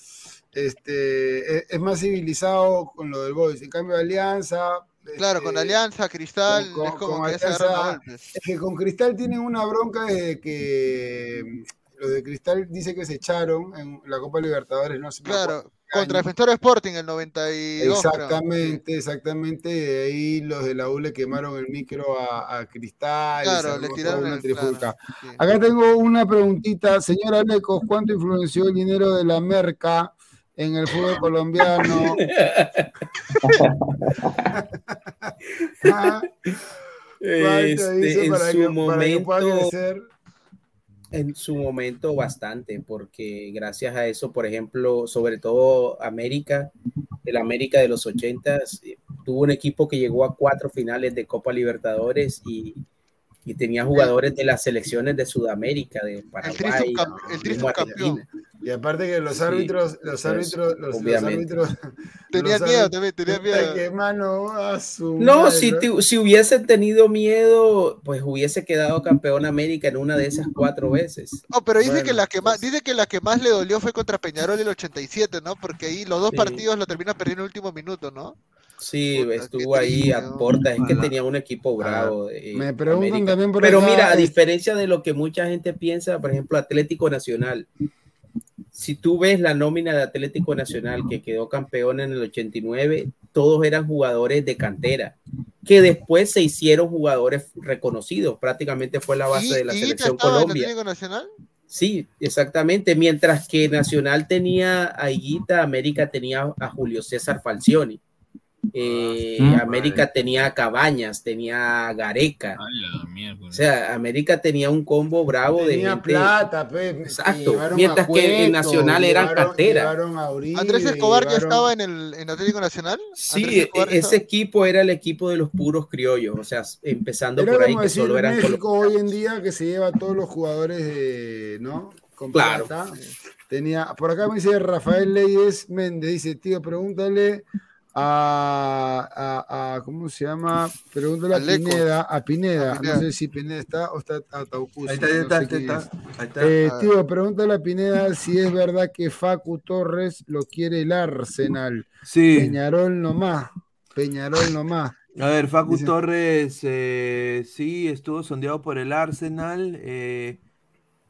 Speaker 4: este, es, es más civilizado con lo del Boys, en cambio Alianza...
Speaker 7: Claro, con
Speaker 4: este,
Speaker 7: Alianza, Cristal,
Speaker 4: con-
Speaker 7: es como
Speaker 4: con
Speaker 7: que
Speaker 4: Alianza, es que con Cristal tienen una bronca desde que los de Cristal dice que se echaron en la Copa Libertadores, no sé.
Speaker 7: Claro,
Speaker 4: qué
Speaker 7: contra. Defensor Sporting el 92. creo.
Speaker 4: Exactamente, exactamente. y de ahí los de la U le quemaron el micro a, a Cristal.
Speaker 7: Claro, le tiraron
Speaker 4: una
Speaker 7: el-
Speaker 4: trifulca.
Speaker 7: claro, sí.
Speaker 4: Acá tengo una preguntita. Señora Lecos, ¿cuánto influenció el dinero de la merca en el fútbol colombiano? [laughs] [laughs] Ah, ¿Cuánto
Speaker 8: Este,
Speaker 4: hizo
Speaker 8: en
Speaker 4: para
Speaker 8: su
Speaker 4: que- para que pueda
Speaker 8: momento,
Speaker 4: crecer?
Speaker 8: En su momento bastante, porque gracias a eso, por ejemplo, sobre todo América, el América de los 80 tuvo un equipo que llegó a cuatro finales de Copa Libertadores y, y tenía jugadores de las selecciones de Sudamérica, de Paraguay,
Speaker 7: el.
Speaker 4: Y aparte que los
Speaker 8: Sí,
Speaker 4: árbitros, los
Speaker 8: pues,
Speaker 4: árbitros, los, los
Speaker 8: obviamente.
Speaker 4: árbitros. [laughs]
Speaker 7: Tenían
Speaker 4: los
Speaker 7: miedo también, tenían
Speaker 4: Puta,
Speaker 7: miedo.
Speaker 4: que mano, a su
Speaker 8: No,
Speaker 4: madre,
Speaker 8: si,
Speaker 4: ¿no?
Speaker 8: tu- si hubiese tenido miedo, pues hubiese quedado campeón América en una de esas cuatro veces.
Speaker 7: No, pero dice que la que más,
Speaker 8: pues.
Speaker 7: dice que la que más le dolió fue contra Peñarol el 87, ¿no? Porque ahí los dos
Speaker 8: Sí.
Speaker 7: partidos lo termina perdiendo en el último minuto, ¿no?
Speaker 8: Sí,
Speaker 7: Puta,
Speaker 8: estuvo ahí a portas, es que tenía un equipo bravo. eh,
Speaker 4: Me preguntan
Speaker 8: América.
Speaker 4: también por
Speaker 8: Pero
Speaker 4: acá,
Speaker 8: mira, a diferencia de lo que mucha gente piensa, por ejemplo, Atlético Nacional, si tú ves la nómina de Atlético Nacional que quedó campeón en el 89, todos eran jugadores de cantera, que después se hicieron jugadores reconocidos, prácticamente fue la base
Speaker 7: ¿Y,
Speaker 8: de la selección Colombia.
Speaker 7: Atlético Nacional?
Speaker 8: Sí, exactamente. Mientras que Nacional tenía a Higuita, América tenía a Julio César Falcioni. Eh,
Speaker 3: Mm.
Speaker 8: América tenía Cabañas, tenía Gareca.
Speaker 5: A la mierda.
Speaker 8: O sea, América tenía un combo bravo de gente.
Speaker 4: plata, pe,
Speaker 8: Exacto,
Speaker 4: llevaron
Speaker 8: mientras
Speaker 4: a
Speaker 8: que en
Speaker 4: Cueto,
Speaker 8: Nacional eran
Speaker 4: llevaron-
Speaker 8: cantera.
Speaker 4: llevaron a Uribe,
Speaker 7: ¿Andrés Escobar ya estaba en el en Atlético Nacional?
Speaker 8: Sí,
Speaker 7: ¿Andrés Escobar
Speaker 8: e- ese
Speaker 7: estaba?
Speaker 8: equipo era el equipo de los puros criollos, o sea, empezando
Speaker 4: Era
Speaker 8: por ahí que
Speaker 4: decir
Speaker 8: solo eran
Speaker 4: México hoy en día que se lleva a todos los jugadores de, ¿no? Con
Speaker 8: Claro.
Speaker 4: plata. Tenía, por acá me dice Rafael Leyes Méndez, dice, tío, pregúntale a, a, a- ¿cómo se llama? Pregúntale a. Pineda, a Pineda,
Speaker 7: A Pineda.
Speaker 4: no sé si Pineda está o está
Speaker 3: Ahí está, ahí
Speaker 4: no
Speaker 3: está,
Speaker 4: sé
Speaker 3: ahí está, ahí está.
Speaker 4: Eh, tío, pregúntale a Pineda si es verdad que Facu Torres lo quiere el Arsenal.
Speaker 3: Sí.
Speaker 4: Peñarol nomás, Peñarol nomás.
Speaker 3: A ver, Facu
Speaker 4: Dice-
Speaker 3: Torres eh, sí estuvo sondeado por el Arsenal, eh,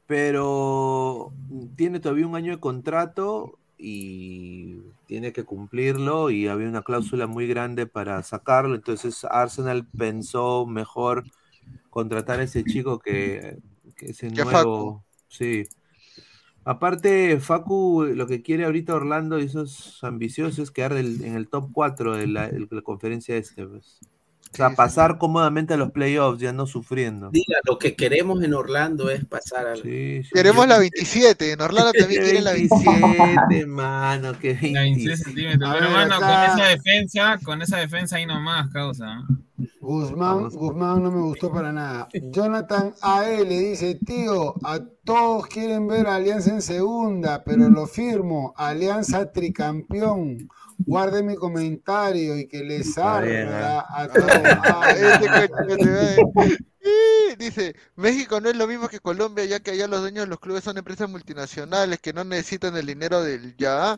Speaker 3: pero tiene todavía un año de contrato y tiene que cumplirlo y había una cláusula muy grande para sacarlo, entonces Arsenal pensó mejor contratar a ese chico que, que ese nuevo, sí. Aparte, Facu lo que quiere ahorita Orlando y esos ambiciosos es quedar en el top 4 de la, de la conferencia este. pues. O sea,
Speaker 7: Sí, sí.
Speaker 3: pasar cómodamente a los playoffs, ya no sufriendo.
Speaker 8: Diga, lo que queremos en Orlando es pasar a
Speaker 3: Sí, sí.
Speaker 7: Queremos la 27, en Orlando [laughs] también quieren la 27.
Speaker 3: 27, mano, que
Speaker 5: La 26
Speaker 3: 26.
Speaker 5: centímetros.
Speaker 4: A
Speaker 5: Pero mano,
Speaker 4: acá-
Speaker 5: con esa defensa, con esa defensa ahí nomás, causa.
Speaker 4: Guzmán, Guzmán no me gustó para nada. Jonathan AE le dice, tío, a todos quieren ver a Alianza en segunda, pero lo firmo, Alianza tricampeón. Guarde mi comentario y que les salga a todos. Ah,
Speaker 7: Este coche que te ve. Y Dice, México no es lo mismo que Colombia, ya que allá los dueños de los clubes son empresas multinacionales que no necesitan el dinero del ya.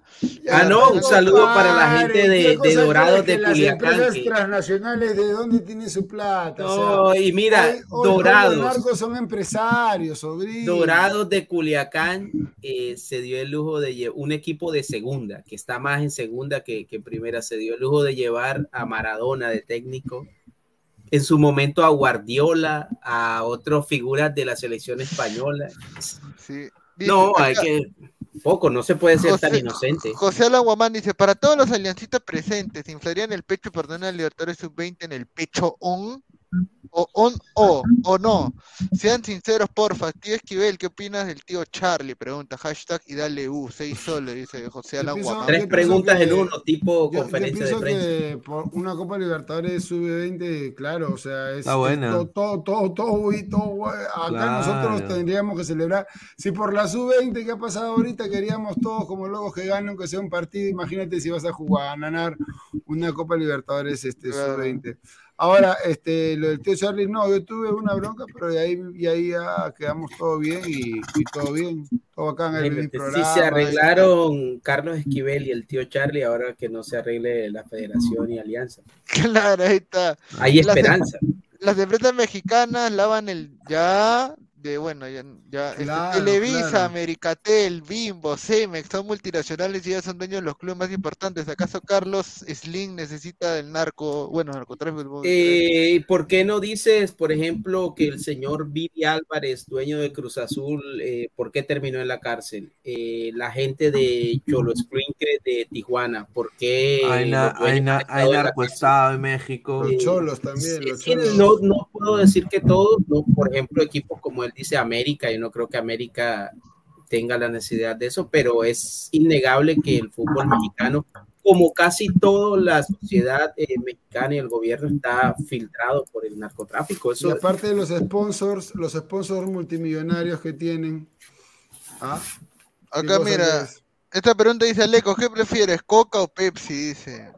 Speaker 8: Ah, no, un saludo para la gente de,
Speaker 4: ¿Qué
Speaker 8: de Dorados de
Speaker 4: Las
Speaker 8: Culiacán.
Speaker 4: empresas
Speaker 8: que-
Speaker 4: transnacionales, ¿de dónde tienen su plata?
Speaker 8: No, y mira,
Speaker 4: hoy- hoy
Speaker 8: Dorados.
Speaker 4: Los narcos son empresarios, sobrino.
Speaker 8: Dorados de Culiacán eh, se dio el lujo de llevar un equipo de segunda, que está más en segunda que, que en primera, se dio el lujo de llevar a Maradona de técnico, en su momento a Guardiola, a otras figuras de la selección española.
Speaker 7: Sí.
Speaker 8: No, hay que, poco, no se puede ser tan inocente.
Speaker 7: José Alan Guamán dice, para todos los aliancistas presentes, ¿inflarían el pecho tener al Libertadores Sub-20 en el pecho on? O on o, o no. Sean sinceros, porfa. Tío Esquivel, ¿qué opinas del tío Charlie? Pregunta, hashtag y dale U, seis soles, dice José Alan
Speaker 4: pienso-
Speaker 7: Guamán.
Speaker 8: Tres
Speaker 4: yo
Speaker 8: preguntas
Speaker 4: que-
Speaker 8: en uno, tipo
Speaker 4: Yo, yo
Speaker 8: conferencia de
Speaker 4: pienso
Speaker 8: prensa.
Speaker 4: que por una Copa Libertadores sub-20, claro, o sea, es,
Speaker 3: Está
Speaker 4: es
Speaker 3: buena.
Speaker 4: todo, todo, todo, todo, acá nosotros
Speaker 3: Claro.
Speaker 4: tendríamos que celebrar. Si por la sub-20 que ha pasado ahorita queríamos todos como locos que ganen, aunque sea un partido, imagínate si vas a jugar, a ganar una Copa Libertadores este,
Speaker 7: Claro.
Speaker 4: sub-20. Ahora, este, lo del tío Charlie, no, yo tuve una bronca, pero de ahí, y ahí ya quedamos todo bien y, y todo bien, todo acá en el,
Speaker 8: Si
Speaker 4: programa.
Speaker 8: se arreglaron Carlos Esquivel y el tío Charlie, ahora que no se arregle la federación y alianza.
Speaker 7: Claro, ahí está.
Speaker 8: Hay
Speaker 7: Las-
Speaker 8: esperanza.
Speaker 7: Las empresas mexicanas lavan el ya de bueno, ya, ya este, Televisa,
Speaker 4: claro.
Speaker 7: Americatel, Bimbo, Cemex, son multinacionales y ya son dueños de los clubes más importantes. ¿Acaso Carlos Slim necesita del narco, bueno, narcotráfico?
Speaker 8: Eh, ¿Por qué no dices, por ejemplo, que el señor Vivi Álvarez, dueño de Cruz Azul, eh, por qué terminó en la cárcel? Eh, la gente de Cholo Sprinkle de Tijuana, ¿por qué?
Speaker 3: Hay, na- na- narcoestado en México.
Speaker 4: Los cholos también, los cholos.
Speaker 8: no, no puedo decir que todos, no, por ejemplo, equipos como él dice América, yo no creo que América tenga la necesidad de eso, pero es innegable que el fútbol mexicano, como casi toda la sociedad eh, mexicana y el gobierno, está filtrado por el narcotráfico.
Speaker 4: Y
Speaker 8: Eso,
Speaker 4: aparte de los sponsors, los sponsors multimillonarios que tienen. ¿ah? ¿Qué
Speaker 7: Acá mira,
Speaker 4: es?
Speaker 7: esta pregunta dice Aleco, ¿qué prefieres, Coca o Pepsi? Dice.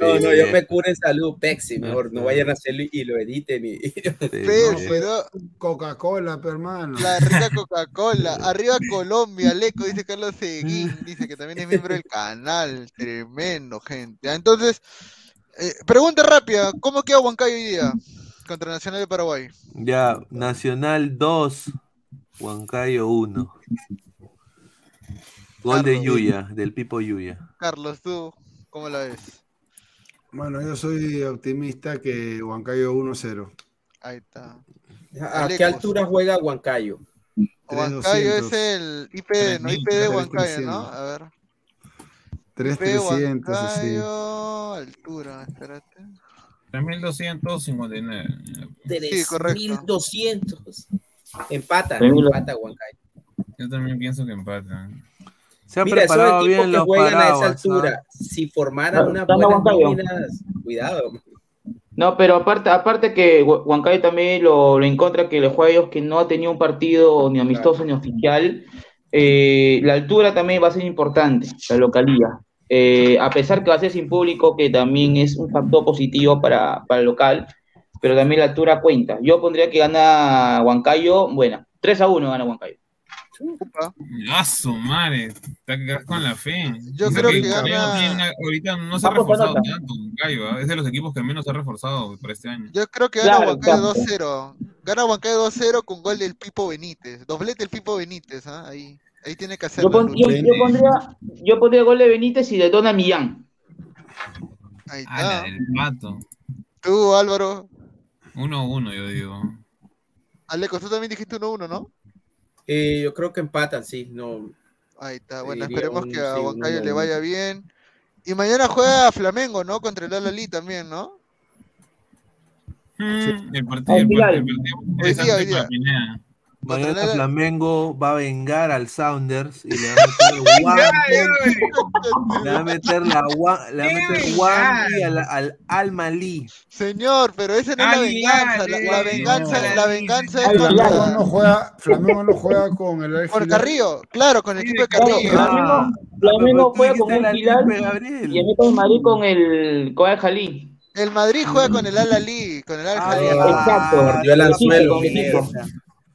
Speaker 8: No, no, yo me curo en salud, Pepsi, mejor no vayan a hacerlo y lo editen. Y... [laughs]
Speaker 4: Coca-Cola, hermano.
Speaker 7: La rica Coca-Cola. Arriba Colombia, Leco, dice Carlos Seguín. [laughs] Dice que también es miembro del canal. Tremendo, gente. Ah, Entonces, eh, pregunta rápida: ¿cómo queda Huancayo hoy día contra Nacional de Paraguay?
Speaker 3: Ya, Nacional 2, Huancayo 1. Gol de. Yuya, del Pipo Yuya.
Speaker 7: Carlos, ¿tú cómo la ves?
Speaker 4: Bueno, yo soy optimista que Huancayo 1-0.
Speaker 7: Ahí está.
Speaker 8: ¿A
Speaker 7: Alecos.
Speaker 8: qué altura juega Huancayo?
Speaker 7: Huancayo es
Speaker 4: 3,200.
Speaker 7: el IPD, ¿no? IPD de Huancayo, ¿no? A ver. IPD
Speaker 4: 3,300, así.
Speaker 7: Huancayo, altura, espérate.
Speaker 5: 3259.
Speaker 7: Sí, correcto.
Speaker 8: 3200. Empata, empata Huancayo.
Speaker 5: Yo también pienso que empata.
Speaker 3: Se han
Speaker 8: Mira, esos
Speaker 3: preparado
Speaker 8: equipos
Speaker 3: bien
Speaker 8: que juegan a esa.
Speaker 3: ¿no?
Speaker 8: altura, si formaran
Speaker 6: No,
Speaker 8: unas buenas nóminas, cuidado.
Speaker 6: No, pero aparte, aparte que Hu- Huancayo también lo, lo encuentra que los juegos que no ha tenido un partido ni amistoso ni oficial, eh, la altura también va a ser importante, la localía. Eh, a pesar que va a ser sin público, que también es un factor positivo para, para el local, pero también la altura cuenta. Yo pondría que gana Huancayo, bueno, 3 a 1 gana Huancayo.
Speaker 7: Upa.
Speaker 5: ¡Ah, su madre! Está que con la fe.
Speaker 7: Yo
Speaker 5: O sea
Speaker 7: creo
Speaker 5: que
Speaker 7: gana-
Speaker 5: una- ahorita no se ha
Speaker 6: con
Speaker 5: reforzado tanto. Huancayo, ¿ah? Es de los equipos que menos se ha reforzado para este año.
Speaker 7: Yo creo que gana
Speaker 6: Claro,
Speaker 7: Huancayo
Speaker 6: claro.
Speaker 7: 2-0. Gana Huancayo 2-0 con gol del Pipo Benítez. Doblete el Pipo Benítez, ¿ah? Ahí, ahí tiene que hacer
Speaker 6: Yo, pon- yo, yo pondría, yo pondría gol de Benítez y de Dona Millán.
Speaker 7: Ahí
Speaker 5: Ah,
Speaker 7: está.
Speaker 5: del pato.
Speaker 7: Tú, Álvaro.
Speaker 5: 1-1, yo digo.
Speaker 7: Aleco, tú también dijiste 1-1, ¿no?
Speaker 8: Eh, yo creo que empatan, sí, no.
Speaker 7: Ahí está. Bueno, esperemos
Speaker 8: un-
Speaker 7: que a
Speaker 8: sí,
Speaker 7: Huancayo le
Speaker 8: 1-1.
Speaker 7: vaya bien. Y mañana juega Flamengo, ¿no? Contra el Al-Ali también, ¿no?
Speaker 5: Mm, el partido, el partido, el partido
Speaker 7: Hoy día, hoy día.
Speaker 3: Mañana
Speaker 7: Contra el-
Speaker 3: Flamengo va a vengar al Sounders y le va a [laughs] meter guante. le va a meter la gua- le va a meter guante al, al Al Malí.
Speaker 7: Señor, pero esa no es la
Speaker 3: Ay,
Speaker 7: venganza. La, la
Speaker 3: ay,
Speaker 7: venganza,
Speaker 3: ay,
Speaker 7: la venganza es
Speaker 4: Flamengo
Speaker 7: contra-
Speaker 4: no juega, Flamengo no juega con el Al
Speaker 7: con
Speaker 4: Hilal.
Speaker 7: Carrillo. Claro, con el equipo de
Speaker 6: Claro,
Speaker 7: Carrillo.
Speaker 6: Flamengo, Flamengo juega con el Hilal y el Madrid con el con el Jalí.
Speaker 7: El Madrid juega con el Al Ali, con el Al Jalí.
Speaker 6: Exacto.
Speaker 3: Mordió el anzuelo,
Speaker 6: Con.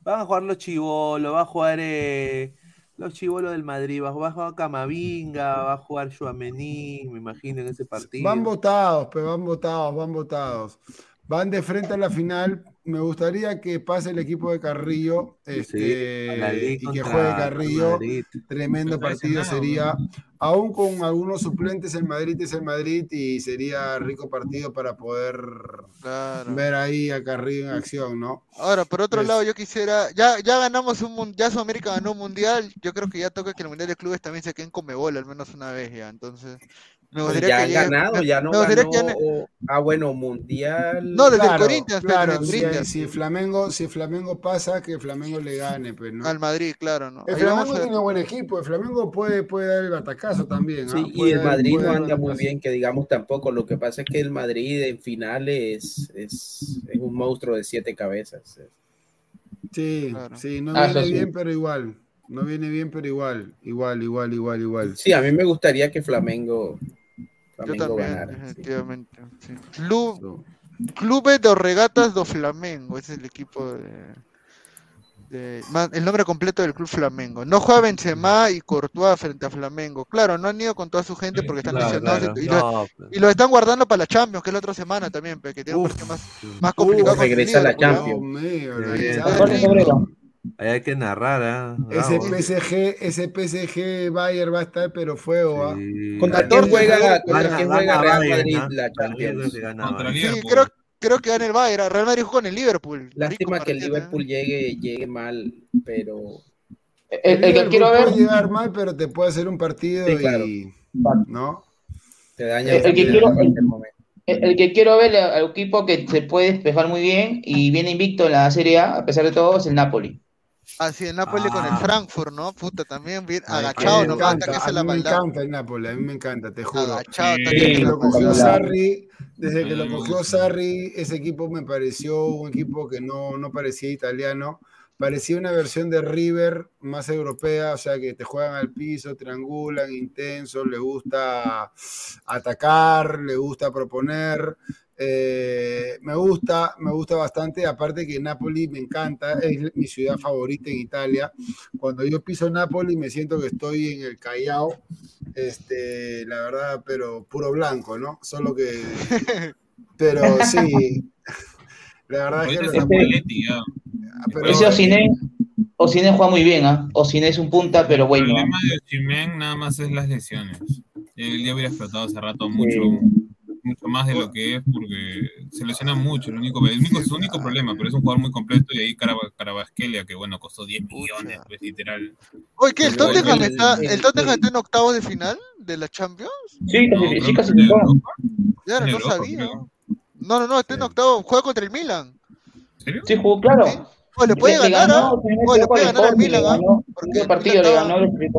Speaker 3: Van a jugar los chivolos, va a jugar eh, los chivolos del Madrid, va a jugar, Camavinga, va a jugar Chouameni, me imagino en ese partido.
Speaker 4: Van votados, pero van votados, van votados. Van de frente a la final. Me gustaría que pase el equipo de Carrillo este, y que juegue Carrillo.
Speaker 3: Madrid.
Speaker 4: Tremendo partido sería. Aún con algunos suplentes, el Madrid es el Madrid y sería rico partido para poder
Speaker 7: Claro.
Speaker 4: ver ahí a Carrillo en acción, ¿no?
Speaker 7: Ahora, por otro
Speaker 4: Es-
Speaker 7: lado, yo quisiera, ya, ya ganamos un ya Sudamérica ganó un mundial, yo creo que ya toca que el mundial de clubes también se queden con Mebol al menos una vez ya, entonces me
Speaker 8: Pues
Speaker 7: gustaría
Speaker 8: ya
Speaker 7: que
Speaker 8: han ganado, ya no ganó.
Speaker 7: que
Speaker 8: Ah, bueno, mundial.
Speaker 7: No, desde el Corinthians, pues,
Speaker 4: claro,
Speaker 7: desde el Corinthians.
Speaker 4: si Flamengo, si Flamengo pasa, que Flamengo le gane, pues, ¿no?
Speaker 7: al Madrid, claro, ¿no?
Speaker 4: El
Speaker 7: Ahí
Speaker 4: Flamengo tiene buen equipo, el Flamengo puede, puede dar el batacazo también. ¿ah?
Speaker 8: Sí, y el Madrid no anda muy bien, que digamos tampoco. Lo que pasa es que el Madrid en finales es, es un monstruo de siete cabezas.
Speaker 4: Sí, sí, no
Speaker 8: Ah,
Speaker 4: viene
Speaker 8: sí.
Speaker 4: bien, pero igual. No viene bien, pero igual. Igual, igual, igual, igual.
Speaker 8: Sí, a mí me gustaría que Flamengo, Flamengo
Speaker 7: también,
Speaker 8: ganara.
Speaker 7: definitivamente. sí. Club, Clube de Regatas do Flamengo, ese es el equipo de, el nombre completo del club Flamengo. No juega Benzema y Courtois frente a Flamengo. Claro, no han ido con toda su gente porque están
Speaker 3: Claro,
Speaker 7: lesionados
Speaker 3: claro.
Speaker 7: y,
Speaker 3: No,
Speaker 7: lo, y lo están guardando para la Champions, que es la otra semana también, que tiene un partido más, más complicado. con
Speaker 8: regresa
Speaker 3: Qué
Speaker 4: la. Champions.
Speaker 3: Ahí hay que narrar, ¿ah?
Speaker 4: Ese. PSG, ese PSG Bayern va a estar, pero fuego, ¿ah?
Speaker 8: ¿Contra quién juega, contra quién juega Real Madrid la Champions?
Speaker 7: Sí, creo, creo que gana el Bayern. Real Madrid jugó con el Liverpool.
Speaker 8: Lástima
Speaker 7: Rico
Speaker 8: que el
Speaker 7: ¿eh?
Speaker 8: Liverpool llegue, llegue mal, pero
Speaker 6: El, el que quiero
Speaker 4: puede
Speaker 6: ver,
Speaker 4: llegar mal, pero te puede hacer un partido
Speaker 8: Sí, claro.
Speaker 4: y. ¿No?
Speaker 8: te daña
Speaker 6: el, el que quiero, el- el que quiero ver al equipo que se puede despejar muy bien y viene invicto en la Serie A, a pesar de todo, es el Napoli.
Speaker 7: Así el Napoli con el
Speaker 4: Ah.
Speaker 7: Frankfurt, ¿no? Puta, también bien agachado nomás,
Speaker 4: encanta,
Speaker 7: que
Speaker 4: a mí me encanta el Napoli, a mí me encanta, te juro.
Speaker 7: Agachado, que
Speaker 4: Desde que lo cogió. Sarri, desde que lo cogió Sarri, ese equipo me pareció un equipo que no, no parecía italiano, parecía una versión de River más europea, o sea que te juegan al piso, triangulan, intensos, le gusta atacar, le gusta proponer. Eh, me gusta, me gusta bastante, aparte que Napoli me encanta, es mi ciudad favorita en Italia. Cuando yo piso Napoli me siento que estoy en el Callao, este, la verdad, pero puro blanco, ¿no? Solo que, [laughs] pero sí, la verdad es que los
Speaker 5: es
Speaker 4: Napoli- pero-
Speaker 6: Ese Osiné juega muy bien, ¿ah? Osiné es un punta, pero
Speaker 5: El
Speaker 6: bueno.
Speaker 5: problema de Osimhen nada más es las lesiones. Él ya hubiera explotado hace rato mucho, mucho más de lo que es porque se lesiona mucho. El único, el único, su único problema, pero es un jugador muy completo y ahí Caraba- Carabasquelia, que bueno, costó 10 millones, pues, literal.
Speaker 7: Oye, ¿qué? ¿El Tottenham,
Speaker 5: el-
Speaker 7: está,
Speaker 5: el-
Speaker 7: el Tottenham está en octavos de final de la Champions?
Speaker 6: Sí,
Speaker 5: No,
Speaker 6: sí, casi.
Speaker 7: Ya, no
Speaker 5: Europa,
Speaker 7: sabía.
Speaker 5: creo.
Speaker 7: No, no, no, está en octavos. Juega contra el Milan.
Speaker 5: ¿Serio?
Speaker 6: Sí, jugó, claro.
Speaker 7: Oye, le puede ganar,
Speaker 6: ganó,
Speaker 7: ¿ah? Oye, le puede ganar al Milan,
Speaker 6: le
Speaker 7: ¿ah?
Speaker 6: ganó.
Speaker 7: Porque el
Speaker 6: partido
Speaker 7: Milan
Speaker 6: le ganó el.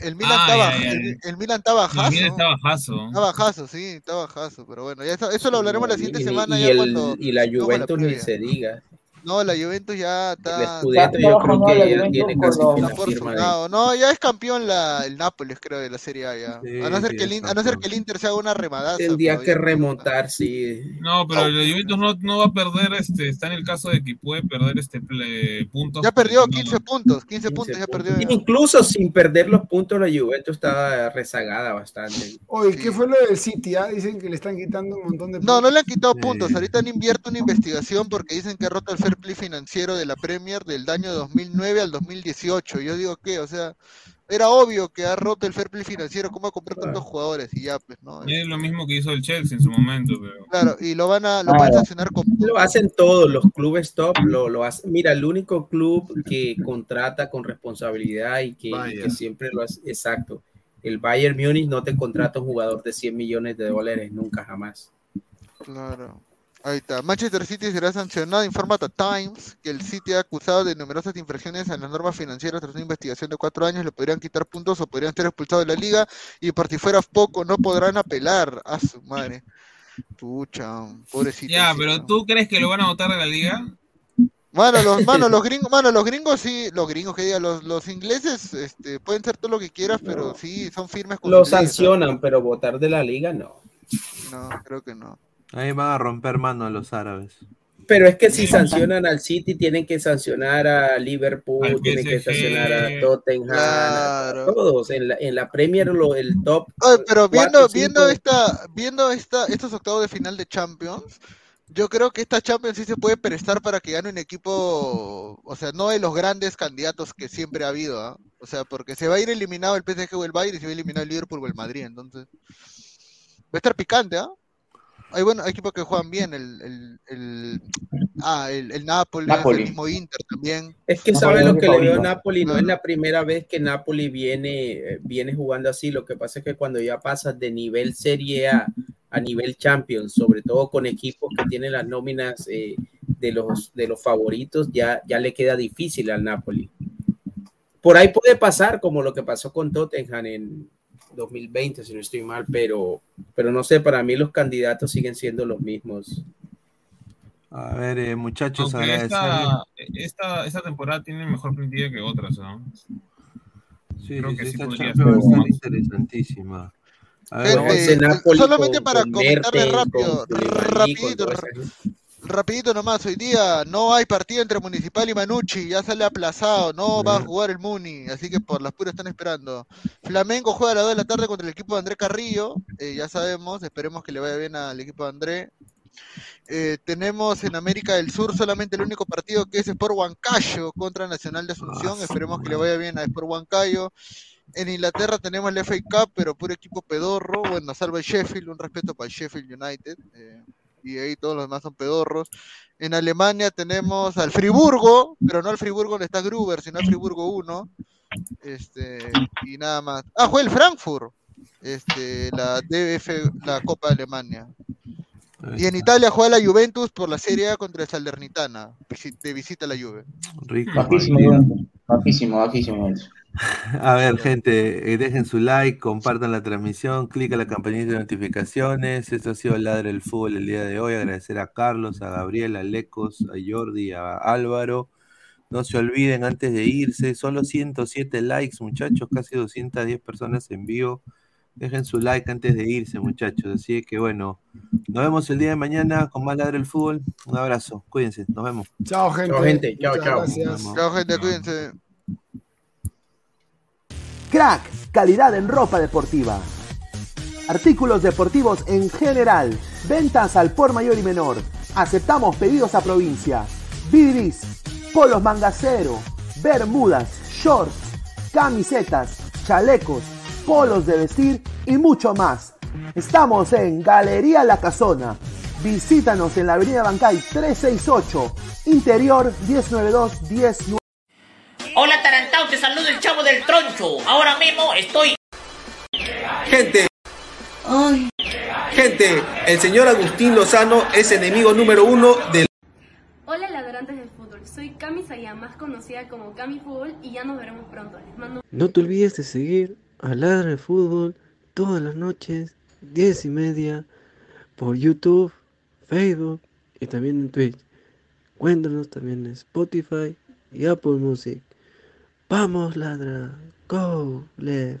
Speaker 7: El Milan
Speaker 5: Ah,
Speaker 7: estaba,
Speaker 5: ya, ya,
Speaker 7: el, Milan está bajazo.
Speaker 5: El Milan está bajazo.
Speaker 7: Está bajazo, sí, está bajazo. Pero bueno, ya eso, eso lo hablaremos la siguiente
Speaker 8: Y-
Speaker 7: semana
Speaker 8: y,
Speaker 7: ya
Speaker 8: el-
Speaker 7: cuando.
Speaker 8: y la Juventus ni se diga.
Speaker 7: No, la Juventus ya
Speaker 8: El
Speaker 7: está.
Speaker 8: Scudetto yo creo que él tiene casi que la firma.
Speaker 7: No, ya es campeón la, el Nápoles, creo, de la Serie A ya.
Speaker 8: Sí,
Speaker 7: a, no ser
Speaker 8: sí,
Speaker 7: que el, a no ser que el Inter se haga una remadaza.
Speaker 8: Tendría que
Speaker 7: ya-
Speaker 8: remontar, sí.
Speaker 5: No, pero la Juventus no, no va a perder, este, está en el caso de que puede perder este ple- puntos.
Speaker 7: Ya perdió
Speaker 5: porque no-
Speaker 7: 15 puntos, 15 puntos ya perdió. ya.
Speaker 8: Incluso sin perder los puntos, la Juventus estaba rezagada bastante.
Speaker 4: Oye, ¿qué fue lo del City? ah? Dicen que le están quitando un montón de
Speaker 7: No, no le han quitado
Speaker 8: Sí.
Speaker 7: puntos. Ahorita han invierto una investigación porque dicen que ha roto el fair play financiero de la Premier del año 2009 al 2018. Yo digo que, o sea, era obvio que ha roto el fair play financiero. ¿Cómo comprar tantos jugadores? Y ya, pues, ¿no?
Speaker 5: Es lo mismo que hizo el Chelsea en su momento, pero.
Speaker 7: Claro, y lo van a, lo van a sancionar con
Speaker 8: Lo hacen todos los clubes top, lo, lo hacen. Mira, el único club que contrata con responsabilidad y que, y que siempre lo hace, exacto. El Bayern Múnich no te contrata un jugador de 100 millones de dólares nunca jamás.
Speaker 7: Claro. Ahí está. Manchester City será sancionado, informa The Times, que el City ha acusado de numerosas infracciones a las normas financieras tras una investigación de cuatro años. Le podrían quitar puntos o podrían ser expulsados de la liga. Y por si fuera poco, no podrán apelar a su madre. Pucha, pobrecito.
Speaker 5: Ya,
Speaker 7: City,
Speaker 5: pero. ¿tú crees que lo van a votar de la liga?
Speaker 7: Mano, los, [laughs] mano, los gringos, mano, los gringos sí, los gringos que digan, los, los ingleses, este, pueden ser todo lo que quieras, pero sí, son firmes con
Speaker 8: Lo
Speaker 7: leyes,
Speaker 8: sancionan, pero votar de la liga. ¿no?
Speaker 7: No, creo que no.
Speaker 3: Ahí van a romper mano los árabes.
Speaker 8: Pero es que si sancionan al City, tienen que sancionar a Liverpool,
Speaker 5: Al
Speaker 8: tienen que sancionar a Tottenham, a todos. En la, en la Premier, lo, el top.
Speaker 7: Oye, pero viendo,
Speaker 8: cuatro,
Speaker 7: viendo esta, viendo esta, estos octavos de final de Champions, yo creo que esta Champions sí se puede prestar para que gane un equipo, o sea, no de los grandes candidatos que siempre ha habido, ¿ah? O sea, porque se va a ir eliminado el PSG o el Bayern y se va a eliminar el Liverpool o el Madrid, entonces va a estar picante, ¿ah? Hay bueno, hay equipos que juegan bien, el, el, el ah, el, el Napoli,
Speaker 12: Napoli.
Speaker 7: el mismo Inter también.
Speaker 8: Es que sabe lo que le veo a. Napoli, no es la primera vez que Napoli viene, eh, viene jugando así. Lo que pasa es que cuando ya pasas de nivel Serie A a nivel Champions, sobre todo con equipos que tienen las nóminas eh, de, los, de los favoritos, ya, ya le queda difícil al Napoli. Por ahí puede pasar como lo que pasó con Tottenham en 2020, si no estoy mal, pero, pero no sé, para mí los candidatos siguen siendo los mismos.
Speaker 3: A ver, eh, muchachos,
Speaker 5: esta, esta, esta temporada tiene mejor plantilla que otras, ¿no?
Speaker 3: Sí,
Speaker 5: creo
Speaker 3: sí,
Speaker 5: que
Speaker 3: sí, esta Champions
Speaker 5: ser más.
Speaker 3: interesantísima. A ver,
Speaker 7: Gente, solamente
Speaker 8: con-
Speaker 7: para
Speaker 8: con
Speaker 7: comentarles rápido, rapidito, Rapidito nomás, hoy día no hay partido entre Municipal y Manucci, ya sale aplazado, no va a jugar el Muni, así que por las puras están esperando. Flamengo juega a las 2 de la tarde contra el equipo de André Carrillo, eh, ya sabemos, esperemos que le vaya bien al equipo de André. Eh, tenemos en América del Sur solamente el único partido que es Sport Huancayo contra Nacional de Asunción, esperemos que le vaya bien a Sport Huancayo. En Inglaterra tenemos el FA Cup, pero puro equipo pedorro, bueno, salvo el Sheffield, un respeto para el Sheffield United. eh, y ahí todos los demás son pedorros. En Alemania tenemos al Friburgo, pero no al Friburgo donde está Gruber, sino al Friburgo 1. Este, y nada más. Ah, fue el Frankfurt, este, la DF, la Copa de Alemania. Y en. Italia juega la Juventus por la Serie A contra el Salernitana. De visita a la Juve.
Speaker 3: Rico.
Speaker 12: Juventus. Bajísimo, bajísimo. Juventus.
Speaker 3: A ver, gente, eh, dejen su like, compartan la transmisión, clic a la campanita de notificaciones. Esto ha sido Ladre el Fútbol el día de hoy. Agradecer a Carlos, a Gabriel, a Lecos, a Jordi, a Álvaro. No se olviden antes de irse, solo 107 likes, muchachos, casi 210 personas en vivo. Dejen su like antes de irse, muchachos. Así que bueno, nos vemos el día de mañana con más Ladre el Fútbol. Un abrazo, cuídense, nos vemos.
Speaker 4: Chao, gente.
Speaker 8: Chao, gente. Chao, chao.
Speaker 4: Gracias.
Speaker 7: Chao, gente, cuídense.
Speaker 13: Crack, calidad en ropa deportiva. Artículos deportivos en general. Ventas al por mayor y menor. Aceptamos pedidos a provincia. Bidris, polos mangacero, bermudas, shorts, camisetas, chalecos, polos de vestir y mucho más. Estamos en Galería La Casona. Visítanos en la Avenida Bancay 368, Interior 192-19.
Speaker 14: Hola Tarantao, te saludo el chavo del troncho. Ahora mismo estoy...
Speaker 2: Gente, gente, el señor Agustín Lozano es enemigo número uno del
Speaker 15: Hola ladrantes del fútbol, soy Cami Sayá, más conocida como Cami Fútbol y ya nos veremos pronto. Les mando
Speaker 16: No te olvides de seguir a Ladra el Fútbol todas las noches, 10 y media, por YouTube, Facebook y también en Twitch. Cuéntanos también en Spotify y Apple Music. Vamos, Ladra. Go, Left.